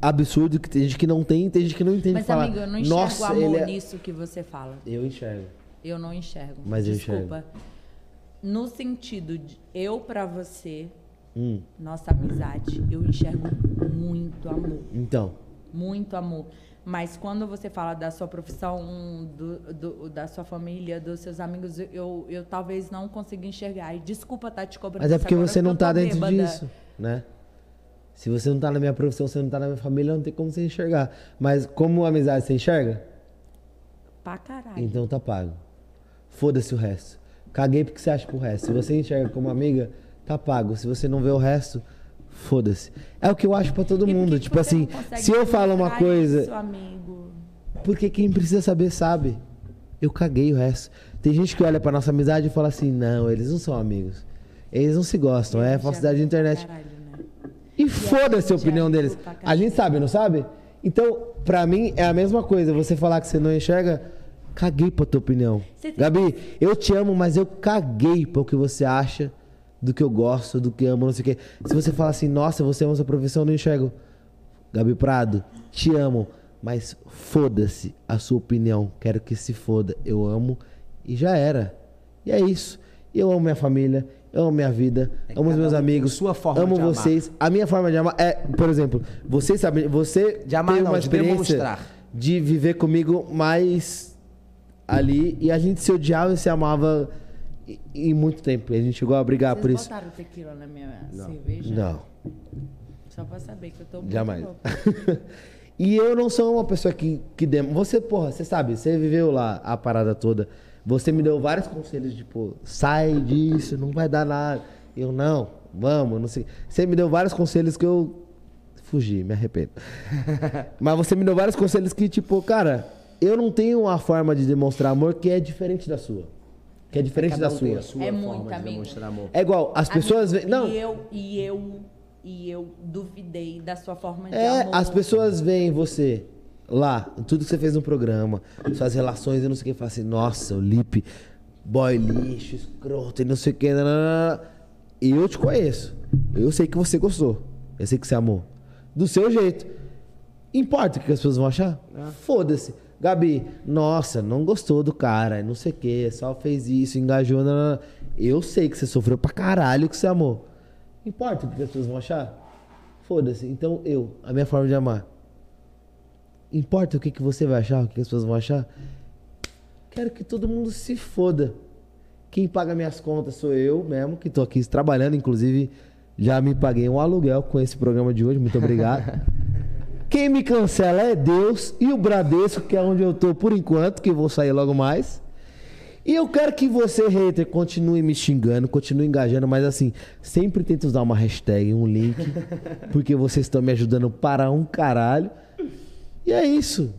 absurdo. Que tem gente que não tem, tem gente que não entende.
Mas
fala,
amigo, eu não enxergo
Nossa,
amor
é...
nisso que você fala.
Eu enxergo.
Eu não enxergo.
Mas eu
Desculpa. No sentido de eu pra você,
Hum,
nossa amizade, eu enxergo muito amor.
então.
Muito amor. Mas quando você fala da sua profissão, do, do- da sua família, dos seus amigos, eu, eu talvez não consiga enxergar. E desculpa estar te cobrando.
Mas é porque você não
eu
tá
tô
dentro
bêbada.
disso, né? Se você não tá na minha profissão, você não tá na minha família, não tem como você enxergar. Mas como amizade você enxerga?
Pra caralho.
Então tá pago. Foda-se o resto. Caguei porque você acha pro resto. Se você enxerga como amiga, tá pago. Se você não vê o resto, foda-se. É o que eu acho pra todo mundo. Tipo assim, se eu falo uma coisa.
Isso, amigo.
Porque quem precisa saber, sabe. Eu caguei o resto. Tem gente que olha pra nossa amizade e fala assim: não, eles não são amigos. Eles não se gostam. É falsidade de internet.
né?
E foda-se a opinião deles. A gente sabe, não sabe? Então, pra mim, é a mesma coisa. Você falar que você não enxerga, caguei pra tua opinião. Gabi, eu te amo, mas eu caguei pro que você acha do que eu gosto, do que amo, não sei o quê. Se você falar assim, nossa, você ama sua profissão, eu não enxergo. Gabi Prado, te amo, mas foda-se a sua opinião. Quero que se foda. Eu amo e já era. E é isso. Eu amo minha família, eu amo minha vida, amo os meus
um
amigos,
sua forma
amo
de amar.
vocês. A minha forma de amar é, por exemplo, você sabe, você
De amar
tem uma experiência de viver comigo mais ali e a gente se odiava e se amava em- em muito tempo. E a gente chegou a brigar
Vocês
por isso.
botaram tequila na minha cerveja?
Não.
Só pra saber que eu tô muito
Jamais. e eu não sou uma pessoa que, que dem... Você, porra, você sabe, você viveu lá a parada toda. Você me deu vários conselhos, tipo, sai disso, não vai dar nada. Eu, não, vamos, não sei. Você me deu vários conselhos que eu fugi, me arrependo. Mas você me deu vários conselhos que, tipo, cara, eu não tenho uma forma de demonstrar amor que é diferente da sua. Que é diferente
Cada
da
um tem
sua.
a sua
É
forma
muito,
de
amigo.
demonstrar amor.
É igual, as pessoas
Amigo,
veem. Não,
E eu, e eu, e eu duvidei da sua forma de
É,
amor.
as pessoas veem você lá, tudo que você fez no programa, suas relações, eu não sei o que, fala assim, nossa, o Lipe, boy lixo, escroto, e não sei o que, e eu te conheço. Eu sei que você gostou. Eu sei que você amou. Do seu jeito. Importa o que as pessoas vão achar? Foda-se. Gabi, nossa, não gostou do cara, não sei o que, só fez isso, engajou. nananana. Eu sei que você sofreu pra caralho que você amou. Importa o que as pessoas vão achar? Foda-se. Então eu, a minha forma de amar. Importa o que, que você vai achar, o que as pessoas vão achar? Quero que todo mundo se foda. Quem paga minhas contas sou eu mesmo, que tô aqui trabalhando, inclusive já me paguei um aluguel com esse programa de hoje, muito obrigado. Quem me cancela é Deus e o Bradesco, que é onde eu tô por enquanto, que vou sair logo mais. E eu quero que você, hater, continue me xingando, continue engajando, mas assim, sempre tenta usar uma hashtag, um link, porque vocês estão me ajudando para um caralho. E é isso.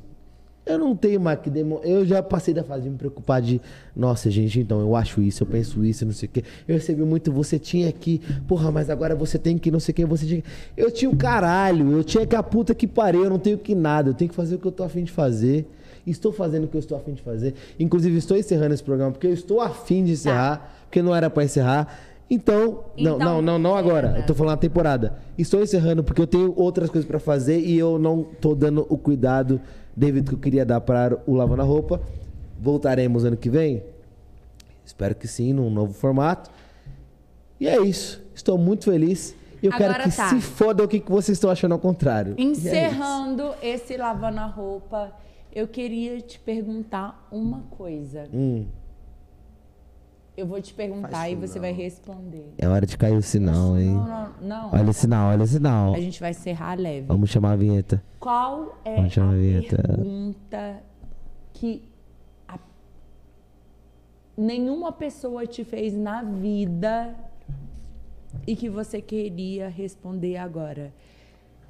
Eu não tenho mais que demonstrar. Eu já passei da fase de me preocupar de, nossa, gente, então eu acho isso, eu penso isso, não sei o quê. Eu recebi muito, você tinha que, porra, mas agora você tem que não sei o quê, você tinha que... Eu tinha o caralho, eu tinha que a puta que pariu, eu não tenho que nada, eu tenho que fazer o que eu tô afim de fazer. Estou fazendo o que eu estou afim de fazer. Inclusive, estou encerrando esse programa porque eu estou afim de encerrar, porque não era pra encerrar. Então, não,
Então,
não, não, não agora. Eu tô falando a temporada. Estou encerrando porque eu tenho outras coisas pra fazer e eu não tô dando o cuidado devido que eu queria dar para o Lavando a Roupa. Voltaremos ano que vem? Espero que sim, num novo formato. E é isso. Estou muito feliz. Eu quero
Agora
que
tá.
se foda o que vocês estão achando ao contrário. É.
Encerrando esse lavando a roupa, eu queria te perguntar uma coisa.
Hum,
Eu vou te perguntar e você vai responder.
é hora de cair o sinal, hein?
Não, não, não.
Olha o sinal, olha o sinal.
A gente vai encerrar leve.
Vamos chamar a vinheta.
Qual é
Vamos chamar a vinheta.
pergunta que a- nenhuma pessoa te fez na vida e que você queria responder agora?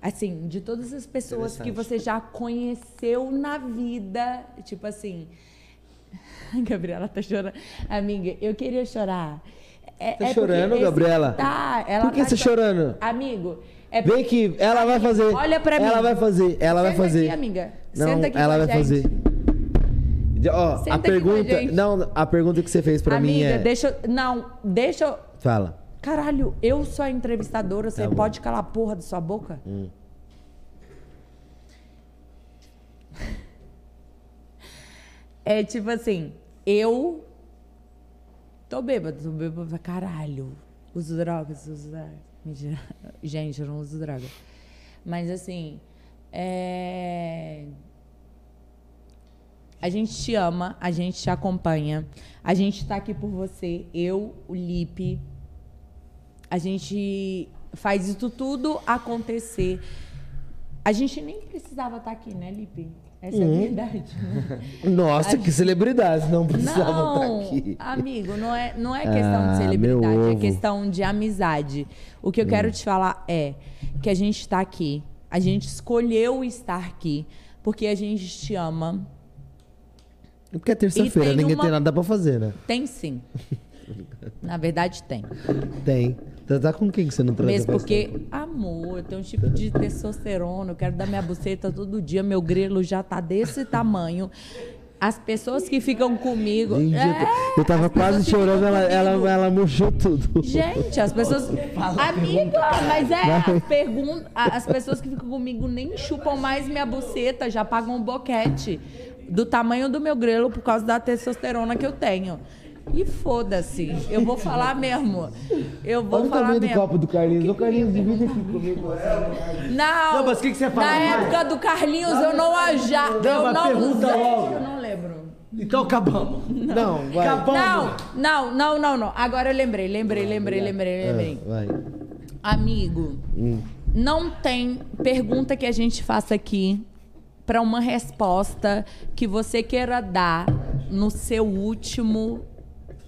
Assim, de todas as pessoas que você já conheceu na vida, tipo assim. Gabriela tá chorando. Amiga, eu queria chorar. É,
Tá
porque
chorando, Gabriela?
Tá, ela
Por que
tá
você
cho-
chorando?
Amigo, é
Vem aqui, ela vai fazer.
Olha pra mim.
Ela vai fazer, ela vai
Senta
fazer.
aqui, amiga.
Não,
Senta aqui
ela
a
vai
gente.
fazer. Ó,
Senta
a
a
pergunta,
gente.
não, a pergunta que você fez pra
Amiga,
mim é,
deixa. Não, deixa eu.
fala.
Caralho, eu sou a entrevistadora, você
Tá
pode calar a porra da sua boca?
Hum.
É tipo assim, eu tô bêbada, tô bêbada pra caralho. Uso drogas, uso drogas. Gente, eu não uso droga. Mas assim, é... A gente te ama, a gente te acompanha. A gente tá aqui por você, eu, o Lipe. A gente faz isso tudo acontecer. A gente nem precisava estar aqui, né, Lipe? Essa é a verdade. né?
Nossa,
A
que celebridades, não precisavam
não,
estar aqui.
amigo, não é, não é questão
Ah,
de celebridade, é questão de amizade. O que eu quero
Hum.
te falar é que a gente está aqui, a gente escolheu estar aqui porque a gente te ama.
Porque é terça-feira, ninguém
uma-
tem nada pra fazer, né?
Tem sim. Na verdade, tem.
Tem. Tá, tá com quem que você não traz
Mesmo porque, amor, eu tenho um tipo de testosterona, eu quero dar minha buceta todo dia, meu grelo já tá desse tamanho. As pessoas que ficam comigo.
Gente, eu
É,
eu tava quase chorando, ela, ela, ela murchou tudo.
Gente, as pessoas. Amiga, mas é.
Vai.
As, pergun- a- as pessoas que ficam comigo nem chupam mais minha buceta, já pagam um boquete do tamanho do meu grelo por causa da testosterona que eu tenho. E foda-se. Eu vou falar mesmo. Eu vou
Olha o
falar
tamanho do
mesmo.
copo do Carlinhos. Ô, Carlinhos, divide aqui comigo.
Não,
Não, mas o que que você fala
Na
mais?
época do Carlinhos, eu não aja,
Não,
eu não
pergunta
usei,
logo.
eu não lembro.
Então acabamos.
Não, vai.
Não, não, não, não, não. Agora eu lembrei, lembrei, lembrei, lembrei, lembrei.
Ah, vai.
Amigo,
Hum.
não tem pergunta que a gente faça aqui para uma resposta que você queira dar no seu último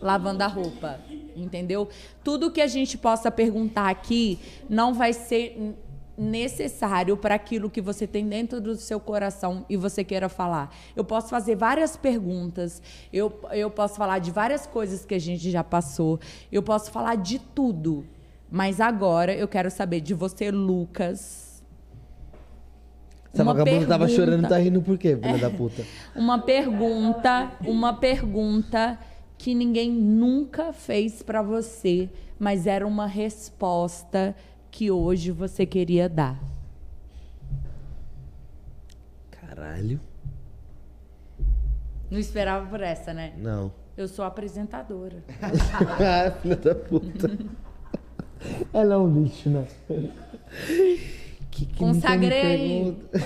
lavando a roupa, entendeu? Tudo que a gente possa perguntar aqui não vai ser necessário para aquilo que você tem dentro do seu coração e você queira falar. Eu posso fazer várias perguntas, eu, eu posso falar de várias coisas que a gente já passou, eu posso falar de tudo. Mas agora eu quero saber de você, Lucas.
Essa
Uma
vagabunda tava chorando, tá rindo por quê, filha da puta?
Uma pergunta, uma pergunta que ninguém nunca fez pra você, mas era uma resposta que hoje você queria dar.
Caralho.
Não esperava por essa, né?
Não.
Eu sou apresentadora.
ah, filha da puta. Ela é um lixo, né? Que que
Consagrei.
pergunta-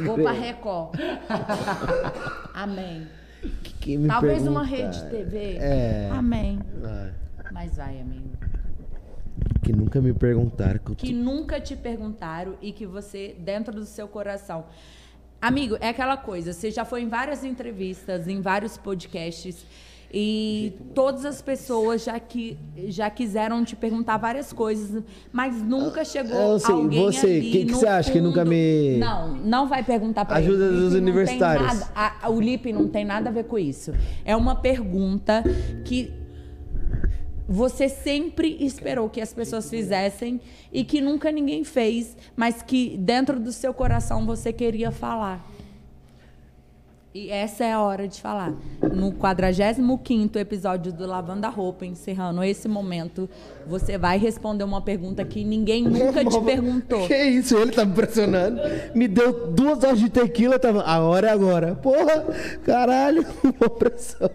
Vou pra Record. Amém.
Que me
Talvez uma
pergunta-
rede TV.
É.
Amém.
Ah,
Mas vai, amigo.
que nunca me perguntaram. Que eu
que nunca te perguntaram e que você, dentro do seu coração. Amigo, é aquela coisa, você já foi em várias entrevistas, em vários podcasts, e todas as pessoas já, que, já quiseram te perguntar várias coisas, mas nunca chegou
eu sei,
alguém
você,
ali
que que você acha que
fundo-
nunca me-
Não, não vai perguntar pra
Ajuda
ele.
dos universitários.
nada- a- o Lipe não tem nada a ver com isso. É uma pergunta que você sempre esperou que as pessoas fizessem e que nunca ninguém fez, mas que dentro do seu coração você queria falar. E essa é a hora de falar. No 45º episódio do Lavando a Roupa, encerrando esse momento, você vai responder uma pergunta que ninguém nunca te perguntou.
Que isso, ele tá me pressionando. Me deu duas horas de tequila, tava. A hora é agora. Porra, caralho, uma pressão.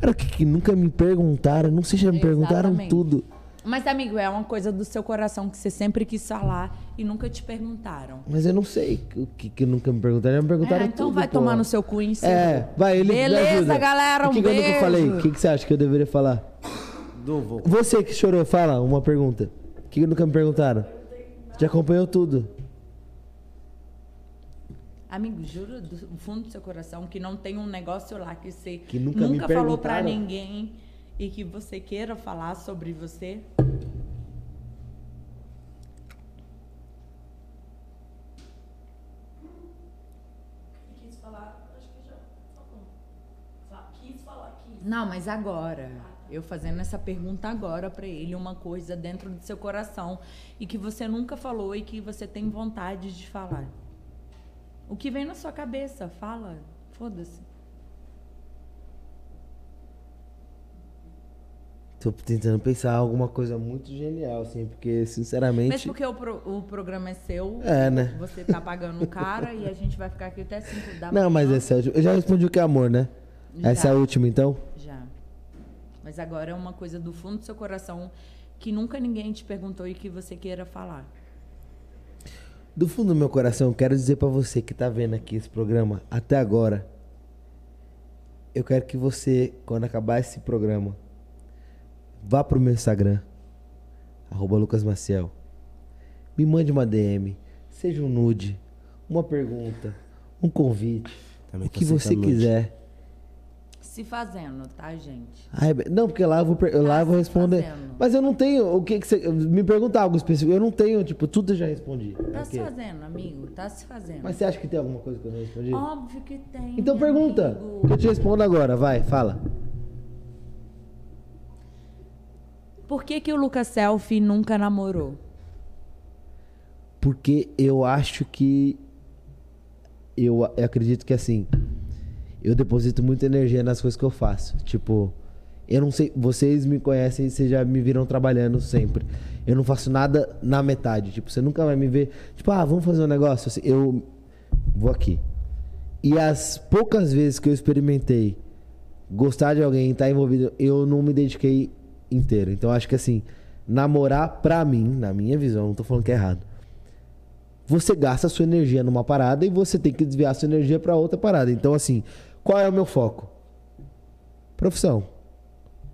Cara, o que, que nunca me perguntaram? Não sei se já me perguntaram
Exatamente.
tudo.
Mas, amigo, é uma coisa do seu coração que você sempre quis falar e nunca te perguntaram.
Mas eu não sei o que, que nunca me perguntaram. Me perguntaram
É, então
tudo.
vai
pô.
tomar no seu cu e encerrou.
É, vai, ele me
Beleza,
ajuda.
galera, um
O que, que eu nunca
beijo.
falei? O que, que você acha que eu deveria falar?
Não vou.
Você que chorou, fala uma pergunta. O que, que nunca me perguntaram? Já acompanhou tudo.
Amigo, juro do fundo do seu coração que não tem um negócio lá que você
Que nunca me
falou pra
perguntaram.
ninguém e que você queira falar sobre você.
Quis falar, acho que já falou. Fa- Quis falar, quis.
Não, mas agora. Eu fazendo essa pergunta agora pra ele, uma coisa dentro do seu coração e que você nunca falou e que você tem vontade de falar. O que vem na sua cabeça, fala. Foda-se.
Tô tentando pensar alguma coisa muito genial, assim, porque, sinceramente.
Mas porque o, pro- o programa é seu,
É, né?
você tá pagando o cara e a gente vai ficar aqui até 5 da manhã.
Não, mas essa é a última. Eu já respondi o que é amor, né?
Já.
Essa é a última, então?
Já. Mas agora é uma coisa do fundo do seu coração que nunca ninguém te perguntou e que você queira falar.
Do fundo do meu coração, eu quero dizer pra você que tá vendo aqui esse programa até agora. Eu quero que você, quando acabar esse programa, vá pro meu Instagram, arroba Lucas Maciel. Me mande uma DM, seja um nude, uma pergunta, um convite,
Também
o que você
nude.
quiser.
Se fazendo, tá, gente?
Ai, be- não, porque lá eu vou, lá eu vou responder.
fazendo.
Mas eu não tenho o que, que você. Me pergunta algo específico. Eu não tenho, tipo, tudo eu já respondi.
Tá se fazendo, amigo. Tá se fazendo.
Mas você acha que tem alguma coisa que eu não respondi?
Óbvio que tem.
Então pergunta.
amigo.
Que eu te respondo agora. Vai, fala.
Por que, que o Lucas Selfie nunca namorou?
Porque eu acho que. Eu, eu acredito que assim. Eu deposito muita energia nas coisas que eu faço. Tipo, eu não sei. Vocês me conhecem vocês já me viram trabalhando sempre. Eu não faço nada na metade. Tipo, você nunca vai me ver. Tipo, ah, vamos fazer um negócio. Assim, eu vou aqui. E as poucas vezes que eu experimentei gostar de alguém, estar envolvido, eu não me dediquei inteiro. Então acho que assim, namorar pra mim, na minha visão, não tô falando que é errado. Você gasta a sua energia numa parada e você tem que desviar a sua energia pra outra parada. Então assim, qual é o meu foco? Profissão.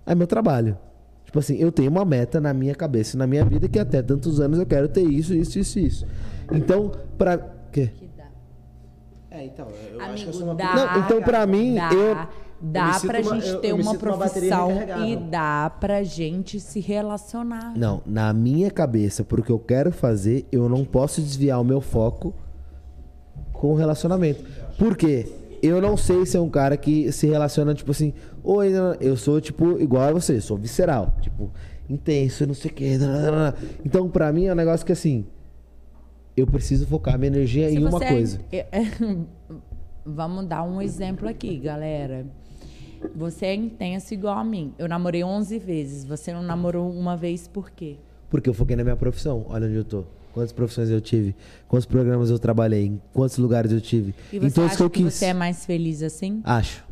É meu trabalho. Tipo assim, eu tenho uma meta na minha cabeça, na minha vida que até tantos anos eu quero ter isso, isso, isso, isso. Então, pra quê?
É, então, eu acho que
Amigo,
eu sou uma
dá,
Não, então pra mim,
dá,
eu-
dá pra
uma-
gente
eu-
ter
eu
uma
sinto uma
profissão e dá pra gente se relacionar.
Não, na minha cabeça, porque eu quero fazer, eu não posso desviar o meu foco com o relacionamento. Por quê? Eu não sei se é um cara que se relaciona, tipo assim, oi, eu sou, tipo, igual a você, sou visceral, tipo, intenso, não sei o quê. Então, pra mim, é um negócio que, assim, eu preciso focar minha energia
Se
em uma
é-
coisa.
é- Vamos dar um exemplo aqui, galera. Você é intenso igual a mim. Eu namorei 11 vezes. Você não namorou uma vez por quê?
Porque eu foquei na minha profissão. Olha onde eu tô. Quantas profissões eu tive, quantos programas eu trabalhei, em quantos lugares eu tive.
E
em
você acha
que eu
que você é mais feliz assim?
Acho.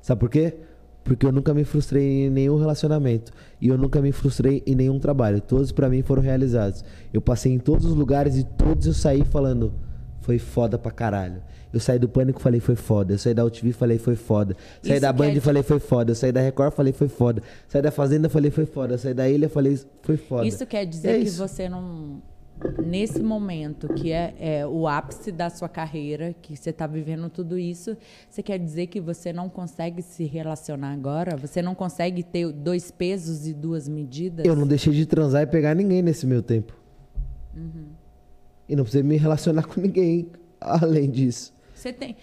Sabe por quê? Porque eu nunca me frustrei em nenhum relacionamento. E eu nunca me frustrei em nenhum trabalho. Todos pra mim foram realizados. Eu passei em todos os lugares e todos eu saí falando. Foi foda pra caralho. Eu saí do Pânico falei foi foda. Eu saí da UTV falei foi foda. Saí
Isso
da Band
quer-
falei foi foda. Eu saí da Record falei foi foda. Saí da Fazenda falei foi foda. Eu saí da Ilha falei foi foda.
Isso quer dizer
É
que
isso.
você não. Nesse momento, que é, é o ápice da sua carreira, que você está vivendo tudo isso, você quer dizer que você não consegue se relacionar agora? Você não consegue ter dois pesos e duas medidas?
Eu não deixei de transar e pegar ninguém nesse meu tempo.
Uhum.
E não precisei me relacionar com ninguém além disso.
Você tem.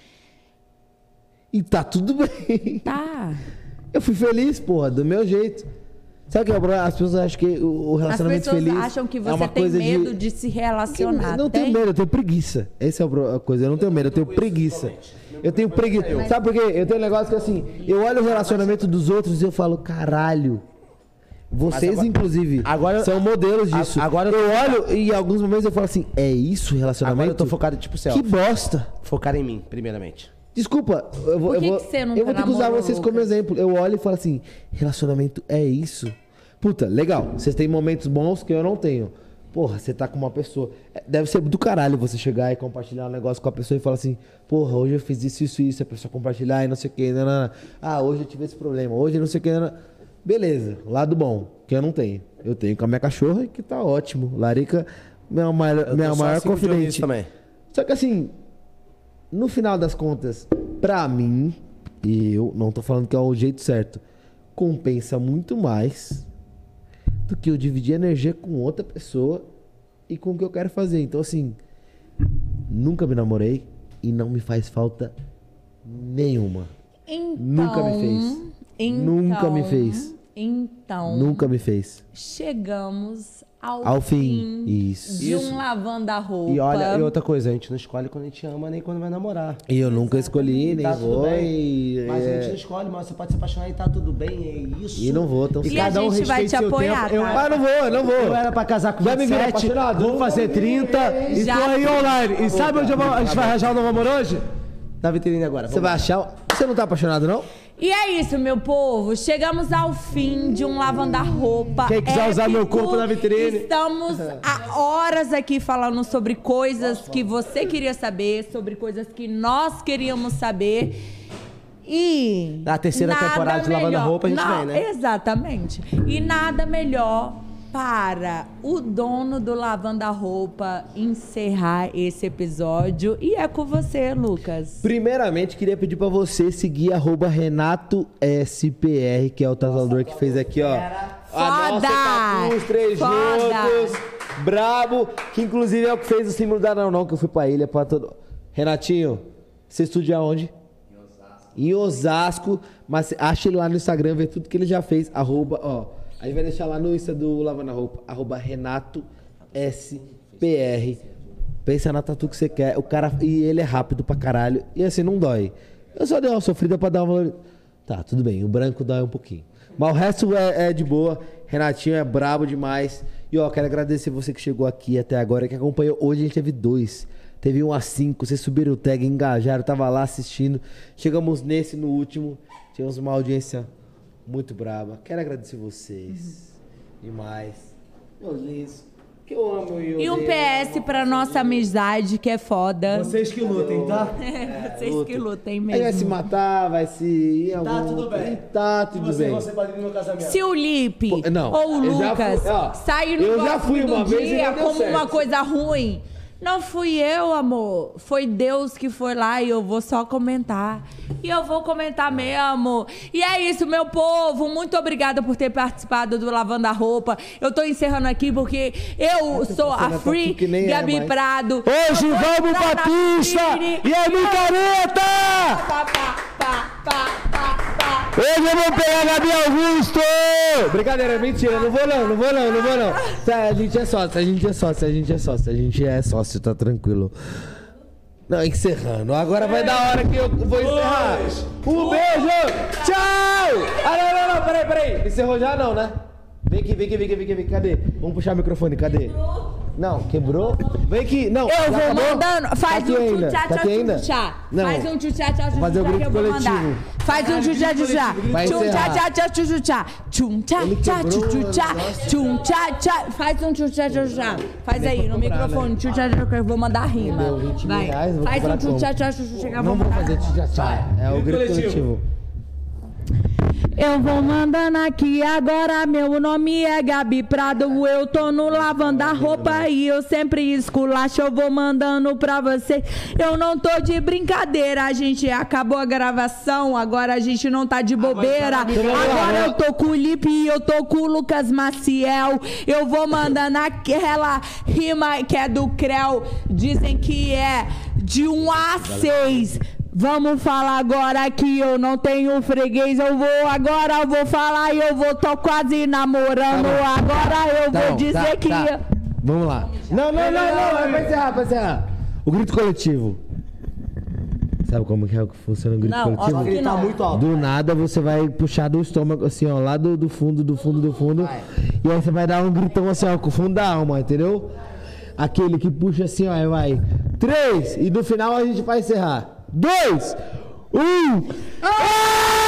E tá tudo bem.
Tá.
Eu fui feliz, porra, do meu jeito. Sabe o que é o problema? As pessoas acham que o o
As
relacionamento
pessoas
feliz
acham que
é
você
uma
tem medo
de...
de, se relacionar.
Eu não
tem?
tenho medo, eu tenho preguiça. Essa é a coisa. Eu não tenho medo, eu tenho preguiça. Eu tenho preguiça. Sabe por quê? Eu tenho um negócio que assim, eu olho o relacionamento dos outros e eu falo, caralho. Vocês,
agora-
inclusive,
agora-
são modelos
a-
disso.
agora
eu
eu
olho e em alguns momentos eu falo assim, é isso o relacionamento?
Agora eu tô focado tipo selfie.
Que bosta.
Focar em mim, primeiramente.
Desculpa, eu vou,
Por que
eu vou,
que você nunca
eu vou ter que usar vocês como exemplo. Eu olho e falo assim, relacionamento é isso? Puta, legal. Vocês têm momentos bons que eu não tenho. Porra, você tá com uma pessoa. é, Deve ser do caralho você chegar e compartilhar um negócio com a pessoa e falar assim, porra, hoje eu fiz isso, isso, isso, a pessoa compartilhar e não sei o que. Ah, hoje eu tive esse problema, hoje não sei o que. Beleza, lado bom, que eu não tenho. Eu tenho com a minha cachorra que tá ótimo. Larica, minha maior, minha
só
maior
assim
confidente.
Também.
Só que assim, no final das contas, pra mim, e eu não tô falando que é o jeito certo, compensa muito mais do que eu dividir energia com outra pessoa e com o que eu quero fazer. Então, assim, nunca me namorei e não me faz falta nenhuma.
Então,
Nunca me fez. Nunca me fez.
Então,
Nunca me fez.
chegamos ao,
Ao fim. Isso.
de
Isso.
um lavanda-roupa.
E olha, e outra coisa, a gente não escolhe quando a gente ama, nem quando vai namorar.
E eu nunca escolhi, nem
Tá tudo
vou.
bem.
E,
Mas a
é,
gente não escolhe, mas você pode se apaixonar e tá tudo bem, é isso.
E não vou, tão
E cada um
a gente vai
respeita
te
seu
apoiar,
tempo. Eu,
tá?
Ah, não vou, não vou.
eu era pra casar com
Já me viram
27,
apaixonado?
vou fazer 30 e
Já
tô aí
fui.
online. E sabe onde eu vou- a gente vai arranjar o novo amor hoje? Na vitrine agora.
Você vai achar. Você não tá apaixonado, não?
E é isso, meu povo. Chegamos ao fim de um lavanda-roupa.
Quem quiser usar meu
épico.
corpo na vitrine.
Estamos há horas aqui falando sobre coisas que você queria saber, sobre coisas que nós queríamos saber. E.
Na terceira temporada de Lavando
melhor-
Roupa, a gente
Não,
vem, né?
Exatamente. E nada melhor para o dono do Lavanda Roupa encerrar esse episódio. E é com você, Lucas.
Primeiramente, queria pedir pra você seguir arroba Renato SPR, que é o tatuador que fez aqui, ó. A nossa
Foda!
tatu, os três
Foda!
juntos. Brabo, que inclusive é o que fez o símbolo da Não Não, que eu fui pra ilha pra todo. Renatinho, você estudia onde? Em Osasco, mas acha ele lá no Instagram, vê tudo que ele já fez. Arroba, ó. A gente vai deixar lá no Insta do Lavando a Roupa, arroba Renato SPR. Pensa na tatu que você quer. O cara. E ele é rápido pra caralho. E assim, não dói. Eu só dei uma sofrida pra dar uma. Tá, tudo bem. O branco dói um pouquinho. Mas o resto é, é de boa. Renatinho é brabo demais. E ó, quero agradecer você que chegou aqui até agora, que acompanhou. Hoje a gente teve dois. Teve um a cinco. Vocês subiram o tag, engajaram. Tava lá assistindo. Chegamos nesse, no último. Tivemos uma audiência muito braba. Quero agradecer vocês. Demais. Meus lindos. Que eu amo e eu
E um. PS pra nossa amizade, que é foda.
Vocês que lutem, tá?
É, vocês que lutem
Aí vai se
mesmo.
matar, vai se ir
Tá
algum-
tudo bem.
E Tá tudo
você,
bem.
você no casamento.
Se o Lipe
Pô, não,
ou o Lucas
fui- ó,
sair no
eu já fui
do
uma vez e
dia como uma coisa ruim, não fui eu, amor. Foi Deus que foi lá e eu vou só comentar. E eu vou comentar mesmo. E é isso, meu povo. Muito obrigada por ter participado do Lavando a Roupa. Eu tô encerrando aqui porque eu sou a
na
Free
é
Gabi
mais.
Prado.
Hoje vamos
vitrine.
E a micareta!
Pá, pá, pá, pá, pá, pá.
Hoje eu vou pegar a Gabi Augusto! Brincadeira, mentira, não vou não, não vou não, não vou não. Tá, a gente é sócio, a gente é sócio, a gente é sócio, a gente é sócio, tá tranquilo. Não, encerrando. Agora vai dar hora que eu vou encerrar. Um beijo! Tchau! Ah, não, não, não, peraí, peraí. Encerrou já não, né? Vem aqui, vem aqui, vem aqui, vem aqui, vem aqui. Cadê? Vamos puxar o microfone, cadê? Não, quebrou? Vem aqui, não.
Eu vou
acabou?
mandando.
Tá
Faz
aqui
um tchutchá,
tá
tchutchá.
Não.
Faz um tchutchá, tchá,
fazer o
tchutchá que
grito
eu vou mandar.
coletivo.
Faz um tchutchá, tchutchá. Tchum,
encerrar.
tchá, tchá, tchá, tchutchá. Tchum, tchá, tchá, tchutchá. Tchum, tchá, tchá. Faz um tchutchá, tchutchá. Faz aí, no microfone. Tchutchá, tchá, que eu vou mandar rima. Vai. Faz um tchutchá, tchá, tchutchá.
Não
vou
fazer tchá-tchá. É o grito coletivo.
Eu vou mandando aqui agora, meu nome é Gabi Prado. Eu tô no lavando a roupa e eu sempre esculacho. Eu vou mandando pra você. Eu não tô de brincadeira, a gente acabou a gravação. Agora a gente não tá de bobeira. Agora eu tô com o Lipe e eu tô com o Lucas Maciel. Eu vou mandando aquela rima que é do Creu. Dizem que é de 1 a 6. Vamos falar agora que eu não tenho freguês. Eu vou agora, eu vou falar e eu vou tô quase namorando. Agora eu
Tá
vou
bom,
dizer
tá,
que.
tá. Vamos lá. Não, não, não, não. É pra encerrar, pra encerrar. O grito coletivo. Sabe como que é que funciona o grito
Não,
coletivo?
óbvio que não. Tá muito alto.
Do nada você vai puxar do estômago, assim, ó, lá do, do fundo, do fundo, do fundo. E aí você vai dar um gritão assim, ó, com o fundo da alma, entendeu? Aquele que puxa assim, ó, aí vai. Três! E no final a gente vai encerrar. Dois! Um! Ah!